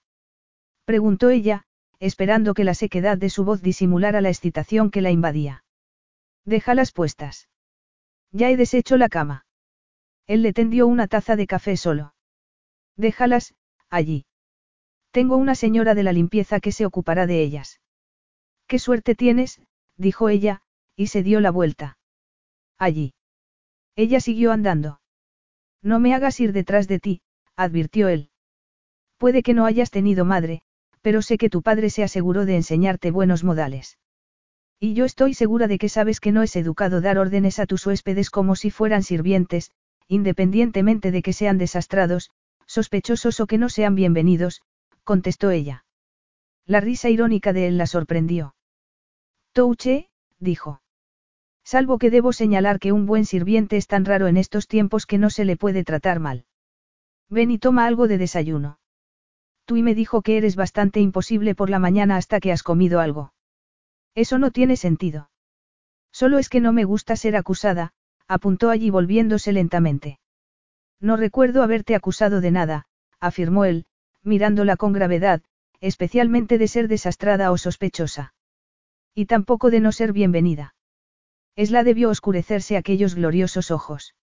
preguntó ella, esperando que la sequedad de su voz disimulara la excitación que la invadía. Déjalas puestas. Ya he deshecho la cama. Él le tendió una taza de café solo. Déjalas, allí. Tengo una señora de la limpieza que se ocupará de ellas. Qué suerte tienes, dijo ella, y se dio la vuelta. Allí. Ella siguió andando. No me hagas ir detrás de ti, advirtió él. Puede que no hayas tenido madre, pero sé que tu padre se aseguró de enseñarte buenos modales. Y yo estoy segura de que sabes que no es educado dar órdenes a tus huéspedes como si fueran sirvientes, independientemente de que sean desastrados, sospechosos o que no sean bienvenidos, contestó ella. La risa irónica de él la sorprendió. Touche, dijo. Salvo que debo señalar que un buen sirviente es tan raro en estos tiempos que no se le puede tratar mal. Ven y toma algo de desayuno. Y me dijo que eres bastante imposible por la mañana hasta que has comido algo. Eso no tiene sentido. Solo es que no me gusta ser acusada, apuntó allí volviéndose lentamente. No recuerdo haberte acusado de nada, afirmó él, mirándola con gravedad, especialmente de ser desastrada o sospechosa. Y tampoco de no ser bienvenida. Esla debió oscurecerse aquellos gloriosos ojos.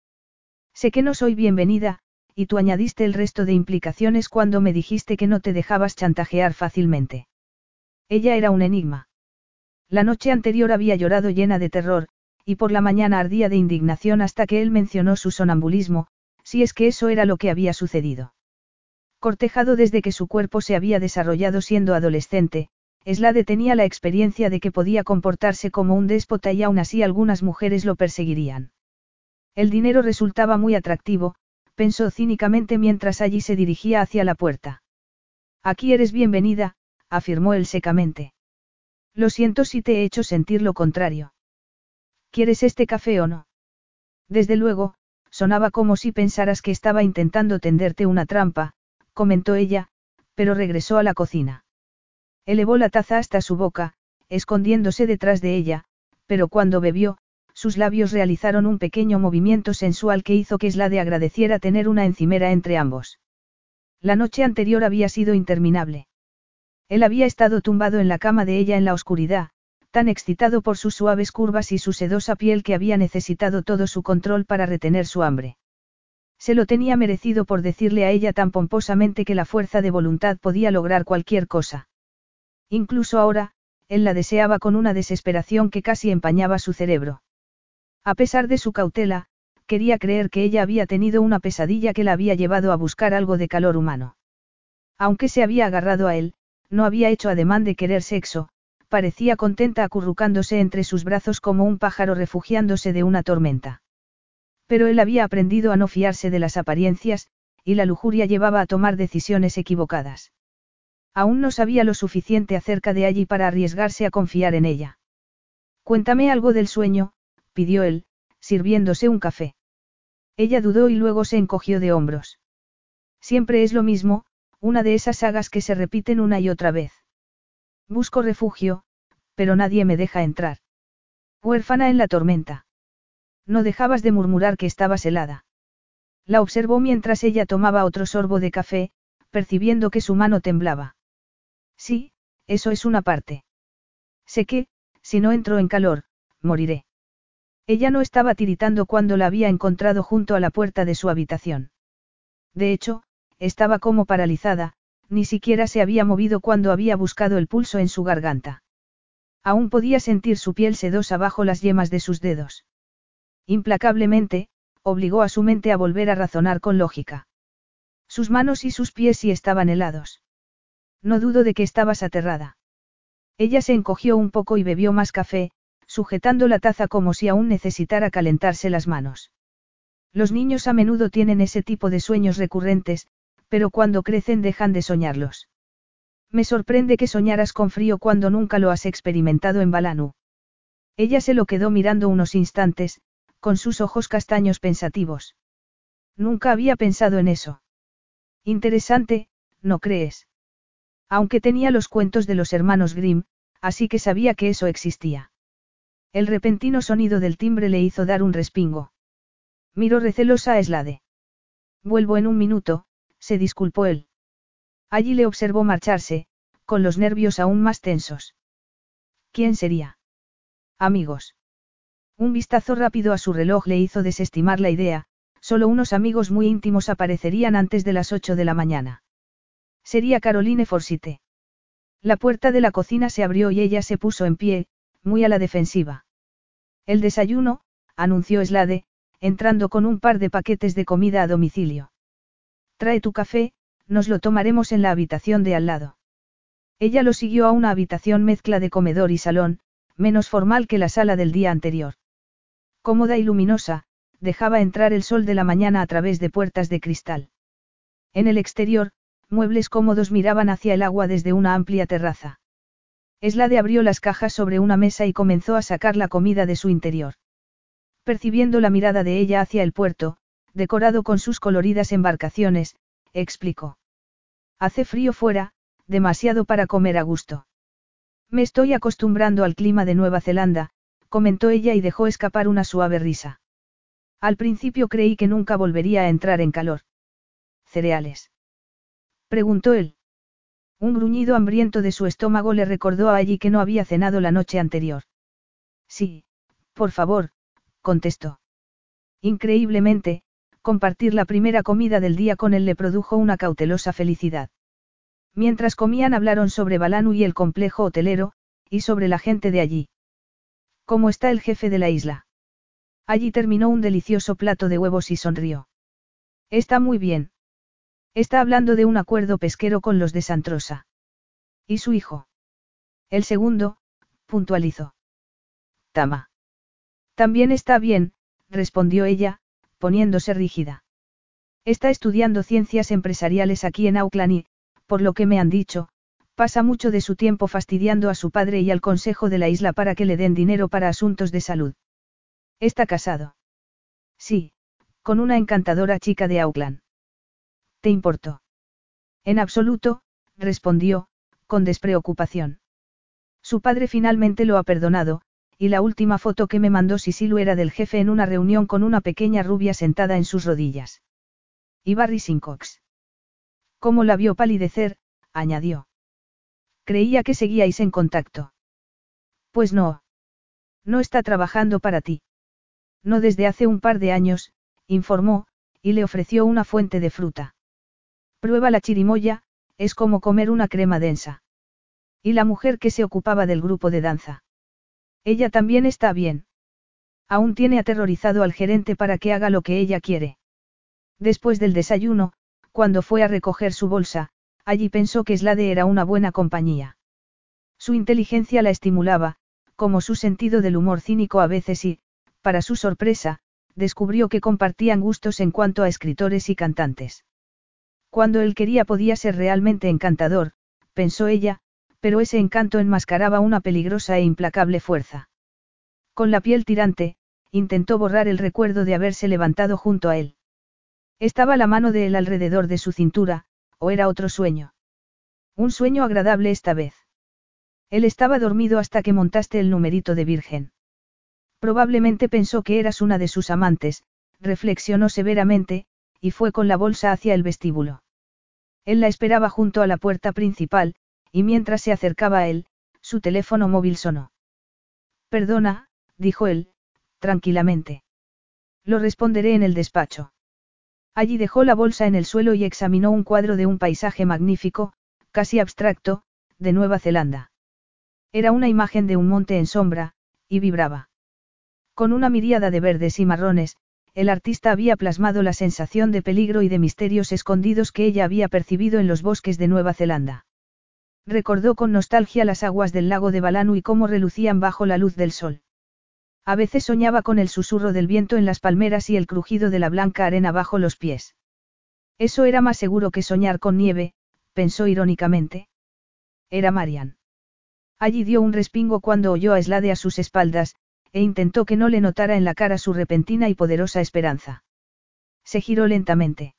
Sé que no soy bienvenida, y tú añadiste el resto de implicaciones cuando me dijiste que no te dejabas chantajear fácilmente. Ella era un enigma. La noche anterior había llorado llena de terror, y por la mañana ardía de indignación hasta que él mencionó su sonambulismo, si es que eso era lo que había sucedido. Cortejado desde que su cuerpo se había desarrollado siendo adolescente, Slade tenía la experiencia de que podía comportarse como un déspota y aún así algunas mujeres lo perseguirían. El dinero resultaba muy atractivo, pensó cínicamente mientras allí se dirigía hacia la puerta. Aquí eres bienvenida, afirmó él secamente. Lo siento si te he hecho sentir lo contrario. ¿Quieres este café o no? Desde luego, sonaba como si pensaras que estaba intentando tenderte una trampa, comentó ella, pero regresó a la cocina. Elevó la taza hasta su boca, escondiéndose detrás de ella, pero cuando bebió, sus labios realizaron un pequeño movimiento sensual que hizo que Slade agradeciera tener una encimera entre ambos. La noche anterior había sido interminable. Él había estado tumbado en la cama de ella en la oscuridad, tan excitado por sus suaves curvas y su sedosa piel que había necesitado todo su control para retener su hambre. Se lo tenía merecido por decirle a ella tan pomposamente que la fuerza de voluntad podía lograr cualquier cosa. Incluso ahora, él la deseaba con una desesperación que casi empañaba su cerebro. A pesar de su cautela, quería creer que ella había tenido una pesadilla que la había llevado a buscar algo de calor humano. Aunque se había agarrado a él, no había hecho ademán de querer sexo, parecía contenta acurrucándose entre sus brazos como un pájaro refugiándose de una tormenta. Pero él había aprendido a no fiarse de las apariencias, y la lujuria llevaba a tomar decisiones equivocadas. Aún no sabía lo suficiente acerca de allí para arriesgarse a confiar en ella. Cuéntame algo del sueño, pidió él, sirviéndose un café. Ella dudó y luego se encogió de hombros. Siempre es lo mismo, una de esas sagas que se repiten una y otra vez. Busco refugio, pero nadie me deja entrar. Huérfana en la tormenta. No dejabas de murmurar que estabas helada. La observó mientras ella tomaba otro sorbo de café, percibiendo que su mano temblaba. Sí, eso es una parte. Sé que, si no entro en calor, moriré. Ella no estaba tiritando cuando la había encontrado junto a la puerta de su habitación. De hecho, estaba como paralizada, ni siquiera se había movido cuando había buscado el pulso en su garganta. Aún podía sentir su piel sedosa bajo las yemas de sus dedos. Implacablemente, obligó a su mente a volver a razonar con lógica. Sus manos y sus pies sí estaban helados. No dudo de que estabas aterrada. Ella se encogió un poco y bebió más café, sujetando la taza como si aún necesitara calentarse las manos. Los niños a menudo tienen ese tipo de sueños recurrentes, pero cuando crecen dejan de soñarlos. Me sorprende que soñaras con frío cuando nunca lo has experimentado en Balanu. Ella se lo quedó mirando unos instantes, con sus ojos castaños pensativos. Nunca había pensado en eso. Interesante, ¿no crees? Aunque tenía los cuentos de los hermanos Grimm, así que sabía que eso existía. El repentino sonido del timbre le hizo dar un respingo. Miró recelosa a Slade. Vuelvo en un minuto, se disculpó él. Allí le observó marcharse, con los nervios aún más tensos. ¿Quién sería? Amigos. Un vistazo rápido a su reloj le hizo desestimar la idea, solo unos amigos muy íntimos aparecerían antes de las ocho de la mañana. Sería Caroline Forsite. La puerta de la cocina se abrió y ella se puso en pie, muy a la defensiva. El desayuno, anunció Slade, entrando con un par de paquetes de comida a domicilio. Trae tu café, nos lo tomaremos en la habitación de al lado. Ella lo siguió a una habitación mezcla de comedor y salón, menos formal que la sala del día anterior. Cómoda y luminosa, dejaba entrar el sol de la mañana a través de puertas de cristal. En el exterior, muebles cómodos miraban hacia el agua desde una amplia terraza. Eslade abrió las cajas sobre una mesa y comenzó a sacar la comida de su interior. Percibiendo la mirada de ella hacia el puerto, decorado con sus coloridas embarcaciones, explicó. Hace frío fuera, demasiado para comer a gusto. Me estoy acostumbrando al clima de Nueva Zelanda, comentó ella y dejó escapar una suave risa. Al principio creí que nunca volvería a entrar en calor. Cereales. Preguntó él. Un gruñido hambriento de su estómago le recordó a allí que no había cenado la noche anterior. Sí, por favor, contestó. Increíblemente, compartir la primera comida del día con él le produjo una cautelosa felicidad. Mientras comían hablaron sobre Balanu y el complejo hotelero, y sobre la gente de allí. ¿Cómo está el jefe de la isla? Allí terminó un delicioso plato de huevos y sonrió. Está muy bien. Está hablando de un acuerdo pesquero con los de Santrosa. ¿Y su hijo? El segundo, puntualizó. Tama. También está bien, respondió ella, poniéndose rígida. Está estudiando ciencias empresariales aquí en Auckland y, por lo que me han dicho, pasa mucho de su tiempo fastidiando a su padre y al consejo de la isla para que le den dinero para asuntos de salud. ¿Está casado? Sí, con una encantadora chica de Auckland. ¿Te importó? En absoluto, respondió, con despreocupación. Su padre finalmente lo ha perdonado, y la última foto que me mandó Sisilu era del jefe en una reunión con una pequeña rubia sentada en sus rodillas. Y Barry Sincox. Como la vio palidecer, añadió. Creía que seguíais en contacto. Pues no. No está trabajando para ti. No desde hace un par de años, informó, y le ofreció una fuente de fruta. Prueba la chirimoya, es como comer una crema densa. Y la mujer que se ocupaba del grupo de danza. Ella también está bien. Aún tiene aterrorizado al gerente para que haga lo que ella quiere. Después del desayuno, cuando fue a recoger su bolsa, allí pensó que Slade era una buena compañía. Su inteligencia la estimulaba, como su sentido del humor cínico a veces y, para su sorpresa, descubrió que compartían gustos en cuanto a escritores y cantantes. Cuando él quería podía ser realmente encantador, pensó ella, pero ese encanto enmascaraba una peligrosa e implacable fuerza. Con la piel tirante, intentó borrar el recuerdo de haberse levantado junto a él. Estaba la mano de él alrededor de su cintura, o era otro sueño. Un sueño agradable esta vez. Él estaba dormido hasta que montaste el numerito de virgen. Probablemente pensó que eras una de sus amantes, reflexionó severamente, y fue con la bolsa hacia el vestíbulo. Él la esperaba junto a la puerta principal, y mientras se acercaba a él, su teléfono móvil sonó. Perdona, dijo él, tranquilamente. Lo responderé en el despacho. Allí dejó la bolsa en el suelo y examinó un cuadro de un paisaje magnífico, casi abstracto, de Nueva Zelanda. Era una imagen de un monte en sombra, y vibraba. Con una miríada de verdes y marrones, el artista había plasmado la sensación de peligro y de misterios escondidos que ella había percibido en los bosques de Nueva Zelanda. Recordó con nostalgia las aguas del lago de Balanu y cómo relucían bajo la luz del sol. A veces soñaba con el susurro del viento en las palmeras y el crujido de la blanca arena bajo los pies. Eso era más seguro que soñar con nieve, pensó irónicamente. Era Marian. Allí dio un respingo cuando oyó a Slade a sus espaldas, e intentó que no le notara en la cara su repentina y poderosa esperanza. Se giró lentamente.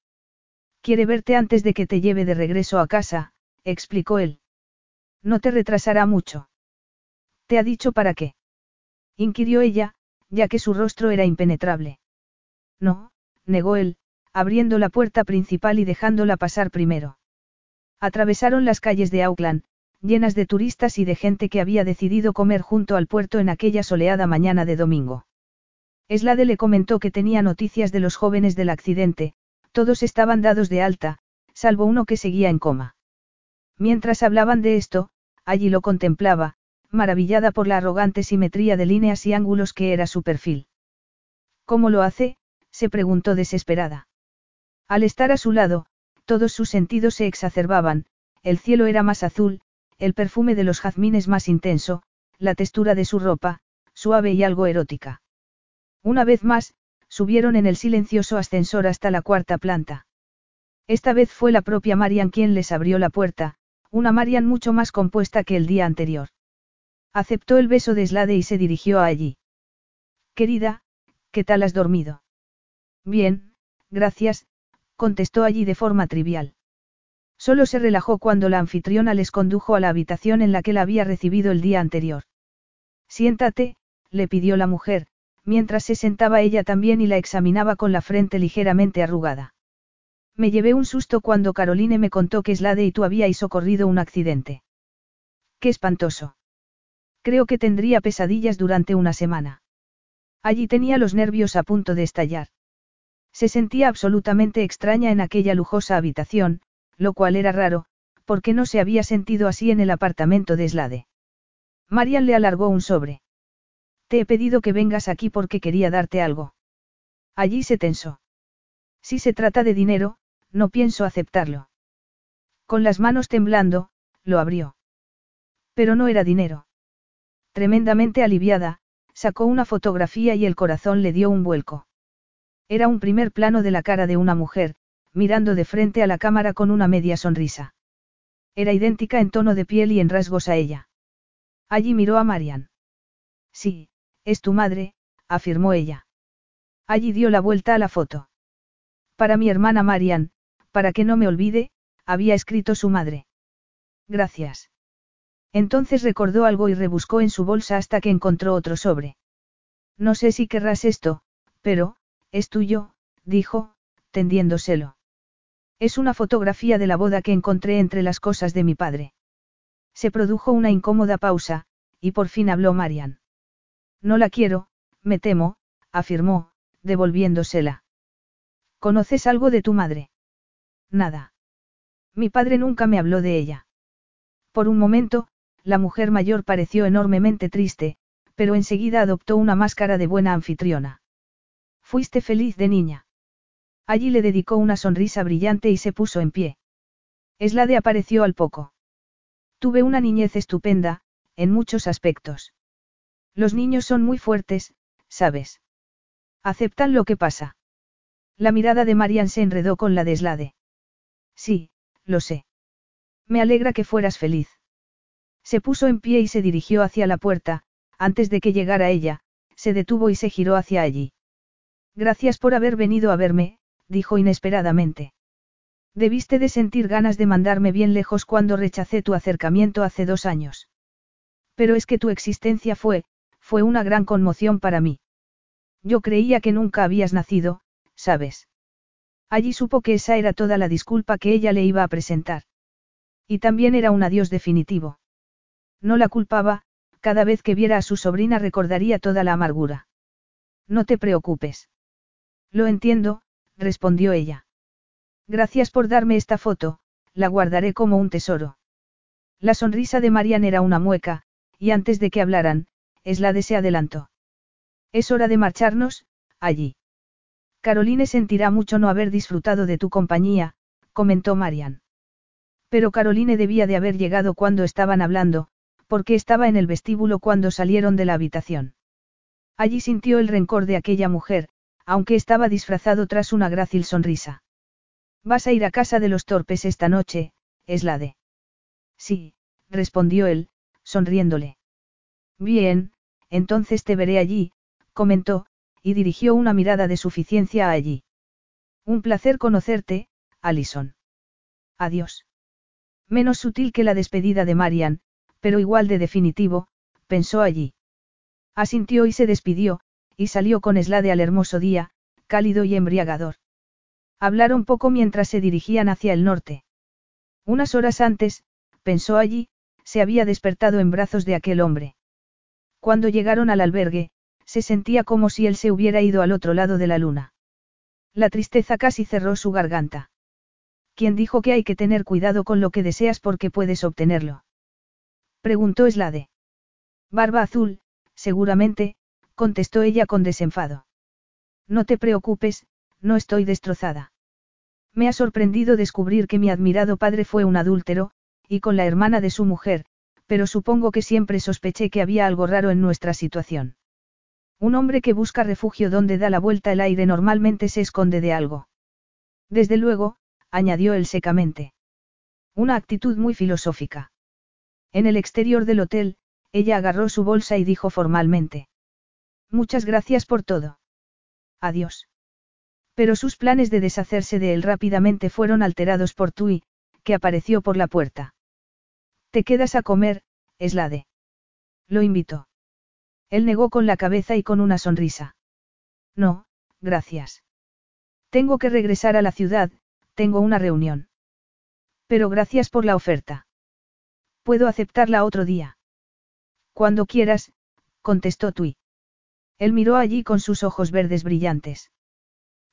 Quiere verte antes de que te lleve de regreso a casa, explicó él. No te retrasará mucho. ¿Te ha dicho para qué? Inquirió ella, ya que su rostro era impenetrable. No, negó él, abriendo la puerta principal y dejándola pasar primero. Atravesaron las calles de Auckland, llenas de turistas y de gente que había decidido comer junto al puerto en aquella soleada mañana de domingo. Slade le comentó que tenía noticias de los jóvenes del accidente, todos estaban dados de alta, salvo uno que seguía en coma. Mientras hablaban de esto, allí lo contemplaba, maravillada por la arrogante simetría de líneas y ángulos que era su perfil. ¿Cómo lo hace? se preguntó desesperada. Al estar a su lado, todos sus sentidos se exacerbaban, el cielo era más azul, el perfume de los jazmines más intenso, la textura de su ropa, suave y algo erótica. Una vez más, subieron en el silencioso ascensor hasta la cuarta planta. Esta vez fue la propia Marian quien les abrió la puerta, una Marian mucho más compuesta que el día anterior. Aceptó el beso de Slade y se dirigió a allí. Querida, ¿qué tal has dormido? Bien, gracias, contestó allí de forma trivial. Solo se relajó cuando la anfitriona les condujo a la habitación en la que la había recibido el día anterior. Siéntate, le pidió la mujer, mientras se sentaba ella también y la examinaba con la frente ligeramente arrugada. Me llevé un susto cuando Caroline me contó que Slade y tú habíais socorrido un accidente. Qué espantoso. Creo que tendría pesadillas durante una semana. Allí tenía los nervios a punto de estallar. Se sentía absolutamente extraña en aquella lujosa habitación, lo cual era raro, porque no se había sentido así en el apartamento de Slade. Marian le alargó un sobre. Te he pedido que vengas aquí porque quería darte algo. Allí se tensó. Si se trata de dinero, no pienso aceptarlo. Con las manos temblando, lo abrió. Pero no era dinero. Tremendamente aliviada, sacó una fotografía y el corazón le dio un vuelco. Era un primer plano de la cara de una mujer, mirando de frente a la cámara con una media sonrisa. Era idéntica en tono de piel y en rasgos a ella. Allí miró a Marian. Sí, es tu madre, afirmó ella. Allí dio la vuelta a la foto. Para mi hermana Marian, para que no me olvide, había escrito su madre. Gracias. Entonces recordó algo y rebuscó en su bolsa hasta que encontró otro sobre. No sé si querrás esto, pero, es tuyo, dijo, tendiéndoselo. Es una fotografía de la boda que encontré entre las cosas de mi padre. Se produjo una incómoda pausa, y por fin habló Marian. No la quiero, me temo, afirmó, devolviéndosela. ¿Conoces algo de tu madre? Nada. Mi padre nunca me habló de ella. Por un momento, la mujer mayor pareció enormemente triste, pero enseguida adoptó una máscara de buena anfitriona. Fuiste feliz de niña. Allí le dedicó una sonrisa brillante y se puso en pie. Eslade apareció al poco. Tuve una niñez estupenda, en muchos aspectos. Los niños son muy fuertes, ¿sabes? Aceptan lo que pasa. La mirada de Marian se enredó con la de Slade. Sí, lo sé. Me alegra que fueras feliz. Se puso en pie y se dirigió hacia la puerta, antes de que llegara ella, se detuvo y se giró hacia allí. Gracias por haber venido a verme, dijo inesperadamente. Debiste de sentir ganas de mandarme bien lejos cuando rechacé tu acercamiento hace dos años. Pero es que tu existencia fue, fue una gran conmoción para mí. Yo creía que nunca habías nacido, ¿sabes? Allí supo que esa era toda la disculpa que ella le iba a presentar. Y también era un adiós definitivo. No la culpaba, cada vez que viera a su sobrina recordaría toda la amargura. No te preocupes. Lo entiendo, respondió ella. Gracias por darme esta foto, la guardaré como un tesoro. La sonrisa de Marian era una mueca, y antes de que hablaran, Eslade se adelantó. Es hora de marcharnos, allí. Caroline sentirá mucho no haber disfrutado de tu compañía, comentó Marian. Pero Caroline debía de haber llegado cuando estaban hablando, porque estaba en el vestíbulo cuando salieron de la habitación. Allí sintió el rencor de aquella mujer, aunque estaba disfrazado tras una grácil sonrisa. ¿Vas a ir a casa de los torpes esta noche, Eslade? Sí, respondió él, sonriéndole. Bien, entonces te veré allí, comentó, y dirigió una mirada de suficiencia a allí. Un placer conocerte, Alison. Adiós. Menos sutil que la despedida de Marian, pero igual de definitivo, pensó allí. Asintió y se despidió, y salió con Slade al hermoso día, cálido y embriagador. Hablaron poco mientras se dirigían hacia el norte. Unas horas antes, pensó allí, se había despertado en brazos de aquel hombre. Cuando llegaron al albergue, se sentía como si él se hubiera ido al otro lado de la luna. La tristeza casi cerró su garganta. ¿Quién dijo que hay que tener cuidado con lo que deseas porque puedes obtenerlo? Preguntó Slade. Barba azul, seguramente, contestó ella con desenfado. No te preocupes, no estoy destrozada. Me ha sorprendido descubrir que mi admirado padre fue un adúltero, y con la hermana de su mujer, pero supongo que siempre sospeché que había algo raro en nuestra situación. Un hombre que busca refugio donde da la vuelta el aire normalmente se esconde de algo. Desde luego, añadió él secamente. Una actitud muy filosófica. En el exterior del hotel, ella agarró su bolsa y dijo formalmente. Muchas gracias por todo. Adiós. Pero sus planes de deshacerse de él rápidamente fueron alterados por Tui, que apareció por la puerta. Te quedas a comer, Eslade. Lo invitó. Él negó con la cabeza y con una sonrisa. No, gracias. Tengo que regresar a la ciudad, tengo una reunión. Pero gracias por la oferta. Puedo aceptarla otro día. Cuando quieras, contestó Tui. Él miró allí con sus ojos verdes brillantes.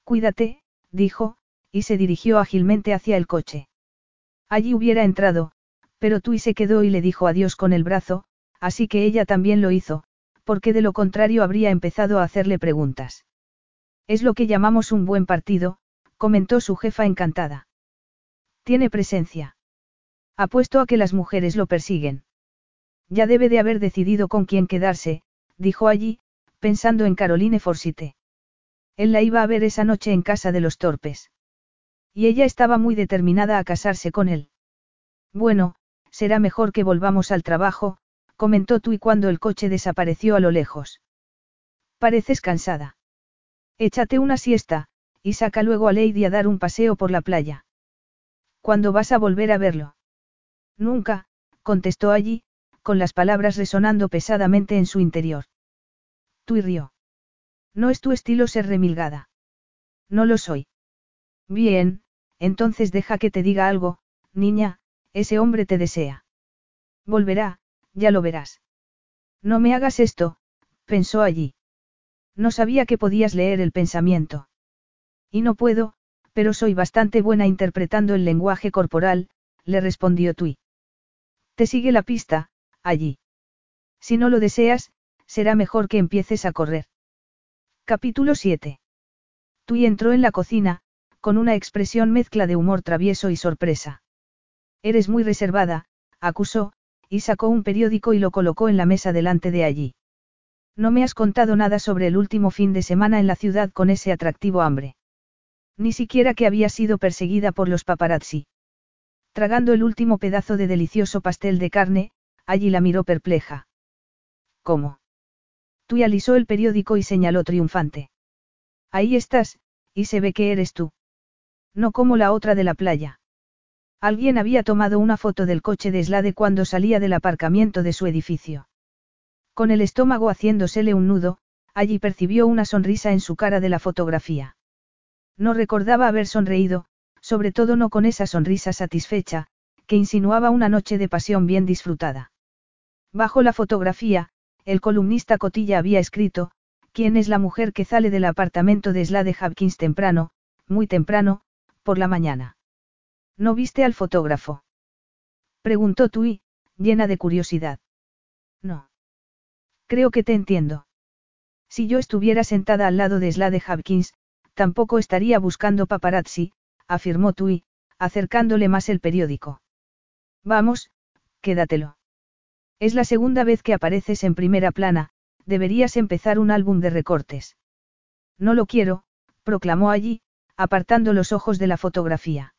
Cuídate, dijo, y se dirigió ágilmente hacia el coche. Allí hubiera entrado, pero Tui se quedó y le dijo adiós con el brazo, así que ella también lo hizo, porque de lo contrario habría empezado a hacerle preguntas. Es lo que llamamos un buen partido, comentó su jefa encantada. Tiene presencia. Apuesto a que las mujeres lo persiguen. Ya debe de haber decidido con quién quedarse, dijo allí, pensando en Caroline Forsite. Él la iba a ver esa noche en casa de los torpes. Y ella estaba muy determinada a casarse con él. Bueno, será mejor que volvamos al trabajo, comentó y cuando el coche desapareció a lo lejos. Pareces cansada. Échate una siesta, y saca luego a Lady a dar un paseo por la playa. ¿Cuándo vas a volver a verlo? Nunca, contestó allí, con las palabras resonando pesadamente en su interior. Tú rió. No es tu estilo ser remilgada. No lo soy. Bien, entonces deja que te diga algo, niña, ese hombre te desea. Volverá, ya lo verás. No me hagas esto, pensó allí. No sabía que podías leer el pensamiento. Y no puedo, pero soy bastante buena interpretando el lenguaje corporal, le respondió Tui. Te sigue la pista, allí. Si no lo deseas, será mejor que empieces a correr. Capítulo 7. Tui entró en la cocina, con una expresión mezcla de humor travieso y sorpresa. Eres muy reservada, acusó, y sacó un periódico y lo colocó en la mesa delante de allí. No me has contado nada sobre el último fin de semana en la ciudad con ese atractivo hambre. Ni siquiera que había sido perseguida por los paparazzi. Tragando el último pedazo de delicioso pastel de carne, allí la miró perpleja. ¿Cómo? Tú alisó el periódico y señaló triunfante. Ahí estás, y se ve que eres tú. No como la otra de la playa. Alguien había tomado una foto del coche de Slade cuando salía del aparcamiento de su edificio. Con el estómago haciéndosele un nudo, allí percibió una sonrisa en su cara de la fotografía. No recordaba haber sonreído, sobre todo no con esa sonrisa satisfecha, que insinuaba una noche de pasión bien disfrutada. Bajo la fotografía, el columnista Cotilla había escrito, ¿quién es la mujer que sale del apartamento de Slade Hopkins temprano, muy temprano, por la mañana? ¿No viste al fotógrafo? Preguntó Tui, llena de curiosidad. No. Creo que te entiendo. Si yo estuviera sentada al lado de Slade Hopkins, tampoco estaría buscando paparazzi, afirmó Tui, acercándole más el periódico. Vamos, quédatelo. Es la segunda vez que apareces en primera plana, deberías empezar un álbum de recortes. No lo quiero, proclamó allí, apartando los ojos de la fotografía.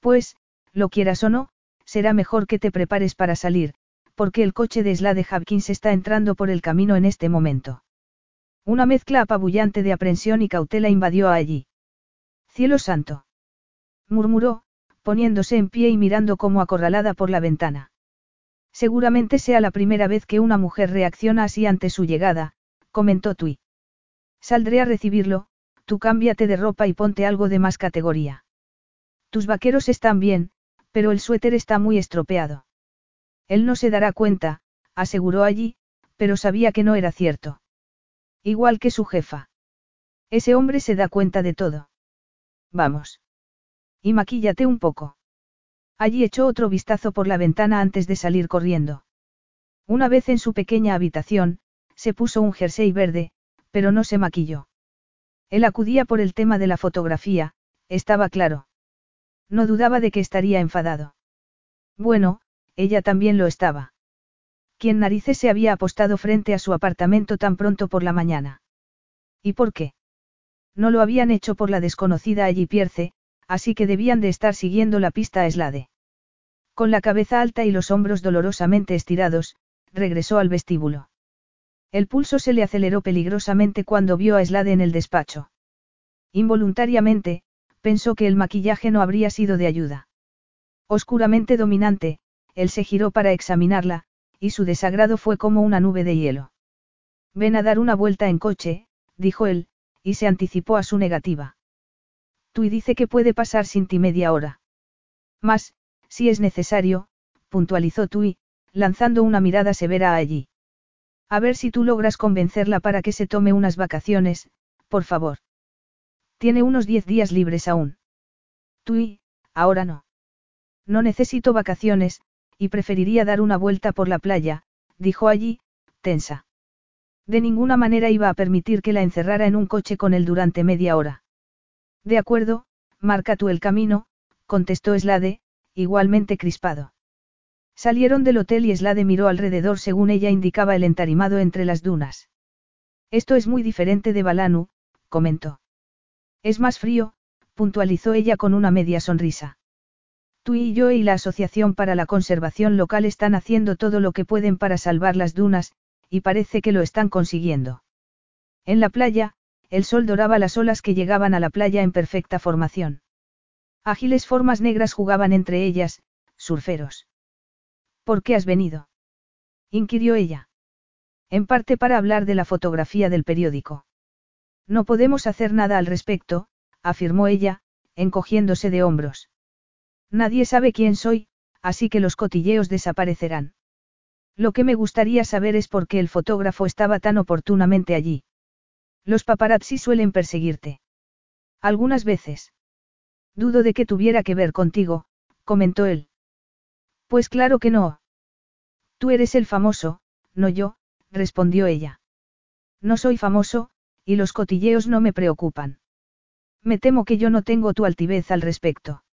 Pues, lo quieras o no, será mejor que te prepares para salir, porque el coche de Slade Hopkins está entrando por el camino en este momento. Una mezcla apabullante de aprensión y cautela invadió a allí. Cielo santo. Murmuró, poniéndose en pie y mirando como acorralada por la ventana. Seguramente sea la primera vez que una mujer reacciona así ante su llegada, comentó Tui. Saldré a recibirlo, tú cámbiate de ropa y ponte algo de más categoría. Tus vaqueros están bien, pero el suéter está muy estropeado. Él no se dará cuenta, aseguró allí, pero sabía que no era cierto. Igual que su jefa. Ese hombre se da cuenta de todo. Vamos. Y maquíllate un poco. Allí echó otro vistazo por la ventana antes de salir corriendo. Una vez en su pequeña habitación, se puso un jersey verde, pero no se maquilló. Él acudía por el tema de la fotografía, estaba claro. No dudaba de que estaría enfadado. Bueno, ella también lo estaba. ¿Quién narices se había apostado frente a su apartamento tan pronto por la mañana? ¿Y por qué? No lo habían hecho por la desconocida allí Pierce, así que debían de estar siguiendo la pista a Slade. Con la cabeza alta y los hombros dolorosamente estirados, regresó al vestíbulo. El pulso se le aceleró peligrosamente cuando vio a Slade en el despacho. Involuntariamente, pensó que el maquillaje no habría sido de ayuda. Oscuramente dominante, él se giró para examinarla, y su desagrado fue como una nube de hielo. Ven a dar una vuelta en coche, dijo él, y se anticipó a su negativa. Tui dice que puede pasar sin ti media hora. Más, si es necesario, puntualizó Tui, lanzando una mirada severa allí. A ver si tú logras convencerla para que se tome unas vacaciones, por favor. Tiene unos diez días libres aún. Tú ahora no. No necesito vacaciones, y preferiría dar una vuelta por la playa, dijo allí, tensa. De ninguna manera iba a permitir que la encerrara en un coche con él durante media hora. De acuerdo, Marca tú el camino, contestó Slade, igualmente crispado. Salieron del hotel y Slade miró alrededor según ella indicaba el entarimado entre las dunas. Esto es muy diferente de Balanu, comentó. Es más frío, puntualizó ella con una media sonrisa. Tú y yo y la Asociación para la Conservación Local están haciendo todo lo que pueden para salvar las dunas, y parece que lo están consiguiendo. En la playa, el sol doraba las olas que llegaban a la playa en perfecta formación. Ágiles formas negras jugaban entre ellas, surferos. ¿Por qué has venido? inquirió ella. En parte para hablar de la fotografía del periódico. No podemos hacer nada al respecto, afirmó ella, encogiéndose de hombros. Nadie sabe quién soy, así que los cotilleos desaparecerán. Lo que me gustaría saber es por qué el fotógrafo estaba tan oportunamente allí. Los paparazzi suelen perseguirte. Algunas veces. Dudo de que tuviera que ver contigo, comentó él. Pues claro que no. Tú eres el famoso, no yo, respondió ella. No soy famoso, y los cotilleos no me preocupan. Me temo que yo no tengo tu altivez al respecto.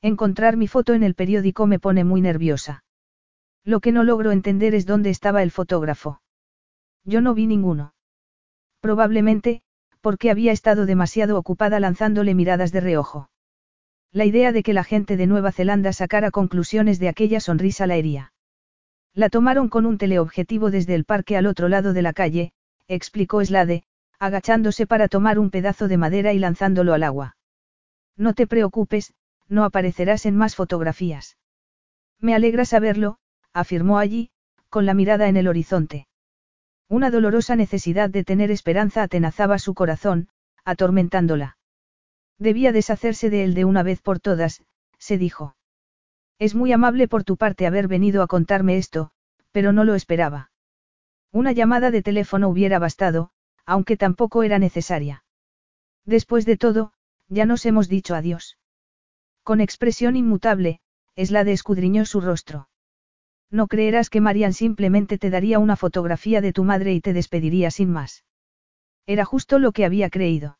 Encontrar mi foto en el periódico me pone muy nerviosa. Lo que no logro entender es dónde estaba el fotógrafo. Yo no vi ninguno. Probablemente, porque había estado demasiado ocupada lanzándole miradas de reojo. La idea de que la gente de Nueva Zelanda sacara conclusiones de aquella sonrisa la hería. La tomaron con un teleobjetivo desde el parque al otro lado de la calle, explicó Slade, agachándose para tomar un pedazo de madera y lanzándolo al agua. No te preocupes, no aparecerás en más fotografías. Me alegra saberlo, afirmó allí, con la mirada en el horizonte. Una dolorosa necesidad de tener esperanza atenazaba su corazón, atormentándola. Debía deshacerse de él de una vez por todas, se dijo. Es muy amable por tu parte haber venido a contarme esto, pero no lo esperaba. Una llamada de teléfono hubiera bastado, aunque tampoco era necesaria. Después de todo, ya nos hemos dicho adiós. Con expresión inmutable, es la de escudriñó su rostro. No creerás que Marian simplemente te daría una fotografía de tu madre y te despediría sin más. Era justo lo que había creído.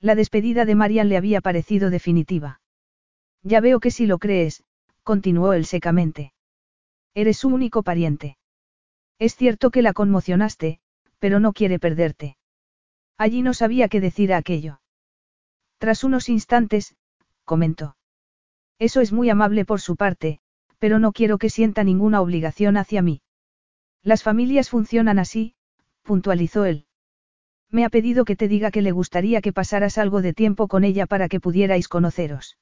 La despedida de Marian le había parecido definitiva. Ya veo que si lo crees, continuó él secamente. Eres su único pariente. Es cierto que la conmocionaste, pero no quiere perderte. Allí no sabía qué decir a aquello. Tras unos instantes, comentó. Eso es muy amable por su parte, pero no quiero que sienta ninguna obligación hacia mí. Las familias funcionan así, puntualizó él. Me ha pedido que te diga que le gustaría que pasaras algo de tiempo con ella para que pudierais conoceros.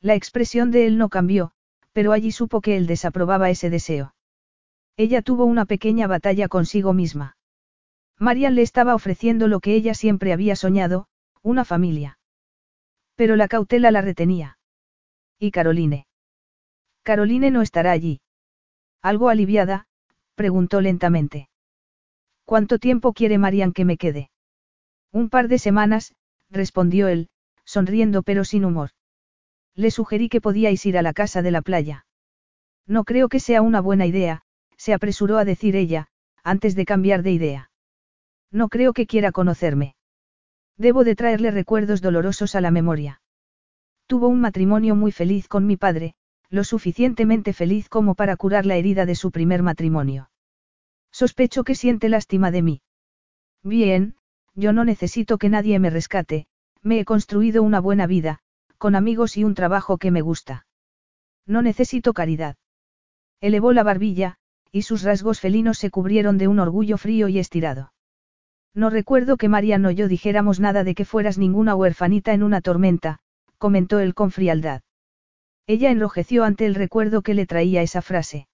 La expresión de él no cambió, pero allí supo que él desaprobaba ese deseo. Ella tuvo una pequeña batalla consigo misma. Marian le estaba ofreciendo lo que ella siempre había soñado, una familia. Pero la cautela la retenía. ¿Y Caroline? Caroline no estará allí. Algo aliviada, preguntó lentamente. ¿Cuánto tiempo quiere Marian que me quede? Un par de semanas, respondió él, sonriendo pero sin humor. Le sugerí que podíais ir a la casa de la playa. No creo que sea una buena idea, se apresuró a decir ella, antes de cambiar de idea. No creo que quiera conocerme. Debo de traerle recuerdos dolorosos a la memoria. Tuvo un matrimonio muy feliz con mi padre, lo suficientemente feliz como para curar la herida de su primer matrimonio. Sospecho que siente lástima de mí. Bien, yo no necesito que nadie me rescate, me he construido una buena vida, con amigos y un trabajo que me gusta. No necesito caridad. Elevó la barbilla, y sus rasgos felinos se cubrieron de un orgullo frío y estirado. No recuerdo que Marian o yo dijéramos nada de que fueras ninguna huerfanita en una tormenta, comentó él con frialdad. Ella enrojeció ante el recuerdo que le traía esa frase.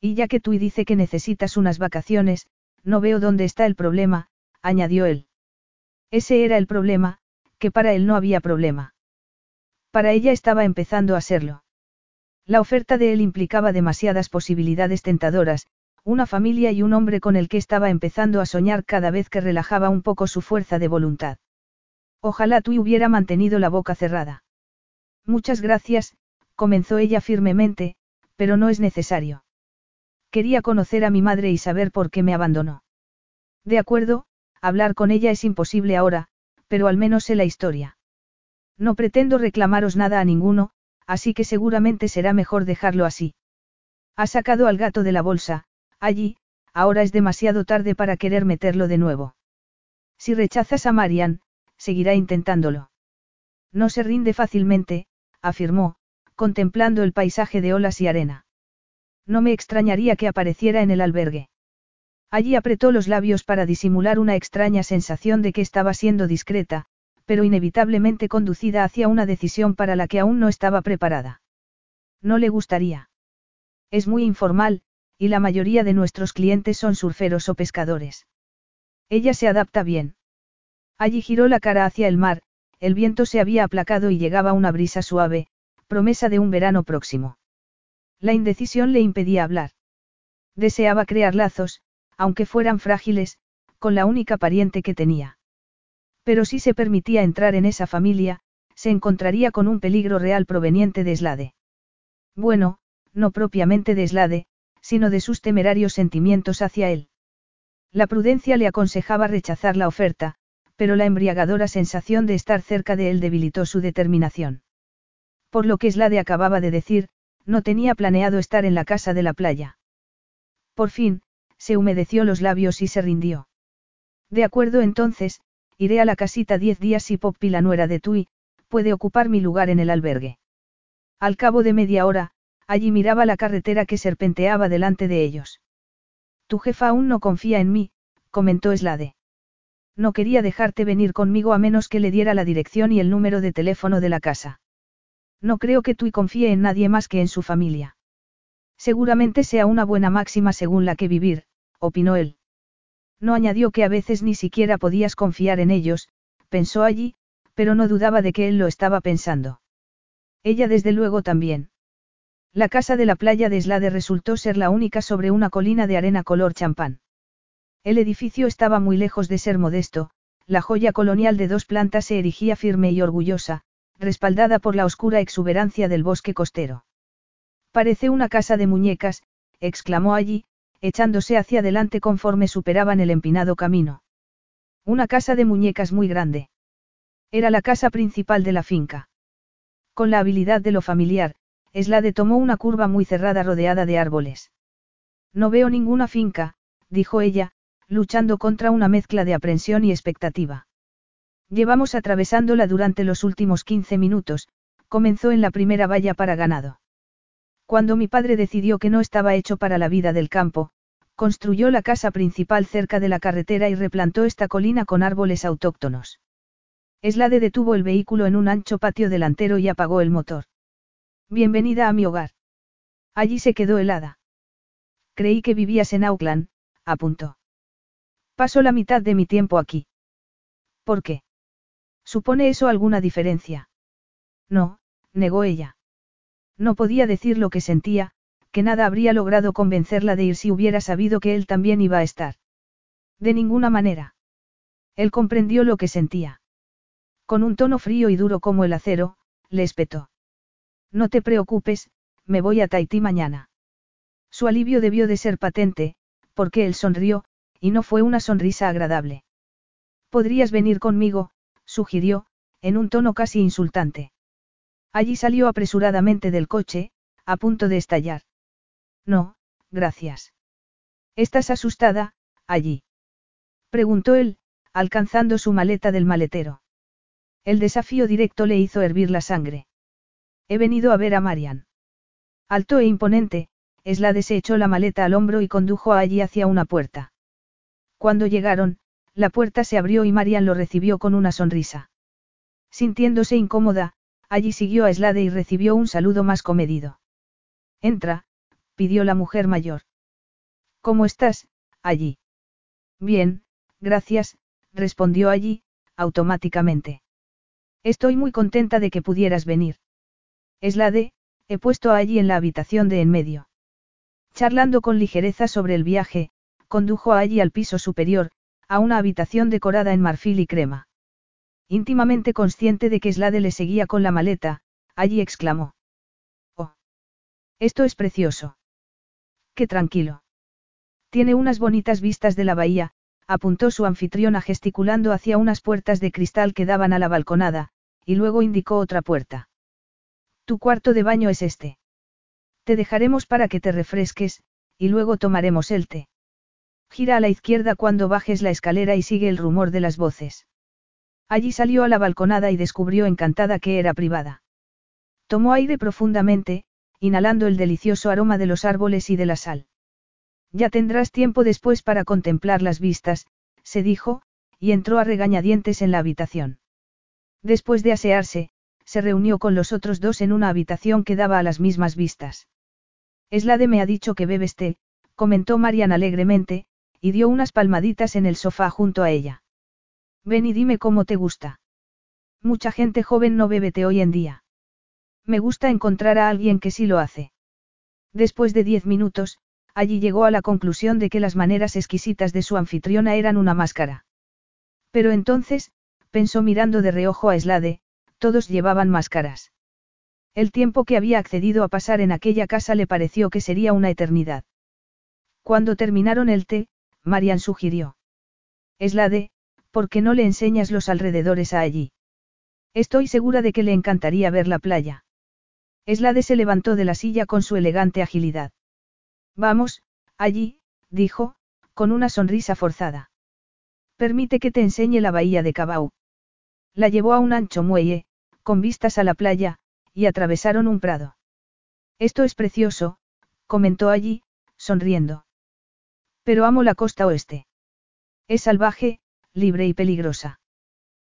Y ya que tú dice que necesitas unas vacaciones, no veo dónde está el problema, añadió él. Ese era el problema, que para él no había problema. Para ella estaba empezando a serlo. La oferta de él implicaba demasiadas posibilidades tentadoras, una familia y un hombre con el que estaba empezando a soñar cada vez que relajaba un poco su fuerza de voluntad. Ojalá tú hubiera mantenido la boca cerrada. Muchas gracias, comenzó ella firmemente, pero no es necesario. Quería conocer a mi madre y saber por qué me abandonó. De acuerdo, hablar con ella es imposible ahora, pero al menos sé la historia. No pretendo reclamaros nada a ninguno, así que seguramente será mejor dejarlo así. Ha sacado al gato de la bolsa, allí, ahora es demasiado tarde para querer meterlo de nuevo. Si rechazas a Marian, seguirá intentándolo. No se rinde fácilmente, afirmó, contemplando el paisaje de olas y arena. No me extrañaría que apareciera en el albergue. Allí apretó los labios para disimular una extraña sensación de que estaba siendo discreta, pero inevitablemente conducida hacia una decisión para la que aún no estaba preparada. No le gustaría. Es muy informal, y la mayoría de nuestros clientes son surferos o pescadores. Ella se adapta bien. Allí giró la cara hacia el mar, el viento se había aplacado y llegaba una brisa suave, promesa de un verano próximo. La indecisión le impedía hablar. Deseaba crear lazos, aunque fueran frágiles, con la única pariente que tenía. Pero si se permitía entrar en esa familia, se encontraría con un peligro real proveniente de Slade. Bueno, no propiamente de Slade, sino de sus temerarios sentimientos hacia él. La prudencia le aconsejaba rechazar la oferta, pero la embriagadora sensación de estar cerca de él debilitó su determinación. Por lo que Slade acababa de decir, no tenía planeado estar en la casa de la playa. Por fin, se humedeció los labios y se rindió. De acuerdo entonces, iré a la casita diez días si Poppy la nuera de Tui, puede ocupar mi lugar en el albergue. Al cabo de media hora, allí miraba la carretera que serpenteaba delante de ellos. Tu jefa aún no confía en mí, comentó Slade. No quería dejarte venir conmigo a menos que le diera la dirección y el número de teléfono de la casa. No creo que Tui confíe en nadie más que en su familia. Seguramente sea una buena máxima según la que vivir, opinó él. No añadió que a veces ni siquiera podías confiar en ellos, pensó allí, pero no dudaba de que él lo estaba pensando. Ella desde luego también. La casa de la playa de Slade resultó ser la única sobre una colina de arena color champán. El edificio estaba muy lejos de ser modesto, la joya colonial de dos plantas se erigía firme y orgullosa, respaldada por la oscura exuberancia del bosque costero. Parece una casa de muñecas, exclamó allí, echándose hacia adelante conforme superaban el empinado camino. Una casa de muñecas muy grande. Era la casa principal de la finca. Con la habilidad de lo familiar, Slade tomó una curva muy cerrada rodeada de árboles. No veo ninguna finca, dijo ella, luchando contra una mezcla de aprensión y expectativa. Llevamos atravesándola durante los últimos 15 minutos, comenzó en la primera valla para ganado. Cuando mi padre decidió que no estaba hecho para la vida del campo, construyó la casa principal cerca de la carretera y replantó esta colina con árboles autóctonos. Eslade detuvo el vehículo en un ancho patio delantero y apagó el motor. Bienvenida a mi hogar. Allí se quedó helada. Creí que vivías en Auckland, apuntó. Paso la mitad de mi tiempo aquí. ¿Por qué? ¿Supone eso alguna diferencia? No, negó ella. No podía decir lo que sentía, que nada habría logrado convencerla de ir si hubiera sabido que él también iba a estar. De ninguna manera. Él comprendió lo que sentía. Con un tono frío y duro como el acero, le espetó. No te preocupes, me voy a Tahití mañana. Su alivio debió de ser patente, porque él sonrió, y no fue una sonrisa agradable. Podrías venir conmigo, sugirió, en un tono casi insultante. Allí salió apresuradamente del coche, a punto de estallar. No, gracias. ¿Estás asustada, allí? Preguntó él, alcanzando su maleta del maletero. El desafío directo le hizo hervir la sangre. He venido a ver a Marian. Alto e imponente, Slade se echó la maleta al hombro y condujo a allí hacia una puerta. Cuando llegaron, la puerta se abrió y Marian lo recibió con una sonrisa. Sintiéndose incómoda, allí siguió a Slade y recibió un saludo más comedido. Entra, pidió la mujer mayor. ¿Cómo estás, allí? Bien, gracias, respondió allí, automáticamente. Estoy muy contenta de que pudieras venir. Slade, he puesto a allí en la habitación de en medio. Charlando con ligereza sobre el viaje, condujo a allí al piso superior, a una habitación decorada en marfil y crema. Íntimamente consciente de que Slade le seguía con la maleta, allí exclamó. Oh. Esto es precioso. Qué tranquilo. Tiene unas bonitas vistas de la bahía, apuntó su anfitriona gesticulando hacia unas puertas de cristal que daban a la balconada, y luego indicó otra puerta. Tu cuarto de baño es este. Te dejaremos para que te refresques, y luego tomaremos el té. Gira a la izquierda cuando bajes la escalera y sigue el rumor de las voces. Allí salió a la balconada y descubrió encantada que era privada. Tomó aire profundamente, inhalando el delicioso aroma de los árboles y de la sal. Ya tendrás tiempo después para contemplar las vistas, se dijo, y entró a regañadientes en la habitación. Después de asearse, se reunió con los otros dos en una habitación que daba a las mismas vistas. de me ha dicho que bebes té, comentó Marian alegremente, y dio unas palmaditas en el sofá junto a ella. Ven y dime cómo te gusta. Mucha gente joven no bebe té hoy en día. Me gusta encontrar a alguien que sí lo hace. Después de diez minutos, allí llegó a la conclusión de que las maneras exquisitas de su anfitriona eran una máscara. Pero entonces, pensó mirando de reojo a Slade, todos llevaban máscaras. El tiempo que había accedido a pasar en aquella casa le pareció que sería una eternidad. Cuando terminaron el té, Marian sugirió. Slade, ¿por qué no le enseñas los alrededores a allí? Estoy segura de que le encantaría ver la playa. Slade se levantó de la silla con su elegante agilidad. Vamos, allí, dijo, con una sonrisa forzada. Permite que te enseñe la bahía de Cabau. La llevó a un ancho muelle, con vistas a la playa, y atravesaron un prado. Esto es precioso, comentó allí, sonriendo. Pero amo la costa oeste. Es salvaje, libre y peligrosa.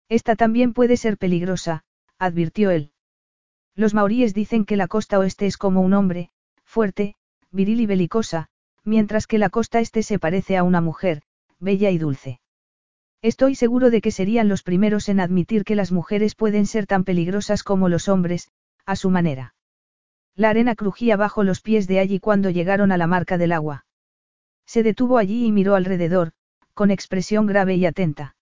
Esta también puede ser peligrosa, advirtió él. Los maoríes dicen que la costa oeste es como un hombre, fuerte, viril y belicosa, mientras que la costa este se parece a una mujer, bella y dulce. Estoy seguro de que serían los primeros en admitir que las mujeres pueden ser tan peligrosas como los hombres, a su manera. La arena crujía bajo los pies de allí cuando llegaron a la marca del agua. Se detuvo allí y miró alrededor, con expresión grave y atenta.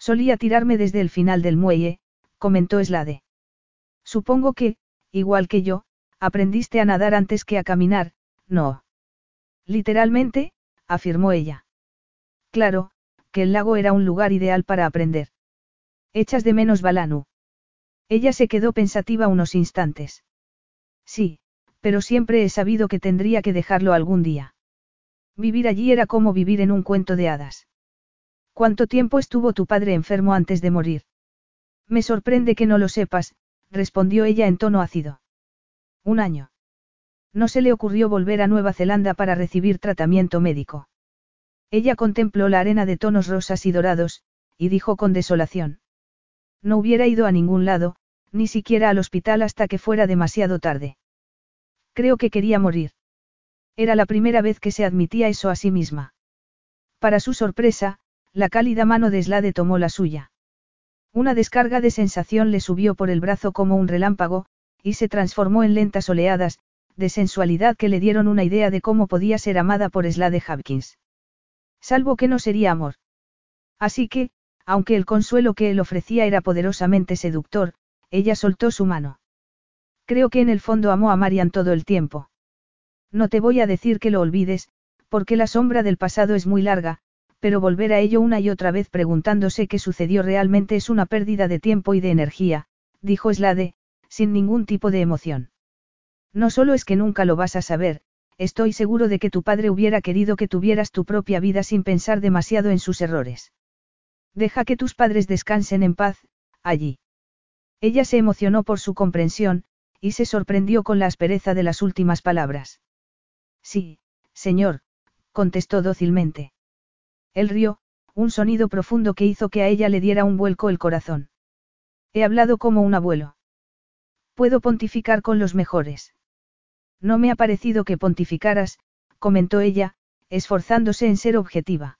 Solía tirarme desde el final del muelle, comentó Slade. Supongo que, igual que yo, aprendiste a nadar antes que a caminar, no. Literalmente, afirmó ella. Claro, que el lago era un lugar ideal para aprender. Echas de menos Balanu. Ella se quedó pensativa unos instantes. Sí, pero siempre he sabido que tendría que dejarlo algún día. Vivir allí era como vivir en un cuento de hadas. ¿Cuánto tiempo estuvo tu padre enfermo antes de morir? Me sorprende que no lo sepas, respondió ella en tono ácido. Un año. No se le ocurrió volver a Nueva Zelanda para recibir tratamiento médico. Ella contempló la arena de tonos rosas y dorados, y dijo con desolación. No hubiera ido a ningún lado, ni siquiera al hospital hasta que fuera demasiado tarde. Creo que quería morir. Era la primera vez que se admitía eso a sí misma. Para su sorpresa, la cálida mano de Slade tomó la suya. Una descarga de sensación le subió por el brazo como un relámpago, y se transformó en lentas oleadas, de sensualidad que le dieron una idea de cómo podía ser amada por Slade Hopkins. Salvo que no sería amor. Así que, aunque el consuelo que él ofrecía era poderosamente seductor, ella soltó su mano. Creo que en el fondo amó a Marian todo el tiempo. No te voy a decir que lo olvides, porque la sombra del pasado es muy larga, pero volver a ello una y otra vez preguntándose qué sucedió realmente es una pérdida de tiempo y de energía, dijo Slade, sin ningún tipo de emoción. No solo es que nunca lo vas a saber, estoy seguro de que tu padre hubiera querido que tuvieras tu propia vida sin pensar demasiado en sus errores. Deja que tus padres descansen en paz, allí. Ella se emocionó por su comprensión, y se sorprendió con la aspereza de las últimas palabras. Sí, señor, contestó dócilmente. Él rió, un sonido profundo que hizo que a ella le diera un vuelco el corazón. He hablado como un abuelo. Puedo pontificar con los mejores. No me ha parecido que pontificaras, comentó ella, esforzándose en ser objetiva.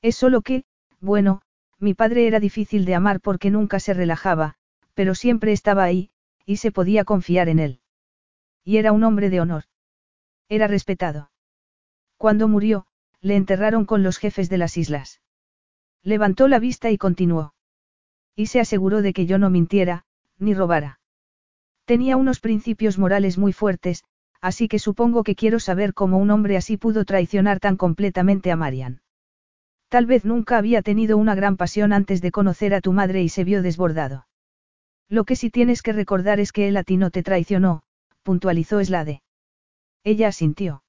Es solo que, bueno, mi padre era difícil de amar porque nunca se relajaba, pero siempre estaba ahí, y se podía confiar en él. Y era un hombre de honor. Era respetado. Cuando murió, le enterraron con los jefes de las islas. Levantó la vista y continuó. Y se aseguró de que yo no mintiera, ni robara. Tenía unos principios morales muy fuertes, así que supongo que quiero saber cómo un hombre así pudo traicionar tan completamente a Marian. Tal vez nunca había tenido una gran pasión antes de conocer a tu madre y se vio desbordado. Lo que sí tienes que recordar es que él a ti no te traicionó, puntualizó Slade. Ella asintió.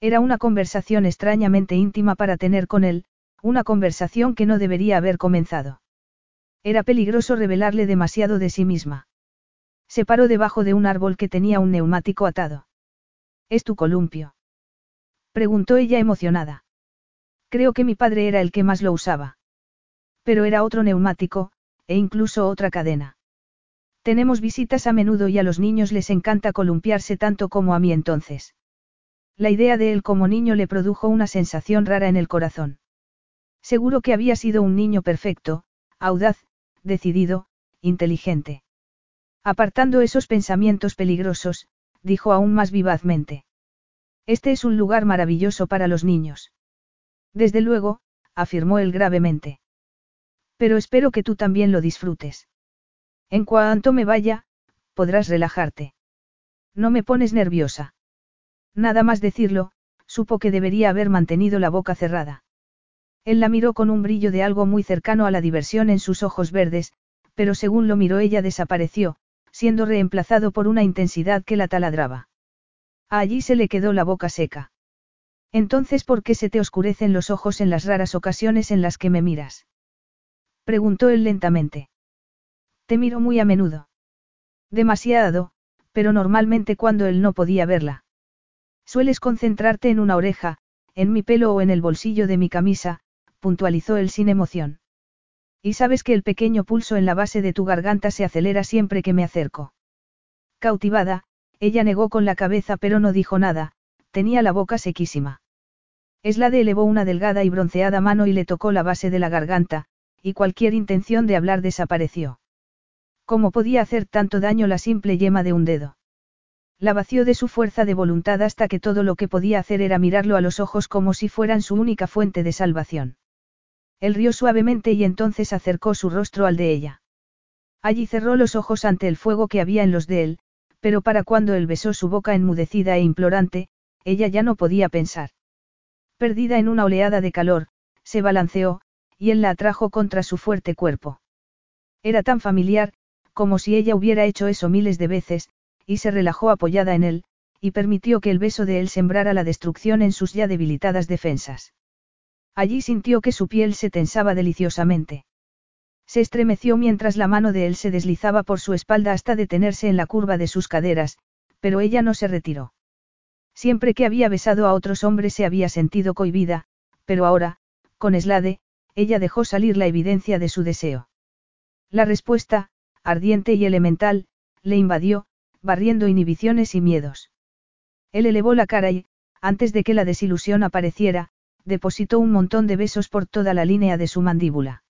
Era una conversación extrañamente íntima para tener con él, una conversación que no debería haber comenzado. Era peligroso revelarle demasiado de sí misma. Se paró debajo de un árbol que tenía un neumático atado. ¿Es tu columpio? Preguntó ella emocionada. Creo que mi padre era el que más lo usaba. Pero era otro neumático, e incluso otra cadena. Tenemos visitas a menudo y a los niños les encanta columpiarse tanto como a mí entonces. La idea de él como niño le produjo una sensación rara en el corazón. Seguro que había sido un niño perfecto, audaz, decidido, inteligente. Apartando esos pensamientos peligrosos, dijo aún más vivazmente. Este es un lugar maravilloso para los niños. Desde luego, afirmó él gravemente. Pero espero que tú también lo disfrutes. En cuanto me vaya, podrás relajarte. No me pones nerviosa. Nada más decirlo, supo que debería haber mantenido la boca cerrada. Él la miró con un brillo de algo muy cercano a la diversión en sus ojos verdes, pero según lo miró ella desapareció, siendo reemplazado por una intensidad que la taladraba. Allí se le quedó la boca seca. Entonces, ¿por qué se te oscurecen los ojos en las raras ocasiones en las que me miras? Preguntó él lentamente. Te miro muy a menudo. Demasiado, pero normalmente cuando él no podía verla. Sueles concentrarte en una oreja, en mi pelo o en el bolsillo de mi camisa, puntualizó él sin emoción. Y sabes que el pequeño pulso en la base de tu garganta se acelera siempre que me acerco. Cautivada, ella negó con la cabeza pero no dijo nada, tenía la boca sequísima. Eslade elevó una delgada y bronceada mano y le tocó la base de la garganta, y cualquier intención de hablar desapareció. ¿Cómo podía hacer tanto daño la simple yema de un dedo? La vació de su fuerza de voluntad hasta que todo lo que podía hacer era mirarlo a los ojos como si fueran su única fuente de salvación. Él rió suavemente y entonces acercó su rostro al de ella. Allí cerró los ojos ante el fuego que había en los de él, pero para cuando él besó su boca enmudecida e implorante, ella ya no podía pensar. Perdida en una oleada de calor, se balanceó, y él la atrajo contra su fuerte cuerpo. Era tan familiar, como si ella hubiera hecho eso miles de veces, y se relajó apoyada en él, y permitió que el beso de él sembrara la destrucción en sus ya debilitadas defensas. Allí sintió que su piel se tensaba deliciosamente. Se estremeció mientras la mano de él se deslizaba por su espalda hasta detenerse en la curva de sus caderas, pero ella no se retiró. Siempre que había besado a otros hombres se había sentido cohibida, pero ahora, con Slade, ella dejó salir la evidencia de su deseo. La respuesta, ardiente y elemental, le invadió, barriendo inhibiciones y miedos. Él elevó la cara y, antes de que la desilusión apareciera, depositó un montón de besos por toda la línea de su mandíbula.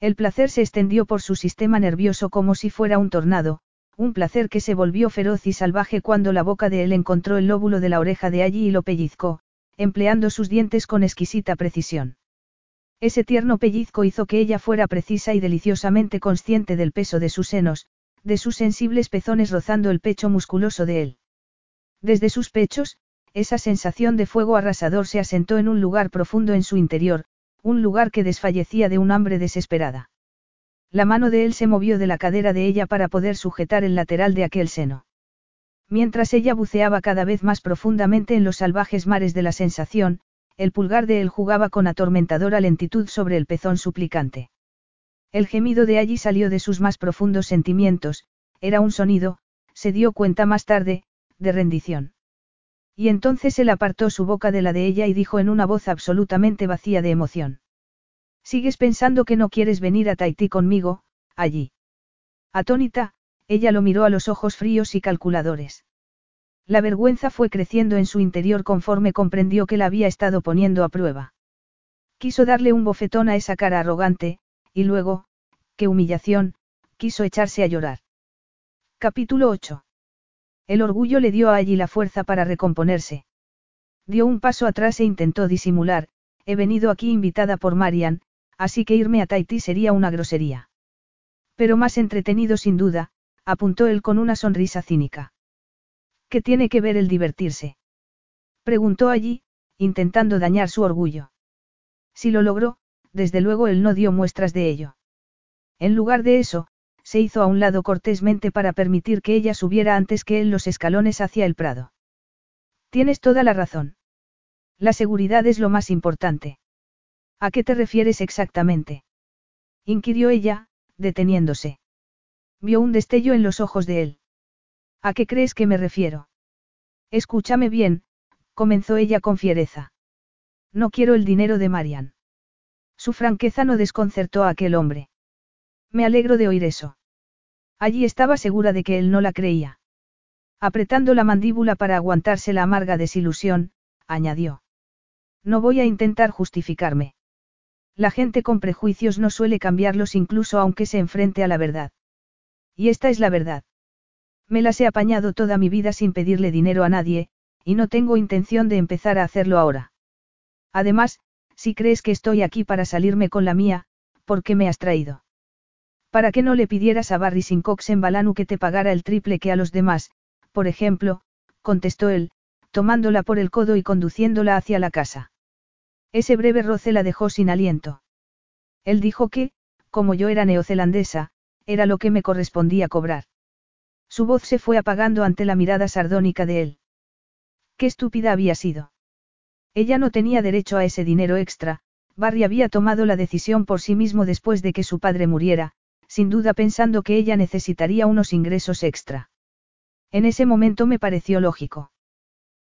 El placer se extendió por su sistema nervioso como si fuera un tornado, un placer que se volvió feroz y salvaje cuando la boca de él encontró el lóbulo de la oreja de allí y lo pellizcó, empleando sus dientes con exquisita precisión. Ese tierno pellizco hizo que ella fuera precisa y deliciosamente consciente del peso de sus senos, de sus sensibles pezones rozando el pecho musculoso de él. Desde sus pechos, esa sensación de fuego arrasador se asentó en un lugar profundo en su interior, un lugar que desfallecía de un hambre desesperada. La mano de él se movió de la cadera de ella para poder sujetar el lateral de aquel seno. Mientras ella buceaba cada vez más profundamente en los salvajes mares de la sensación, el pulgar de él jugaba con atormentadora lentitud sobre el pezón suplicante. El gemido de allí salió de sus más profundos sentimientos, era un sonido, se dio cuenta más tarde, de rendición. Y entonces él apartó su boca de la de ella y dijo en una voz absolutamente vacía de emoción. ¿Sigues pensando que no quieres venir a Tahití conmigo, allí? Atónita, ella lo miró a los ojos fríos y calculadores. La vergüenza fue creciendo en su interior conforme comprendió que la había estado poniendo a prueba. Quiso darle un bofetón a esa cara arrogante, y luego, qué humillación, quiso echarse a llorar. Capítulo 8. El orgullo le dio a allí la fuerza para recomponerse. Dio un paso atrás e intentó disimular, he venido aquí invitada por Marian, así que irme a Tahití sería una grosería. Pero más entretenido sin duda, apuntó él con una sonrisa cínica. ¿Qué tiene que ver el divertirse? Preguntó allí, intentando dañar su orgullo. Si lo logró, desde luego él no dio muestras de ello. En lugar de eso, se hizo a un lado cortésmente para permitir que ella subiera antes que él los escalones hacia el prado. Tienes toda la razón. La seguridad es lo más importante. ¿A qué te refieres exactamente? inquirió ella, deteniéndose. Vio un destello en los ojos de él. ¿A qué crees que me refiero? Escúchame bien, comenzó ella con fiereza. No quiero el dinero de Marian. Su franqueza no desconcertó a aquel hombre. Me alegro de oír eso. Allí estaba segura de que él no la creía. Apretando la mandíbula para aguantarse la amarga desilusión, añadió. No voy a intentar justificarme. La gente con prejuicios no suele cambiarlos incluso aunque se enfrente a la verdad. Y esta es la verdad. Me las he apañado toda mi vida sin pedirle dinero a nadie, y no tengo intención de empezar a hacerlo ahora. Además, si crees que estoy aquí para salirme con la mía, ¿por qué me has traído? Para que no le pidieras a Barry Sincox en Balanu que te pagara el triple que a los demás, por ejemplo, contestó él, tomándola por el codo y conduciéndola hacia la casa. Ese breve roce la dejó sin aliento. Él dijo que, como yo era neozelandesa, era lo que me correspondía cobrar. Su voz se fue apagando ante la mirada sardónica de él. Qué estúpida había sido. Ella no tenía derecho a ese dinero extra, Barry había tomado la decisión por sí mismo después de que su padre muriera, sin duda pensando que ella necesitaría unos ingresos extra. En ese momento me pareció lógico.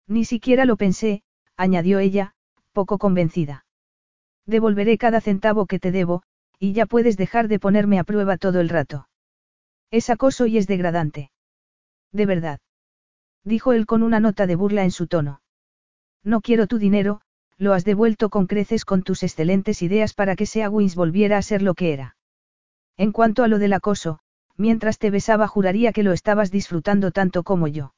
Ni siquiera lo pensé, añadió ella, poco convencida. Devolveré cada centavo que te debo, y ya puedes dejar de ponerme a prueba todo el rato. Es acoso y es degradante. De verdad. Dijo él con una nota de burla en su tono. No quiero tu dinero, lo has devuelto con creces con tus excelentes ideas para que Sea Wins volviera a ser lo que era. En cuanto a lo del acoso, mientras te besaba juraría que lo estabas disfrutando tanto como yo.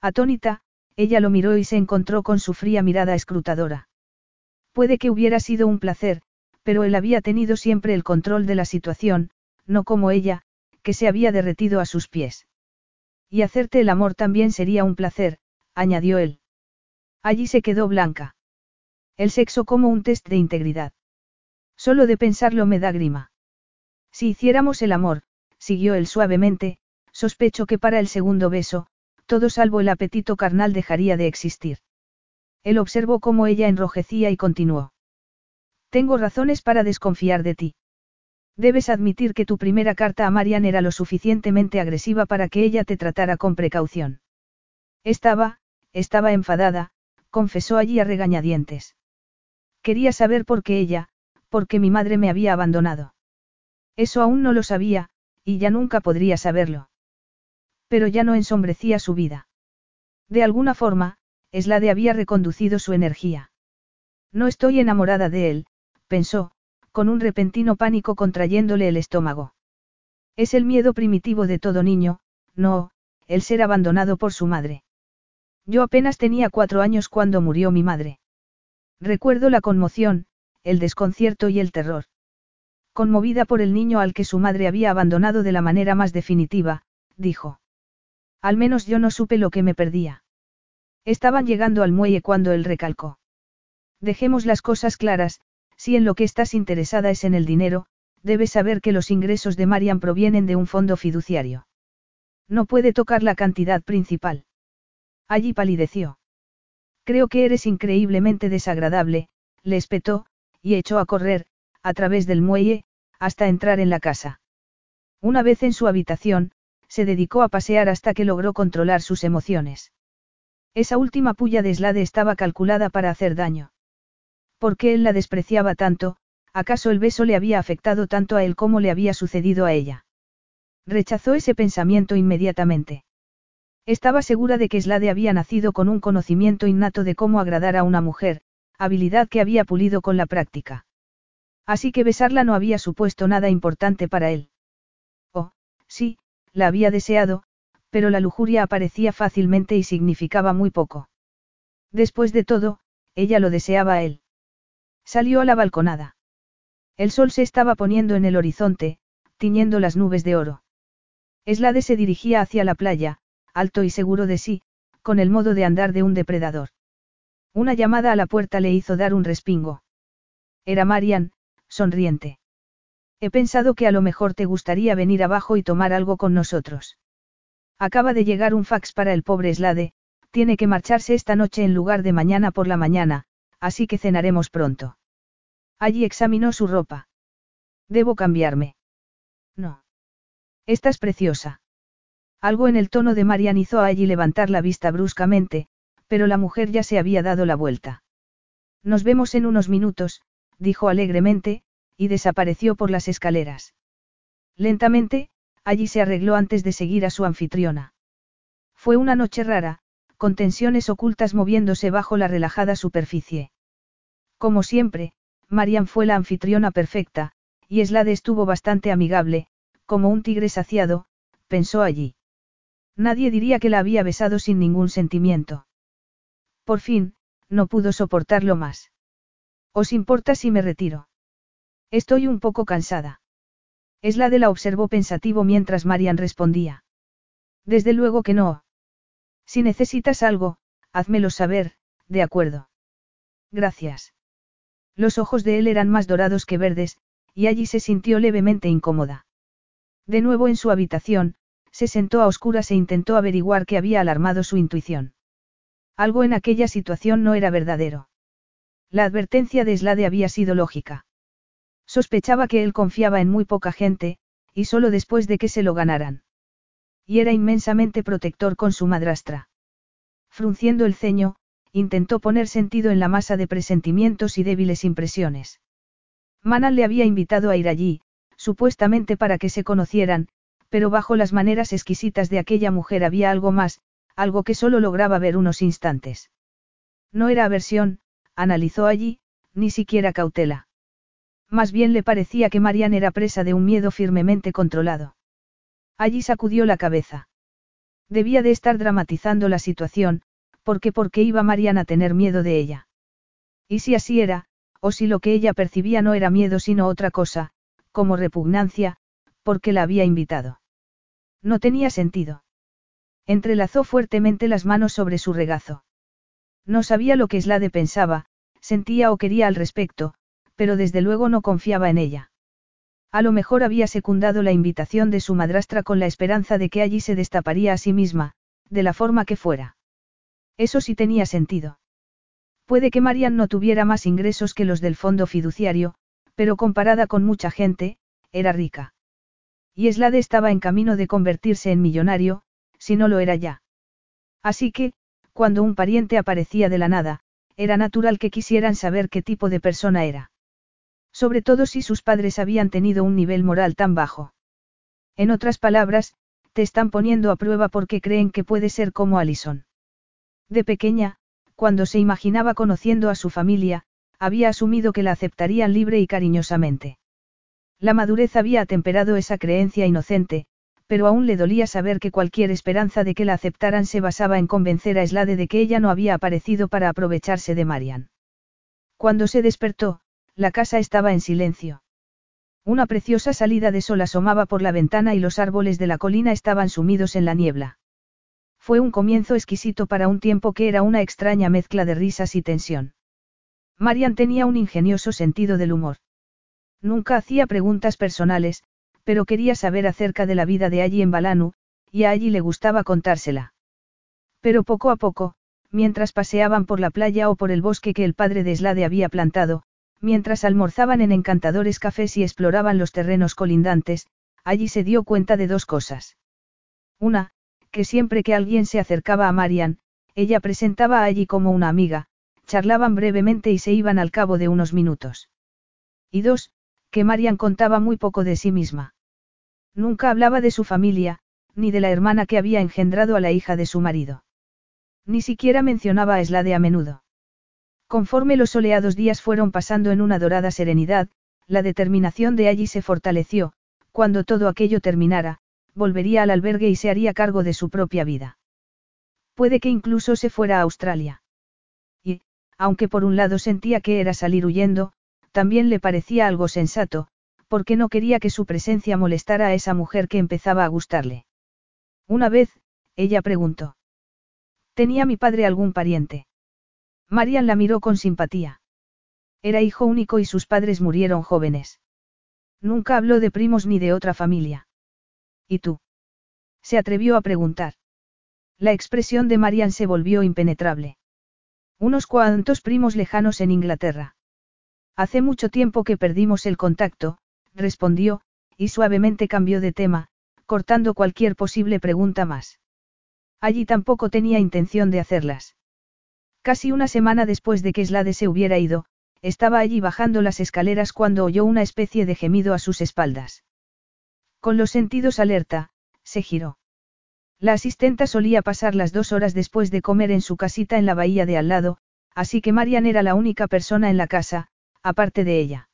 Atónita, ella lo miró y se encontró con su fría mirada escrutadora. Puede que hubiera sido un placer, pero él había tenido siempre el control de la situación, no como ella, que se había derretido a sus pies. Y hacerte el amor también sería un placer, añadió él. Allí se quedó blanca. El sexo como un test de integridad. Solo de pensarlo me da grima. Si hiciéramos el amor, siguió él suavemente, sospecho que para el segundo beso, todo salvo el apetito carnal dejaría de existir. Él observó cómo ella enrojecía y continuó. Tengo razones para desconfiar de ti. Debes admitir que tu primera carta a Marian era lo suficientemente agresiva para que ella te tratara con precaución. Estaba, estaba enfadada, confesó allí a regañadientes. Quería saber por qué ella, por qué mi madre me había abandonado. Eso aún no lo sabía, y ya nunca podría saberlo. Pero ya no ensombrecía su vida. De alguna forma, Eslade había reconducido su energía. No estoy enamorada de él, pensó, con un repentino pánico contrayéndole el estómago. Es el miedo primitivo de todo niño, no, el ser abandonado por su madre. Yo apenas tenía cuatro años cuando murió mi madre. Recuerdo la conmoción, el desconcierto y el terror. Conmovida por el niño al que su madre había abandonado de la manera más definitiva, dijo. Al menos yo no supe lo que me perdía. Estaban llegando al muelle cuando él recalcó. Dejemos las cosas claras, si en lo que estás interesada es en el dinero, debes saber que los ingresos de Marian provienen de un fondo fiduciario. No puede tocar la cantidad principal. Allí palideció. Creo que eres increíblemente desagradable, le espetó, y echó a correr, a través del muelle, hasta entrar en la casa. Una vez en su habitación, se dedicó a pasear hasta que logró controlar sus emociones. Esa última puya de Slade estaba calculada para hacer daño. ¿Por qué él la despreciaba tanto? ¿Acaso el beso le había afectado tanto a él como le había sucedido a ella? Rechazó ese pensamiento inmediatamente. Estaba segura de que Slade había nacido con un conocimiento innato de cómo agradar a una mujer, habilidad que había pulido con la práctica. Así que besarla no había supuesto nada importante para él. Oh, sí, la había deseado, pero la lujuria aparecía fácilmente y significaba muy poco. Después de todo, ella lo deseaba a él. Salió a la balconada. El sol se estaba poniendo en el horizonte, tiñendo las nubes de oro. Eslade se dirigía hacia la playa, alto y seguro de sí, con el modo de andar de un depredador. Una llamada a la puerta le hizo dar un respingo. Era Marian, sonriente. He pensado que a lo mejor te gustaría venir abajo y tomar algo con nosotros. Acaba de llegar un fax para el pobre Slade, tiene que marcharse esta noche en lugar de mañana por la mañana, así que cenaremos pronto. Allí examinó su ropa. Debo cambiarme. No. Estás preciosa. Algo en el tono de Marian hizo a allí levantar la vista bruscamente, pero la mujer ya se había dado la vuelta. Nos vemos en unos minutos, dijo alegremente, y desapareció por las escaleras. Lentamente, allí se arregló antes de seguir a su anfitriona. Fue una noche rara, con tensiones ocultas moviéndose bajo la relajada superficie. Como siempre, Marian fue la anfitriona perfecta, y Slade estuvo bastante amigable, como un tigre saciado, pensó allí. Nadie diría que la había besado sin ningún sentimiento. Por fin, no pudo soportarlo más. ¿Os importa si me retiro? Estoy un poco cansada. Slade la observó pensativo mientras Marian respondía. Desde luego que no. Si necesitas algo, házmelo saber, de acuerdo. Gracias. Los ojos de él eran más dorados que verdes, y allí se sintió levemente incómoda. De nuevo en su habitación, se sentó a oscuras e intentó averiguar qué había alarmado su intuición. Algo en aquella situación no era verdadero. La advertencia de Slade había sido lógica. Sospechaba que él confiaba en muy poca gente, y solo después de que se lo ganaran y era inmensamente protector con su madrastra. Frunciendo el ceño, intentó poner sentido en la masa de presentimientos y débiles impresiones. Manan le había invitado a ir allí, supuestamente para que se conocieran, pero bajo las maneras exquisitas de aquella mujer había algo más, algo que solo lograba ver unos instantes. No era aversión, analizó allí, ni siquiera cautela. Más bien le parecía que Marian era presa de un miedo firmemente controlado. Allí sacudió la cabeza. Debía de estar dramatizando la situación, porque porque iba Marian a tener miedo de ella. Y si así era, o si lo que ella percibía no era miedo sino otra cosa, como repugnancia, porque la había invitado. No tenía sentido. Entrelazó fuertemente las manos sobre su regazo. No sabía lo que Slade pensaba, sentía o quería al respecto, pero desde luego no confiaba en ella. A lo mejor había secundado la invitación de su madrastra con la esperanza de que allí se destaparía a sí misma, de la forma que fuera. Eso sí tenía sentido. Puede que Marian no tuviera más ingresos que los del fondo fiduciario, pero comparada con mucha gente, era rica. Y Slade estaba en camino de convertirse en millonario, si no lo era ya. Así que, cuando un pariente aparecía de la nada, era natural que quisieran saber qué tipo de persona era. Sobre todo si sus padres habían tenido un nivel moral tan bajo. En otras palabras, te están poniendo a prueba porque creen que puede ser como Alison. De pequeña, cuando se imaginaba conociendo a su familia, había asumido que la aceptarían libre y cariñosamente. La madurez había atemperado esa creencia inocente, pero aún le dolía saber que cualquier esperanza de que la aceptaran se basaba en convencer a Slade de que ella no había aparecido para aprovecharse de Marian. Cuando se despertó, la casa estaba en silencio. Una preciosa salida de sol asomaba por la ventana y los árboles de la colina estaban sumidos en la niebla. Fue un comienzo exquisito para un tiempo que era una extraña mezcla de risas y tensión. Marian tenía un ingenioso sentido del humor. Nunca hacía preguntas personales, pero quería saber acerca de la vida de allí en Balanu, y a allí le gustaba contársela. Pero poco a poco, mientras paseaban por la playa o por el bosque que el padre de Slade había plantado, Mientras almorzaban en encantadores cafés y exploraban los terrenos colindantes, allí se dio cuenta de dos cosas. Una, que siempre que alguien se acercaba a Marian, ella presentaba a allí como una amiga, charlaban brevemente y se iban al cabo de unos minutos. Y dos, que Marian contaba muy poco de sí misma. Nunca hablaba de su familia, ni de la hermana que había engendrado a la hija de su marido. Ni siquiera mencionaba a Slade a menudo. Conforme los soleados días fueron pasando en una dorada serenidad, la determinación de allí se fortaleció, cuando todo aquello terminara, volvería al albergue y se haría cargo de su propia vida. Puede que incluso se fuera a Australia. Y, aunque por un lado sentía que era salir huyendo, también le parecía algo sensato, porque no quería que su presencia molestara a esa mujer que empezaba a gustarle. Una vez, ella preguntó. ¿Tenía mi padre algún pariente? Marian la miró con simpatía. Era hijo único y sus padres murieron jóvenes. Nunca habló de primos ni de otra familia. ¿Y tú? Se atrevió a preguntar. La expresión de Marian se volvió impenetrable. Unos cuantos primos lejanos en Inglaterra. Hace mucho tiempo que perdimos el contacto, respondió, y suavemente cambió de tema, cortando cualquier posible pregunta más. Allí tampoco tenía intención de hacerlas. Casi una semana después de que Slade se hubiera ido, estaba allí bajando las escaleras cuando oyó una especie de gemido a sus espaldas. Con los sentidos alerta, se giró. La asistenta solía pasar las dos horas después de comer en su casita en la bahía de al lado, así que Marian era la única persona en la casa, aparte de ella.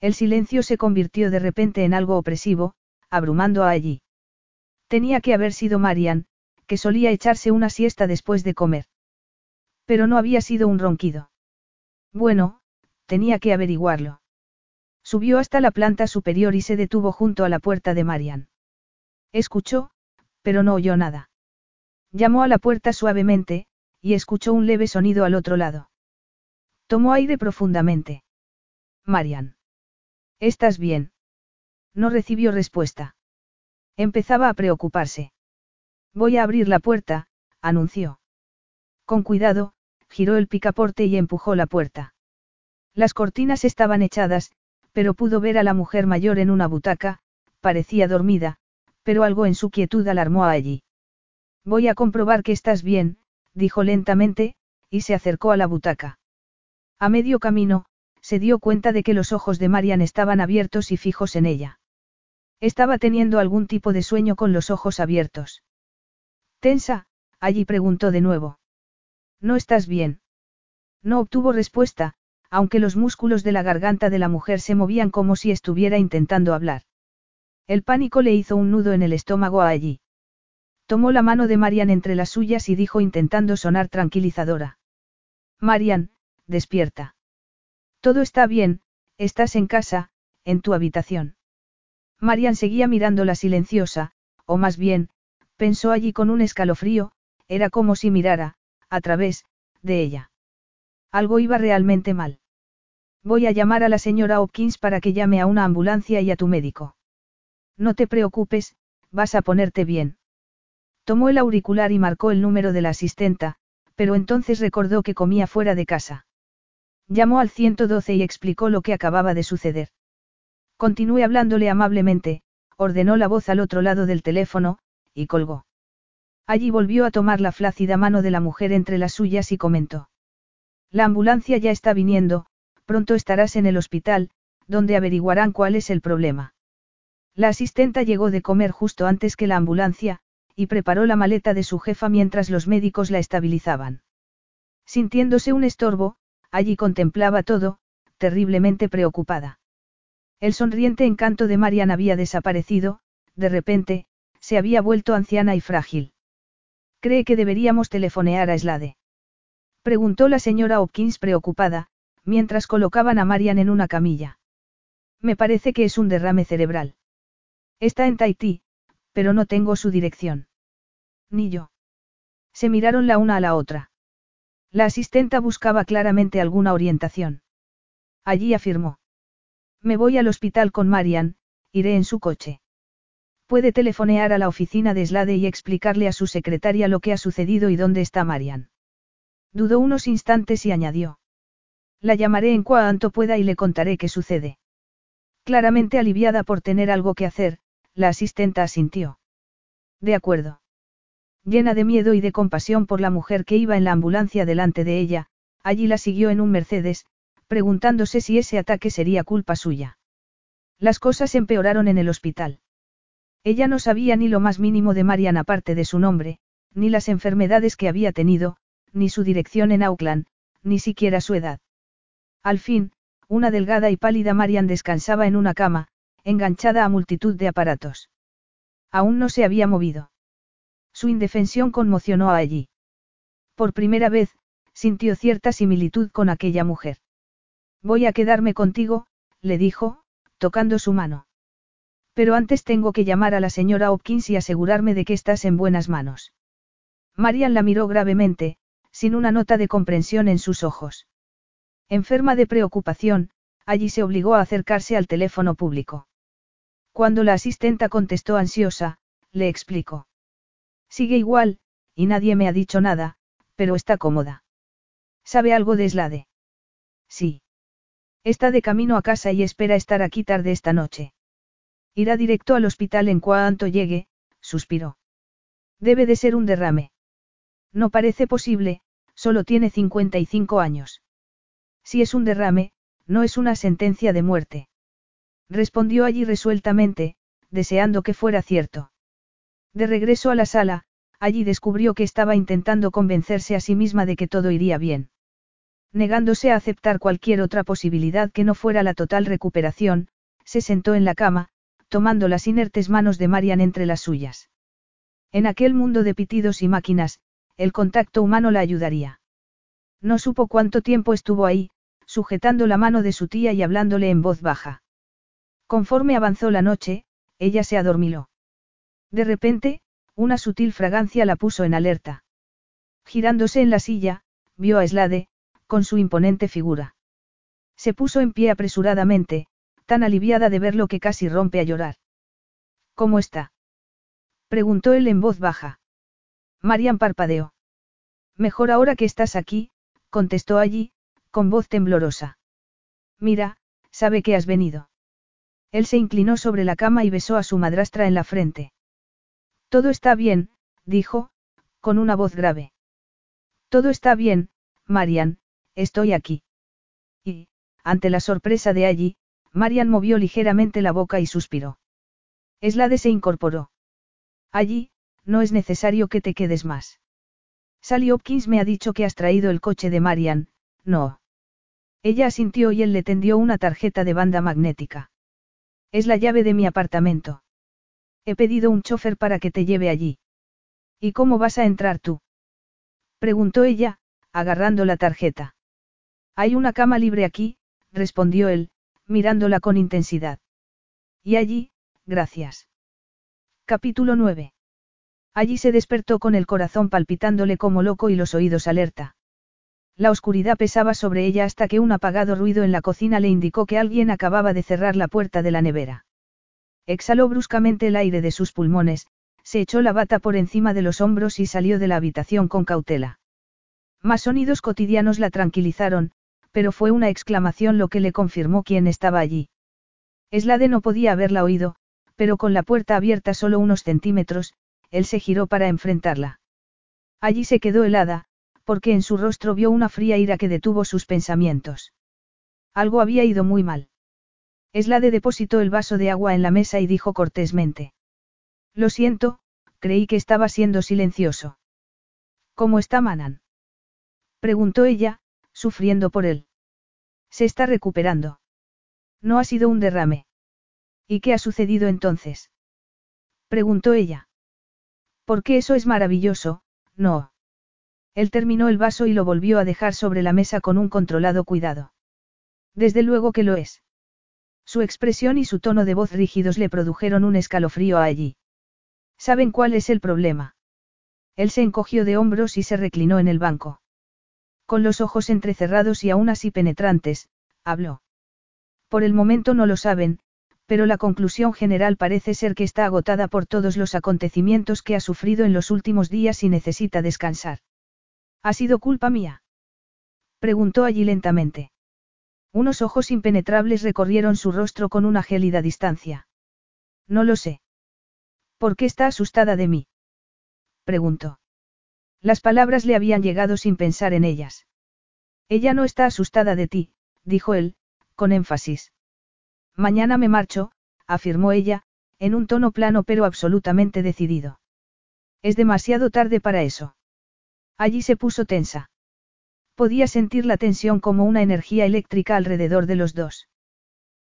El silencio se convirtió de repente en algo opresivo, abrumando a allí. Tenía que haber sido Marian, que solía echarse una siesta después de comer. Pero no había sido un ronquido. Bueno, tenía que averiguarlo. Subió hasta la planta superior y se detuvo junto a la puerta de Marian. Escuchó, pero no oyó nada. Llamó a la puerta suavemente, y escuchó un leve sonido al otro lado. Tomó aire profundamente. Marian. ¿Estás bien? No recibió respuesta. Empezaba a preocuparse. Voy a abrir la puerta, anunció. Con cuidado, giró el picaporte y empujó la puerta. Las cortinas estaban echadas, pero pudo ver a la mujer mayor en una butaca, parecía dormida, pero algo en su quietud alarmó a allí. Voy a comprobar que estás bien, dijo lentamente, y se acercó a la butaca. A medio camino, se dio cuenta de que los ojos de Marian estaban abiertos y fijos en ella. Estaba teniendo algún tipo de sueño con los ojos abiertos. Tensa, allí preguntó de nuevo. ¿No estás bien? No obtuvo respuesta, aunque los músculos de la garganta de la mujer se movían como si estuviera intentando hablar. El pánico le hizo un nudo en el estómago a allí. Tomó la mano de Marian entre las suyas y dijo intentando sonar tranquilizadora. Marian, despierta. Todo está bien, estás en casa, en tu habitación. Marian seguía mirándola silenciosa, o más bien, pensó allí con un escalofrío, era como si mirara, a través, de ella. Algo iba realmente mal. Voy a llamar a la señora Hopkins para que llame a una ambulancia y a tu médico. No te preocupes, vas a ponerte bien. Tomó el auricular y marcó el número de la asistenta, pero entonces recordó que comía fuera de casa. Llamó al 112 y explicó lo que acababa de suceder. Continúe hablándole amablemente, ordenó la voz al otro lado del teléfono, y colgó. Allí volvió a tomar la flácida mano de la mujer entre las suyas y comentó. La ambulancia ya está viniendo, pronto estarás en el hospital, donde averiguarán cuál es el problema. La asistenta llegó de comer justo antes que la ambulancia, y preparó la maleta de su jefa mientras los médicos la estabilizaban. Sintiéndose un estorbo, allí contemplaba todo, terriblemente preocupada. El sonriente encanto de Marian había desaparecido, de repente, se había vuelto anciana y frágil. ¿Cree que deberíamos telefonear a Slade? Preguntó la señora Hopkins preocupada, mientras colocaban a Marian en una camilla. Me parece que es un derrame cerebral. Está en Tahití, pero no tengo su dirección. Ni yo. Se miraron la una a la otra. La asistenta buscaba claramente alguna orientación. Allí afirmó. Me voy al hospital con Marian, iré en su coche. Puede telefonear a la oficina de Slade y explicarle a su secretaria lo que ha sucedido y dónde está Marian. Dudó unos instantes y añadió. La llamaré en cuanto pueda y le contaré qué sucede. Claramente aliviada por tener algo que hacer, la asistenta asintió. De acuerdo. Llena de miedo y de compasión por la mujer que iba en la ambulancia delante de ella, allí la siguió en un Mercedes, preguntándose si ese ataque sería culpa suya. Las cosas empeoraron en el hospital. Ella no sabía ni lo más mínimo de Marian aparte de su nombre, ni las enfermedades que había tenido, ni su dirección en Auckland, ni siquiera su edad. Al fin, una delgada y pálida Marian descansaba en una cama, enganchada a multitud de aparatos. Aún no se había movido. Su indefensión conmocionó a allí. Por primera vez, sintió cierta similitud con aquella mujer. Voy a quedarme contigo, le dijo, tocando su mano. Pero antes tengo que llamar a la señora Hopkins y asegurarme de que estás en buenas manos. Marian la miró gravemente, sin una nota de comprensión en sus ojos. Enferma de preocupación, allí se obligó a acercarse al teléfono público. Cuando la asistenta contestó ansiosa, le explicó. Sigue igual, y nadie me ha dicho nada, pero está cómoda. ¿Sabe algo de Slade? Sí. Está de camino a casa y espera estar aquí tarde esta noche. Irá directo al hospital en cuanto llegue, suspiró. Debe de ser un derrame. No parece posible, solo tiene 55 años. Si es un derrame, no es una sentencia de muerte. Respondió allí resueltamente, deseando que fuera cierto. De regreso a la sala, allí descubrió que estaba intentando convencerse a sí misma de que todo iría bien. Negándose a aceptar cualquier otra posibilidad que no fuera la total recuperación, se sentó en la cama, tomando las inertes manos de Marian entre las suyas. En aquel mundo de pitidos y máquinas, el contacto humano la ayudaría. No supo cuánto tiempo estuvo ahí, sujetando la mano de su tía y hablándole en voz baja. Conforme avanzó la noche, ella se adormiló. De repente, una sutil fragancia la puso en alerta. Girándose en la silla, vio a Slade, con su imponente figura. Se puso en pie apresuradamente, tan aliviada de verlo que casi rompe a llorar. ¿Cómo está? preguntó él en voz baja. Marian parpadeó. Mejor ahora que estás aquí, contestó allí, con voz temblorosa. Mira, sabe que has venido. Él se inclinó sobre la cama y besó a su madrastra en la frente. Todo está bien, dijo, con una voz grave. Todo está bien, Marian, estoy aquí. Y, ante la sorpresa de allí, Marian movió ligeramente la boca y suspiró. Eslade se incorporó. Allí, no es necesario que te quedes más. Sally Hopkins me ha dicho que has traído el coche de Marian, no. Ella asintió y él le tendió una tarjeta de banda magnética. Es la llave de mi apartamento. He pedido un chofer para que te lleve allí. ¿Y cómo vas a entrar tú? Preguntó ella, agarrando la tarjeta. Hay una cama libre aquí, respondió él, mirándola con intensidad. Y allí, gracias. Capítulo 9. Allí se despertó con el corazón palpitándole como loco y los oídos alerta. La oscuridad pesaba sobre ella hasta que un apagado ruido en la cocina le indicó que alguien acababa de cerrar la puerta de la nevera. Exhaló bruscamente el aire de sus pulmones, se echó la bata por encima de los hombros y salió de la habitación con cautela. Más sonidos cotidianos la tranquilizaron, pero fue una exclamación lo que le confirmó quién estaba allí. Eslade no podía haberla oído, pero con la puerta abierta solo unos centímetros, él se giró para enfrentarla. Allí se quedó helada, porque en su rostro vio una fría ira que detuvo sus pensamientos. Algo había ido muy mal. Eslade depositó el vaso de agua en la mesa y dijo cortésmente. Lo siento, creí que estaba siendo silencioso. ¿Cómo está Manan? Preguntó ella, sufriendo por él. Se está recuperando. No ha sido un derrame. ¿Y qué ha sucedido entonces? Preguntó ella. Porque eso es maravilloso, no. Él terminó el vaso y lo volvió a dejar sobre la mesa con un controlado cuidado. Desde luego que lo es. Su expresión y su tono de voz rígidos le produjeron un escalofrío a allí. ¿Saben cuál es el problema? Él se encogió de hombros y se reclinó en el banco. Con los ojos entrecerrados y aún así penetrantes, habló. Por el momento no lo saben, pero la conclusión general parece ser que está agotada por todos los acontecimientos que ha sufrido en los últimos días y necesita descansar. ¿Ha sido culpa mía? Preguntó allí lentamente. Unos ojos impenetrables recorrieron su rostro con una gélida distancia. No lo sé. ¿Por qué está asustada de mí? Preguntó. Las palabras le habían llegado sin pensar en ellas. Ella no está asustada de ti, dijo él, con énfasis. Mañana me marcho, afirmó ella, en un tono plano pero absolutamente decidido. Es demasiado tarde para eso. Allí se puso tensa. Podía sentir la tensión como una energía eléctrica alrededor de los dos.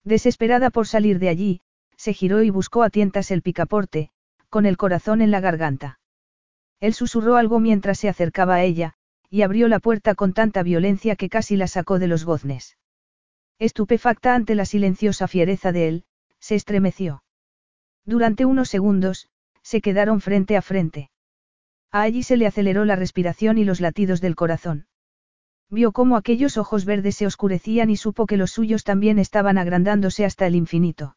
Desesperada por salir de allí, se giró y buscó a tientas el picaporte, con el corazón en la garganta. Él susurró algo mientras se acercaba a ella, y abrió la puerta con tanta violencia que casi la sacó de los goznes. Estupefacta ante la silenciosa fiereza de él, se estremeció. Durante unos segundos, se quedaron frente a frente. A allí se le aceleró la respiración y los latidos del corazón. Vio cómo aquellos ojos verdes se oscurecían y supo que los suyos también estaban agrandándose hasta el infinito.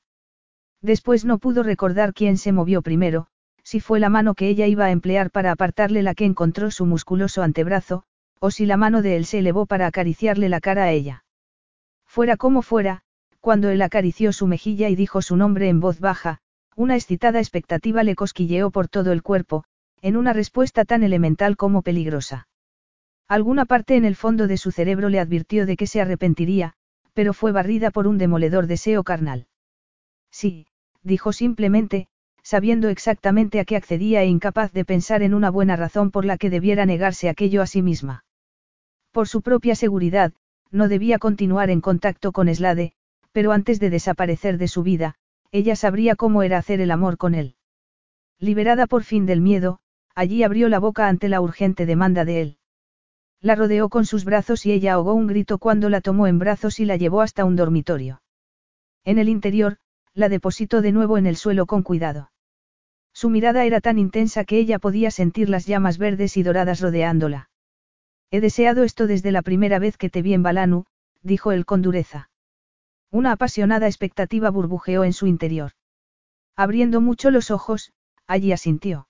Después no pudo recordar quién se movió primero, si fue la mano que ella iba a emplear para apartarle la que encontró su musculoso antebrazo, o si la mano de él se elevó para acariciarle la cara a ella. Fuera como fuera, cuando él acarició su mejilla y dijo su nombre en voz baja, una excitada expectativa le cosquilleó por todo el cuerpo, en una respuesta tan elemental como peligrosa. Alguna parte en el fondo de su cerebro le advirtió de que se arrepentiría, pero fue barrida por un demoledor deseo carnal. Sí, dijo simplemente, sabiendo exactamente a qué accedía e incapaz de pensar en una buena razón por la que debiera negarse aquello a sí misma. Por su propia seguridad, no debía continuar en contacto con Slade, pero antes de desaparecer de su vida, ella sabría cómo era hacer el amor con él. Liberada por fin del miedo, allí abrió la boca ante la urgente demanda de él. La rodeó con sus brazos y ella ahogó un grito cuando la tomó en brazos y la llevó hasta un dormitorio. En el interior, la depositó de nuevo en el suelo con cuidado. Su mirada era tan intensa que ella podía sentir las llamas verdes y doradas rodeándola. He deseado esto desde la primera vez que te vi en Balanu, dijo él con dureza. Una apasionada expectativa burbujeó en su interior. Abriendo mucho los ojos, allí asintió.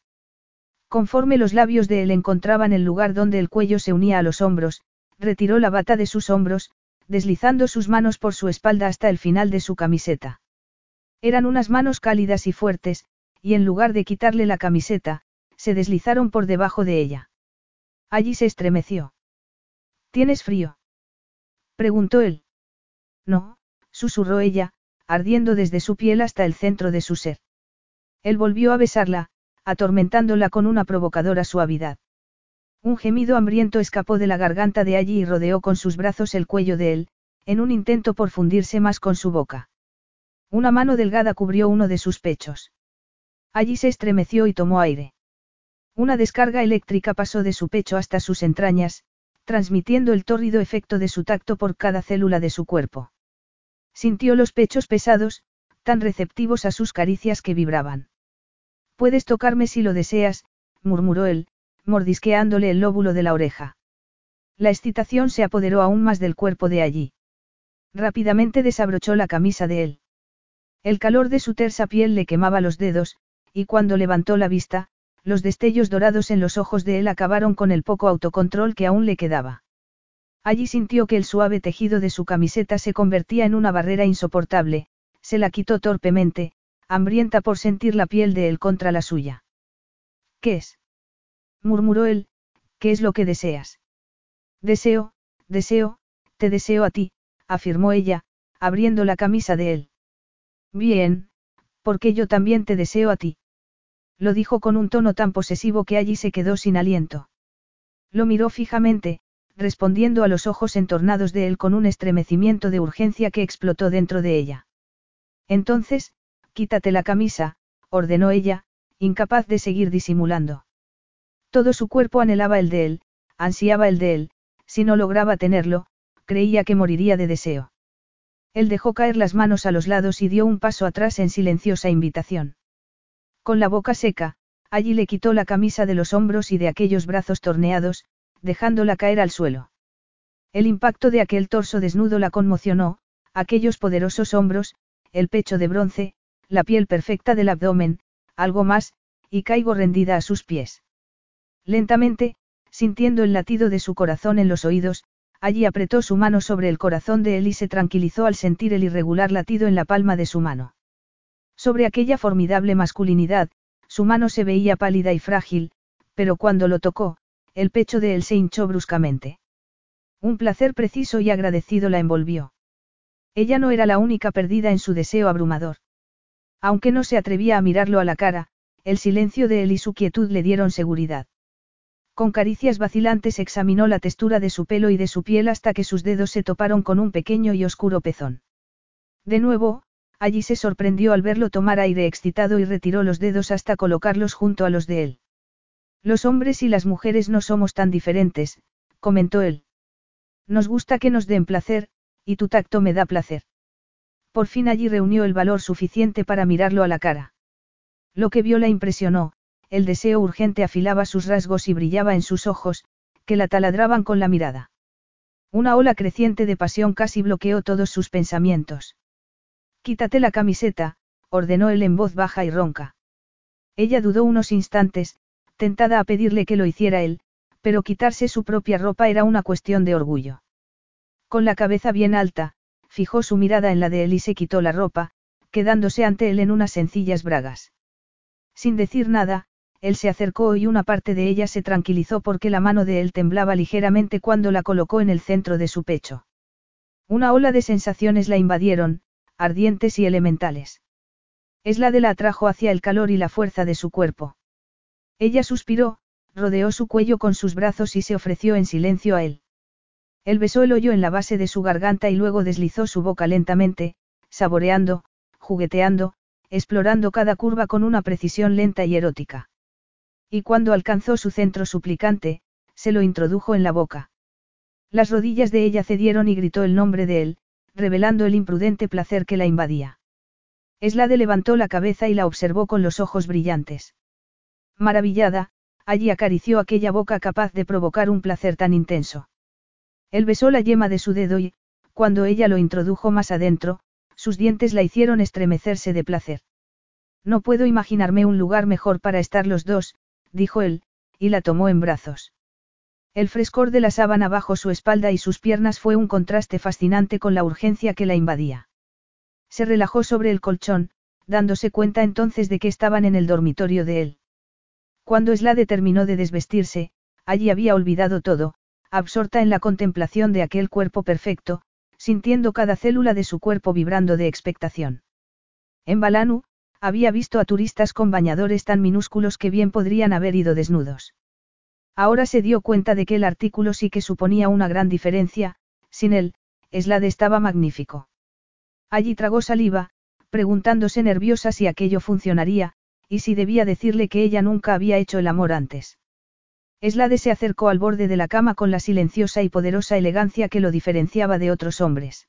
Conforme los labios de él encontraban el lugar donde el cuello se unía a los hombros, retiró la bata de sus hombros, deslizando sus manos por su espalda hasta el final de su camiseta. Eran unas manos cálidas y fuertes, y en lugar de quitarle la camiseta, se deslizaron por debajo de ella. Allí se estremeció. ¿Tienes frío? preguntó él. No, susurró ella, ardiendo desde su piel hasta el centro de su ser. Él volvió a besarla, atormentándola con una provocadora suavidad. Un gemido hambriento escapó de la garganta de allí y rodeó con sus brazos el cuello de él, en un intento por fundirse más con su boca. Una mano delgada cubrió uno de sus pechos. Allí se estremeció y tomó aire. Una descarga eléctrica pasó de su pecho hasta sus entrañas, transmitiendo el tórrido efecto de su tacto por cada célula de su cuerpo. Sintió los pechos pesados, tan receptivos a sus caricias que vibraban. Puedes tocarme si lo deseas, murmuró él, mordisqueándole el lóbulo de la oreja. La excitación se apoderó aún más del cuerpo de allí. Rápidamente desabrochó la camisa de él. El calor de su tersa piel le quemaba los dedos, y cuando levantó la vista, los destellos dorados en los ojos de él acabaron con el poco autocontrol que aún le quedaba. Allí sintió que el suave tejido de su camiseta se convertía en una barrera insoportable, se la quitó torpemente, hambrienta por sentir la piel de él contra la suya. ¿Qué es? murmuró él, ¿qué es lo que deseas? Deseo, deseo, te deseo a ti, afirmó ella, abriendo la camisa de él. Bien, porque yo también te deseo a ti. Lo dijo con un tono tan posesivo que allí se quedó sin aliento. Lo miró fijamente, respondiendo a los ojos entornados de él con un estremecimiento de urgencia que explotó dentro de ella. Entonces, Quítate la camisa, ordenó ella, incapaz de seguir disimulando. Todo su cuerpo anhelaba el de él, ansiaba el de él, si no lograba tenerlo, creía que moriría de deseo. Él dejó caer las manos a los lados y dio un paso atrás en silenciosa invitación. Con la boca seca, allí le quitó la camisa de los hombros y de aquellos brazos torneados, dejándola caer al suelo. El impacto de aquel torso desnudo la conmocionó, aquellos poderosos hombros, el pecho de bronce, la piel perfecta del abdomen, algo más, y caigo rendida a sus pies. Lentamente, sintiendo el latido de su corazón en los oídos, allí apretó su mano sobre el corazón de él y se tranquilizó al sentir el irregular latido en la palma de su mano. Sobre aquella formidable masculinidad, su mano se veía pálida y frágil, pero cuando lo tocó, el pecho de él se hinchó bruscamente. Un placer preciso y agradecido la envolvió. Ella no era la única perdida en su deseo abrumador. Aunque no se atrevía a mirarlo a la cara, el silencio de él y su quietud le dieron seguridad. Con caricias vacilantes examinó la textura de su pelo y de su piel hasta que sus dedos se toparon con un pequeño y oscuro pezón. De nuevo, allí se sorprendió al verlo tomar aire excitado y retiró los dedos hasta colocarlos junto a los de él. Los hombres y las mujeres no somos tan diferentes, comentó él. Nos gusta que nos den placer, y tu tacto me da placer. Por fin allí reunió el valor suficiente para mirarlo a la cara. Lo que vio la impresionó, el deseo urgente afilaba sus rasgos y brillaba en sus ojos, que la taladraban con la mirada. Una ola creciente de pasión casi bloqueó todos sus pensamientos. Quítate la camiseta, ordenó él en voz baja y ronca. Ella dudó unos instantes, tentada a pedirle que lo hiciera él, pero quitarse su propia ropa era una cuestión de orgullo. Con la cabeza bien alta, fijó su mirada en la de él y se quitó la ropa, quedándose ante él en unas sencillas bragas. Sin decir nada, él se acercó y una parte de ella se tranquilizó porque la mano de él temblaba ligeramente cuando la colocó en el centro de su pecho. Una ola de sensaciones la invadieron, ardientes y elementales. Es la de la atrajo hacia el calor y la fuerza de su cuerpo. Ella suspiró, rodeó su cuello con sus brazos y se ofreció en silencio a él. Él besó el hoyo en la base de su garganta y luego deslizó su boca lentamente, saboreando, jugueteando, explorando cada curva con una precisión lenta y erótica. Y cuando alcanzó su centro suplicante, se lo introdujo en la boca. Las rodillas de ella cedieron y gritó el nombre de él, revelando el imprudente placer que la invadía. Eslade levantó la cabeza y la observó con los ojos brillantes. Maravillada, allí acarició aquella boca capaz de provocar un placer tan intenso. Él besó la yema de su dedo y, cuando ella lo introdujo más adentro, sus dientes la hicieron estremecerse de placer. No puedo imaginarme un lugar mejor para estar los dos, dijo él, y la tomó en brazos. El frescor de la sábana bajo su espalda y sus piernas fue un contraste fascinante con la urgencia que la invadía. Se relajó sobre el colchón, dándose cuenta entonces de que estaban en el dormitorio de él. Cuando Slade terminó de desvestirse, allí había olvidado todo, absorta en la contemplación de aquel cuerpo perfecto, sintiendo cada célula de su cuerpo vibrando de expectación. En Balanu, había visto a turistas con bañadores tan minúsculos que bien podrían haber ido desnudos. Ahora se dio cuenta de que el artículo sí que suponía una gran diferencia, sin él, Slade estaba magnífico. Allí tragó saliva, preguntándose nerviosa si aquello funcionaría, y si debía decirle que ella nunca había hecho el amor antes. Slade se acercó al borde de la cama con la silenciosa y poderosa elegancia que lo diferenciaba de otros hombres.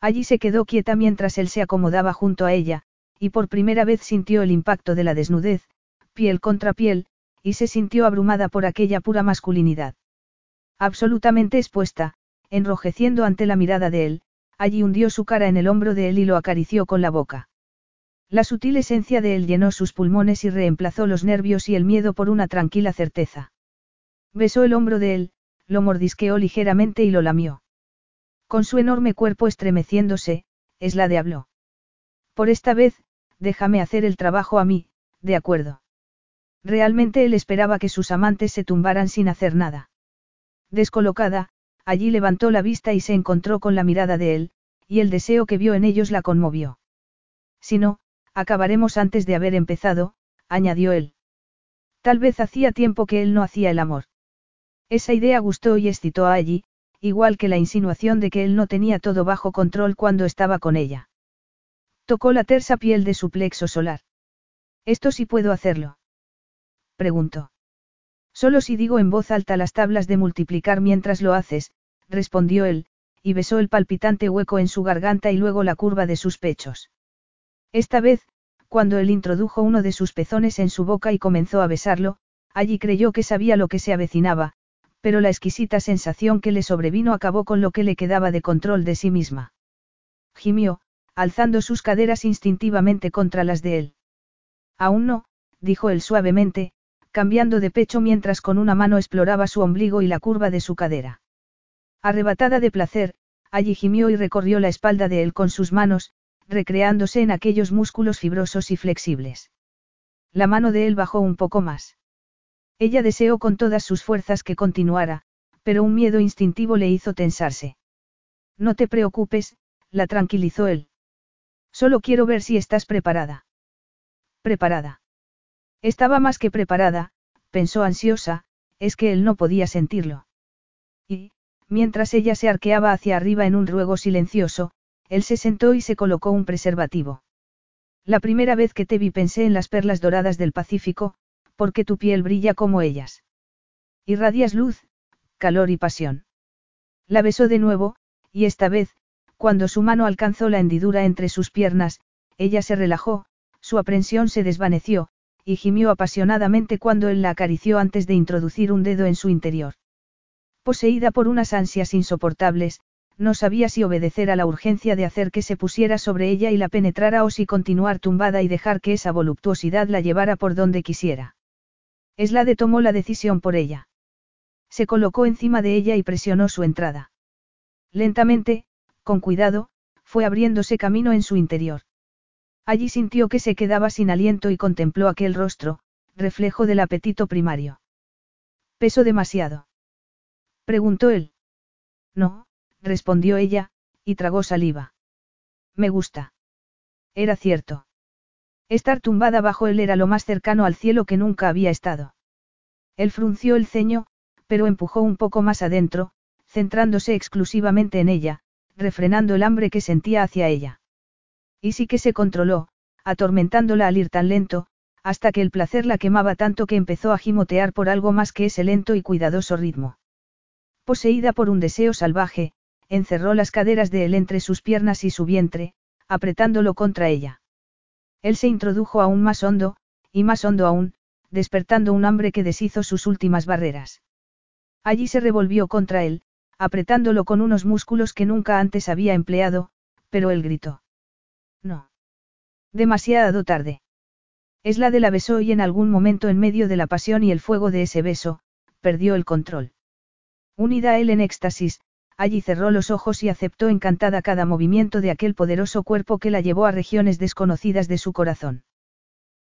Allí se quedó quieta mientras él se acomodaba junto a ella, y por primera vez sintió el impacto de la desnudez, piel contra piel, y se sintió abrumada por aquella pura masculinidad. Absolutamente expuesta, enrojeciendo ante la mirada de él, allí hundió su cara en el hombro de él y lo acarició con la boca. La sutil esencia de él llenó sus pulmones y reemplazó los nervios y el miedo por una tranquila certeza. Besó el hombro de él, lo mordisqueó ligeramente y lo lamió. Con su enorme cuerpo estremeciéndose, es la de habló. Por esta vez, déjame hacer el trabajo a mí, de acuerdo. Realmente él esperaba que sus amantes se tumbaran sin hacer nada. Descolocada, allí levantó la vista y se encontró con la mirada de él, y el deseo que vio en ellos la conmovió. Si no, acabaremos antes de haber empezado, añadió él. Tal vez hacía tiempo que él no hacía el amor. Esa idea gustó y excitó a allí, igual que la insinuación de que él no tenía todo bajo control cuando estaba con ella. Tocó la tersa piel de su plexo solar. ¿Esto sí puedo hacerlo? Preguntó. Solo si digo en voz alta las tablas de multiplicar mientras lo haces, respondió él, y besó el palpitante hueco en su garganta y luego la curva de sus pechos. Esta vez, cuando él introdujo uno de sus pezones en su boca y comenzó a besarlo, allí creyó que sabía lo que se avecinaba, pero la exquisita sensación que le sobrevino acabó con lo que le quedaba de control de sí misma. Gimió, alzando sus caderas instintivamente contra las de él. Aún no, dijo él suavemente, cambiando de pecho mientras con una mano exploraba su ombligo y la curva de su cadera. Arrebatada de placer, allí gimió y recorrió la espalda de él con sus manos, recreándose en aquellos músculos fibrosos y flexibles. La mano de él bajó un poco más. Ella deseó con todas sus fuerzas que continuara, pero un miedo instintivo le hizo tensarse. No te preocupes, la tranquilizó él. Solo quiero ver si estás preparada. Preparada. Estaba más que preparada, pensó ansiosa, es que él no podía sentirlo. Y, mientras ella se arqueaba hacia arriba en un ruego silencioso, él se sentó y se colocó un preservativo. La primera vez que te vi pensé en las perlas doradas del Pacífico, porque tu piel brilla como ellas. Irradias luz, calor y pasión. La besó de nuevo, y esta vez, cuando su mano alcanzó la hendidura entre sus piernas, ella se relajó, su aprensión se desvaneció, y gimió apasionadamente cuando él la acarició antes de introducir un dedo en su interior. Poseída por unas ansias insoportables, no sabía si obedecer a la urgencia de hacer que se pusiera sobre ella y la penetrara o si continuar tumbada y dejar que esa voluptuosidad la llevara por donde quisiera. Eslade tomó la decisión por ella. Se colocó encima de ella y presionó su entrada. Lentamente, con cuidado, fue abriéndose camino en su interior. Allí sintió que se quedaba sin aliento y contempló aquel rostro, reflejo del apetito primario. ¿Peso demasiado? Preguntó él. No, respondió ella, y tragó saliva. Me gusta. Era cierto. Estar tumbada bajo él era lo más cercano al cielo que nunca había estado. Él frunció el ceño, pero empujó un poco más adentro, centrándose exclusivamente en ella, refrenando el hambre que sentía hacia ella. Y sí que se controló, atormentándola al ir tan lento, hasta que el placer la quemaba tanto que empezó a gimotear por algo más que ese lento y cuidadoso ritmo. Poseída por un deseo salvaje, encerró las caderas de él entre sus piernas y su vientre, apretándolo contra ella. Él se introdujo aún más hondo, y más hondo aún, despertando un hambre que deshizo sus últimas barreras. Allí se revolvió contra él, apretándolo con unos músculos que nunca antes había empleado, pero él gritó. No. Demasiado tarde. Es la de la besó y en algún momento en medio de la pasión y el fuego de ese beso, perdió el control. Unida a él en éxtasis, allí cerró los ojos y aceptó encantada cada movimiento de aquel poderoso cuerpo que la llevó a regiones desconocidas de su corazón.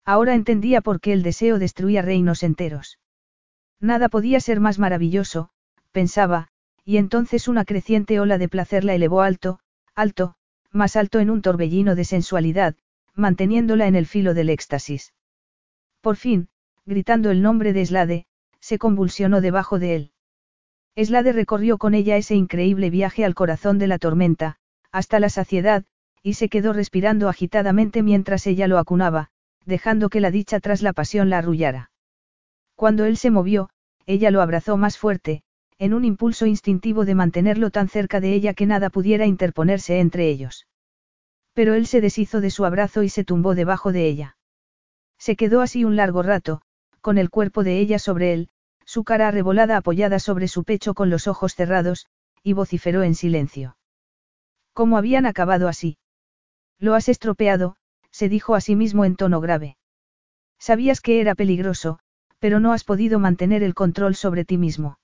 Ahora entendía por qué el deseo destruía reinos enteros. Nada podía ser más maravilloso, pensaba, y entonces una creciente ola de placer la elevó alto, alto, más alto en un torbellino de sensualidad, manteniéndola en el filo del éxtasis. Por fin, gritando el nombre de Slade, se convulsionó debajo de él. Slade recorrió con ella ese increíble viaje al corazón de la tormenta, hasta la saciedad, y se quedó respirando agitadamente mientras ella lo acunaba, dejando que la dicha tras la pasión la arrullara. Cuando él se movió, ella lo abrazó más fuerte, en un impulso instintivo de mantenerlo tan cerca de ella que nada pudiera interponerse entre ellos. Pero él se deshizo de su abrazo y se tumbó debajo de ella. Se quedó así un largo rato, con el cuerpo de ella sobre él, su cara arrebolada apoyada sobre su pecho con los ojos cerrados, y vociferó en silencio. ¿Cómo habían acabado así? Lo has estropeado, se dijo a sí mismo en tono grave. Sabías que era peligroso, pero no has podido mantener el control sobre ti mismo.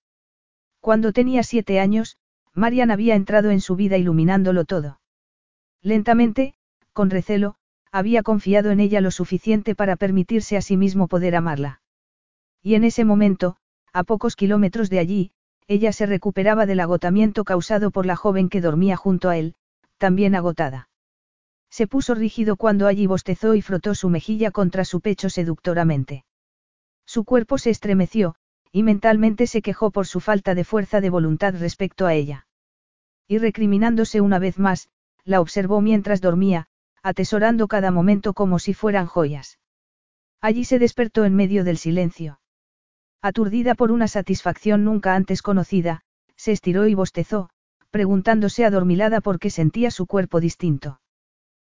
Cuando tenía siete años, Marian había entrado en su vida iluminándolo todo. Lentamente, con recelo, había confiado en ella lo suficiente para permitirse a sí mismo poder amarla. Y en ese momento, a pocos kilómetros de allí, ella se recuperaba del agotamiento causado por la joven que dormía junto a él, también agotada. Se puso rígido cuando allí bostezó y frotó su mejilla contra su pecho seductoramente. Su cuerpo se estremeció, y mentalmente se quejó por su falta de fuerza de voluntad respecto a ella. Y recriminándose una vez más, la observó mientras dormía, atesorando cada momento como si fueran joyas. Allí se despertó en medio del silencio. Aturdida por una satisfacción nunca antes conocida, se estiró y bostezó, preguntándose adormilada por qué sentía su cuerpo distinto.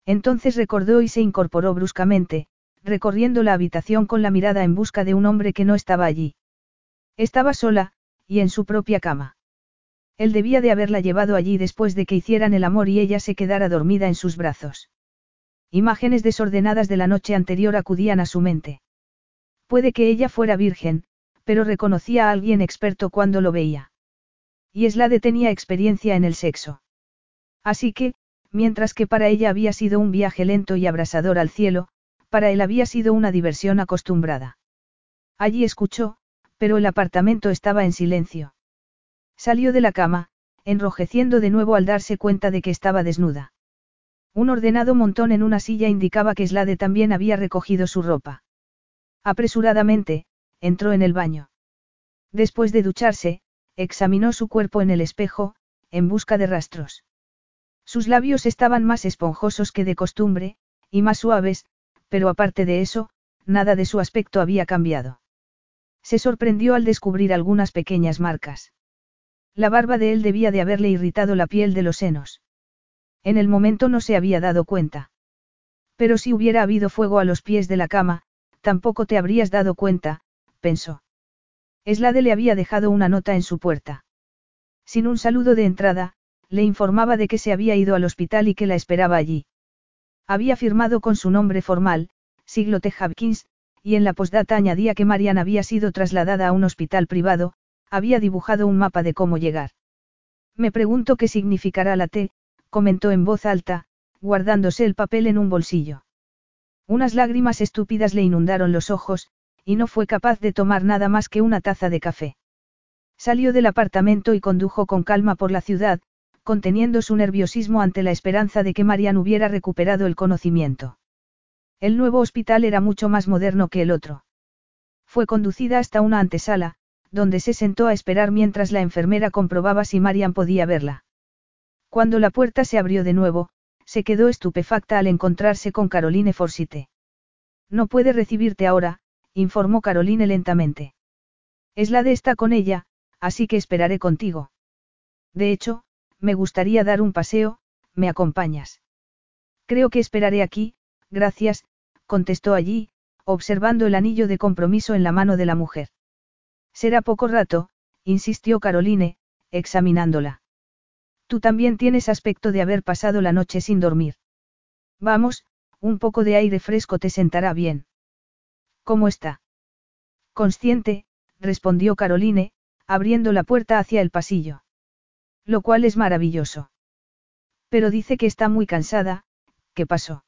Entonces recordó y se incorporó bruscamente, recorriendo la habitación con la mirada en busca de un hombre que no estaba allí. Estaba sola, y en su propia cama. Él debía de haberla llevado allí después de que hicieran el amor y ella se quedara dormida en sus brazos. Imágenes desordenadas de la noche anterior acudían a su mente. Puede que ella fuera virgen, pero reconocía a alguien experto cuando lo veía. Y Slade tenía experiencia en el sexo. Así que, mientras que para ella había sido un viaje lento y abrasador al cielo, para él había sido una diversión acostumbrada. Allí escuchó, pero el apartamento estaba en silencio. Salió de la cama, enrojeciendo de nuevo al darse cuenta de que estaba desnuda. Un ordenado montón en una silla indicaba que Slade también había recogido su ropa. Apresuradamente, entró en el baño. Después de ducharse, examinó su cuerpo en el espejo, en busca de rastros. Sus labios estaban más esponjosos que de costumbre, y más suaves, pero aparte de eso, nada de su aspecto había cambiado. Se sorprendió al descubrir algunas pequeñas marcas. La barba de él debía de haberle irritado la piel de los senos. En el momento no se había dado cuenta. Pero si hubiera habido fuego a los pies de la cama, tampoco te habrías dado cuenta, pensó. Eslade le había dejado una nota en su puerta. Sin un saludo de entrada, le informaba de que se había ido al hospital y que la esperaba allí. Había firmado con su nombre formal, Siglo T. Hopkins, y en la postdata añadía que Marian había sido trasladada a un hospital privado, había dibujado un mapa de cómo llegar. Me pregunto qué significará la T, comentó en voz alta, guardándose el papel en un bolsillo. Unas lágrimas estúpidas le inundaron los ojos, y no fue capaz de tomar nada más que una taza de café. Salió del apartamento y condujo con calma por la ciudad, conteniendo su nerviosismo ante la esperanza de que Marian hubiera recuperado el conocimiento. El nuevo hospital era mucho más moderno que el otro. Fue conducida hasta una antesala, donde se sentó a esperar mientras la enfermera comprobaba si Marian podía verla. Cuando la puerta se abrió de nuevo, se quedó estupefacta al encontrarse con Caroline Forsite. No puede recibirte ahora, informó Caroline lentamente. Es la de esta con ella, así que esperaré contigo. De hecho, me gustaría dar un paseo, ¿me acompañas? Creo que esperaré aquí, gracias, contestó allí, observando el anillo de compromiso en la mano de la mujer. Será poco rato, insistió Caroline, examinándola. Tú también tienes aspecto de haber pasado la noche sin dormir. Vamos, un poco de aire fresco te sentará bien. ¿Cómo está? Consciente, respondió Caroline, abriendo la puerta hacia el pasillo. Lo cual es maravilloso. Pero dice que está muy cansada, ¿qué pasó?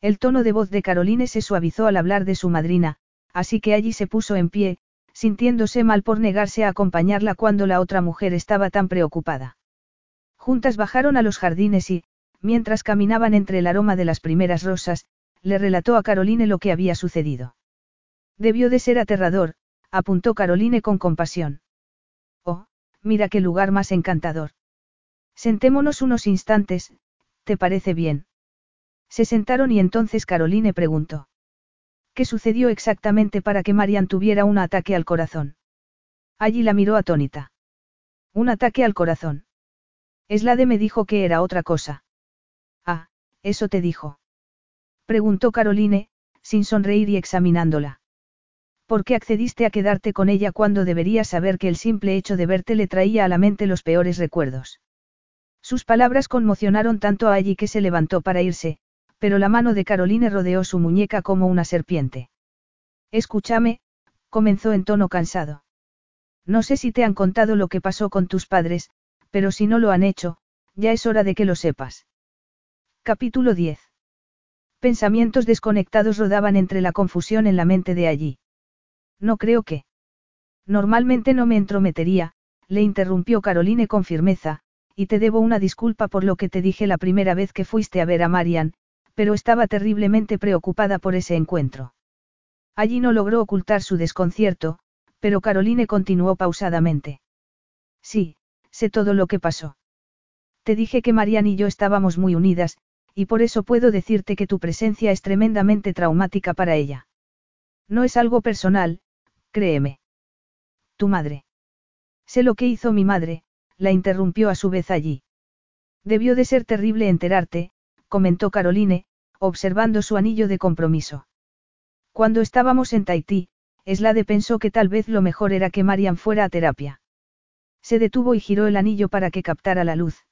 El tono de voz de Caroline se suavizó al hablar de su madrina, así que allí se puso en pie, sintiéndose mal por negarse a acompañarla cuando la otra mujer estaba tan preocupada. Juntas bajaron a los jardines y, mientras caminaban entre el aroma de las primeras rosas, le relató a Caroline lo que había sucedido. Debió de ser aterrador, apuntó Caroline con compasión. Oh, mira qué lugar más encantador. Sentémonos unos instantes, ¿te parece bien? Se sentaron y entonces Caroline preguntó. ¿Qué sucedió exactamente para que Marian tuviera un ataque al corazón? Allí la miró atónita. Un ataque al corazón. Eslade me dijo que era otra cosa. Ah, eso te dijo. Preguntó Caroline, sin sonreír y examinándola. ¿Por qué accediste a quedarte con ella cuando deberías saber que el simple hecho de verte le traía a la mente los peores recuerdos? Sus palabras conmocionaron tanto a allí que se levantó para irse, pero la mano de Caroline rodeó su muñeca como una serpiente. Escúchame, comenzó en tono cansado. No sé si te han contado lo que pasó con tus padres, pero si no lo han hecho, ya es hora de que lo sepas. Capítulo 10. Pensamientos desconectados rodaban entre la confusión en la mente de allí. No creo que. Normalmente no me entrometería, le interrumpió Caroline con firmeza, y te debo una disculpa por lo que te dije la primera vez que fuiste a ver a Marian, pero estaba terriblemente preocupada por ese encuentro. Allí no logró ocultar su desconcierto, pero Caroline continuó pausadamente. Sí, sé todo lo que pasó. Te dije que Marian y yo estábamos muy unidas, y por eso puedo decirte que tu presencia es tremendamente traumática para ella. No es algo personal, créeme. Tu madre. Sé lo que hizo mi madre, la interrumpió a su vez allí. Debió de ser terrible enterarte, comentó Caroline, observando su anillo de compromiso. Cuando estábamos en Tahití, Eslade pensó que tal vez lo mejor era que Marian fuera a terapia. Se detuvo y giró el anillo para que captara la luz.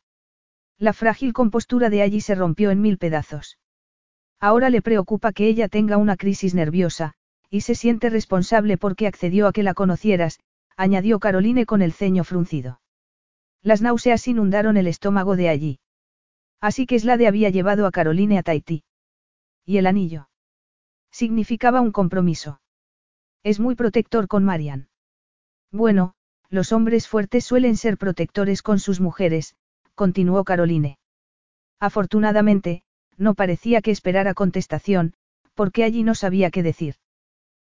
La frágil compostura de allí se rompió en mil pedazos. Ahora le preocupa que ella tenga una crisis nerviosa, y se siente responsable porque accedió a que la conocieras, añadió Caroline con el ceño fruncido. Las náuseas inundaron el estómago de allí. Así que Slade había llevado a Caroline a Tahití. ¿Y el anillo? Significaba un compromiso. Es muy protector con Marian. Bueno, los hombres fuertes suelen ser protectores con sus mujeres, continuó Caroline. Afortunadamente, no parecía que esperara contestación, porque allí no sabía qué decir.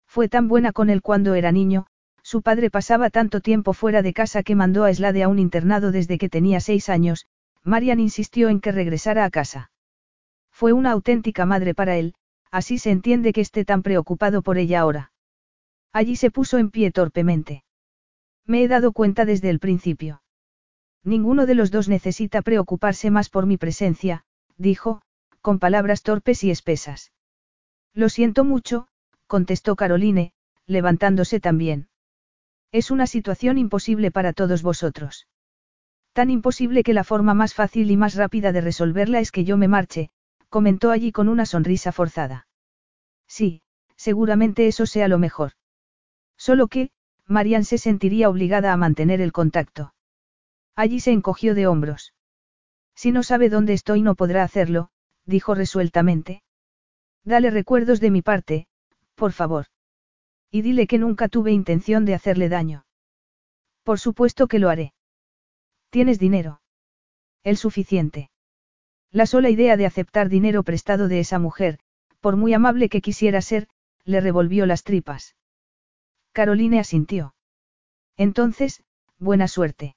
Fue tan buena con él cuando era niño, su padre pasaba tanto tiempo fuera de casa que mandó a Slade a un internado desde que tenía seis años, Marian insistió en que regresara a casa. Fue una auténtica madre para él, así se entiende que esté tan preocupado por ella ahora. Allí se puso en pie torpemente. Me he dado cuenta desde el principio. Ninguno de los dos necesita preocuparse más por mi presencia, dijo, con palabras torpes y espesas. Lo siento mucho, contestó Caroline, levantándose también. Es una situación imposible para todos vosotros. Tan imposible que la forma más fácil y más rápida de resolverla es que yo me marche, comentó allí con una sonrisa forzada. Sí, seguramente eso sea lo mejor. Solo que, Marian se sentiría obligada a mantener el contacto. Allí se encogió de hombros. Si no sabe dónde estoy no podrá hacerlo, dijo resueltamente. Dale recuerdos de mi parte, por favor. Y dile que nunca tuve intención de hacerle daño. Por supuesto que lo haré. ¿Tienes dinero? El suficiente. La sola idea de aceptar dinero prestado de esa mujer, por muy amable que quisiera ser, le revolvió las tripas. Caroline asintió. Entonces, buena suerte.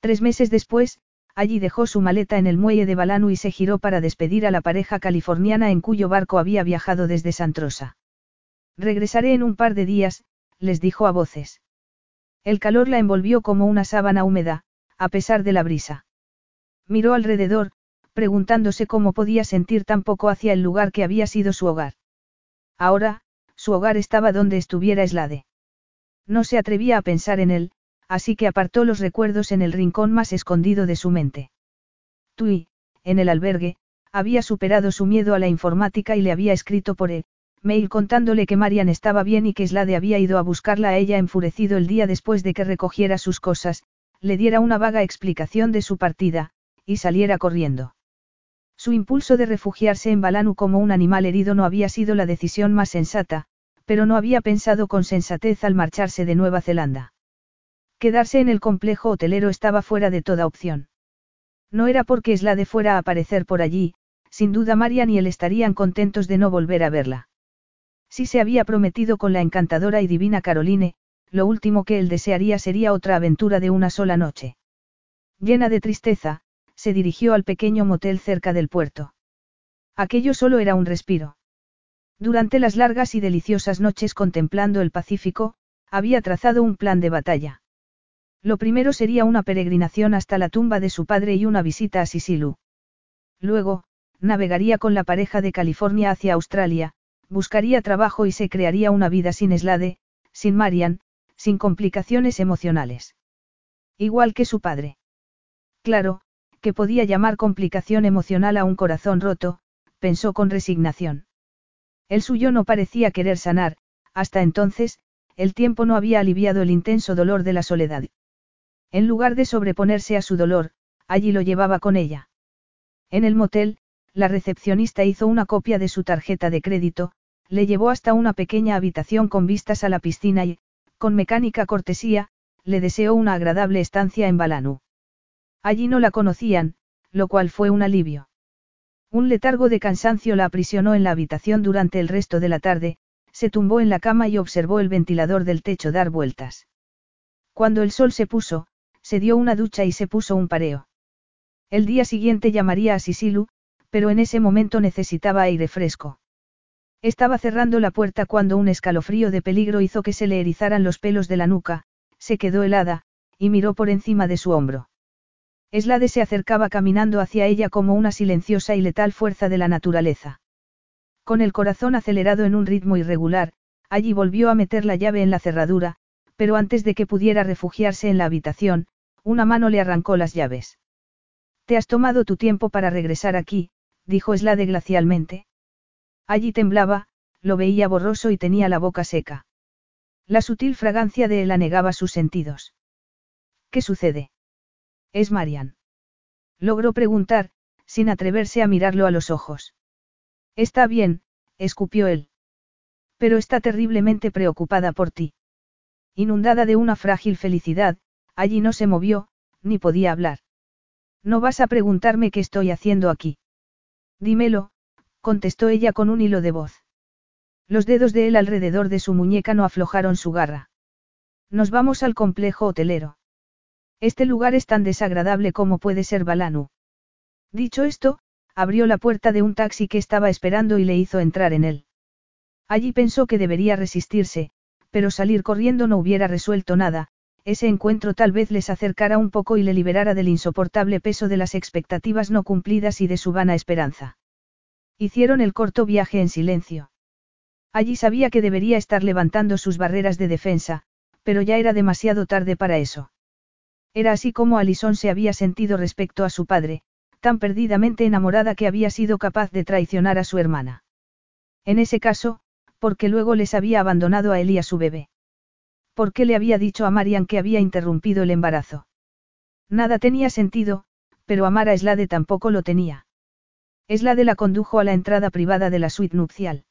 Tres meses después, allí dejó su maleta en el muelle de Balanu y se giró para despedir a la pareja californiana en cuyo barco había viajado desde Santrosa. Regresaré en un par de días, les dijo a voces. El calor la envolvió como una sábana húmeda, a pesar de la brisa. Miró alrededor, preguntándose cómo podía sentir tan poco hacia el lugar que había sido su hogar. Ahora, su hogar estaba donde estuviera Slade. No se atrevía a pensar en él, así que apartó los recuerdos en el rincón más escondido de su mente. Tui, en el albergue, había superado su miedo a la informática y le había escrito por él, mail contándole que Marian estaba bien y que Slade había ido a buscarla a ella enfurecido el día después de que recogiera sus cosas, le diera una vaga explicación de su partida, y saliera corriendo. Su impulso de refugiarse en Balanu como un animal herido no había sido la decisión más sensata, pero no había pensado con sensatez al marcharse de Nueva Zelanda. Quedarse en el complejo hotelero estaba fuera de toda opción. No era porque Slade fuera a aparecer por allí, sin duda Marian y él estarían contentos de no volver a verla. Si se había prometido con la encantadora y divina Caroline, lo último que él desearía sería otra aventura de una sola noche. Llena de tristeza, se dirigió al pequeño motel cerca del puerto. Aquello solo era un respiro. Durante las largas y deliciosas noches contemplando el Pacífico, había trazado un plan de batalla. Lo primero sería una peregrinación hasta la tumba de su padre y una visita a Sisilu. Luego, navegaría con la pareja de California hacia Australia, buscaría trabajo y se crearía una vida sin Slade, sin Marian, sin complicaciones emocionales. Igual que su padre. Claro, que podía llamar complicación emocional a un corazón roto, pensó con resignación. El suyo no parecía querer sanar, hasta entonces, el tiempo no había aliviado el intenso dolor de la soledad. En lugar de sobreponerse a su dolor, allí lo llevaba con ella. En el motel, la recepcionista hizo una copia de su tarjeta de crédito, le llevó hasta una pequeña habitación con vistas a la piscina y, con mecánica cortesía, le deseó una agradable estancia en Balanu. Allí no la conocían, lo cual fue un alivio. Un letargo de cansancio la aprisionó en la habitación durante el resto de la tarde, se tumbó en la cama y observó el ventilador del techo dar vueltas. Cuando el sol se puso, se dio una ducha y se puso un pareo. El día siguiente llamaría a Sisilu, pero en ese momento necesitaba aire fresco. Estaba cerrando la puerta cuando un escalofrío de peligro hizo que se le erizaran los pelos de la nuca, se quedó helada, y miró por encima de su hombro. Eslade se acercaba caminando hacia ella como una silenciosa y letal fuerza de la naturaleza. Con el corazón acelerado en un ritmo irregular, allí volvió a meter la llave en la cerradura, pero antes de que pudiera refugiarse en la habitación, una mano le arrancó las llaves. Te has tomado tu tiempo para regresar aquí, dijo Slade glacialmente. Allí temblaba, lo veía borroso y tenía la boca seca. La sutil fragancia de él anegaba sus sentidos. ¿Qué sucede? Es Marian. Logró preguntar, sin atreverse a mirarlo a los ojos. Está bien, escupió él. Pero está terriblemente preocupada por ti. Inundada de una frágil felicidad, allí no se movió, ni podía hablar. No vas a preguntarme qué estoy haciendo aquí. Dímelo, contestó ella con un hilo de voz. Los dedos de él alrededor de su muñeca no aflojaron su garra. Nos vamos al complejo hotelero. Este lugar es tan desagradable como puede ser Balanu. Dicho esto, abrió la puerta de un taxi que estaba esperando y le hizo entrar en él. Allí pensó que debería resistirse, pero salir corriendo no hubiera resuelto nada, ese encuentro tal vez les acercara un poco y le liberara del insoportable peso de las expectativas no cumplidas y de su vana esperanza. Hicieron el corto viaje en silencio. Allí sabía que debería estar levantando sus barreras de defensa, pero ya era demasiado tarde para eso. Era así como Alison se había sentido respecto a su padre, tan perdidamente enamorada que había sido capaz de traicionar a su hermana. En ese caso, ¿por qué luego les había abandonado a él y a su bebé? ¿Por qué le había dicho a Marian que había interrumpido el embarazo? Nada tenía sentido, pero amar a Eslade tampoco lo tenía. Eslade la condujo a la entrada privada de la suite nupcial.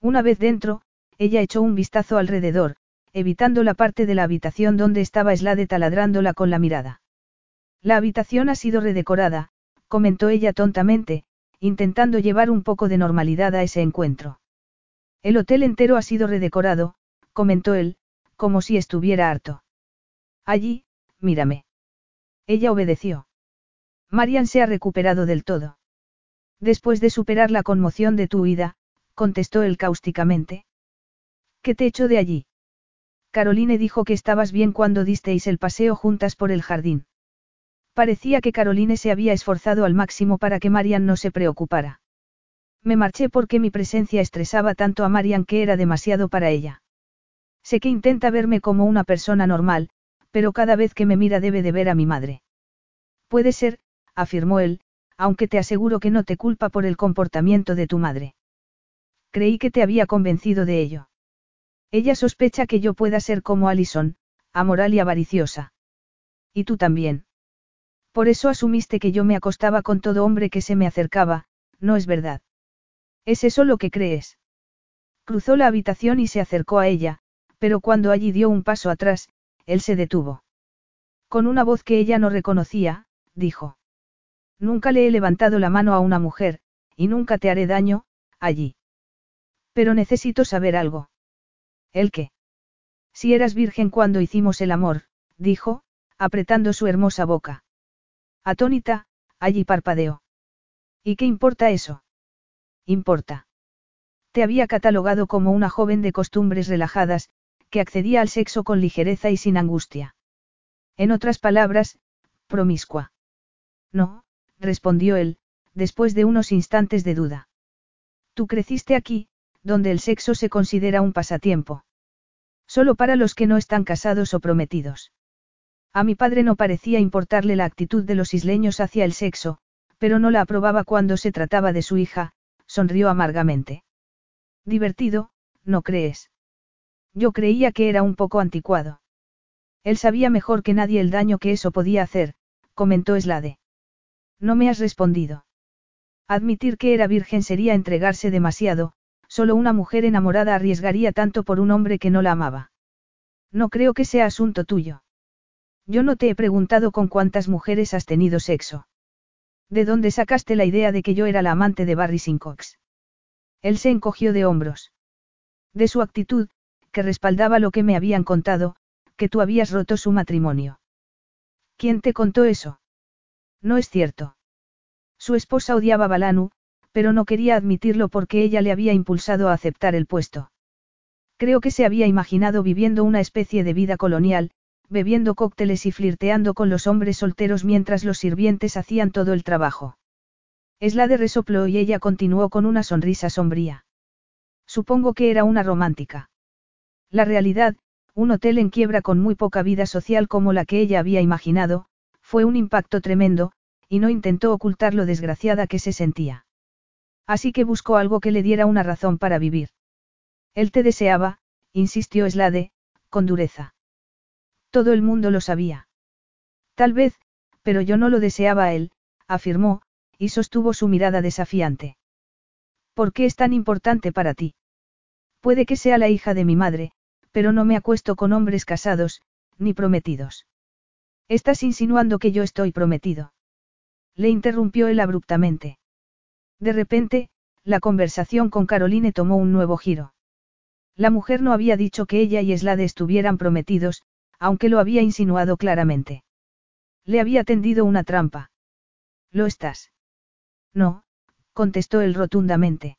Una vez dentro, ella echó un vistazo alrededor, evitando la parte de la habitación donde estaba Eslade taladrándola con la mirada. La habitación ha sido redecorada, comentó ella tontamente, intentando llevar un poco de normalidad a ese encuentro. El hotel entero ha sido redecorado, comentó él, como si estuviera harto. Allí, mírame. Ella obedeció. Marian se ha recuperado del todo. Después de superar la conmoción de tu huida, contestó él cáusticamente. ¿Qué te echo de allí? Caroline dijo que estabas bien cuando disteis el paseo juntas por el jardín. Parecía que Caroline se había esforzado al máximo para que Marian no se preocupara. Me marché porque mi presencia estresaba tanto a Marian que era demasiado para ella. Sé que intenta verme como una persona normal, pero cada vez que me mira debe de ver a mi madre. Puede ser, afirmó él, aunque te aseguro que no te culpa por el comportamiento de tu madre. Creí que te había convencido de ello. Ella sospecha que yo pueda ser como Allison, amoral y avariciosa. Y tú también. Por eso asumiste que yo me acostaba con todo hombre que se me acercaba, no es verdad. ¿Es eso lo que crees? Cruzó la habitación y se acercó a ella, pero cuando allí dio un paso atrás, él se detuvo. Con una voz que ella no reconocía, dijo. Nunca le he levantado la mano a una mujer, y nunca te haré daño, allí. Pero necesito saber algo. ¿El qué? Si eras virgen cuando hicimos el amor, dijo, apretando su hermosa boca. Atónita, allí parpadeó. ¿Y qué importa eso? Importa. Te había catalogado como una joven de costumbres relajadas, que accedía al sexo con ligereza y sin angustia. En otras palabras, promiscua. No, respondió él, después de unos instantes de duda. Tú creciste aquí, donde el sexo se considera un pasatiempo. Solo para los que no están casados o prometidos. A mi padre no parecía importarle la actitud de los isleños hacia el sexo, pero no la aprobaba cuando se trataba de su hija, sonrió amargamente. Divertido, ¿no crees? Yo creía que era un poco anticuado. Él sabía mejor que nadie el daño que eso podía hacer, comentó Slade. No me has respondido. Admitir que era virgen sería entregarse demasiado, Solo una mujer enamorada arriesgaría tanto por un hombre que no la amaba. No creo que sea asunto tuyo. Yo no te he preguntado con cuántas mujeres has tenido sexo. ¿De dónde sacaste la idea de que yo era la amante de Barry Sincox? Él se encogió de hombros. De su actitud, que respaldaba lo que me habían contado, que tú habías roto su matrimonio. ¿Quién te contó eso? No es cierto. Su esposa odiaba a Balanu, pero no quería admitirlo porque ella le había impulsado a aceptar el puesto. Creo que se había imaginado viviendo una especie de vida colonial, bebiendo cócteles y flirteando con los hombres solteros mientras los sirvientes hacían todo el trabajo. de resopló y ella continuó con una sonrisa sombría. Supongo que era una romántica. La realidad, un hotel en quiebra con muy poca vida social como la que ella había imaginado, fue un impacto tremendo, y no intentó ocultar lo desgraciada que se sentía. Así que buscó algo que le diera una razón para vivir. Él te deseaba, insistió Slade, con dureza. Todo el mundo lo sabía. Tal vez, pero yo no lo deseaba a él, afirmó, y sostuvo su mirada desafiante. ¿Por qué es tan importante para ti? Puede que sea la hija de mi madre, pero no me acuesto con hombres casados, ni prometidos. Estás insinuando que yo estoy prometido. Le interrumpió él abruptamente. De repente, la conversación con Caroline tomó un nuevo giro. La mujer no había dicho que ella y Slade estuvieran prometidos, aunque lo había insinuado claramente. Le había tendido una trampa. ¿Lo estás? No, contestó él rotundamente.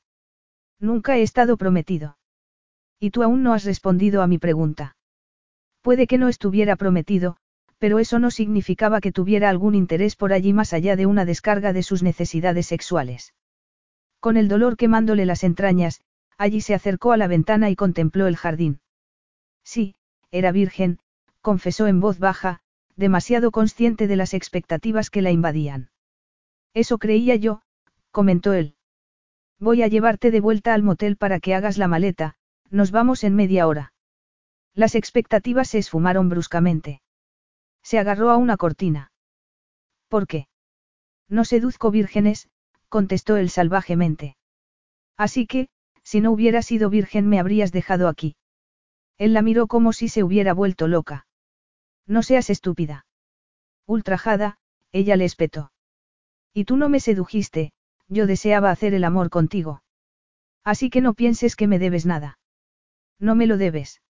Nunca he estado prometido. Y tú aún no has respondido a mi pregunta. Puede que no estuviera prometido, pero eso no significaba que tuviera algún interés por allí más allá de una descarga de sus necesidades sexuales. Con el dolor quemándole las entrañas, allí se acercó a la ventana y contempló el jardín. Sí, era virgen, confesó en voz baja, demasiado consciente de las expectativas que la invadían. Eso creía yo, comentó él. Voy a llevarte de vuelta al motel para que hagas la maleta, nos vamos en media hora. Las expectativas se esfumaron bruscamente. Se agarró a una cortina. ¿Por qué? No seduzco vírgenes, contestó él salvajemente. Así que, si no hubiera sido virgen me habrías dejado aquí. Él la miró como si se hubiera vuelto loca. No seas estúpida. Ultrajada, ella le espetó. Y tú no me sedujiste, yo deseaba hacer el amor contigo. Así que no pienses que me debes nada. No me lo debes.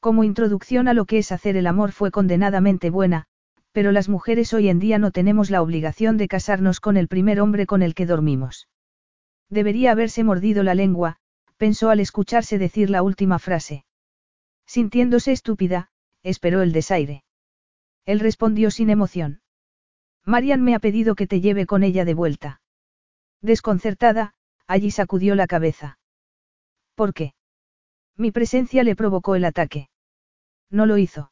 Como introducción a lo que es hacer el amor fue condenadamente buena, pero las mujeres hoy en día no tenemos la obligación de casarnos con el primer hombre con el que dormimos. Debería haberse mordido la lengua, pensó al escucharse decir la última frase. Sintiéndose estúpida, esperó el desaire. Él respondió sin emoción. Marian me ha pedido que te lleve con ella de vuelta. Desconcertada, allí sacudió la cabeza. ¿Por qué? Mi presencia le provocó el ataque. No lo hizo.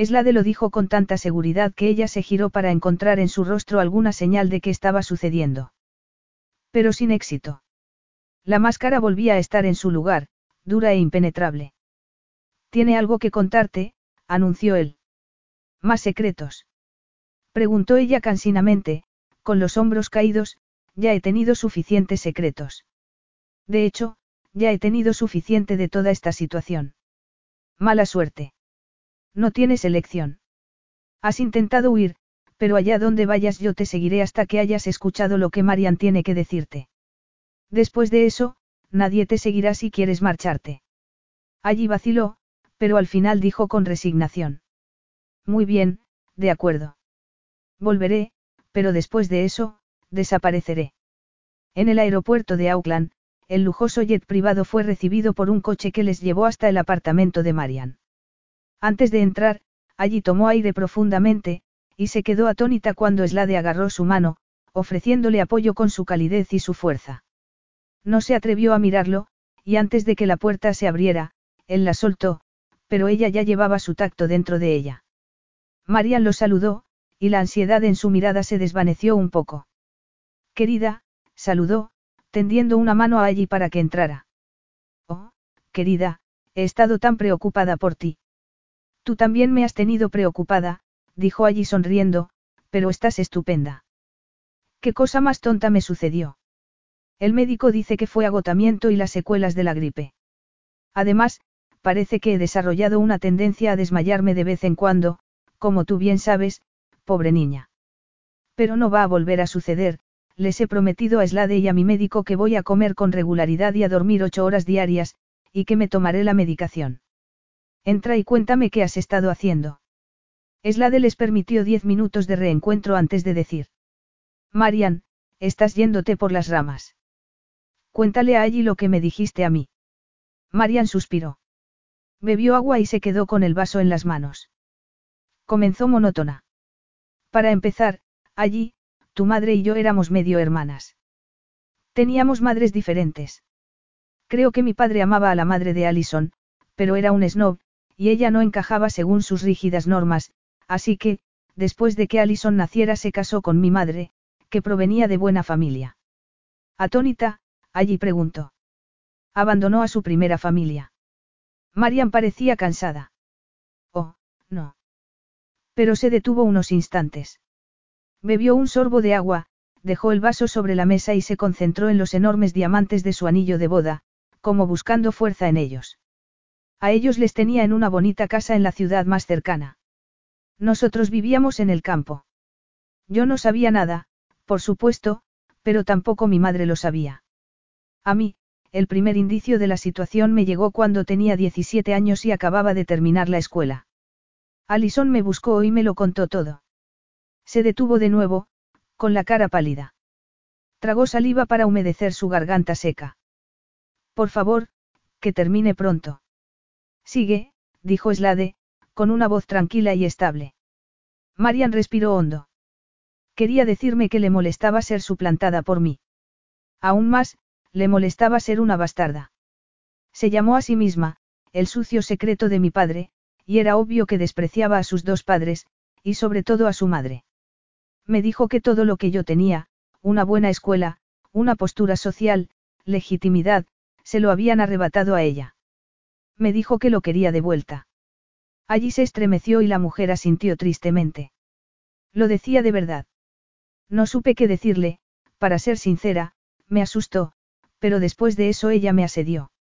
Eslade lo dijo con tanta seguridad que ella se giró para encontrar en su rostro alguna señal de que estaba sucediendo. Pero sin éxito. La máscara volvía a estar en su lugar, dura e impenetrable. Tiene algo que contarte, anunció él. ¿Más secretos? Preguntó ella cansinamente, con los hombros caídos, ya he tenido suficientes secretos. De hecho, ya he tenido suficiente de toda esta situación. Mala suerte. No tienes elección. Has intentado huir, pero allá donde vayas yo te seguiré hasta que hayas escuchado lo que Marian tiene que decirte. Después de eso, nadie te seguirá si quieres marcharte. Allí vaciló, pero al final dijo con resignación. Muy bien, de acuerdo. Volveré, pero después de eso, desapareceré. En el aeropuerto de Auckland, el lujoso jet privado fue recibido por un coche que les llevó hasta el apartamento de Marian. Antes de entrar, allí tomó aire profundamente, y se quedó atónita cuando Slade agarró su mano, ofreciéndole apoyo con su calidez y su fuerza. No se atrevió a mirarlo, y antes de que la puerta se abriera, él la soltó, pero ella ya llevaba su tacto dentro de ella. Marian lo saludó, y la ansiedad en su mirada se desvaneció un poco. Querida, saludó, tendiendo una mano a allí para que entrara. Oh, querida, he estado tan preocupada por ti. Tú también me has tenido preocupada, dijo allí sonriendo, pero estás estupenda. ¿Qué cosa más tonta me sucedió? El médico dice que fue agotamiento y las secuelas de la gripe. Además, parece que he desarrollado una tendencia a desmayarme de vez en cuando, como tú bien sabes, pobre niña. Pero no va a volver a suceder, les he prometido a Slade y a mi médico que voy a comer con regularidad y a dormir ocho horas diarias, y que me tomaré la medicación. Entra y cuéntame qué has estado haciendo. Slade les permitió diez minutos de reencuentro antes de decir. Marian, estás yéndote por las ramas. Cuéntale a allí lo que me dijiste a mí. Marian suspiró. Bebió agua y se quedó con el vaso en las manos. Comenzó monótona. Para empezar, allí, tu madre y yo éramos medio hermanas. Teníamos madres diferentes. Creo que mi padre amaba a la madre de Allison, pero era un snob, y ella no encajaba según sus rígidas normas, así que, después de que Allison naciera se casó con mi madre, que provenía de buena familia. Atónita, allí preguntó. Abandonó a su primera familia. Marian parecía cansada. Oh, no. Pero se detuvo unos instantes. Bebió un sorbo de agua, dejó el vaso sobre la mesa y se concentró en los enormes diamantes de su anillo de boda, como buscando fuerza en ellos. A ellos les tenía en una bonita casa en la ciudad más cercana. Nosotros vivíamos en el campo. Yo no sabía nada, por supuesto, pero tampoco mi madre lo sabía. A mí, el primer indicio de la situación me llegó cuando tenía 17 años y acababa de terminar la escuela. Alison me buscó y me lo contó todo. Se detuvo de nuevo, con la cara pálida. Tragó saliva para humedecer su garganta seca. Por favor, que termine pronto. Sigue, dijo Slade, con una voz tranquila y estable. Marian respiró hondo. Quería decirme que le molestaba ser suplantada por mí. Aún más, le molestaba ser una bastarda. Se llamó a sí misma, el sucio secreto de mi padre, y era obvio que despreciaba a sus dos padres, y sobre todo a su madre. Me dijo que todo lo que yo tenía, una buena escuela, una postura social, legitimidad, se lo habían arrebatado a ella. Me dijo que lo quería de vuelta. Allí se estremeció y la mujer asintió tristemente. Lo decía de verdad. No supe qué decirle, para ser sincera, me asustó, pero después de eso ella me asedió.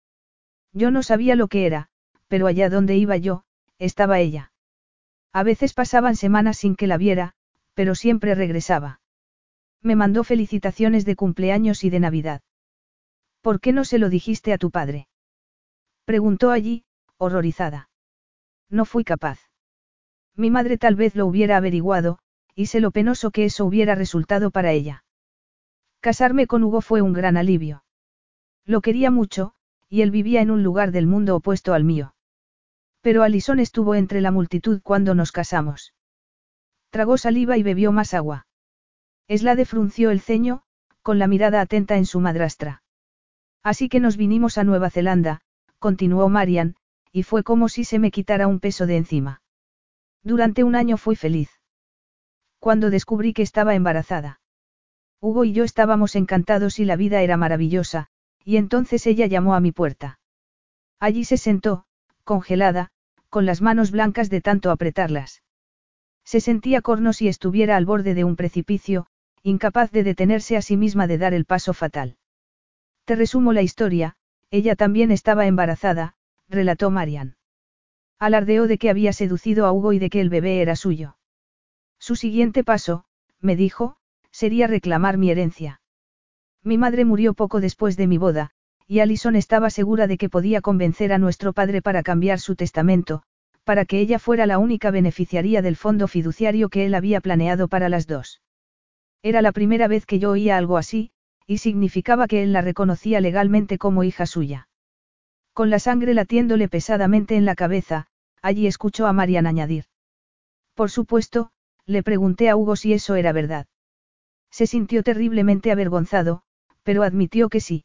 Yo no sabía lo que era, pero allá donde iba yo, estaba ella. A veces pasaban semanas sin que la viera, pero siempre regresaba. Me mandó felicitaciones de cumpleaños y de Navidad. ¿Por qué no se lo dijiste a tu padre? Preguntó allí, horrorizada. No fui capaz. Mi madre tal vez lo hubiera averiguado, y sé lo penoso que eso hubiera resultado para ella. Casarme con Hugo fue un gran alivio. Lo quería mucho, y él vivía en un lugar del mundo opuesto al mío. Pero Alison estuvo entre la multitud cuando nos casamos. Tragó saliva y bebió más agua. Eslade frunció el ceño, con la mirada atenta en su madrastra. Así que nos vinimos a Nueva Zelanda, continuó Marian, y fue como si se me quitara un peso de encima. Durante un año fui feliz. Cuando descubrí que estaba embarazada. Hugo y yo estábamos encantados y la vida era maravillosa, y entonces ella llamó a mi puerta. Allí se sentó, congelada, con las manos blancas de tanto apretarlas. Se sentía corno si estuviera al borde de un precipicio, incapaz de detenerse a sí misma de dar el paso fatal. Te resumo la historia, ella también estaba embarazada, relató Marian. Alardeó de que había seducido a Hugo y de que el bebé era suyo. Su siguiente paso, me dijo, sería reclamar mi herencia. Mi madre murió poco después de mi boda, y Alison estaba segura de que podía convencer a nuestro padre para cambiar su testamento, para que ella fuera la única beneficiaria del fondo fiduciario que él había planeado para las dos. Era la primera vez que yo oía algo así, y significaba que él la reconocía legalmente como hija suya. Con la sangre latiéndole pesadamente en la cabeza, allí escuchó a Marian añadir. Por supuesto, le pregunté a Hugo si eso era verdad. Se sintió terriblemente avergonzado, pero admitió que sí.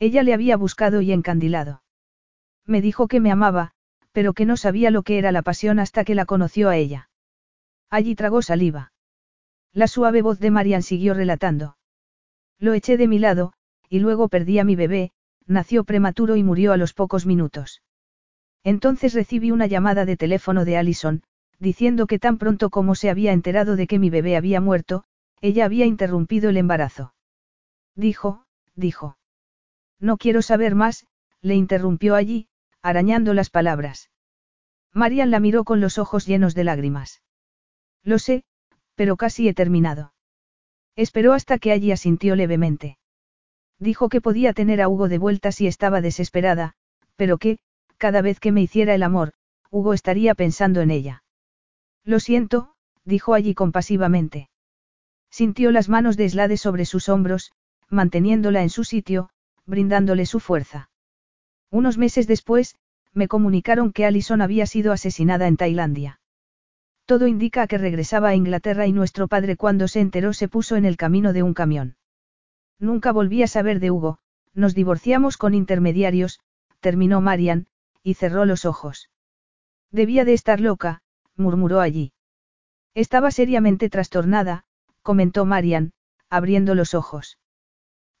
Ella le había buscado y encandilado. Me dijo que me amaba, pero que no sabía lo que era la pasión hasta que la conoció a ella. Allí tragó saliva. La suave voz de Marian siguió relatando. Lo eché de mi lado, y luego perdí a mi bebé, nació prematuro y murió a los pocos minutos. Entonces recibí una llamada de teléfono de Allison, diciendo que tan pronto como se había enterado de que mi bebé había muerto, ella había interrumpido el embarazo. Dijo, dijo. No quiero saber más, le interrumpió allí, arañando las palabras. Marian la miró con los ojos llenos de lágrimas. Lo sé, pero casi he terminado. Esperó hasta que allí asintió levemente. Dijo que podía tener a Hugo de vuelta si estaba desesperada, pero que, cada vez que me hiciera el amor, Hugo estaría pensando en ella. Lo siento, dijo allí compasivamente. Sintió las manos de Slade sobre sus hombros, manteniéndola en su sitio, brindándole su fuerza. Unos meses después, me comunicaron que Allison había sido asesinada en Tailandia. Todo indica que regresaba a Inglaterra y nuestro padre cuando se enteró se puso en el camino de un camión. Nunca volví a saber de Hugo, nos divorciamos con intermediarios, terminó Marian, y cerró los ojos. Debía de estar loca, murmuró allí. Estaba seriamente trastornada, comentó Marian, abriendo los ojos.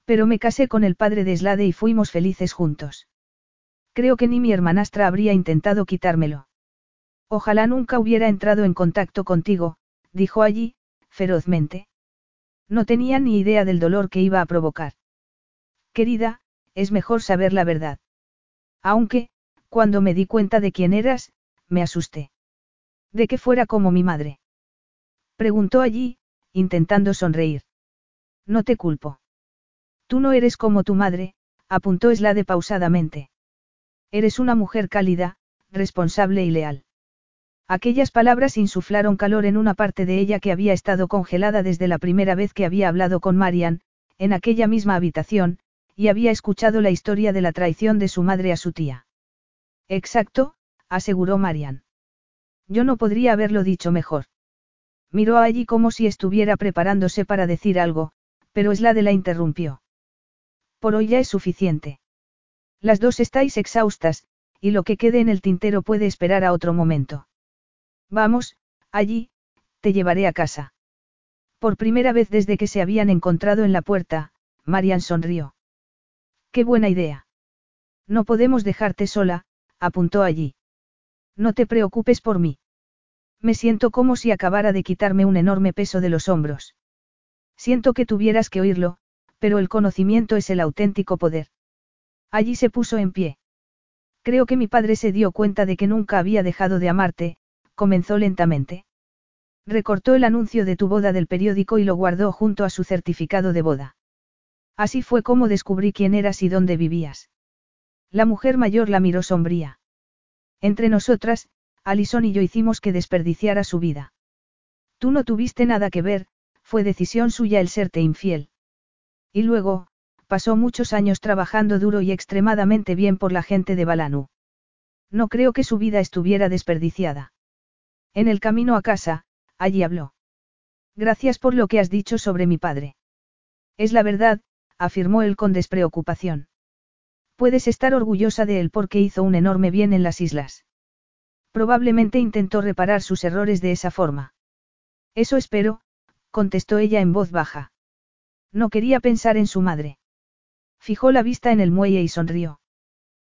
Pero me casé con el padre de Slade y fuimos felices juntos. Creo que ni mi hermanastra habría intentado quitármelo. Ojalá nunca hubiera entrado en contacto contigo, dijo allí, ferozmente. No tenía ni idea del dolor que iba a provocar. Querida, es mejor saber la verdad. Aunque, cuando me di cuenta de quién eras, me asusté. De que fuera como mi madre. Preguntó allí, intentando sonreír. No te culpo. Tú no eres como tu madre, apuntó Slade pausadamente. Eres una mujer cálida, responsable y leal. Aquellas palabras insuflaron calor en una parte de ella que había estado congelada desde la primera vez que había hablado con Marian, en aquella misma habitación, y había escuchado la historia de la traición de su madre a su tía. Exacto, aseguró Marian. Yo no podría haberlo dicho mejor. Miró allí como si estuviera preparándose para decir algo, pero Slade la interrumpió. Por hoy ya es suficiente. Las dos estáis exhaustas, y lo que quede en el tintero puede esperar a otro momento. Vamos, allí, Te llevaré a casa. Por primera vez desde que se habían encontrado en la puerta, Marian sonrió. Qué buena idea. No podemos dejarte sola, apuntó allí. No te preocupes por mí. Me siento como si acabara de quitarme un enorme peso de los hombros. Siento que tuvieras que oírlo, pero el conocimiento es el auténtico poder. Allí se puso en pie. Creo que mi padre se dio cuenta de que nunca había dejado de amarte, comenzó lentamente. Recortó el anuncio de tu boda del periódico y lo guardó junto a su certificado de boda. Así fue como descubrí quién eras y dónde vivías. La mujer mayor la miró sombría. Entre nosotras, Alison y yo hicimos que desperdiciara su vida. Tú no tuviste nada que ver, fue decisión suya el serte infiel. Y luego, pasó muchos años trabajando duro y extremadamente bien por la gente de Balanu. No creo que su vida estuviera desperdiciada. En el camino a casa, allí habló. Gracias por lo que has dicho sobre mi padre. Es la verdad, afirmó él con despreocupación. Puedes estar orgullosa de él porque hizo un enorme bien en las islas. Probablemente intentó reparar sus errores de esa forma. Eso espero, contestó ella en voz baja. No quería pensar en su madre. Fijó la vista en el muelle y sonrió.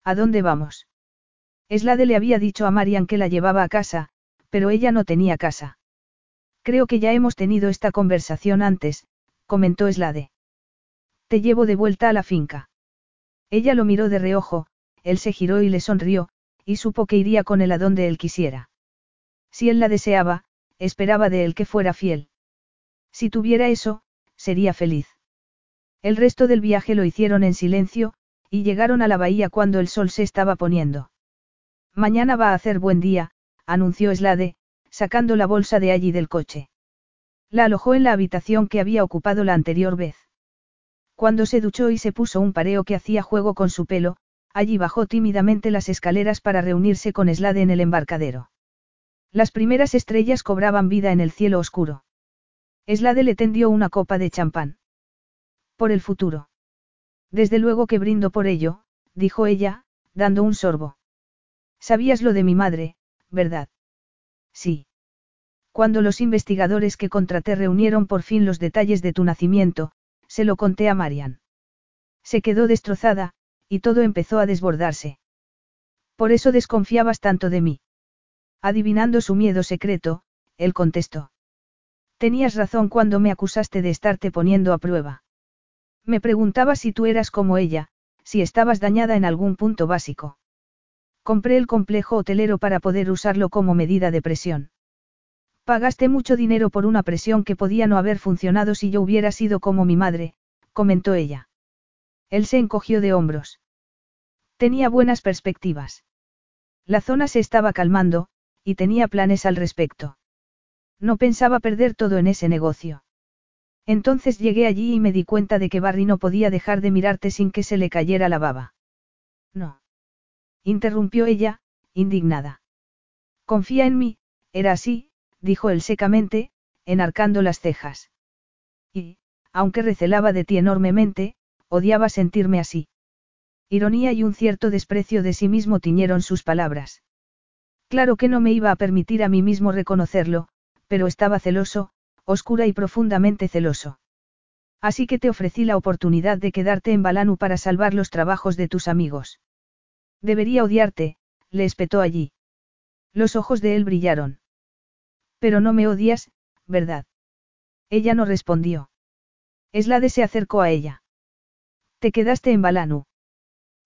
¿A dónde vamos? Eslade le había dicho a Marian que la llevaba a casa, pero ella no tenía casa. Creo que ya hemos tenido esta conversación antes, comentó Eslade. Te llevo de vuelta a la finca. Ella lo miró de reojo, él se giró y le sonrió, y supo que iría con él a donde él quisiera. Si él la deseaba, esperaba de él que fuera fiel. Si tuviera eso, sería feliz. El resto del viaje lo hicieron en silencio, y llegaron a la bahía cuando el sol se estaba poniendo. Mañana va a hacer buen día, anunció Slade, sacando la bolsa de allí del coche. La alojó en la habitación que había ocupado la anterior vez. Cuando se duchó y se puso un pareo que hacía juego con su pelo, allí bajó tímidamente las escaleras para reunirse con Slade en el embarcadero. Las primeras estrellas cobraban vida en el cielo oscuro. Slade le tendió una copa de champán. Por el futuro. Desde luego que brindo por ello, dijo ella, dando un sorbo. Sabías lo de mi madre, ¿verdad? Sí. Cuando los investigadores que contraté reunieron por fin los detalles de tu nacimiento, se lo conté a Marian. Se quedó destrozada, y todo empezó a desbordarse. Por eso desconfiabas tanto de mí. Adivinando su miedo secreto, él contestó. Tenías razón cuando me acusaste de estarte poniendo a prueba. Me preguntaba si tú eras como ella, si estabas dañada en algún punto básico. Compré el complejo hotelero para poder usarlo como medida de presión. Pagaste mucho dinero por una presión que podía no haber funcionado si yo hubiera sido como mi madre, comentó ella. Él se encogió de hombros. Tenía buenas perspectivas. La zona se estaba calmando, y tenía planes al respecto. No pensaba perder todo en ese negocio. Entonces llegué allí y me di cuenta de que Barry no podía dejar de mirarte sin que se le cayera la baba. No. Interrumpió ella, indignada. Confía en mí, era así, dijo él secamente, enarcando las cejas. Y, aunque recelaba de ti enormemente, odiaba sentirme así. Ironía y un cierto desprecio de sí mismo tiñeron sus palabras. Claro que no me iba a permitir a mí mismo reconocerlo, pero estaba celoso, oscura y profundamente celoso. Así que te ofrecí la oportunidad de quedarte en Balanu para salvar los trabajos de tus amigos. Debería odiarte, le espetó allí. Los ojos de él brillaron. Pero no me odias, ¿verdad? Ella no respondió. Eslade se acercó a ella. Te quedaste en Balanu.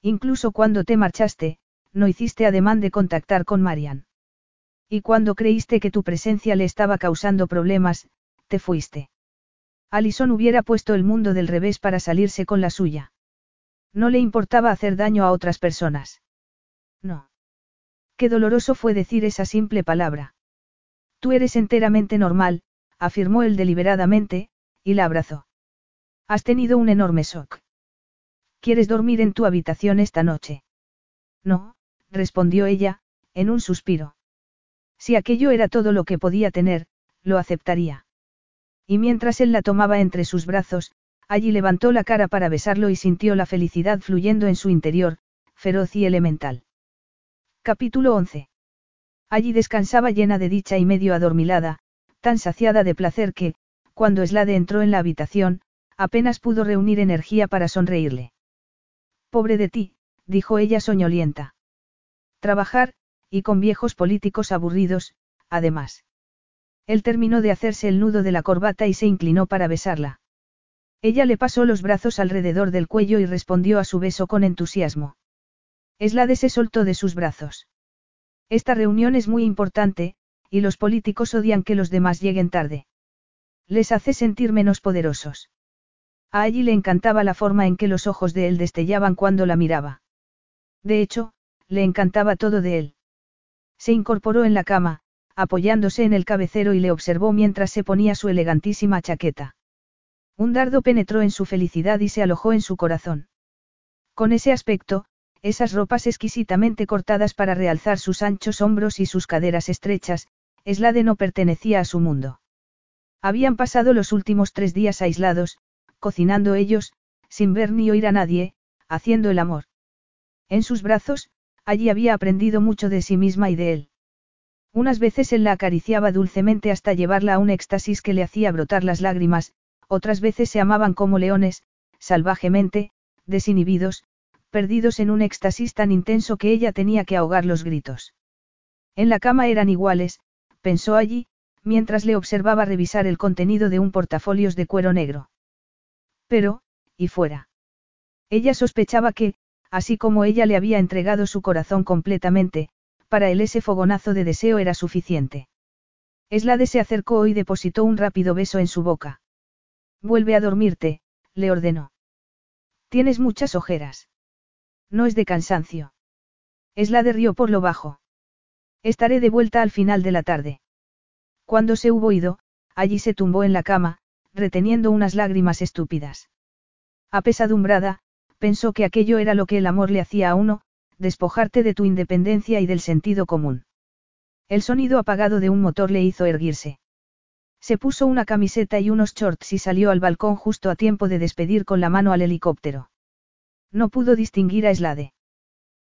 Incluso cuando te marchaste, no hiciste ademán de contactar con Marian. Y cuando creíste que tu presencia le estaba causando problemas, te fuiste. Alison hubiera puesto el mundo del revés para salirse con la suya. No le importaba hacer daño a otras personas. No. Qué doloroso fue decir esa simple palabra. Tú eres enteramente normal, afirmó él deliberadamente, y la abrazó. Has tenido un enorme shock. ¿Quieres dormir en tu habitación esta noche? No, respondió ella, en un suspiro. Si aquello era todo lo que podía tener, lo aceptaría. Y mientras él la tomaba entre sus brazos, allí levantó la cara para besarlo y sintió la felicidad fluyendo en su interior, feroz y elemental. Capítulo 11. Allí descansaba llena de dicha y medio adormilada, tan saciada de placer que, cuando Slade entró en la habitación, apenas pudo reunir energía para sonreírle. Pobre de ti, dijo ella soñolienta. Trabajar, y con viejos políticos aburridos, además. Él terminó de hacerse el nudo de la corbata y se inclinó para besarla. Ella le pasó los brazos alrededor del cuello y respondió a su beso con entusiasmo. Eslade se soltó de sus brazos. Esta reunión es muy importante, y los políticos odian que los demás lleguen tarde. Les hace sentir menos poderosos. A allí le encantaba la forma en que los ojos de él destellaban cuando la miraba. De hecho, le encantaba todo de él. Se incorporó en la cama, apoyándose en el cabecero y le observó mientras se ponía su elegantísima chaqueta. Un dardo penetró en su felicidad y se alojó en su corazón. Con ese aspecto, esas ropas exquisitamente cortadas para realzar sus anchos hombros y sus caderas estrechas, Eslade no pertenecía a su mundo. Habían pasado los últimos tres días aislados, cocinando ellos, sin ver ni oír a nadie, haciendo el amor. En sus brazos, allí había aprendido mucho de sí misma y de él. Unas veces él la acariciaba dulcemente hasta llevarla a un éxtasis que le hacía brotar las lágrimas, otras veces se amaban como leones, salvajemente, desinhibidos, perdidos en un éxtasis tan intenso que ella tenía que ahogar los gritos. En la cama eran iguales, pensó allí, mientras le observaba revisar el contenido de un portafolios de cuero negro. Pero, y fuera. Ella sospechaba que, así como ella le había entregado su corazón completamente, para él ese fogonazo de deseo era suficiente. Eslade se acercó y depositó un rápido beso en su boca. Vuelve a dormirte, le ordenó. Tienes muchas ojeras. No es de cansancio. Eslade rió por lo bajo. Estaré de vuelta al final de la tarde. Cuando se hubo ido, allí se tumbó en la cama, reteniendo unas lágrimas estúpidas. Apesadumbrada, pensó que aquello era lo que el amor le hacía a uno, despojarte de tu independencia y del sentido común. El sonido apagado de un motor le hizo erguirse. Se puso una camiseta y unos shorts y salió al balcón justo a tiempo de despedir con la mano al helicóptero. No pudo distinguir a Slade.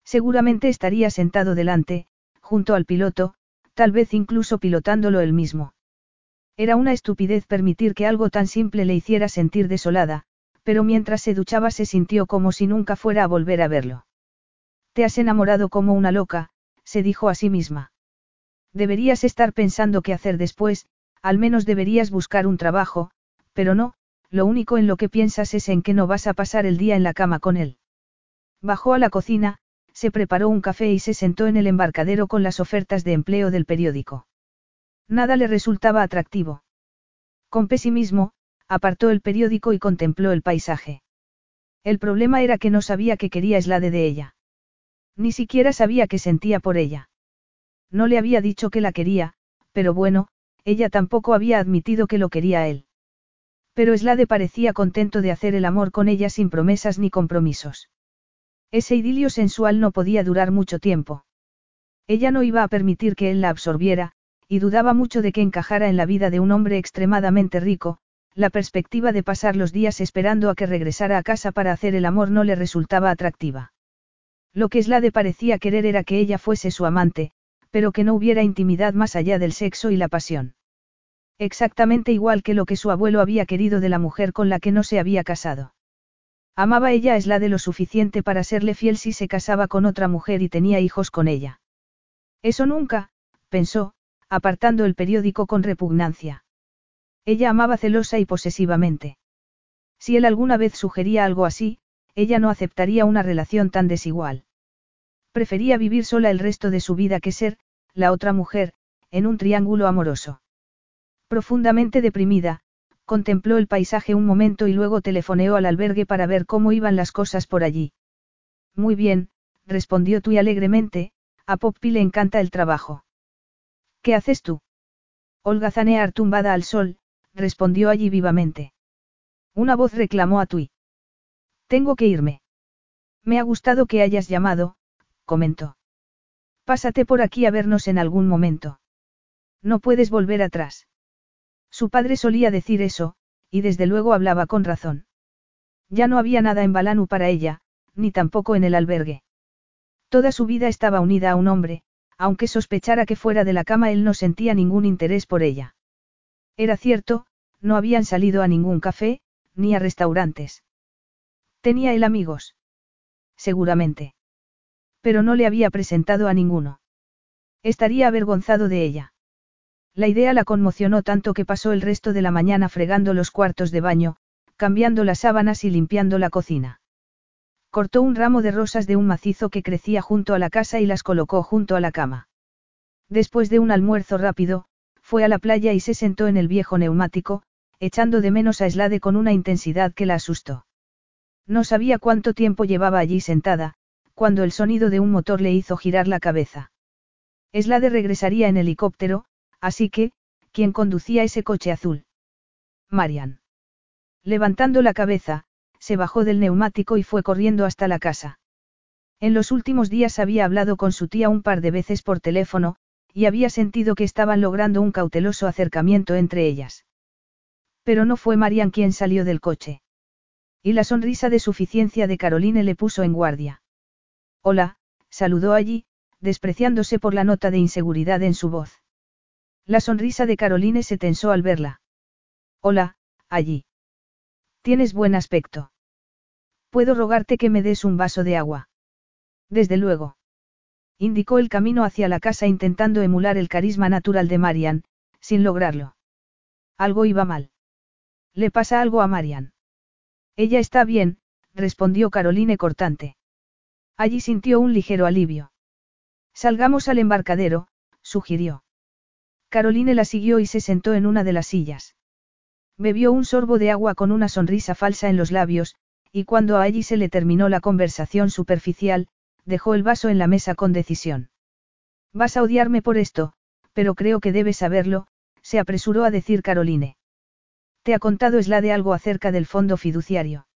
Seguramente estaría sentado delante, junto al piloto, tal vez incluso pilotándolo él mismo. Era una estupidez permitir que algo tan simple le hiciera sentir desolada, pero mientras se duchaba se sintió como si nunca fuera a volver a verlo. Te has enamorado como una loca, se dijo a sí misma. Deberías estar pensando qué hacer después, al menos deberías buscar un trabajo, pero no, lo único en lo que piensas es en que no vas a pasar el día en la cama con él. Bajó a la cocina, se preparó un café y se sentó en el embarcadero con las ofertas de empleo del periódico. Nada le resultaba atractivo. Con pesimismo, apartó el periódico y contempló el paisaje. El problema era que no sabía qué quería Slade de ella. Ni siquiera sabía qué sentía por ella. No le había dicho que la quería, pero bueno, ella tampoco había admitido que lo quería a él. Pero Slade parecía contento de hacer el amor con ella sin promesas ni compromisos. Ese idilio sensual no podía durar mucho tiempo. Ella no iba a permitir que él la absorbiera, y dudaba mucho de que encajara en la vida de un hombre extremadamente rico, la perspectiva de pasar los días esperando a que regresara a casa para hacer el amor no le resultaba atractiva. Lo que Slade parecía querer era que ella fuese su amante, pero que no hubiera intimidad más allá del sexo y la pasión. Exactamente igual que lo que su abuelo había querido de la mujer con la que no se había casado. Amaba ella a Slade lo suficiente para serle fiel si se casaba con otra mujer y tenía hijos con ella. Eso nunca, pensó, apartando el periódico con repugnancia. Ella amaba celosa y posesivamente. Si él alguna vez sugería algo así, ella no aceptaría una relación tan desigual. Prefería vivir sola el resto de su vida que ser, la otra mujer, en un triángulo amoroso. Profundamente deprimida, contempló el paisaje un momento y luego telefoneó al albergue para ver cómo iban las cosas por allí. Muy bien, respondió Tui alegremente, a Poppy le encanta el trabajo. ¿Qué haces tú? Holgazanear tumbada al sol, respondió allí vivamente. Una voz reclamó a Tui. Tengo que irme. Me ha gustado que hayas llamado, comentó. Pásate por aquí a vernos en algún momento. No puedes volver atrás. Su padre solía decir eso, y desde luego hablaba con razón. Ya no había nada en Balanu para ella, ni tampoco en el albergue. Toda su vida estaba unida a un hombre, aunque sospechara que fuera de la cama él no sentía ningún interés por ella. Era cierto, no habían salido a ningún café, ni a restaurantes. ¿Tenía él amigos? Seguramente. Pero no le había presentado a ninguno. Estaría avergonzado de ella. La idea la conmocionó tanto que pasó el resto de la mañana fregando los cuartos de baño, cambiando las sábanas y limpiando la cocina. Cortó un ramo de rosas de un macizo que crecía junto a la casa y las colocó junto a la cama. Después de un almuerzo rápido, fue a la playa y se sentó en el viejo neumático, echando de menos a Slade con una intensidad que la asustó. No sabía cuánto tiempo llevaba allí sentada, cuando el sonido de un motor le hizo girar la cabeza. Slade regresaría en helicóptero, así que, ¿quién conducía ese coche azul? Marian. Levantando la cabeza, se bajó del neumático y fue corriendo hasta la casa. En los últimos días había hablado con su tía un par de veces por teléfono, y había sentido que estaban logrando un cauteloso acercamiento entre ellas. Pero no fue Marian quien salió del coche. Y la sonrisa de suficiencia de Caroline le puso en guardia. Hola, saludó allí, despreciándose por la nota de inseguridad en su voz. La sonrisa de Caroline se tensó al verla. Hola, allí. Tienes buen aspecto. Puedo rogarte que me des un vaso de agua. Desde luego. Indicó el camino hacia la casa intentando emular el carisma natural de Marian, sin lograrlo. Algo iba mal. ¿Le pasa algo a Marian? Ella está bien, respondió Caroline cortante. Allí sintió un ligero alivio. Salgamos al embarcadero, sugirió. Caroline la siguió y se sentó en una de las sillas. Bebió un sorbo de agua con una sonrisa falsa en los labios, y cuando a allí se le terminó la conversación superficial, dejó el vaso en la mesa con decisión. Vas a odiarme por esto, pero creo que debes saberlo, se apresuró a decir Caroline. ¿Te ha contado de algo acerca del fondo fiduciario?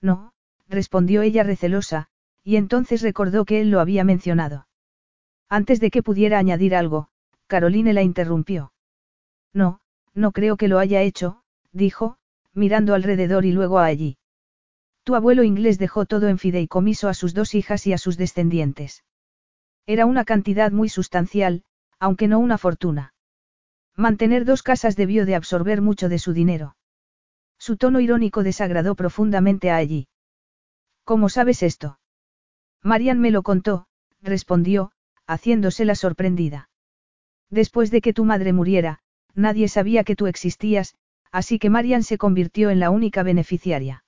No, respondió ella recelosa, y entonces recordó que él lo había mencionado. Antes de que pudiera añadir algo, Caroline la interrumpió. No, no creo que lo haya hecho, dijo, mirando alrededor y luego a allí. Tu abuelo inglés dejó todo en fideicomiso a sus dos hijas y a sus descendientes. Era una cantidad muy sustancial, aunque no una fortuna. Mantener dos casas debió de absorber mucho de su dinero. Su tono irónico desagradó profundamente a allí. ¿Cómo sabes esto? Marian me lo contó, respondió, haciéndose la sorprendida. Después de que tu madre muriera, nadie sabía que tú existías, así que Marian se convirtió en la única beneficiaria.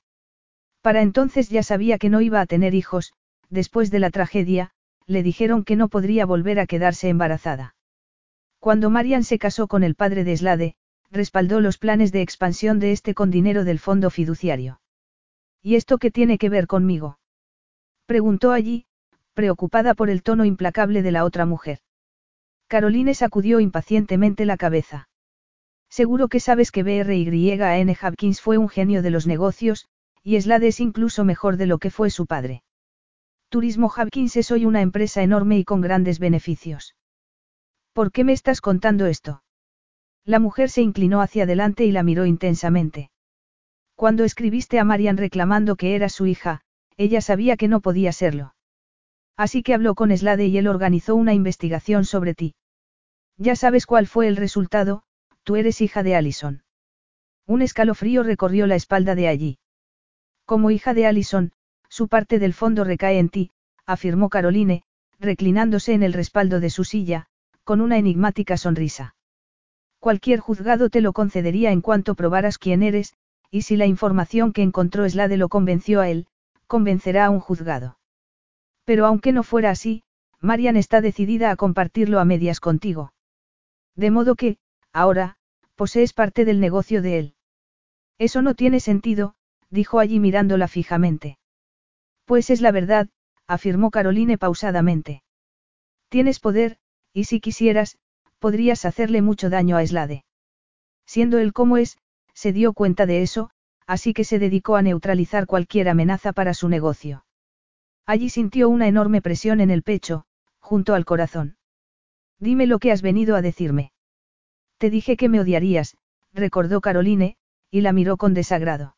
Para entonces ya sabía que no iba a tener hijos, después de la tragedia, le dijeron que no podría volver a quedarse embarazada. Cuando Marian se casó con el padre de Slade, respaldó los planes de expansión de este con dinero del fondo fiduciario. ¿Y esto qué tiene que ver conmigo? Preguntó allí, preocupada por el tono implacable de la otra mujer. Caroline sacudió impacientemente la cabeza. Seguro que sabes que B.R.Y.N. Hopkins fue un genio de los negocios, y Slade es incluso mejor de lo que fue su padre. Turismo Hopkins es hoy una empresa enorme y con grandes beneficios. ¿Por qué me estás contando esto? La mujer se inclinó hacia adelante y la miró intensamente. Cuando escribiste a Marian reclamando que era su hija, ella sabía que no podía serlo. Así que habló con Slade y él organizó una investigación sobre ti. Ya sabes cuál fue el resultado, tú eres hija de Allison. Un escalofrío recorrió la espalda de allí. Como hija de Allison, su parte del fondo recae en ti, afirmó Caroline, reclinándose en el respaldo de su silla, con una enigmática sonrisa. Cualquier juzgado te lo concedería en cuanto probaras quién eres, y si la información que encontró Slade lo convenció a él, convencerá a un juzgado. Pero aunque no fuera así, Marian está decidida a compartirlo a medias contigo. De modo que, ahora, posees parte del negocio de él. Eso no tiene sentido, dijo allí mirándola fijamente. Pues es la verdad, afirmó Caroline pausadamente. Tienes poder, y si quisieras, podrías hacerle mucho daño a Slade. Siendo él como es, se dio cuenta de eso, así que se dedicó a neutralizar cualquier amenaza para su negocio. Allí sintió una enorme presión en el pecho, junto al corazón. Dime lo que has venido a decirme. Te dije que me odiarías, recordó Caroline, y la miró con desagrado.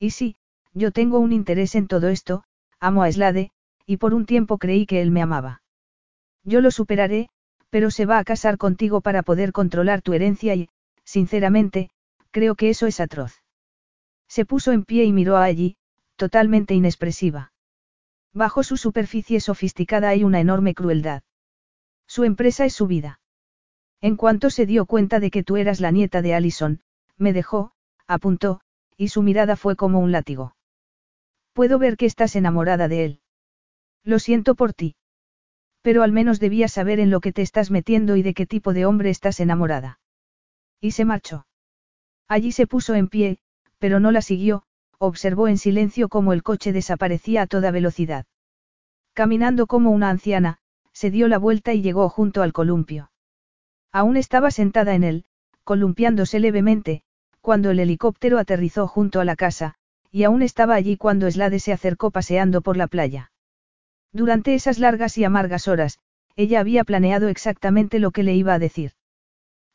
Y sí, yo tengo un interés en todo esto, amo a Slade, y por un tiempo creí que él me amaba. Yo lo superaré, pero se va a casar contigo para poder controlar tu herencia y, sinceramente, creo que eso es atroz. Se puso en pie y miró a allí, totalmente inexpresiva. Bajo su superficie sofisticada hay una enorme crueldad. Su empresa es su vida. En cuanto se dio cuenta de que tú eras la nieta de Allison, me dejó, apuntó, y su mirada fue como un látigo. Puedo ver que estás enamorada de él. Lo siento por ti. Pero al menos debías saber en lo que te estás metiendo y de qué tipo de hombre estás enamorada. Y se marchó. Allí se puso en pie, pero no la siguió, observó en silencio cómo el coche desaparecía a toda velocidad. Caminando como una anciana, se dio la vuelta y llegó junto al columpio. Aún estaba sentada en él, columpiándose levemente, cuando el helicóptero aterrizó junto a la casa, y aún estaba allí cuando Slade se acercó paseando por la playa. Durante esas largas y amargas horas, ella había planeado exactamente lo que le iba a decir.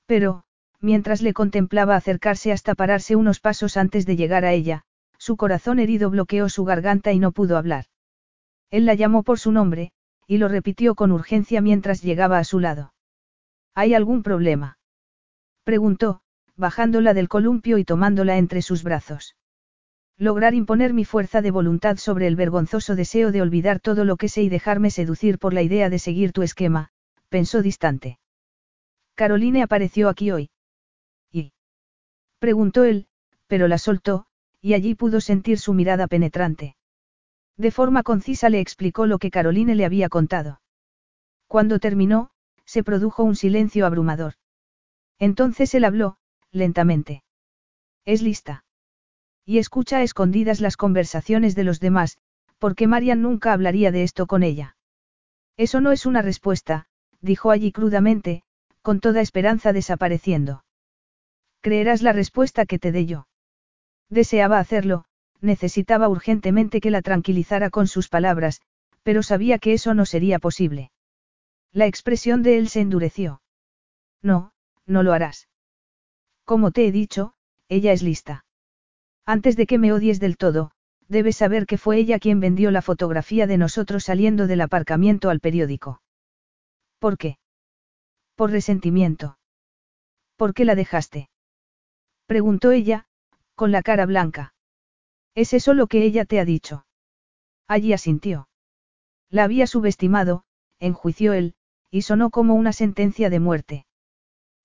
Pero, mientras le contemplaba acercarse hasta pararse unos pasos antes de llegar a ella, su corazón herido bloqueó su garganta y no pudo hablar. Él la llamó por su nombre, y lo repitió con urgencia mientras llegaba a su lado. ¿Hay algún problema? Preguntó, bajándola del columpio y tomándola entre sus brazos. Lograr imponer mi fuerza de voluntad sobre el vergonzoso deseo de olvidar todo lo que sé y dejarme seducir por la idea de seguir tu esquema, pensó distante. Caroline apareció aquí hoy. ¿Y? Preguntó él, pero la soltó, y allí pudo sentir su mirada penetrante. De forma concisa le explicó lo que Caroline le había contado. Cuando terminó, se produjo un silencio abrumador. Entonces él habló, lentamente. Es lista. Y escucha a escondidas las conversaciones de los demás, porque Marian nunca hablaría de esto con ella. Eso no es una respuesta, dijo allí crudamente, con toda esperanza desapareciendo. Creerás la respuesta que te dé yo. Deseaba hacerlo, necesitaba urgentemente que la tranquilizara con sus palabras, pero sabía que eso no sería posible. La expresión de él se endureció. No, no lo harás. Como te he dicho, ella es lista. Antes de que me odies del todo, debes saber que fue ella quien vendió la fotografía de nosotros saliendo del aparcamiento al periódico. ¿Por qué? Por resentimiento. ¿Por qué la dejaste? Preguntó ella, con la cara blanca. ¿Es eso lo que ella te ha dicho? Allí asintió. La había subestimado, enjuició él, y sonó como una sentencia de muerte.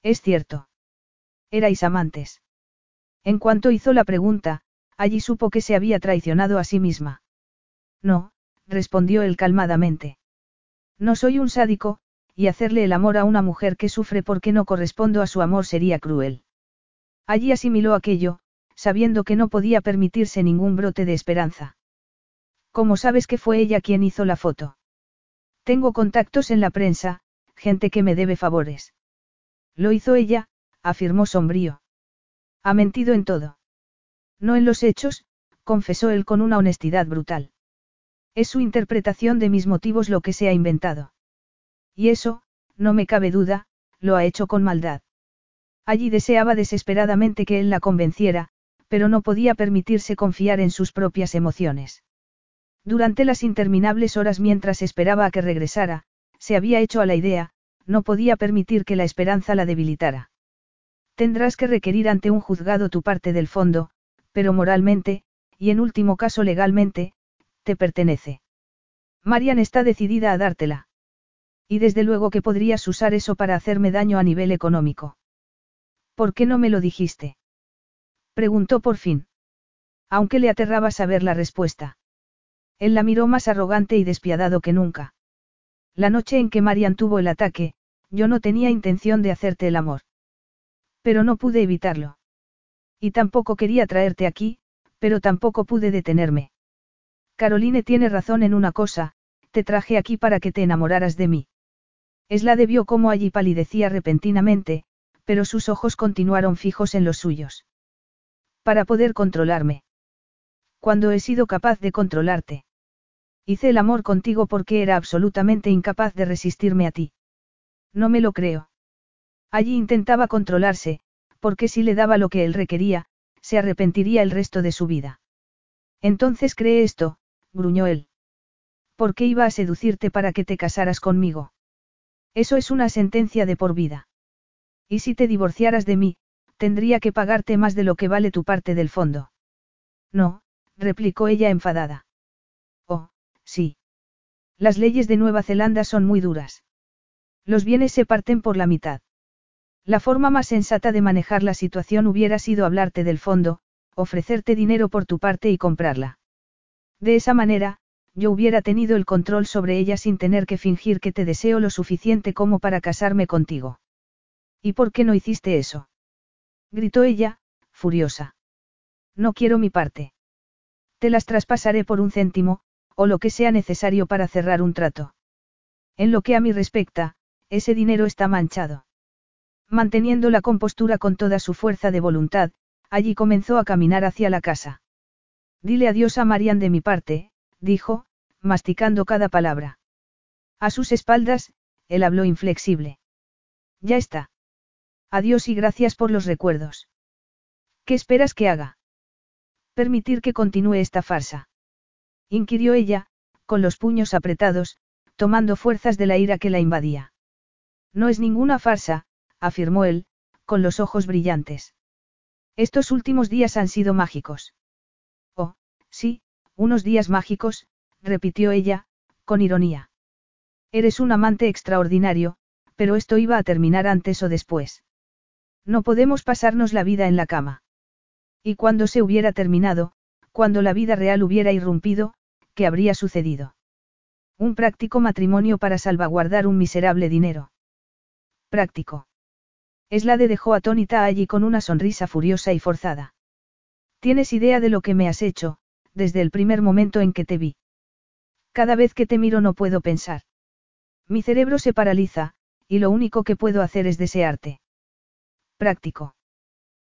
Es cierto. Erais amantes. En cuanto hizo la pregunta, allí supo que se había traicionado a sí misma. No, respondió él calmadamente. No soy un sádico, y hacerle el amor a una mujer que sufre porque no correspondo a su amor sería cruel. Allí asimiló aquello, sabiendo que no podía permitirse ningún brote de esperanza. ¿Cómo sabes que fue ella quien hizo la foto? Tengo contactos en la prensa, gente que me debe favores. Lo hizo ella, afirmó sombrío. Ha mentido en todo. No en los hechos, confesó él con una honestidad brutal. Es su interpretación de mis motivos lo que se ha inventado. Y eso, no me cabe duda, lo ha hecho con maldad. Allí deseaba desesperadamente que él la convenciera, pero no podía permitirse confiar en sus propias emociones. Durante las interminables horas mientras esperaba a que regresara, se había hecho a la idea, no podía permitir que la esperanza la debilitara. Tendrás que requerir ante un juzgado tu parte del fondo, pero moralmente, y en último caso legalmente, te pertenece. Marian está decidida a dártela. Y desde luego que podrías usar eso para hacerme daño a nivel económico. ¿Por qué no me lo dijiste? Preguntó por fin. Aunque le aterraba saber la respuesta. Él la miró más arrogante y despiadado que nunca. La noche en que Marian tuvo el ataque, yo no tenía intención de hacerte el amor. Pero no pude evitarlo. Y tampoco quería traerte aquí, pero tampoco pude detenerme. Caroline tiene razón en una cosa, te traje aquí para que te enamoraras de mí. Esla debió como allí palidecía repentinamente, pero sus ojos continuaron fijos en los suyos. Para poder controlarme. Cuando he sido capaz de controlarte. Hice el amor contigo porque era absolutamente incapaz de resistirme a ti. No me lo creo. Allí intentaba controlarse, porque si le daba lo que él requería, se arrepentiría el resto de su vida. Entonces cree esto, gruñó él. ¿Por qué iba a seducirte para que te casaras conmigo? Eso es una sentencia de por vida. ¿Y si te divorciaras de mí, tendría que pagarte más de lo que vale tu parte del fondo. No, replicó ella enfadada. Oh, sí. Las leyes de Nueva Zelanda son muy duras. Los bienes se parten por la mitad. La forma más sensata de manejar la situación hubiera sido hablarte del fondo, ofrecerte dinero por tu parte y comprarla. De esa manera, yo hubiera tenido el control sobre ella sin tener que fingir que te deseo lo suficiente como para casarme contigo. ¿Y por qué no hiciste eso? Gritó ella, furiosa. No quiero mi parte. Te las traspasaré por un céntimo, o lo que sea necesario para cerrar un trato. En lo que a mí respecta, ese dinero está manchado. Manteniendo la compostura con toda su fuerza de voluntad, allí comenzó a caminar hacia la casa. Dile adiós a Marian de mi parte, dijo, masticando cada palabra. A sus espaldas, él habló inflexible. Ya está. Adiós y gracias por los recuerdos. ¿Qué esperas que haga? Permitir que continúe esta farsa. Inquirió ella, con los puños apretados, tomando fuerzas de la ira que la invadía. No es ninguna farsa, afirmó él, con los ojos brillantes. Estos últimos días han sido mágicos. Oh, sí, unos días mágicos, repitió ella, con ironía. Eres un amante extraordinario, pero esto iba a terminar antes o después. No podemos pasarnos la vida en la cama. Y cuando se hubiera terminado, cuando la vida real hubiera irrumpido, ¿qué habría sucedido? Un práctico matrimonio para salvaguardar un miserable dinero. Práctico. de dejó atónita allí con una sonrisa furiosa y forzada. ¿Tienes idea de lo que me has hecho, desde el primer momento en que te vi. Cada vez que te miro no puedo pensar. Mi cerebro se paraliza, y lo único que puedo hacer es desearte. Práctico.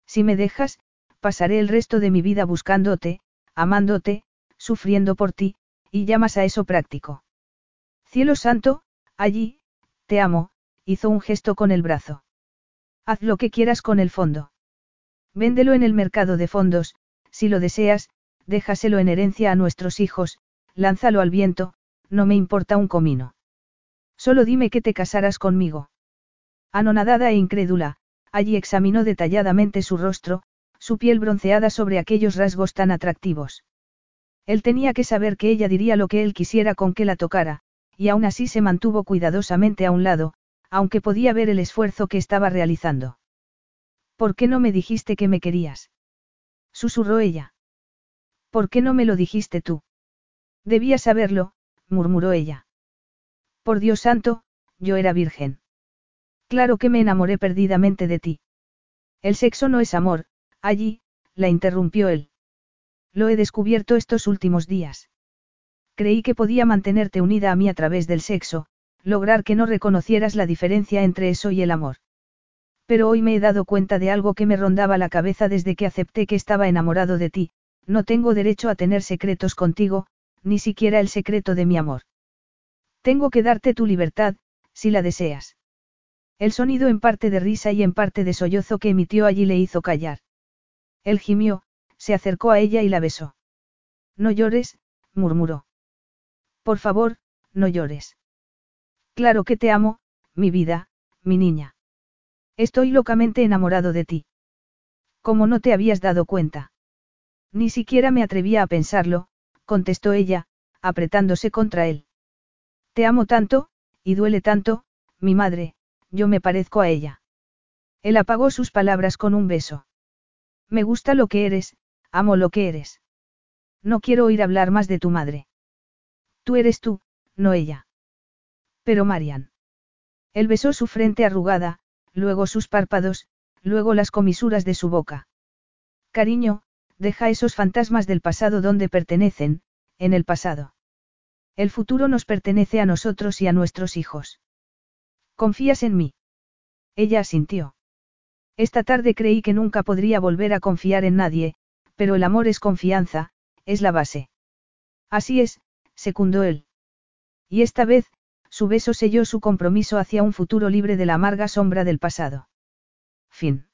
Si me dejas, pasaré el resto de mi vida buscándote, amándote, sufriendo por ti, y llamas a eso práctico. Cielo santo, allí, te amo, hizo un gesto con el brazo. Haz lo que quieras con el fondo. Véndelo en el mercado de fondos, si lo deseas, déjaselo en herencia a nuestros hijos, lánzalo al viento, no me importa un comino. Solo dime que te casarás conmigo. Anonadada e incrédula, allí examinó detalladamente su rostro, su piel bronceada sobre aquellos rasgos tan atractivos. Él tenía que saber que ella diría lo que él quisiera con que la tocara, y aún así se mantuvo cuidadosamente a un lado, aunque podía ver el esfuerzo que estaba realizando. ¿Por qué no me dijiste que me querías? Susurró ella. ¿Por qué no me lo dijiste tú? Debía saberlo, murmuró ella. Por Dios santo, yo era virgen. Claro que me enamoré perdidamente de ti. El sexo no es amor, allí, la interrumpió él. Lo he descubierto estos últimos días. Creí que podía mantenerte unida a mí a través del sexo, lograr que no reconocieras la diferencia entre eso y el amor. Pero hoy me he dado cuenta de algo que me rondaba la cabeza desde que acepté que estaba enamorado de ti, no tengo derecho a tener secretos contigo, ni siquiera el secreto de mi amor. Tengo que darte tu libertad, si la deseas. El sonido en parte de risa y en parte de sollozo que emitió allí le hizo callar. Él gimió, se acercó a ella y la besó. No llores, murmuró. Por favor, no llores. Claro que te amo, mi vida, mi niña. Estoy locamente enamorado de ti. ¿Cómo no te habías dado cuenta? Ni siquiera me atrevía a pensarlo, contestó ella, apretándose contra él. Te amo tanto, y duele tanto, mi madre, yo me parezco a ella. Él apagó sus palabras con un beso. Me gusta lo que eres, amo lo que eres. No quiero oír hablar más de tu madre. Tú eres tú, no ella. Pero Marian. Él besó su frente arrugada, luego sus párpados, luego las comisuras de su boca. Cariño, deja esos fantasmas del pasado donde pertenecen, en el pasado. El futuro nos pertenece a nosotros y a nuestros hijos. ¿Confías en mí? Ella asintió. Esta tarde creí que nunca podría volver a confiar en nadie, pero el amor es confianza, es la base. Así es, secundó él. Y esta vez, su beso selló su compromiso hacia un futuro libre de la amarga sombra del pasado. Fin.